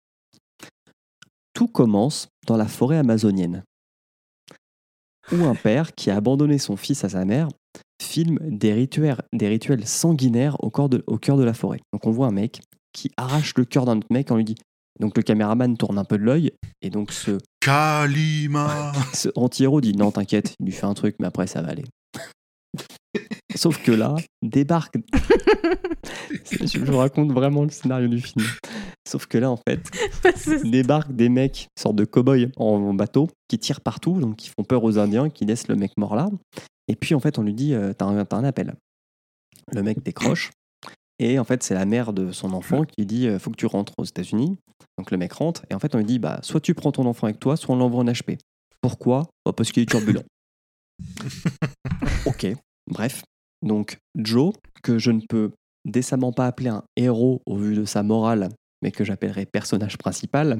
Tout commence dans la forêt amazonienne, où un père qui a abandonné son fils à sa mère filme des rituels, des rituels sanguinaires au, corps de- au cœur de la forêt. Donc on voit un mec qui arrache le cœur d'un autre mec, on lui dit... Donc le caméraman tourne un peu de l'œil, et donc ce Kalima ce anti-héros dit non, t'inquiète, il lui fait un truc, mais après ça va aller. Sauf que là, débarque. je, vous raconte vraiment le scénario du film. Sauf que là, en fait, débarquent des mecs, sorte de cow-boys en bateau, qui tirent partout, donc qui font peur aux Indiens, qui laissent le mec mort là. Et puis en fait, on lui dit euh, T'as un, t'as un appel. Le mec décroche. Et en fait, c'est la mère de son enfant qui dit euh, Faut que tu rentres aux États-Unis. Donc le mec rentre. Et en fait, on lui dit bah, Soit tu prends ton enfant avec toi, soit on l'envoie en HP. Pourquoi? Bah, Parce qu'il est turbulent. ok, bref. Donc Joe, que je ne peux décemment pas appeler un héros au vu de sa morale, mais que j'appellerai personnage principal,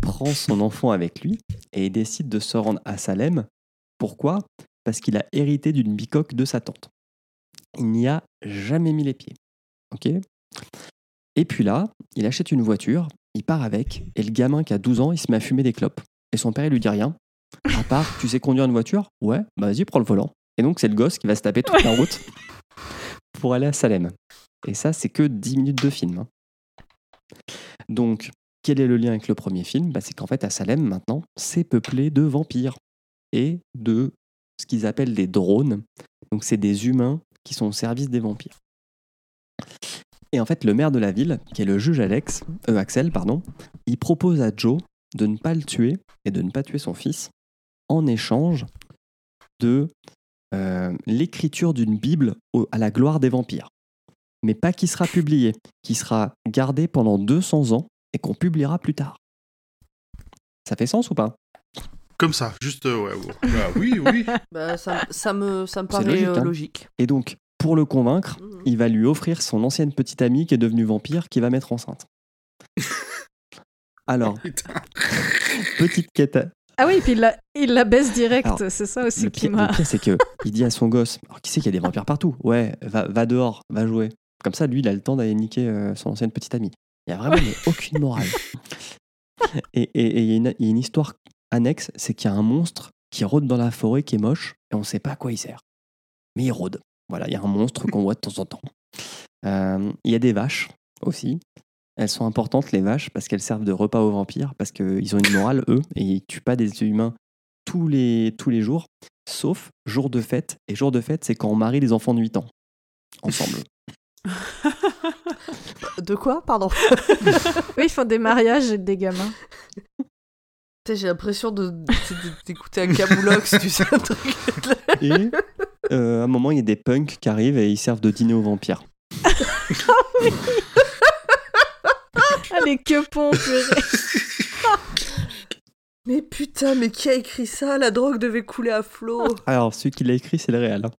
prend son enfant avec lui et décide de se rendre à Salem. Pourquoi? Parce qu'il a hérité d'une bicoque de sa tante. Il n'y a jamais mis les pieds. Ok? Et puis là, il achète une voiture, il part avec, et le gamin qui a 12 ans, il se met à fumer des clopes. Et son père, il lui dit rien. À part, tu sais conduire une voiture? Ouais, bah vas-y, prends le volant. Et donc, c'est le gosse qui va se taper toute la route pour aller à Salem. Et ça, c'est que 10 minutes de film. hein. Donc, quel est le lien avec le premier film? Bah, C'est qu'en fait, à Salem, maintenant, c'est peuplé de vampires et de ce qu'ils appellent des drones. Donc, c'est des humains qui sont au service des vampires. Et en fait, le maire de la ville, qui est le juge Alex, euh, Axel, pardon, il propose à Joe de ne pas le tuer et de ne pas tuer son fils en échange de euh, l'écriture d'une Bible au- à la gloire des vampires. Mais pas qui sera publiée, qui sera gardée pendant 200 ans et qu'on publiera plus tard. Ça fait sens ou pas? Comme ça, juste, euh, ouais, ouais. Ah, oui, oui. Bah, ça, ça me, ça me paraît logique, euh, hein. logique. Et donc, pour le convaincre, Mhm. il va lui offrir son ancienne petite amie qui est devenue vampire, qui va mettre enceinte. Alors, petite quête. Ah oui, puis il la, il la baisse direct, Alors, c'est ça aussi Le qui pire, le m'a. pire, c'est que il dit à son gosse, alors qui sait qu'il y a des vampires partout? Ouais, va, va dehors, va jouer. Comme ça, lui, il a le temps d'aller niquer euh, son ancienne petite amie. Il y a vraiment mais aucune morale. Et et- et il y, a une- il y a une histoire annexe, c'est qu'il y a un monstre qui rôde dans la forêt, qui est moche, et on ne sait pas à quoi il sert. Mais il rôde. Voilà, il y a un monstre qu'on voit de temps en temps. Euh, Il y a des vaches aussi. Elles sont importantes, les vaches, parce qu'elles servent de repas aux vampires, parce qu'ils ont une morale, eux, et ils tuent pas des humains tous les, tous les jours, sauf jour de fête. Et jour de fête, c'est quand on marie les enfants de 8 ans. Ensemble. De quoi Pardon? Oui, ils font des mariages et des gamins. J'ai l'impression de- de- de- d'écouter un camoulox, tu sais, un truc. Et euh, à un moment, il y a des punks qui arrivent et ils servent de dîner aux vampires. Ah, les quepons. Mais putain, mais qui a écrit ça? La drogue devait couler à flot. Alors, celui qui l'a écrit, c'est le réel. hein.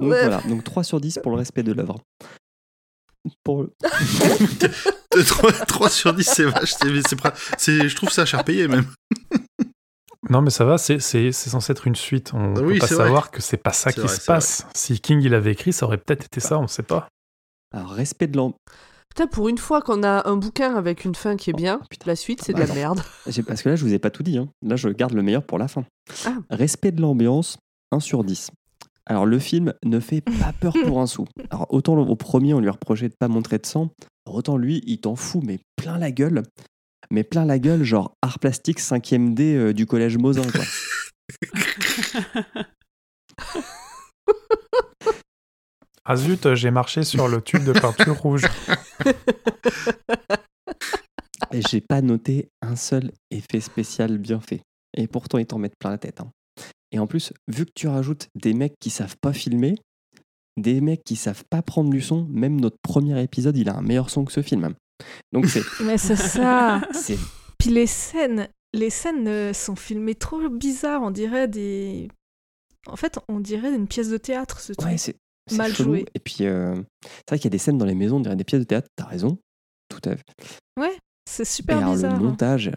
Donc Ouais. voilà, donc 3 sur 10 pour le respect de l'œuvre. Pour... 3, sur 10, c'est vache. c'est- je trouve ça cher payé même. Non, mais ça va, c'est c'est- c'est censé être une suite. On Ah peut pas c'est vrai. savoir que c'est pas ça qui vrai, se vrai. passe. Si King il avait écrit, ça aurait peut-être été ça, on sait pas. Alors, respect de l'ambiance. Putain, pour une fois qu'on a un bouquin avec une fin qui est bien, Oh, putain. la suite, c'est Bah, de la attends. merde. Parce que là, je vous ai pas tout dit. hein. Là, je garde le meilleur pour la fin. Ah. Respect de l'ambiance, 1 sur 10. Alors, le film ne fait pas peur pour un sou. Alors, autant au premier, on lui reprochait de pas montrer de sang, autant lui, il t'en fout, mais plein la gueule. Mais plein la gueule, genre art plastique 5ème D euh, du collège Mosin, quoi. Ah zut, j'ai marché sur le tube de peinture rouge. Et j'ai pas noté un seul effet spécial bien fait. Et pourtant, ils t'en mettent plein la tête. hein. Et en plus, vu que tu rajoutes des mecs qui savent pas filmer, des mecs qui savent pas prendre du son, même notre premier épisode, il a un meilleur son que ce film. Donc c'est. Mais c'est ça. Puis les scènes, les scènes euh, sont filmées trop bizarres. On dirait des. En fait, on dirait une pièce de théâtre, ce truc. Ouais, Mal chelou. joué. Et puis, euh, c'est vrai qu'il y a des scènes dans les maisons, on dirait des pièces de théâtre, t'as raison. Tout à fait. C'est Et super alors, bizarre. le hein. montage,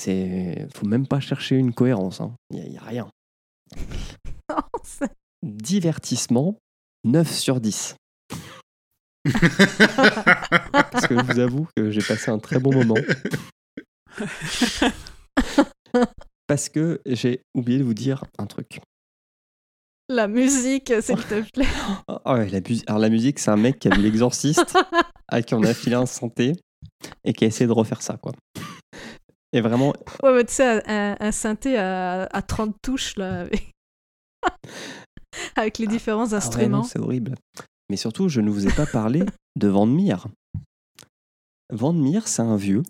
c'est. Faut même pas chercher une cohérence. hein. Il y, a- il y a rien. Non, c'est- Divertissement, 9 sur 10. Parce que je vous avoue que j'ai passé un très bon moment. Parce que j'ai oublié de vous dire un truc. La musique, s'il te plaît. Ah ah ouais, la Alors la musique, c'est un mec qui a vu l'exorciste, à qui on a filé un santé, et qui a essayé de refaire ça, quoi. Et vraiment, Ouais, mais tu sais, un, un synthé à, à 30 touches, là, avec, avec les différents ah instruments. c'est horrible. Mais surtout, je ne vous ai pas parlé de Van Meer. Van Meer, c'est un vieux.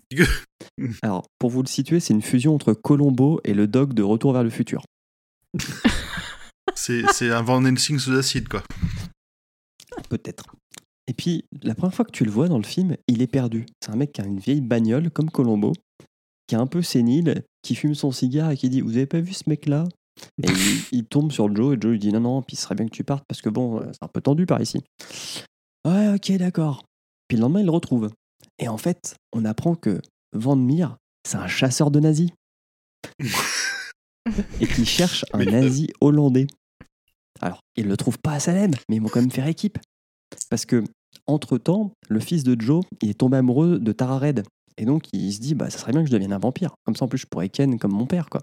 Alors, pour vous le situer, c'est une fusion entre Colombo et le dog de Retour vers le futur. C'est un Van Helsing sous acide, quoi. Peut-être. Et puis, la première fois que tu le vois dans le film, il est perdu. C'est un mec qui a une vieille bagnole, comme Colombo, qui est un peu sénile, qui fume son cigare et qui dit Vous avez pas vu ce mec-là? Et il, il tombe sur Joe, et Joe lui dit Non, non, puis il serait bien que tu partes parce que bon, euh, c'est un peu tendu par ici. Ouais, ok, d'accord. Puis le lendemain, il le retrouve. Et en fait, on apprend que Van Meer, c'est un chasseur de nazis. et qu'il cherche un nazi hollandais. Alors, il le trouve pas à Salem, mais ils vont quand même faire équipe. Parce que, entre-temps, le fils de Joe, il est tombé amoureux de Tara Red. Et donc, il se dit, bah, ça serait bien que je devienne un vampire. Comme ça, en plus, je pourrais ken comme mon père, quoi.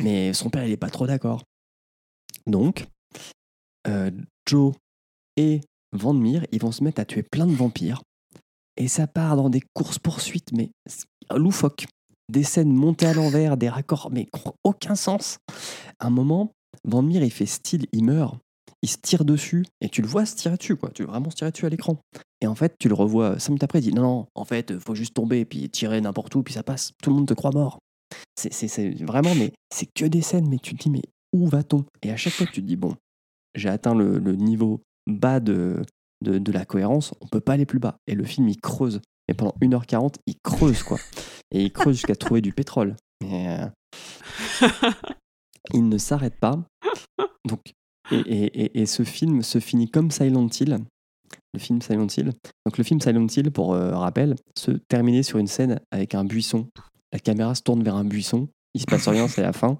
Mais son père, il est pas trop d'accord. Donc, euh, Joe et Van Meer, ils vont se mettre à tuer plein de vampires. Et ça part dans des courses-poursuites, mais c'est loufoque. Des scènes montées à l'envers, des raccords, mais aucun sens. À un moment, Van il fait style, il meurt, il se tire dessus, et tu le vois se tirer dessus, quoi. Tu veux vraiment se tirer dessus à l'écran. Et en fait, tu le revois cinq minutes après, il dit non, non, en fait, faut juste tomber, puis tirer n'importe où, puis ça passe. Tout le monde te croit mort. C'est vraiment, mais c'est que des scènes, mais tu te dis, mais où va-t-on? Et à chaque fois, tu te dis, bon, j'ai atteint le, le niveau bas de, de, de la cohérence, on peut pas aller plus bas. Et le film, il creuse. Et pendant 1h40, il creuse, quoi. Et il creuse jusqu'à trouver du pétrole. Mais, euh, il ne s'arrête pas. Donc, et, et- et- et ce film se finit comme Silent Hill. Le film Silent Hill. Donc le film Silent Hill, pour euh, rappel, se terminait sur une scène avec un buisson. La caméra se tourne vers un buisson. Il se passe rien, c'est la fin.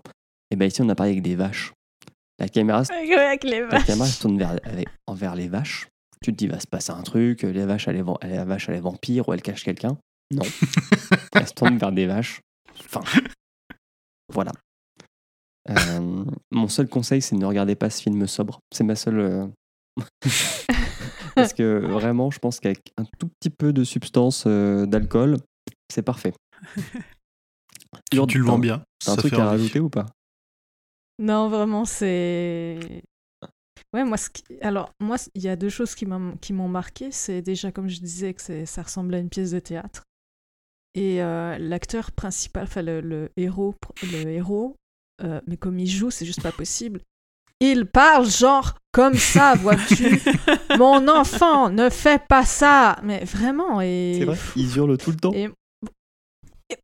Et bien ici, on a parlé avec des vaches. La caméra, se- Avec les la vaches. caméra se tourne vers, avec- envers les vaches. Tu te dis, va se passer un truc, les vaches, elle est, vache, elle est vampire ou elle cache quelqu'un. Non. elle se tourne vers des vaches. Fin. Voilà. Euh, mon seul conseil, c'est ne regardez pas ce film sobre. C'est ma seule. euh, Parce que vraiment, je pense qu'avec un tout petit peu de substance euh, d'alcool, c'est parfait. Tu, le vends bien. T'as un truc à rajouter ou pas? Non, vraiment, c'est. Ouais, moi, ce qui- alors, moi, il y a deux choses qui m'ont marqué. C'est déjà, comme je disais, que c'est- ça ressemble à une pièce de théâtre. Et euh, l'acteur principal, enfin, le, le héros, le héros euh, mais comme il joue, c'est juste pas possible. Il parle genre comme ça, vois-tu. Mon enfant, ne fais pas ça. Mais vraiment, et. C'est vrai Ils hurlent tout le temps. Et-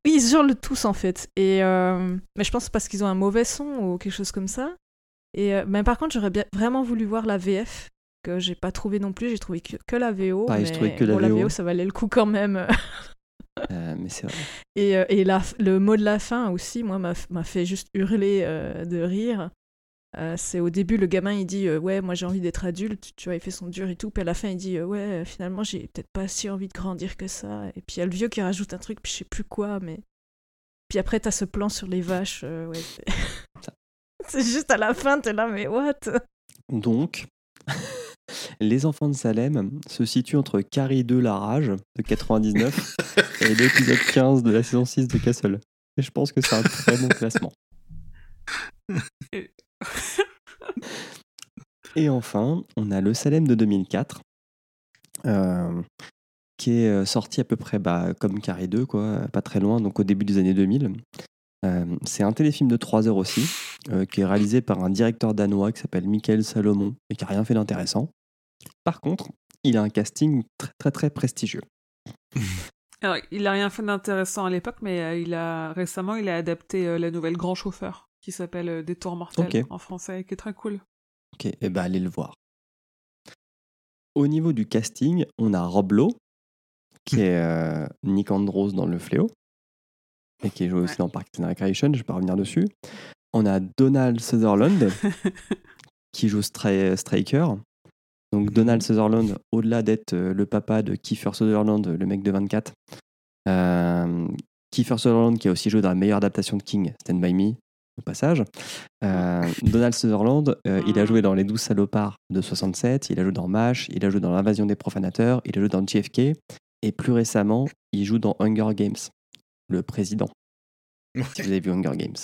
Ils hurlent tous en fait. Et euh, mais je pense parce qu'ils ont un mauvais son ou quelque chose comme ça. Et euh, mais par contre, j'aurais bien vraiment voulu voir la VF que j'ai pas trouvé non plus. J'ai trouvé que, que la VO. Pareil, mais trouvé que la bon, la VO. VO, ça valait le coup quand même. Euh, mais c'est vrai. Et, euh, et la, le mot de la fin aussi, moi, m'a fait juste hurler de rire. Euh, c'est au début, le gamin, il dit euh, Ouais, moi j'ai envie d'être adulte, tu vois, il fait son dur et tout. Puis à la fin, il dit euh, Ouais, finalement, j'ai peut-être pas si envie de grandir que ça. Et puis il y a le vieux qui rajoute un truc, puis je sais plus quoi, mais. Puis après, t'as ce plan sur les vaches. ouais, c'est- juste à la fin, t'es là, mais what? Donc, Les Enfants de Salem se situent entre Carrie 2 La Rage de 99 et l'épisode 15 de la saison 6 de Castle. Et je pense que c'est un très bon classement. Et enfin, on a le Salem de 2004, euh, qui est euh, sorti à peu près bah, comme Carrie 2, quoi, pas très loin, donc au début des années 2000. Euh, c'est un téléfilm de 3 heures aussi, euh, qui est réalisé par un directeur danois qui s'appelle Michael Salomon et qui n'a rien fait d'intéressant. Par contre, il a un casting très très, très prestigieux. Alors, il a rien fait d'intéressant à l'époque, mais euh, il a récemment, il a adapté la nouvelle Grand Chauffeur, qui s'appelle Des Tours Mortels en français, qui est très cool. Ok, et ben allez le voir. Au niveau du casting, on a Rob Lowe, qui est euh, Nick Andros dans Le Fléau, et qui joue aussi Ouais. dans Parks and Recreation, je vais pas revenir dessus. On a Donald Sutherland, qui joue Stray- Straker. Donc Donald Sutherland, au-delà d'être euh, le papa de Kiefer Sutherland, le mec de 24, euh, Kiefer Sutherland qui a aussi joué dans la meilleure adaptation de King, Stand By Me, au passage. Euh, Donald Sutherland, euh, il a joué dans Les Douze Salopards de 67, il a joué dans MASH, il a joué dans L'Invasion des Profanateurs, il a joué dans JFK, et plus récemment, il joue dans Hunger Games, le président, si vous avez vu Hunger Games.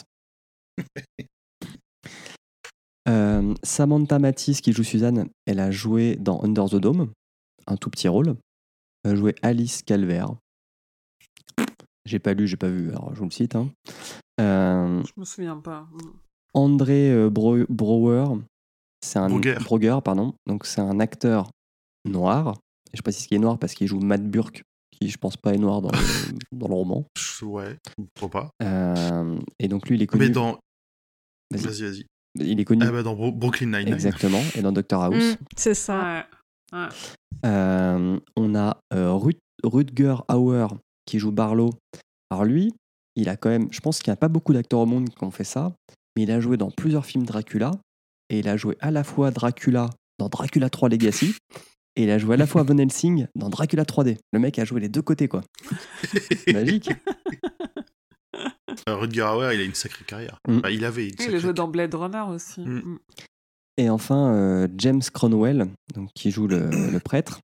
Euh, Samantha Matisse, qui joue Suzanne, elle a joué dans Under the Dome, un tout petit rôle. Elle a joué Alice Calvert. J'ai pas lu, j'ai pas vu, alors je vous le cite. hein. Euh, Je me souviens pas. André euh, Bro- Brouwer, c'est un Broger. Broger, pardon. Donc c'est un acteur noir. Je précise qu'il est noir parce qu'il joue Matt Burke, qui je pense pas est noir dans le, dans le roman. Je- Ouais, pourquoi pas. Euh, et donc lui, il est connu. Mais dans. Vas-y. Vas-y, vas-y. Il est connu Ah bah dans Bro- Brooklyn Nine-Nine. exactement et dans Doctor House. Mm, C'est ça. Ouais. Ouais. Euh, on a euh, Rut- Rutger Hauer qui joue Barlow. Alors lui, il a quand même, je pense qu'il n'y a pas beaucoup d'acteurs au monde qui ont fait ça, mais il a joué dans plusieurs films Dracula et il a joué à la fois Dracula dans Dracula 3 Legacy et il a joué à la fois Van Helsing dans Dracula 3D. Le mec a joué les deux côtés quoi. Magique. Euh, Rutger Hauer, il a une sacrée carrière. Mm. Enfin, il avait une Il a joué dans Blade Runner aussi. Mm. Mm. Et enfin, euh, James Cronwell, donc, qui joue le, le prêtre.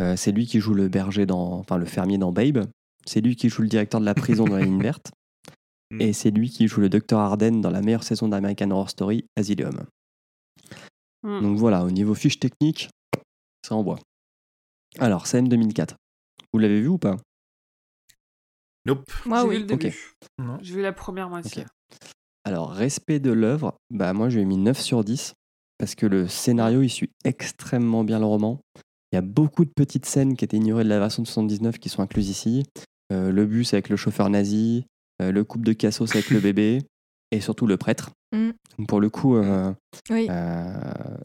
Euh, c'est lui qui joue le berger dans, enfin le fermier dans Babe. C'est lui qui joue le directeur de la prison dans la ligne verte. Mm. Et c'est lui qui joue le docteur Arden dans la meilleure saison d'American Horror Story, Asylum. Mm. Donc voilà, au niveau fiche technique, ça envoie. Alors, CM 2004. Vous l'avez vu ou pas? Nope. Moi, oui. vu le début. Non. J'ai vu la première moitié. Alors, respect de l'œuvre, bah moi je lui ai mis 9 sur 10 parce que le scénario il suit extrêmement bien le roman. Il y a beaucoup de petites scènes qui étaient ignorées de la version de 79 qui sont incluses ici. Euh, le bus avec le chauffeur nazi, euh, le couple de cassos avec le bébé et surtout le prêtre. Mm. Pour le coup, euh, Oui. euh,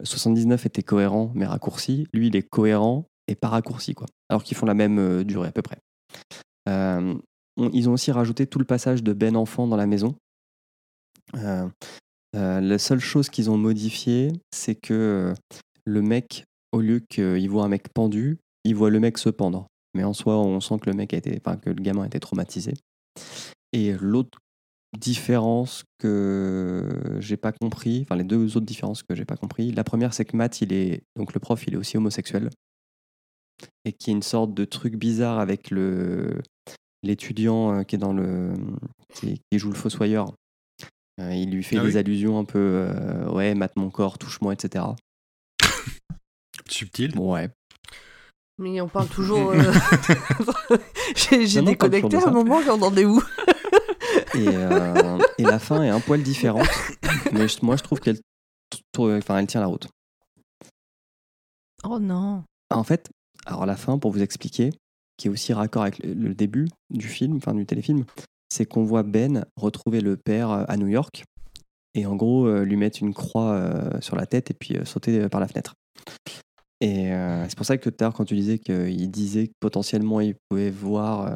79 était cohérent mais raccourci. Lui, il est cohérent et pas raccourci, quoi. Alors qu'ils font la même euh, durée à peu près. Euh, on- ils ont aussi rajouté tout le passage de Ben Enfant dans la maison. Euh, la seule chose qu'ils ont modifié, c'est que le mec, au lieu qu'il voit un mec pendu, il voit le mec se pendre. Mais en soi, on sent que le mec a été, enfin, que le gamin a été traumatisé. Et l'autre différence que j'ai pas compris, enfin les deux autres différences que j'ai pas compris, la première c'est que Matt, il est donc le prof, il est aussi homosexuel. et qui est une sorte de truc bizarre avec le l'étudiant euh, qui est dans le qui, qui joue le fossoyeur. Euh, il lui fait Ah des oui. allusions un peu euh, ouais mate mon corps, touche-moi, etc. Subtil. Bon, ouais. Mais on parle toujours. euh, J'ai déconnecté à un moment, j'en ai où? Et, euh, et la fin est un poil différente, mais je- moi je trouve qu'elle enfin elle tient la route. Oh non. En fait, alors la fin, pour vous expliquer, qui est aussi raccord avec le, le début du film, enfin du téléfilm, c'est qu'on voit Ben retrouver le père euh, à New York et en gros euh, lui mettre une croix euh, sur la tête et puis sauter par la fenêtre. Et c'est pour ça que tout à l'heure, quand tu disais qu'il disait que potentiellement il pouvait voir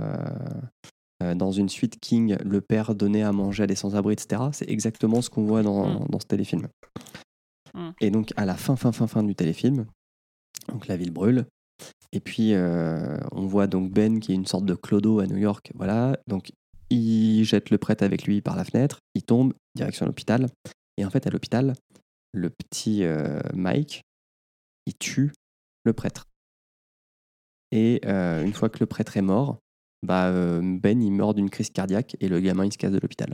dans une suite King le père donner à manger à des sans-abri, etc., c'est exactement ce qu'on voit dans, Mm. dans ce téléfilm. Mm. Et donc, à la fin, fin, fin, fin du téléfilm, donc la ville brûle. Et puis, euh, on voit donc Ben qui est une sorte de clodo à New York. Voilà. Donc, il jette le prêtre avec lui par la fenêtre. Il tombe, direction l'hôpital. Et en fait, à l'hôpital, le petit euh, Mike, il tue le prêtre. Et euh, une fois que le prêtre est mort, bah, euh, Ben, il meurt d'une crise cardiaque et le gamin, il se casse de l'hôpital.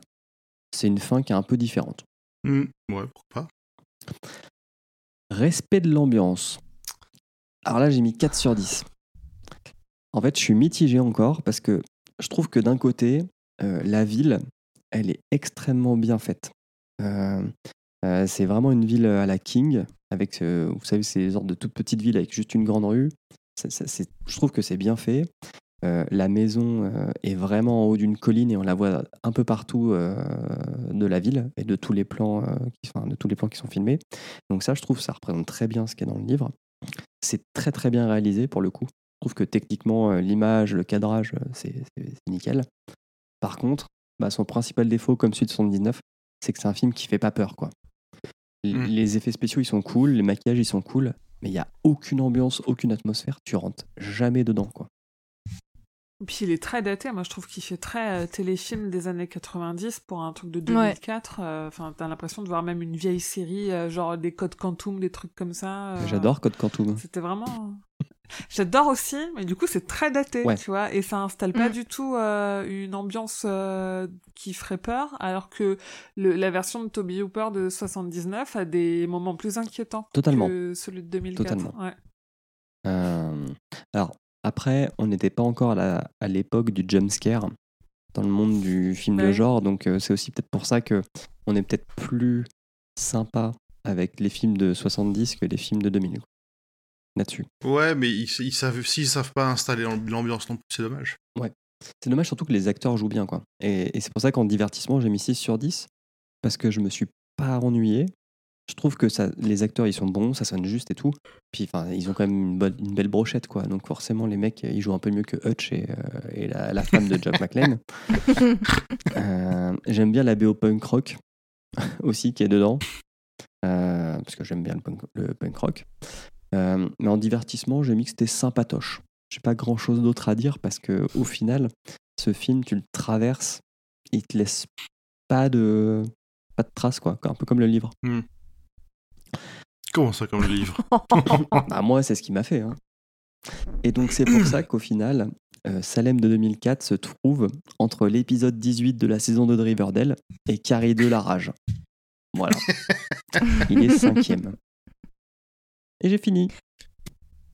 C'est une fin qui est un peu différente. Hmm, Ouais, pourquoi pas. Respect de l'ambiance. Alors là, j'ai mis 4 sur 10. En fait, je suis mitigé encore parce que je trouve que d'un côté, euh, la ville, elle est extrêmement bien faite. Euh, euh, c'est vraiment une ville à la King, avec, vous savez, ces sortes de toutes petites villes avec juste une grande rue. Ça- ça- c'est- je trouve que c'est bien fait. Euh, la maison euh, est vraiment en haut d'une colline et on la voit un peu partout euh, de la ville et de tous les plans, qui, enfin, de tous les plans qui sont filmés. Donc ça, je trouve, ça représente très bien ce qui est dans le livre. C'est très très bien réalisé pour le coup. Je trouve que techniquement, l'image, le cadrage, c'est nickel. Par contre, bah, son principal défaut, comme celui de 79, c'est que c'est un film qui fait pas peur. quoi. L- Mm. Les effets spéciaux, ils sont cool, les maquillages, ils sont cool, mais il n'y a aucune ambiance, aucune atmosphère. Tu rentres jamais dedans. quoi. Puis il est très daté, moi je trouve qu'il fait très euh, téléfilm des années 90 pour un truc de 2004. euh, Enfin, t'as l'impression de voir même une vieille série, euh, genre des codes Quantum, des trucs comme ça. euh, J'adore Code Quantum. C'était vraiment. J'adore aussi, mais du coup c'est très daté, Ouais. tu vois, et ça installe pas Mm. du tout euh, une ambiance euh, qui ferait peur, alors que le- la version de Toby Hooper de 79 a des moments plus inquiétants Totalement. que celui de 2004. Totalement. Ouais. Euh, alors, après, on n'était pas encore à l'époque du jump scare dans le monde du film de Ouais. genre, donc euh, c'est aussi peut-être pour ça que on est peut-être plus sympa avec les films de 70 que les films de 2000. quoi. Là-dessus. Ouais, mais ils, ils savent, s'ils savent pas installer l'ambiance non plus, c'est dommage. C'est dommage surtout que les acteurs jouent bien, quoi. Et, et c'est pour ça qu'en divertissement, j'ai mis 6 sur 10, parce que je me suis pas ennuyé. Je trouve que ça, les acteurs, ils sont bons, ça sonne juste et tout. Puis, enfin, ils ont quand même une, bonne, une belle brochette, quoi. Donc, forcément, les mecs, ils jouent un peu mieux que Hutch et, euh, et la, la femme de Jack McLean. Euh, j'aime bien la BO punk rock aussi qui est dedans. Euh, parce que j'aime bien le punk, le punk rock. Euh, mais en divertissement, j'ai mis que c'était sympatoche. J'ai pas grand chose d'autre à dire parce que au final, ce film, tu le traverses, il te laisse pas de pas de traces quoi, un peu comme le livre. Comment ça, comme le livre? Bah, moi, c'est ce qui m'a fait. hein. Et donc, c'est pour ça qu'au final, euh, Salem de 2004 se trouve entre l'épisode 18 de la saison 2 de Riverdale et Carrie 2 La Rage. Voilà. Il est cinquième. Et j'ai fini.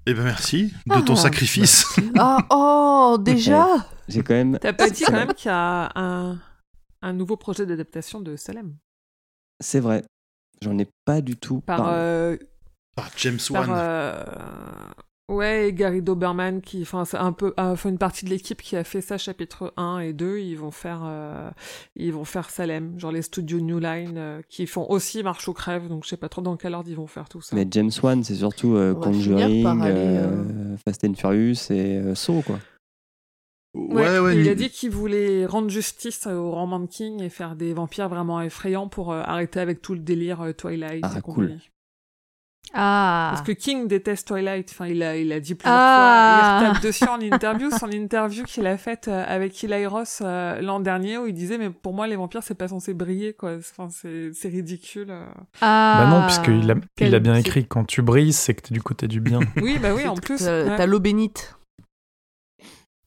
Eh ben merci de ton Ah. sacrifice. Ah, oh, déjà J'ai quand même. T'as pas dit quand même qu'il y a un, un nouveau projet d'adaptation de Salem C'est vrai. J'en ai pas du tout par, parlé. euh, Par James par Wan. euh, ouais et Gary Doberman qui enfin c'est un peu enfin, une partie de l'équipe qui a fait ça chapitre 1 et 2 ils vont faire euh, ils vont faire Salem genre les studios New Line euh, qui font aussi marche ou crève donc je sais pas trop dans quel ordre ils vont faire tout ça Mais James Wan, c'est surtout euh, Conjuring, aller, euh, Fast and Furious et euh, Saw, quoi. Ouais, Ouais, ouais. il a dit qu'il voulait rendre justice au roman King et faire des vampires vraiment effrayants pour euh, arrêter avec tout le délire euh, Twilight Ah, et cool. Ah. Parce que King déteste Twilight. Enfin, il a, il a dit plusieurs Ah. fois. Il retape dessus en interview. Son interview qu'il a faite euh, avec Eli Ross euh, l'an dernier où il disait, mais pour moi, les vampires, c'est pas censé briller, quoi. Enfin, c'est, c'est ridicule. Ah. Bah non, puisqu'il a, il a bien écrit quand tu brilles, c'est que t'es du côté du bien. Oui, bah oui, en plus. T'as ouais. t'as l'eau bénite.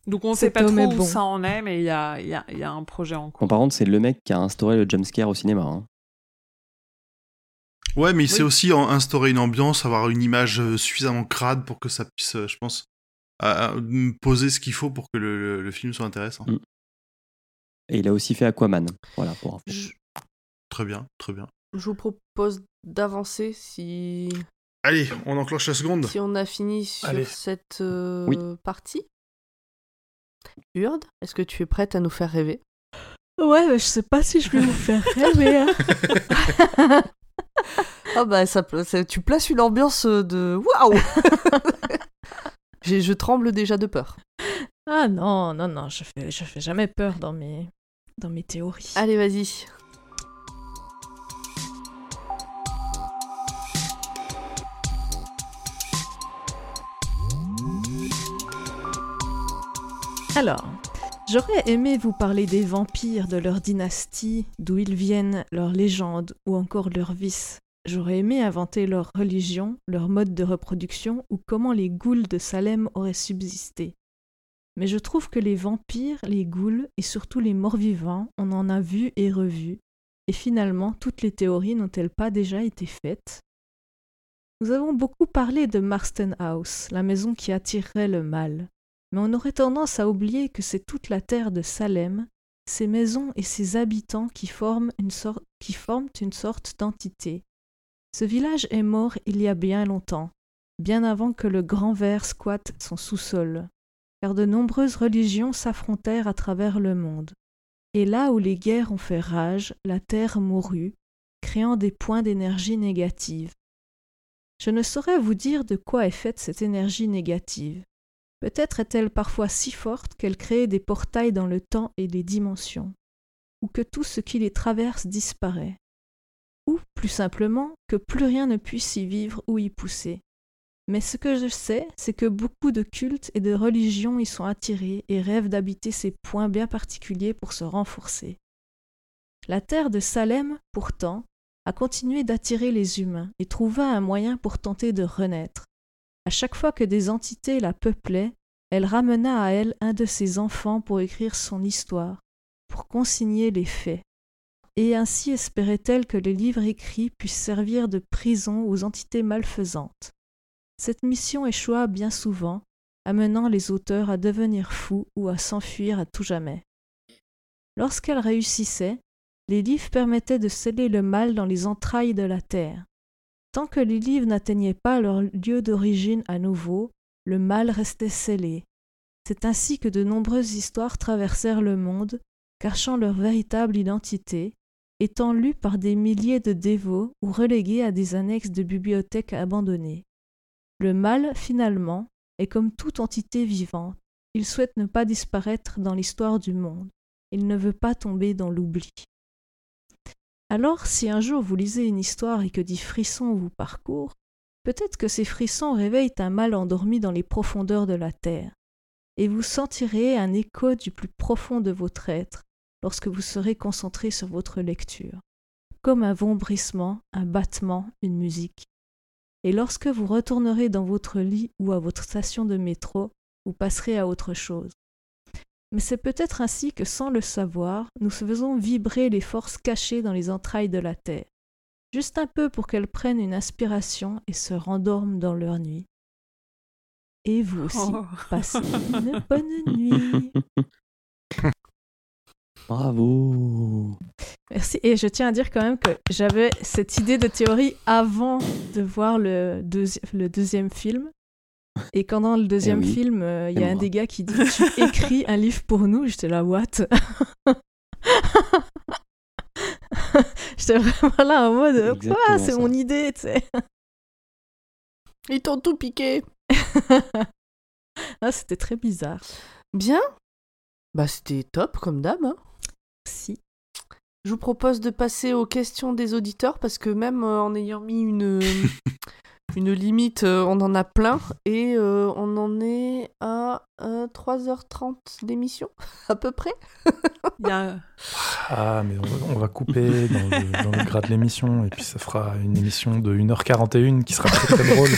Donc on sait Cet pas trop où bon. ça en est, mais il y a, il y, a, il y a un projet en cours. Bon, par contre, c'est le mec qui a instauré le jumpscare au cinéma. hein. Ouais, mais il sait aussi en- instaurer une ambiance, avoir une image euh, suffisamment crade pour que ça puisse, euh, je pense, à- à, poser ce qu'il faut pour que le, le- le film soit intéressant. Mm. Et il a aussi fait Aquaman. Voilà, pour info. Je, Très bien, très bien. je vous propose d'avancer si, Allez, on enclenche la seconde. si on a fini sur Allez. cette euh, Oui. partie. Urde, est-ce que tu es prête à nous faire rêver? Ouais, mais je sais pas si je vais vous faire rêver. hein. Ah bah ça, ça- tu places une ambiance de waouh J'ai- Je tremble déjà de peur. Ah non, non, non, je fais, je fais jamais peur dans mes, dans mes théories. Allez, vas-y. Alors, j'aurais aimé vous parler des vampires, de leur dynastie, d'où ils viennent, leurs légendes ou encore leurs vices. J'aurais aimé inventer leur religion, leur mode de reproduction ou comment les ghouls de Salem auraient subsisté. Mais je trouve que les vampires, les ghouls et surtout les morts-vivants, on en a vu et revu. Et finalement, toutes les théories n'ont-elles pas déjà été faites? Nous avons beaucoup parlé de Marston House, la maison qui attirerait le mal mais on aurait tendance à oublier que c'est toute la terre de Salem, ses maisons et ses habitants qui forment une, sorte, d'entité. Ce village est mort il y a bien longtemps, bien avant que le grand ver squatte son sous-sol, car de nombreuses religions s'affrontèrent à travers le monde. Et là où les guerres ont fait rage, la terre mourut, créant des points d'énergie négative. Je ne saurais vous dire de quoi est faite cette énergie négative. Peut-être est-elle parfois si forte qu'elle crée des portails dans le temps et les dimensions, ou que tout ce qui les traverse disparaît, ou, plus simplement, que plus rien ne puisse y vivre ou y pousser. Mais ce que je sais, c'est que beaucoup de cultes et de religions y sont attirés et rêvent d'habiter ces points bien particuliers pour se renforcer. La terre de Salem, pourtant, a continué d'attirer les humains et trouva un moyen pour tenter de renaître. À chaque fois que des entités la peuplaient, elle ramena à elle un de ses enfants pour écrire son histoire, pour consigner les faits. Et ainsi espérait-elle que les livres écrits puissent servir de prison aux entités malfaisantes. Cette mission échoua bien souvent, amenant les auteurs à devenir fous ou à s'enfuir à tout jamais. Lorsqu'elle réussissait, les livres permettaient de sceller le mal dans les entrailles de la terre. Tant que les livres n'atteignaient pas leur lieu d'origine à nouveau, le mal restait scellé. C'est ainsi que de nombreuses histoires traversèrent le monde, cachant leur véritable identité, étant lues par des milliers de dévots ou reléguées à des annexes de bibliothèques abandonnées. Le mal, finalement, est comme toute entité vivante. Il souhaite ne pas disparaître dans l'histoire du monde. Il ne veut pas tomber dans l'oubli. Alors, si un jour vous lisez une histoire et que des frissons vous parcourent, peut-être que ces frissons réveillent un mal endormi dans les profondeurs de la terre, et vous sentirez un écho du plus profond de votre être lorsque vous serez concentré sur votre lecture, comme un vombrissement, un battement, une musique. Et lorsque vous retournerez dans votre lit ou à votre station de métro, vous passerez à autre chose. Mais c'est peut-être ainsi que, sans le savoir, nous faisons vibrer les forces cachées dans les entrailles de la Terre, juste un peu pour qu'elles prennent une inspiration et se rendorment dans leur nuit. Et vous aussi, Oh. passez une bonne nuit. Bravo. Merci. Et je tiens à dire quand même que j'avais cette idée de théorie avant de voir le, deuxi- le deuxième film. Et quand dans le deuxième oui. film, euh, il y a un des gars qui dit Tu écris un livre pour nous J'étais là, what? J'étais vraiment là en mode Quoi? C'est mon idée, tu sais. Ils t'ont tout piqué. ah, C'était très bizarre. Bien. Bah c'était top comme d'hab. hein. Si. Je vous propose de passer aux questions des auditeurs parce que même euh, en ayant mis une, une limite, euh, on en a plein et euh, on en est à euh, 3h30 d'émission, à peu près. Il y a- Ah, mais on va, on va couper dans le, dans le gras de l'émission et puis ça fera une émission de 1h41 qui sera très très drôle.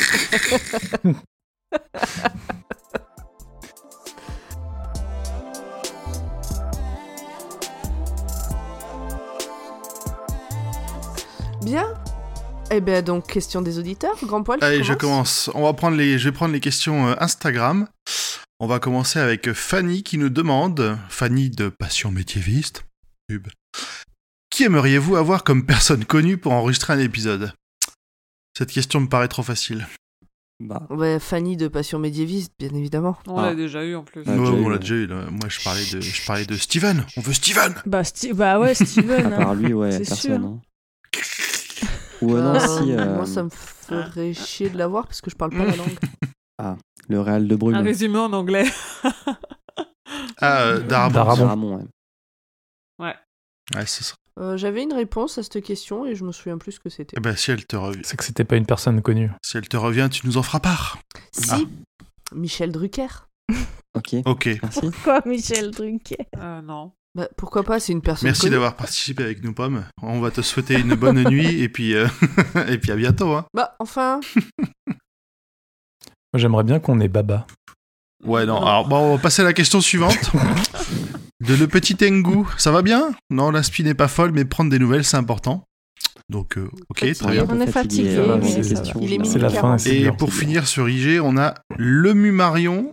Bien. Eh bien, donc, question des auditeurs. Grand poil, Allez, je commence. On va prendre les, je vais prendre les questions euh, Instagram. On va commencer avec Fanny qui nous demande, Fanny de Passion métiéviste. Qui aimeriez-vous avoir comme personne connue pour enregistrer un épisode? Cette question me paraît trop facile. Bah, Ouais, Fanny de Passion médiéviste, bien évidemment. On Ah. l'a déjà eu en plus. Ah, Ouais, on l'a déjà eu, là. Moi, je parlais de, je parlais de Steven. On veut Steven. Bah, Sti- bah ouais, Steven. à hein. part lui, ouais, personne. sûr. hein. Ou euh, non, Euh, si, euh, Moi, ça me ferait chier de l'avoir parce que je parle pas la langue. le Real de Brune. Un résumé en anglais. Ah, euh. Darabont. Ramon, ouais. Ouais, c'est ça. Euh, J'avais une réponse à cette question et je me souviens plus ce que c'était. Eh ben, si elle te revient, C'est que c'était pas une personne connue. si elle te revient, tu nous en feras part. Si, Ah. Michel Drucker. Ok, Ok. merci. Pourquoi Michel Drucker? Euh, non. Bah, pourquoi pas, c'est une personne Merci connue. d'avoir participé avec nous, Pomme. On va te souhaiter une bonne nuit et puis, euh, et puis à bientôt. Hein. Bah, enfin, Moi, j'aimerais bien qu'on ait Baba. Ouais, non. Alors, bon, on va passer à la question suivante. De le petit Tengu, ça va bien? Non, l'inspi n'est pas folle, mais prendre des nouvelles, c'est important. Donc, euh, ok, très bien. On est fatigué, fatigué, mais les ça va. questions, Il est genre. minuit C'est la fin. 40. c'est Et pour finir sur IG, on a le Marion.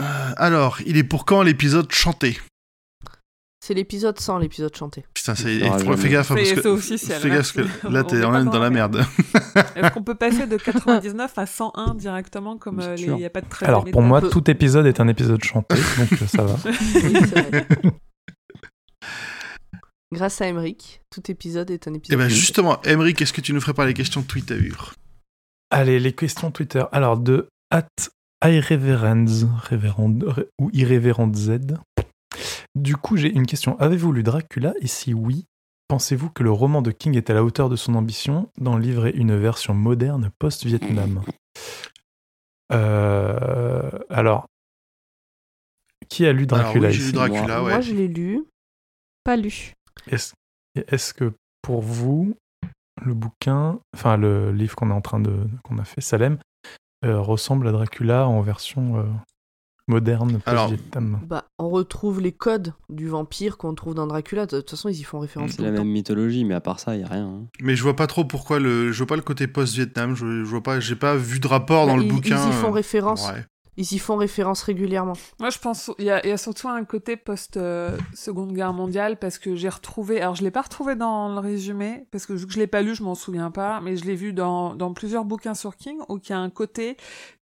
Euh, alors, il est pour quand l'épisode chanté? C'est l'épisode 100, l'épisode chanté. Putain. Il jamais. fais gaffe, hein, parce que... officiel, Fais gaffe, que là, On t'es est dans, pas dans la merde. Est-ce qu'on peut passer de 99 à 101 directement comme Bien euh, il n'y a pas de trait Alors, pour moi, tout épisode est un épisode chanté, donc euh, ça va. Oui, c'est vrai. Grâce à Emmerich, tout épisode est un Et épisode. ben chanté. justement, Emery, qu'est-ce que tu nous ferais par les questions Twitter? Allez, les questions Twitter. Alors, de at révérend- ré- ou irrévérende Z. Du coup, j'ai une question. Avez-vous lu Dracula? Et si oui, pensez-vous que le roman de King est à la hauteur de son ambition d'en livrer une version moderne post-Vietnam? Euh, Alors, qui a lu Alors, Dracula oui, j'ai lu ici Dracula, Moi, ouais. je l'ai lu. Pas lu. Est-ce est-ce que pour vous, le bouquin, enfin le livre qu'on est en train de qu'on a fait, Salem, euh, ressemble à Dracula en version euh, moderne Alors- post-Vietnam Bah, on retrouve les codes du vampire qu'on trouve dans Dracula. De toute façon, ils y font référence C'est la temps. même mythologie, mais à part ça, il n'y a rien. hein. Mais je vois pas trop pourquoi le... Je vois pas le côté post-Vietnam, je, je vois pas... J'ai pas vu de rapport dans Bah, le ils, bouquin. ils y font euh, référence. ouais. Ils y font référence régulièrement. Moi, je pense il y, a- il y a surtout un côté post-Seconde Guerre mondiale parce que j'ai retrouvé. Alors, je l'ai pas retrouvé dans le résumé parce que vu que je l'ai pas lu, je m'en souviens pas. Mais je l'ai vu dans, dans plusieurs bouquins sur King où il y a un côté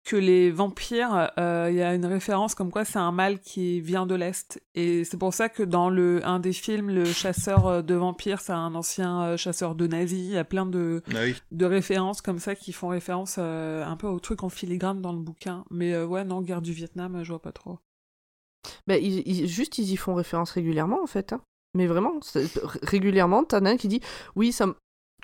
que les vampires, euh, il y a une référence comme quoi c'est un mal qui vient de l'est. Et c'est pour ça que dans le un des films, le chasseur euh, de vampires, c'est un ancien euh, chasseur de nazis. Il y a plein de Ah oui. de références comme ça qui font référence euh, un peu au truc en filigrane dans le bouquin. Mais euh, ouais, non, guerre du Vietnam, je vois pas trop. Bah, ils, ils- juste, ils y font référence régulièrement, en fait. hein. Mais vraiment, régulièrement, t'en as un qui dit oui, ça,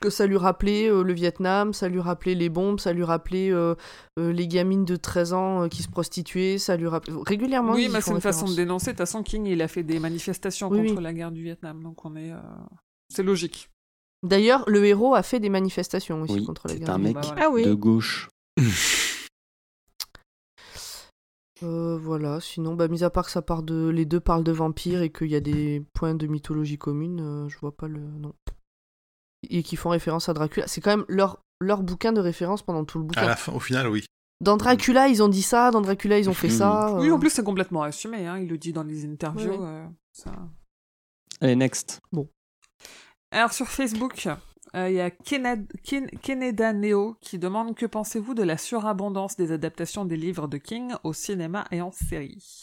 que ça lui rappelait euh, le Vietnam, ça lui rappelait les bombes, ça lui rappelait euh, euh, les gamines de 13 ans euh, qui se prostituaient, ça lui rappelait. Régulièrement, oui, mais c'est une façon de dénoncer. De toute façon, King, il a fait des manifestations Oui, contre oui. la guerre du Vietnam, donc on est. euh, C'est logique. D'ailleurs, le héros a fait des manifestations aussi Oui, contre la c'est guerre. un du mec Bah, Vietnam. voilà. Ah oui. de gauche. Euh, voilà, sinon, bah, mis à part que ça part de. Les deux parlent de vampires et qu'il y a des points de mythologie commune, euh, je vois pas le. Non. Et qui font référence à Dracula. C'est quand même leur, leur bouquin de référence pendant tout le À bouquin. la fin, au final, oui. Dans Dracula, ils ont dit ça, dans Dracula, ils ont fait ça. Oui, euh. en plus, c'est complètement assumé. Hein. Il le dit dans les interviews. Euh, ça... Allez, next. Alors, sur Facebook, euh, il y a Kened- Ken- Keneda Neo qui demande Que pensez-vous de la surabondance des adaptations des livres de King au cinéma et en série?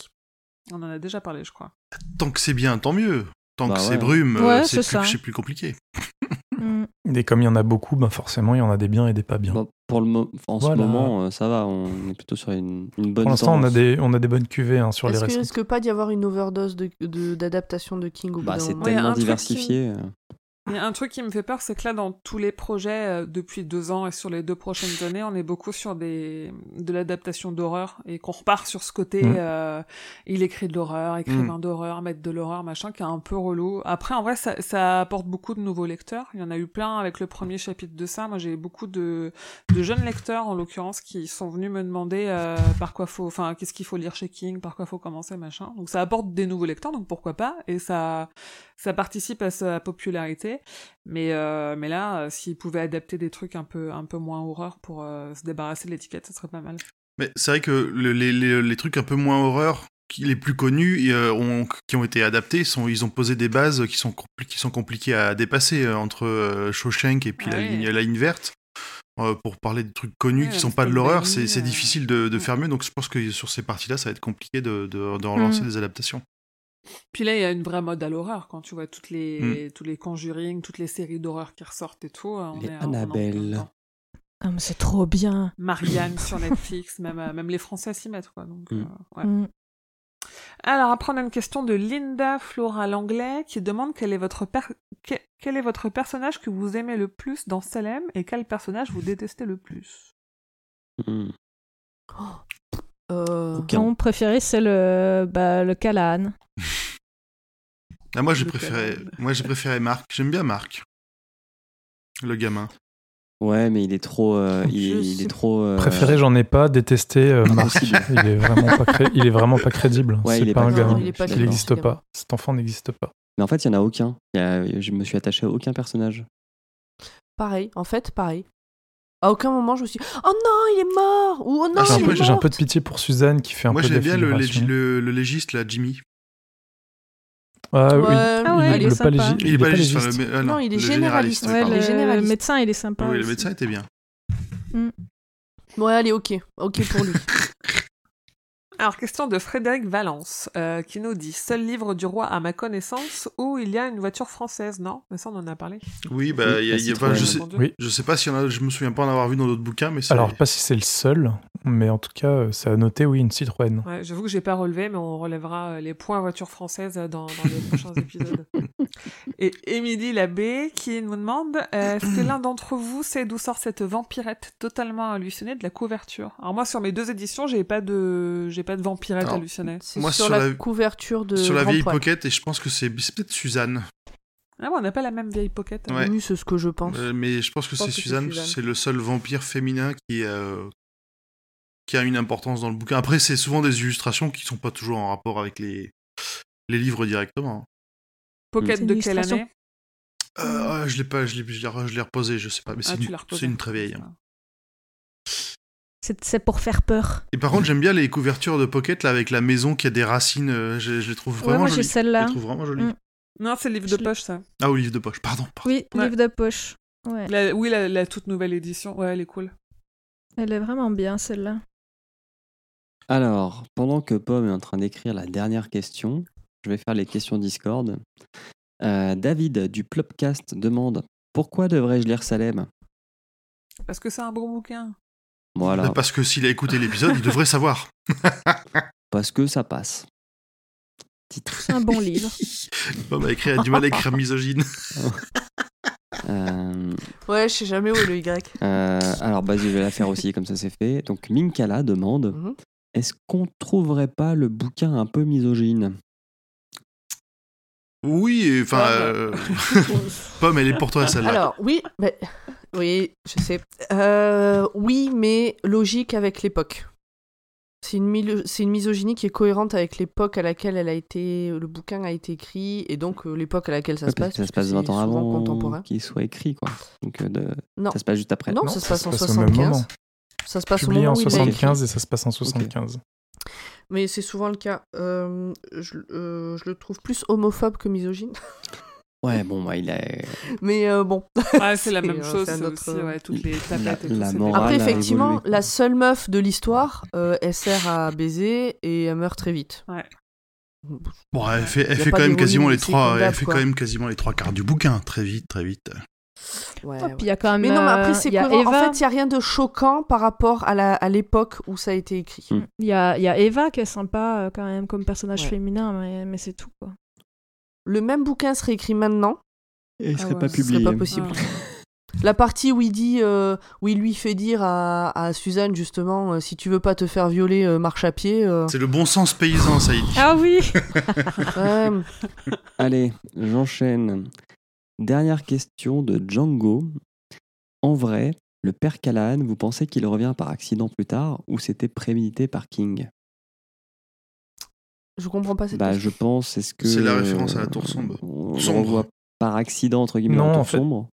On en a déjà parlé, je crois. Tant que c'est bien, tant mieux. Tant Bah que ouais. c'est brume, Ouais, c'est c'est plus, ça. c'est plus compliqué. Et comme il y en a beaucoup, ben forcément, il y en a des biens et des pas bien. Bon, pour le mo- en Voilà. ce moment, euh, ça va. On est plutôt sur une, une bonne Pour l'instant, on a des, on a des bonnes cuvées hein, sur les Est-ce qu'il récents. risque pas d'y avoir une overdose d'adaptation de, de, d'adaptation de King au bout Bah, d'un c'est moment? Tellement diversifié. euh. Il y a un truc qui me fait peur, c'est que là, dans tous les projets euh, depuis deux ans et sur les deux prochaines années, on est beaucoup sur des de l'adaptation d'horreur et qu'on repart sur ce côté. Mm. euh, il écrit de l'horreur, écrivain d'horreur, maître de l'horreur, machin, qui est un peu relou. Après, en vrai, ça, ça apporte beaucoup de nouveaux lecteurs. Il y en a eu plein avec le premier chapitre de ça. Moi, j'ai beaucoup de de jeunes lecteurs, en l'occurrence, qui sont venus me demander euh, par quoi faut, enfin, qu'est-ce qu'il faut lire chez King, par quoi faut commencer, machin. Donc, ça apporte des nouveaux lecteurs, donc pourquoi pas Et ça ça participe à sa popularité. Mais, euh, mais là, euh, s'ils pouvaient adapter des trucs un peu, un peu moins horreur pour euh, se débarrasser de l'étiquette, ça serait pas mal. Mais c'est vrai que le- les, les- les trucs un peu moins horreur, qui, les plus connus, ont, qui ont été adaptés, sont, ils ont posé des bases qui sont, compli- qui sont compliquées à dépasser entre Shawshank et puis Ah la, ligne, la ligne verte. Euh, pour parler de trucs connus Ouais, qui sont pas de l'horreur, c'est euh, difficile de, de mm. faire mieux. Donc je pense que sur ces parties-là, ça va être compliqué de, de, de relancer Mm. des adaptations. Puis là, il y a une vraie mode à l'horreur quand tu vois toutes Mm. les, tous les Conjuring, toutes les séries d'horreur qui ressortent et tout. On Les est, Annabelle. Ah, mais c'est trop bien. Marianne sur Netflix, même, euh, même les Français s'y mettent quoi. Donc, Mm. euh, ouais. Mm. Alors après, on a une question de Linda Flora Langlais qui demande quel est votre per- quel est votre personnage que vous aimez le plus dans Salem et quel personnage vous détestez le plus? Hmm. Euh, Aucun. Mon préféré, c'est le, bah, le Callahan. Ah, moi, j'ai préféré, moi, j'ai préféré Marc. J'aime bien Marc. Le gamin. Ouais, mais il est trop. euh, il, est trop. euh, Préféré, j'en ai pas. Détesté, euh, Marc. Il est vraiment pas, cré- il est vraiment pas crédible. Ouais, il c'est est pas pas un gamin. il pas n'existe pas. Cet enfant n'existe pas. Mais en fait, il y en a aucun. Il y a- Je me suis attaché à aucun personnage. Pareil, en fait, pareil. À aucun moment, je me suis dit, oh non, il est mort Ou oh non, Ah, J'ai si, il un, moi, est peu, j'ai un mort peu de pitié pour Suzanne qui fait un Moi, peu de j'aime bien le, légiste, là, Jimmy. Ah, oui. Ouais, Ah ouais, oui, il est sympa. palégi- Il est pas légiste. légiste. enfin, le- ah, Non, il est le généraliste. oui, Ouais, le, médecin, il est sympa. Oui, le médecin était bien. Ouais, allez, ok. Ok pour lui. Alors, question de Frédéric Valence, euh, qui nous dit Seul livre du roi à ma connaissance où il y a une voiture française, non Mais ça, on en a parlé. Oui, bah, y a- y a pas- je, sais. Oui. je sais pas si y en a, je me souviens pas en avoir vu dans d'autres bouquins, mais c'est. Alors, pas si c'est le seul, mais en tout cas, euh, ça a noté, oui, une Citroën. Ouais, j'avoue que j'ai pas relevé, mais on relèvera euh, les points voiture française euh, dans, dans les prochains épisodes. Et Émilie Labbé qui nous demande euh, est-ce que l'un d'entre vous sait d'où sort cette vampirette totalement hallucinée de la couverture? Alors moi sur mes deux éditions, j'ai pas de j'ai pas de vampirette Alors, hallucinée. C'est Moi, sur, sur la, la- couverture de sur la vieille Poil. pocket, et je pense que c'est peut-être Suzanne. Ah bon, on n'a pas la même vieille pocket. hein. Ouais. Oui, c'est ce que je pense. Euh, mais je pense que c'est Suzanne, c'est le seul vampire féminin qui, euh, qui a une importance dans le bouquin. Après, c'est souvent des illustrations qui sont pas toujours en rapport avec les, les livres directement. Pocket C'est de quelle année? Euh, je l'ai pas, je l'ai, reposé, je sais pas, mais Ah, une, c'est une très vieille. hein. C'est pour faire peur. Et par contre, j'aime bien les couvertures de Pocket là avec la maison qui a des racines. euh, je, je les trouve Ouais, vraiment moi j'ai jolies. Je celle-là. les trouve vraiment jolies. Mm. Non, c'est le livre Je de poche ça. Ah, au livre de poche, pardon. pardon. Oui, Ouais. livre de poche. Ouais. La- oui, la, la toute nouvelle édition. Ouais, elle est cool. Elle est vraiment bien celle-là. Alors, pendant que Pomme est en train d'écrire la dernière question, je vais faire les questions Discord. Euh, David du Plopcast demande Pourquoi devrais-je lire Salem? Parce que c'est un bon bouquin. Voilà, Parce que s'il a écouté l'épisode, il devrait savoir. parce que ça passe. Titre. C'est un bon livre. Pomme a, écrit, a du mal à écrire misogyne. Euh, Ouais, je sais jamais où est le Y. euh, alors, vas-y, je vais la faire aussi, comme ça c'est fait. Donc, Minkala demande Mhm. Est-ce qu'on trouverait pas le bouquin un peu misogyne? Oui, enfin, Pomme. euh, Pomme, elle est pour toi celle-là. Alors, oui, mais- oui, je sais. Euh, oui, mais logique avec l'époque. C'est une, milo- une misogynie qui est cohérente avec l'époque à laquelle elle a été, le bouquin a été écrit et donc euh, l'époque à laquelle ça Ouais, se passe. Ça se passe 20 c'est ans avant contemporain. qu'il soit écrit, quoi. Donc, euh, de- Non. ça se passe juste après. Non, Non, ça se passe en au même 75. moment. Ça se passe au moment en où il écrit. 75 et ça se passe en 75. Mais c'est souvent le cas. Euh, je, euh, je le trouve plus homophobe que misogyne. Ouais, bon, bah, il a. Mais euh, bon. Ouais, c'est la même chose, c'est un c'est autre, aussi, ouais, toutes les tapettes la- et tout. la Après, effectivement, la seule meuf de l'histoire, euh, elle sert à baiser et elle meurt très vite. Ouais. Bon, elle fait, elle fait quand même quasiment les trois, elle fait quoi. quand même quasiment les trois quarts du bouquin, très vite, très vite. Ouais, Oh, ouais. puis il y a quand même. Mais non, mais après, euh, c'est il y a cohérent. En Eva. fait, il n'y a rien de choquant par rapport à la- à l'époque où ça a été écrit. Mm. Il y a, il y a Eva qui est sympa euh, quand même comme personnage Ouais. féminin, mais, mais c'est tout quoi. Le même bouquin serait écrit maintenant. Et il Ah serait ouais, pas ce serait publié. pas possible. Ouais. La partie où il dit, euh, où il lui fait dire à, à Suzanne justement, euh, si tu veux pas te faire violer, euh, marche à pied. euh, C'est le bon sens paysan, ça y dit. Ah oui ouais, Allez, j'enchaîne. Dernière question de Django. En vrai, le père Callahan, vous pensez qu'il revient par accident plus tard ou c'était prémédité par King? Je comprends pas cette Bah, question. je pense, est-ce que. C'est la référence à la tour sombre. On le Sombre. revoit par accident, entre guillemets, Non, en tour en fait- sombre?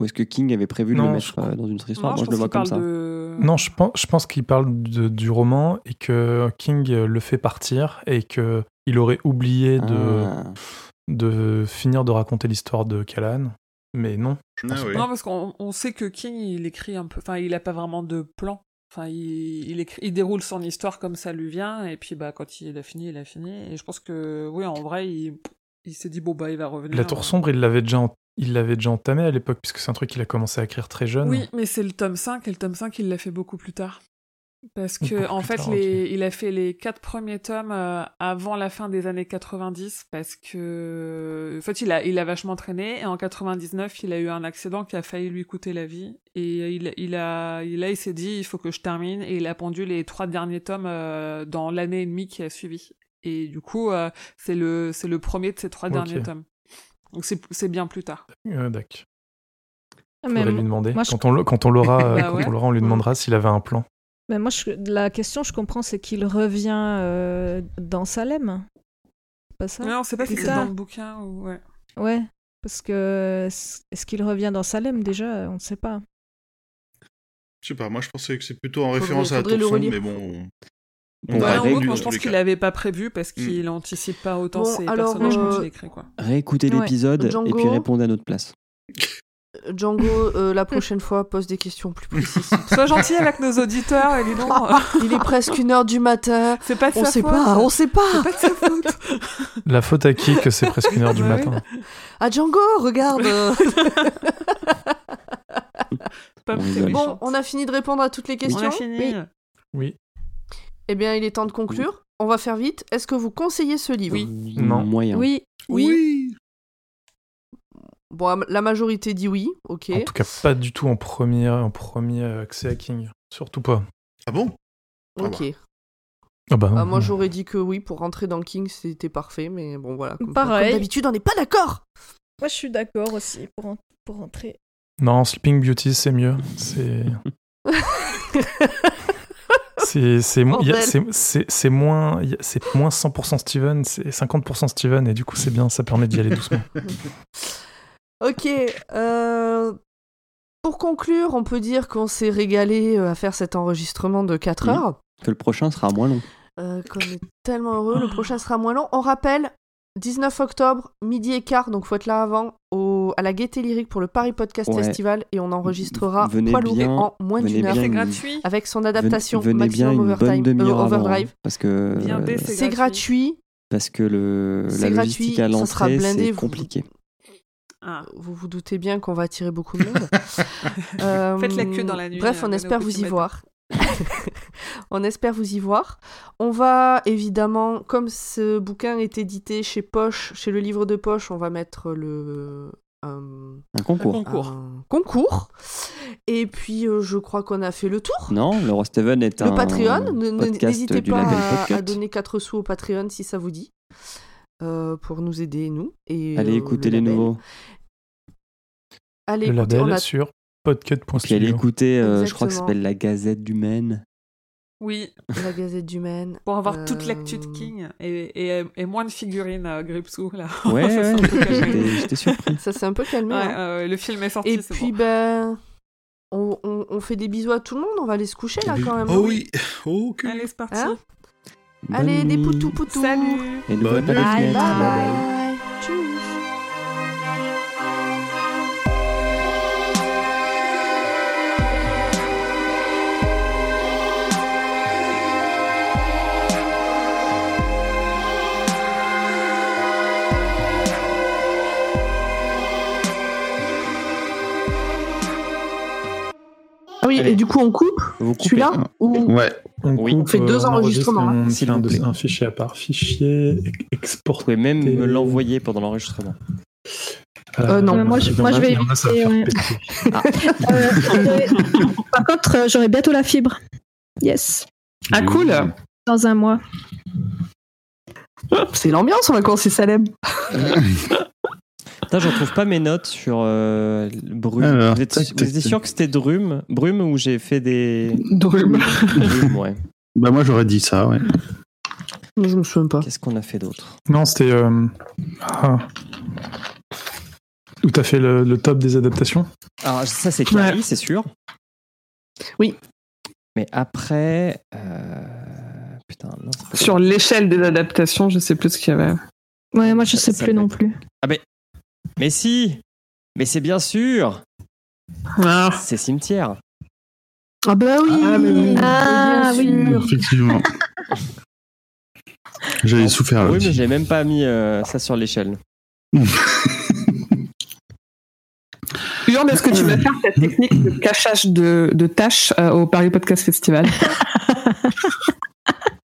Ou est-ce que King avait prévu de Non, le mettre je- euh, dans une autre histoire? Non, Moi, je, le pense vois qu'il comme parle ça. de- Non, je pense, je pense qu'il parle de- du roman et que King le fait partir et que il aurait oublié de, Ah. de finir de raconter l'histoire de Callan. Mais non, je pense Ah oui. pas. Non, parce qu'on on sait que King, il écrit un peu. Enfin, il a pas vraiment de plan. Enfin, il, il, écrit, il déroule son histoire comme ça lui vient, et puis bah, quand il a fini, il a fini. Et je pense que, oui, en vrai, il, il s'est dit, bon, bah, il va revenir. La Tour Sombre, il l'avait déjà, en- il l'avait déjà entamé à l'époque, puisque c'est un truc qu'il a commencé à écrire très jeune. Oui, mais c'est le tome 5, et le tome 5, il l'a fait beaucoup plus tard. Parce que, en fait, tard, les, il a fait les quatre premiers tomes euh, avant la fin des années 90, parce que, en fait, il a, il a vachement traîné, et en 99, il a eu un accident qui a failli lui coûter la vie, et il, il a, il, là, il s'est dit, il faut que je termine, et il a pondu les trois derniers tomes euh, dans l'année et demie qui a suivi. Et du coup, euh, c'est le, c'est le premier de ces trois derniers tomes. Donc c'est, c'est bien plus tard. D'accord. Ah, mais Faudrait lui demander. moi, je- Quand on, le- quand on l'aura, Bah quand ouais. on lui demandera s'il avait un plan. Mais moi, je- la question, je comprends, c'est qu'il revient euh, dans Salem. C'est Pas ça? Non, on sait pas si C'est c'est dans le bouquin ou, ouais. Ouais, parce que est-ce qu'il revient dans Salem déjà? On ne sait pas. Je sais pas, moi je pensais que c'est plutôt en référence à faudrait sombre, relire. mais bon. Bon, on bah, Ouais, en gros, moi, je pense qu'il cas. avait pas prévu parce qu'il anticipe pas autant Bon, ses alors, personnages euh, quand il écrit, quoi. Réécoutez Ouais. l'épisode et puis répondez à notre place. Django, euh, la prochaine fois, pose des questions plus précises. Sois gentil avec nos auditeurs, et. Il est presque une heure du matin. C'est pas de On sa sait faute. pas, on sait pas. C'est pas de sa faute. La faute à qui que c'est presque une heure du Bah matin Ah Django, regarde. Pas On bon, on a fini de répondre à toutes les On questions. a fini. Oui. Oui. Eh bien, il est temps de conclure. On va faire vite. Est-ce que vous conseillez ce livre Oui. Non. Moyen. Oui, Oui. Bon, la majorité dit oui. Ok. En tout cas, pas du tout en premier, en premier accès à King. Surtout pas. Ah bon? Ok. Ah bah, Ah, moi, j'aurais dit que oui pour rentrer dans King, c'était parfait, mais bon voilà. Comme, Pareil. comme d'habitude, on n'est pas d'accord. moi je suis d'accord aussi pour, en- pour rentrer. Non, Sleeping Beauty, c'est mieux. C'est. C'est moins c'est moins 100% Steven, c'est 50% Steven et du coup c'est bien, ça permet d'y aller doucement. Ok. euh, Pour conclure, on peut dire qu'on s'est régalé euh, à faire cet enregistrement de 4 Oui. heures. Que le prochain sera moins long. Euh, qu'on est tellement heureux. Le prochain sera moins long. On rappelle, 19 octobre, midi et quart, donc faut être là avant, au, à la Gaieté Lyrique pour le Paris Podcast Ouais. Festival et on enregistrera Venez poids bien, en moins venez d'une heure bien. C'est gratuit. avec son Venez- adaptation venez bien Maximum une bonne demi-heure euh, avant, Overdrive. hein, parce que Bien euh, c'est gratuit. parce que le C'est la gratuit, logistique à ça sera l'entrée blindé, c'est vous- compliqué. Ah. Vous vous doutez bien qu'on va attirer beaucoup de monde. Euh, Faites la queue dans la nuit, Bref, euh, on venez espère vous y matin. voir. on espère vous y voir. On va évidemment, comme ce bouquin est édité chez Poche, chez le livre de Poche, on va mettre le un, Un concours. Un concours. un concours. Et puis, euh, je crois qu'on a fait le tour. Non, le roi Steven est un le Patreon, n'hésitez pas à, donner 4 sous au Patreon si ça vous dit. euh, pour nous aider, nous. Et, Allez euh, écouter le les nouveaux. Allez, Le écoutez, label a sur Puis allez podcut.studio. écouter, euh, je crois que ça s'appelle la Gazette du Maine. Oui, la Gazette du Maine. pour avoir toute Euh, l'actu de King et, et, et moins de figurines à Gripsou, là. Ouais, j'étais surpris. Ça s'est un peu calmé. Ouais, hein. euh, le film est sorti, Et c'est puis, bon. ben, on, on- on fait des bisous à tout le monde. On va aller se coucher là quand même. Oh oui. Ok. Allez, c'est parti. Hein Allez, des poutous poutous. Salut Et nuit. Bye bye. Bye bye. Oui, Allez. et du coup on coupe celui-là ou Ouais. On, Oui. coupe, On fait deux euh, enregistrements, enregistre, hein. S'il un, un fichier à part. Fichier, ex- Vous même me l'envoyer pendant l'enregistrement. Euh, non. Euh, moi, je, moi, je vais en éviter, ouais. Euh, j'aurai- par contre, euh, j'aurai bientôt la fibre. Yes. Ah, cool. Dans un mois. C'est l'ambiance, on va commencer Salem. Putain, je retrouve pas mes notes sur euh, Brume. Alors, vous êtes, tac, vous tac, étiez sûr que c'était Drume? Brume où j'ai fait des. Drume. Drume, ouais. Bah moi j'aurais dit ça, ouais. Je me souviens pas. Qu'est-ce qu'on a fait d'autre? Non, c'était. euh, ah. Où t'as fait le, le top des adaptations? Alors, ça, c'est Carrie, c'est sûr. Oui. Mais après. euh, Putain, non, Sur l'échelle des adaptations, je sais plus ce qu'il y avait. Ouais, moi, je Ça- sais ça plus non être- plus. Mais si Mais c'est bien sûr Ah, C'est Cimetière. Ah bah oui Ah, mais oui. Ah, Bien oui. sûr. Effectivement. J'avais souffert là oui, mais j'ai même pas mis euh, ça sur l'échelle. Jure, est-ce que tu vas faire cette technique de cachage de, de tâches euh, au Paris Podcast Festival?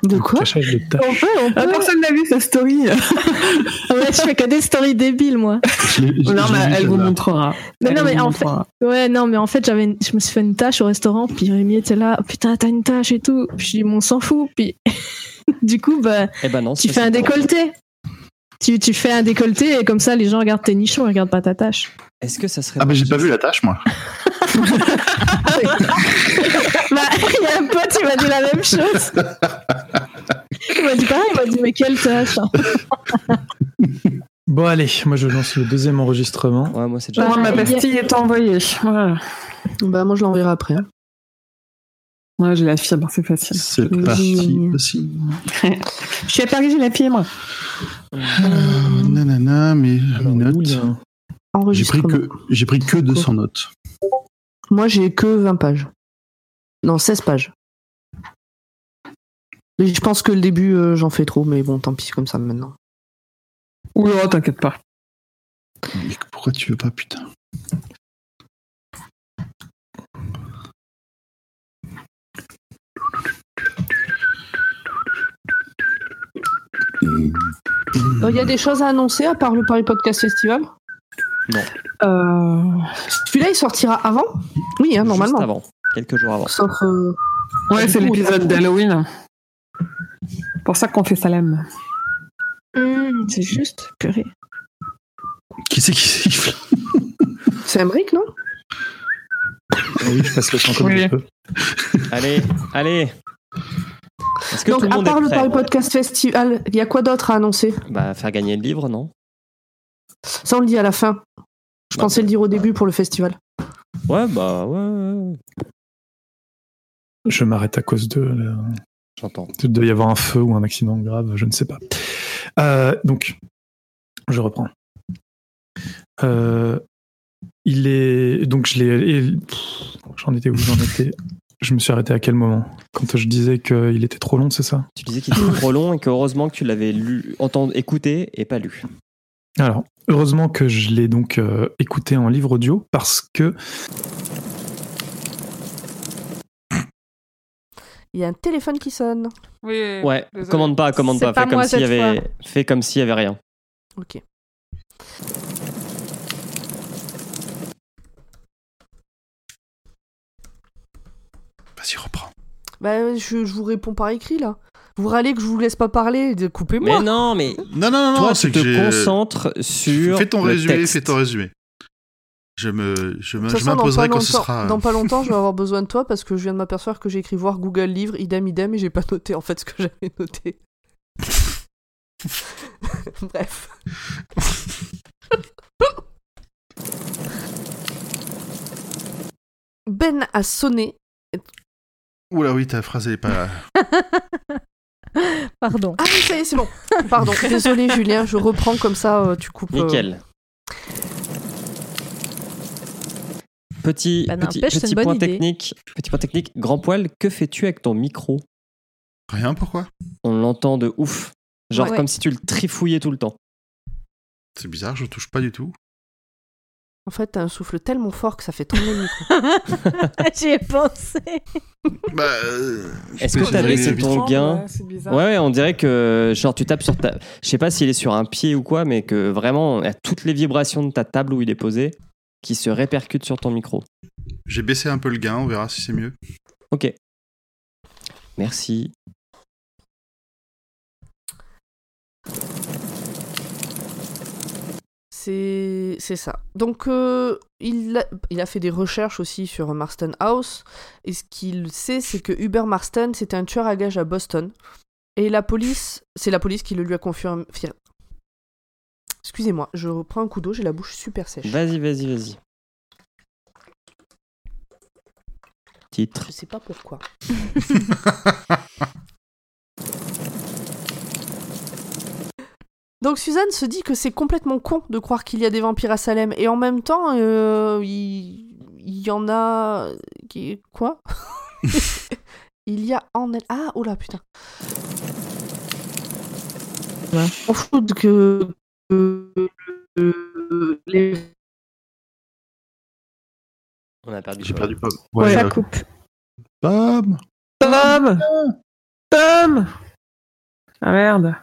De quoi de. On peut, on Ah, peut. Personne n'a vu sa story. Ouais, je fais que des stories débiles, moi. Je l'ai- je- non, mais elle vous montrera. Mais Elle non, mais en fait-. Ouais, non, mais en fait, j'avais, une- je me suis fait une tâche au restaurant, puis Rémi était là, Oh, putain, t'as une tâche et tout. Puis je dis, on s'en fout. Puis du coup, bah, Eh ben non, tu fais un décolleté. Tu, tu fais un décolleté et comme ça, les gens regardent tes nichons, ils regardent pas ta tâche. Est-ce que ça serait. Ah bah j'ai pas vu la tâche moi. Bah, il y a un pote, il m'a dit la même chose. Il m'a dit pareil, il m'a dit, mais quelle tâche hein. Bon, allez, moi je lance le deuxième enregistrement. Ouais, moi, c'est déjà. Moi, ma pastille est envoyée. Voilà. Bah moi je l'enverrai après. hein. Ouais, j'ai la fibre, c'est facile. C'est parti aussi. Je suis à Paris, j'ai la fibre. Euh, nanana, mes, Alors, mes notes. J'ai pris Enregistrement. que j'ai pris que 200 notes. Moi j'ai que 20 pages. Non, 16 pages. Et je pense que le début euh, j'en fais trop, mais bon, tant pis comme ça maintenant. Oh, t'inquiète pas. Mais pourquoi tu veux pas putain? Euh, Il y a des choses à annoncer à part le Paris Podcast Festival? Euh... Celui-là il sortira avant? Oui, hein, Juste normalement. avant, quelques jours avant. Sauf. euh, Ouais, c'est l'épisode d'Halloween. Pour ça qu'on fait Salem. Hum, c'est juste, purée. Qui c'est qui siffle? C'est Emmerich, non? Ah oui, je passe le temps comme Oui. je peux. Allez, allez Est-ce que Donc tout le à part est le Paris Podcast Festival, il y a quoi d'autre à annoncer? Bah, faire gagner le livre, non? Ça on le dit à la fin. Je Bah. pensais le dire au début pour le festival. Ouais, bah, ouais. Je m'arrête à cause de. euh, j'entends. Il doit y avoir un feu ou un accident grave, je ne sais pas. Euh, donc, je reprends. Euh, il est donc je l'ai. J'en étais où? J'en étais. Je me suis arrêté à quel moment? Quand je disais qu'il était trop long, c'est ça? Tu disais qu'il était trop long et que heureusement que tu l'avais lu, entendu, écouté et pas lu. Alors, heureusement que je l'ai donc euh, écouté en livre audio parce que Il y a un téléphone qui sonne. Oui. Ouais, désolé. commande pas, commande pas. pas Fais comme s'il y avait, fais comme s'il y avait rien. Ok. Vas-y, reprends. Bah je, je vous réponds par écrit là. Vous râlez que je vous laisse pas parler, coupez-moi. Mais non, mais Non, non, non, non, toi, c'est tu te concentres sur Fais ton le résumé, texte. fais ton résumé. Je me, je m'imposerai quand ce longtemps- sera. Dans pas longtemps, je vais avoir besoin de toi parce que je viens de m'apercevoir que j'ai écrit voir Google Livre, idem idem, et j'ai pas noté en fait ce que j'avais noté. Bref. Ben a sonné. Oula, oui, ta phrase elle est pas. Pardon. Ah oui, ça y est, c'est bon. Pardon, désolé Julien, je reprends comme ça, euh, tu coupes. euh, Nickel. Petit, Bah, petit, petit point technique. Petit point technique. Grand poil, que fais-tu avec ton micro? Rien, pourquoi? On l'entend de ouf. Genre Ouais. comme si tu le trifouillais tout le temps. C'est bizarre, je touche pas du tout. En fait, t'as un souffle tellement fort que ça fait tomber le micro. J'y ai pensé. Bah, euh, Est-ce que t'as laissé ton gain Ouais, c'est bizarre. Ouais, ouais, on dirait que genre tu tapes sur ta. Je sais pas s'il est sur un pied ou quoi, mais que vraiment il y a toutes les vibrations de ta table où il est posé qui se répercutent sur ton micro. J'ai baissé un peu le gain, on verra si c'est mieux. Ok. Merci. C'est c'est ça. Donc, euh, il, a, il a fait des recherches aussi sur Marston House. Et ce qu'il sait, c'est que Hubert Marston, c'était un tueur à gages à Boston. Et la police, c'est la police qui le lui a confirmé. fi- Excusez-moi, je reprends un coup d'eau, j'ai la bouche super sèche. Vas-y, vas-y, vas-y. Titre. Je sais pas pourquoi. Donc Suzanne se dit que c'est complètement con de croire qu'il y a des vampires à Salem et en même temps euh, il... il y en a qui quoi? Il y a en elle ah oh là putain. On fout que, les On a perdu. J'ai perdu Pomme. ça euh, coupe. Pomme Tom Tom Ah merde.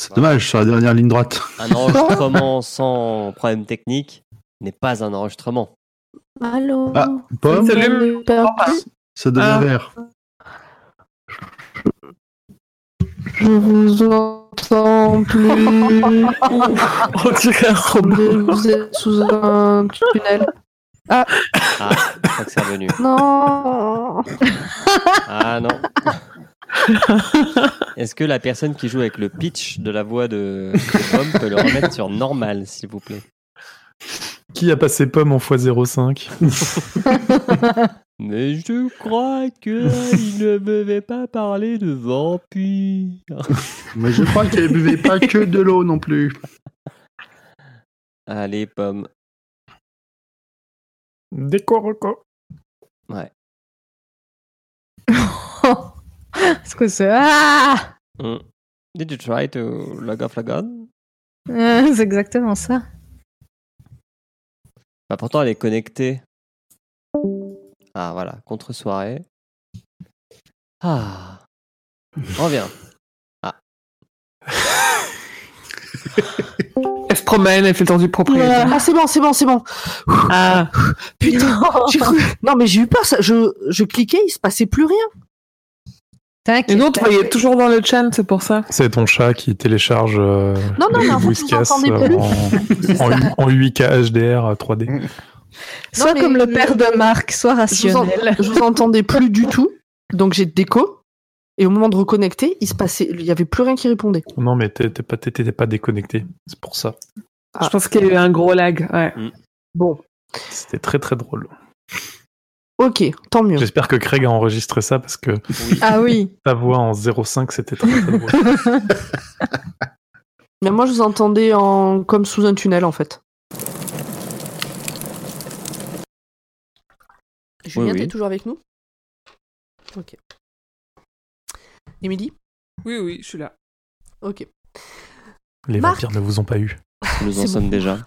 C'est dommage, sur la dernière ligne droite. Un enregistrement sans problème technique n'est pas un enregistrement. Allô Ah, Pomme, Salut. Ça devient Ah. vert. Je vous entends plus. On dirait un robot. Vous êtes sous un tunnel. Ah, je crois que c'est revenu. Non. Ah non. Est-ce que la personne qui joue avec le pitch de la voix de, de Pomme peut le remettre sur normal, s'il vous plaît? Qui a passé pomme en x05 Mais je crois qu'il ne m'avait pas parlé de vampire. Mais je crois qu'elle buvait pas que de l'eau non plus. Allez, Pomme. Décoroco. Ouais. Est-ce que c'est. Ah Mm. Did you try to log off la gun? Euh, C'est exactement ça. Bah pourtant, elle est connectée. Ah voilà, contre-soirée. Ah. Reviens. Elle se promène, elle fait le tour du propriétaire. Ah c'est bon, c'est bon, c'est bon. Ah, Putain, j'ai cru. Non mais j'ai eu peur. Ça. Je, je cliquais, il se passait plus rien. Et non, tu voyais toujours dans le chat, c'est pour ça. C'est ton chat qui télécharge euh, Non, non, mais en fait, Whiskas vous entendez plus. en, en, en 8K HDR 3D. Soit comme le père de Marc, soit Je vous, en- rationnel. je vous entendais plus du tout. Donc j'ai déco. Et au moment de reconnecter, il se passait, il y avait plus rien qui répondait. Non, mais t'es pas, t'étais pas déconnecté. C'est pour ça. Ah. Je pense qu'il y a eu un gros lag. Ouais. Bon, C'était très très drôle. Ok, tant mieux. J'espère que Craig a enregistré ça parce que Oui. Ah oui. ta voix en 05 c'était très très drôle. Mais moi, je vous entendais en comme sous un tunnel, en fait. Julien, oui. t'es toujours avec nous? Ok. Émilie? Oui, oui, je suis là. Ok. Les Marc. vampires ne vous ont pas eu. Nous en sommes bon. déjà.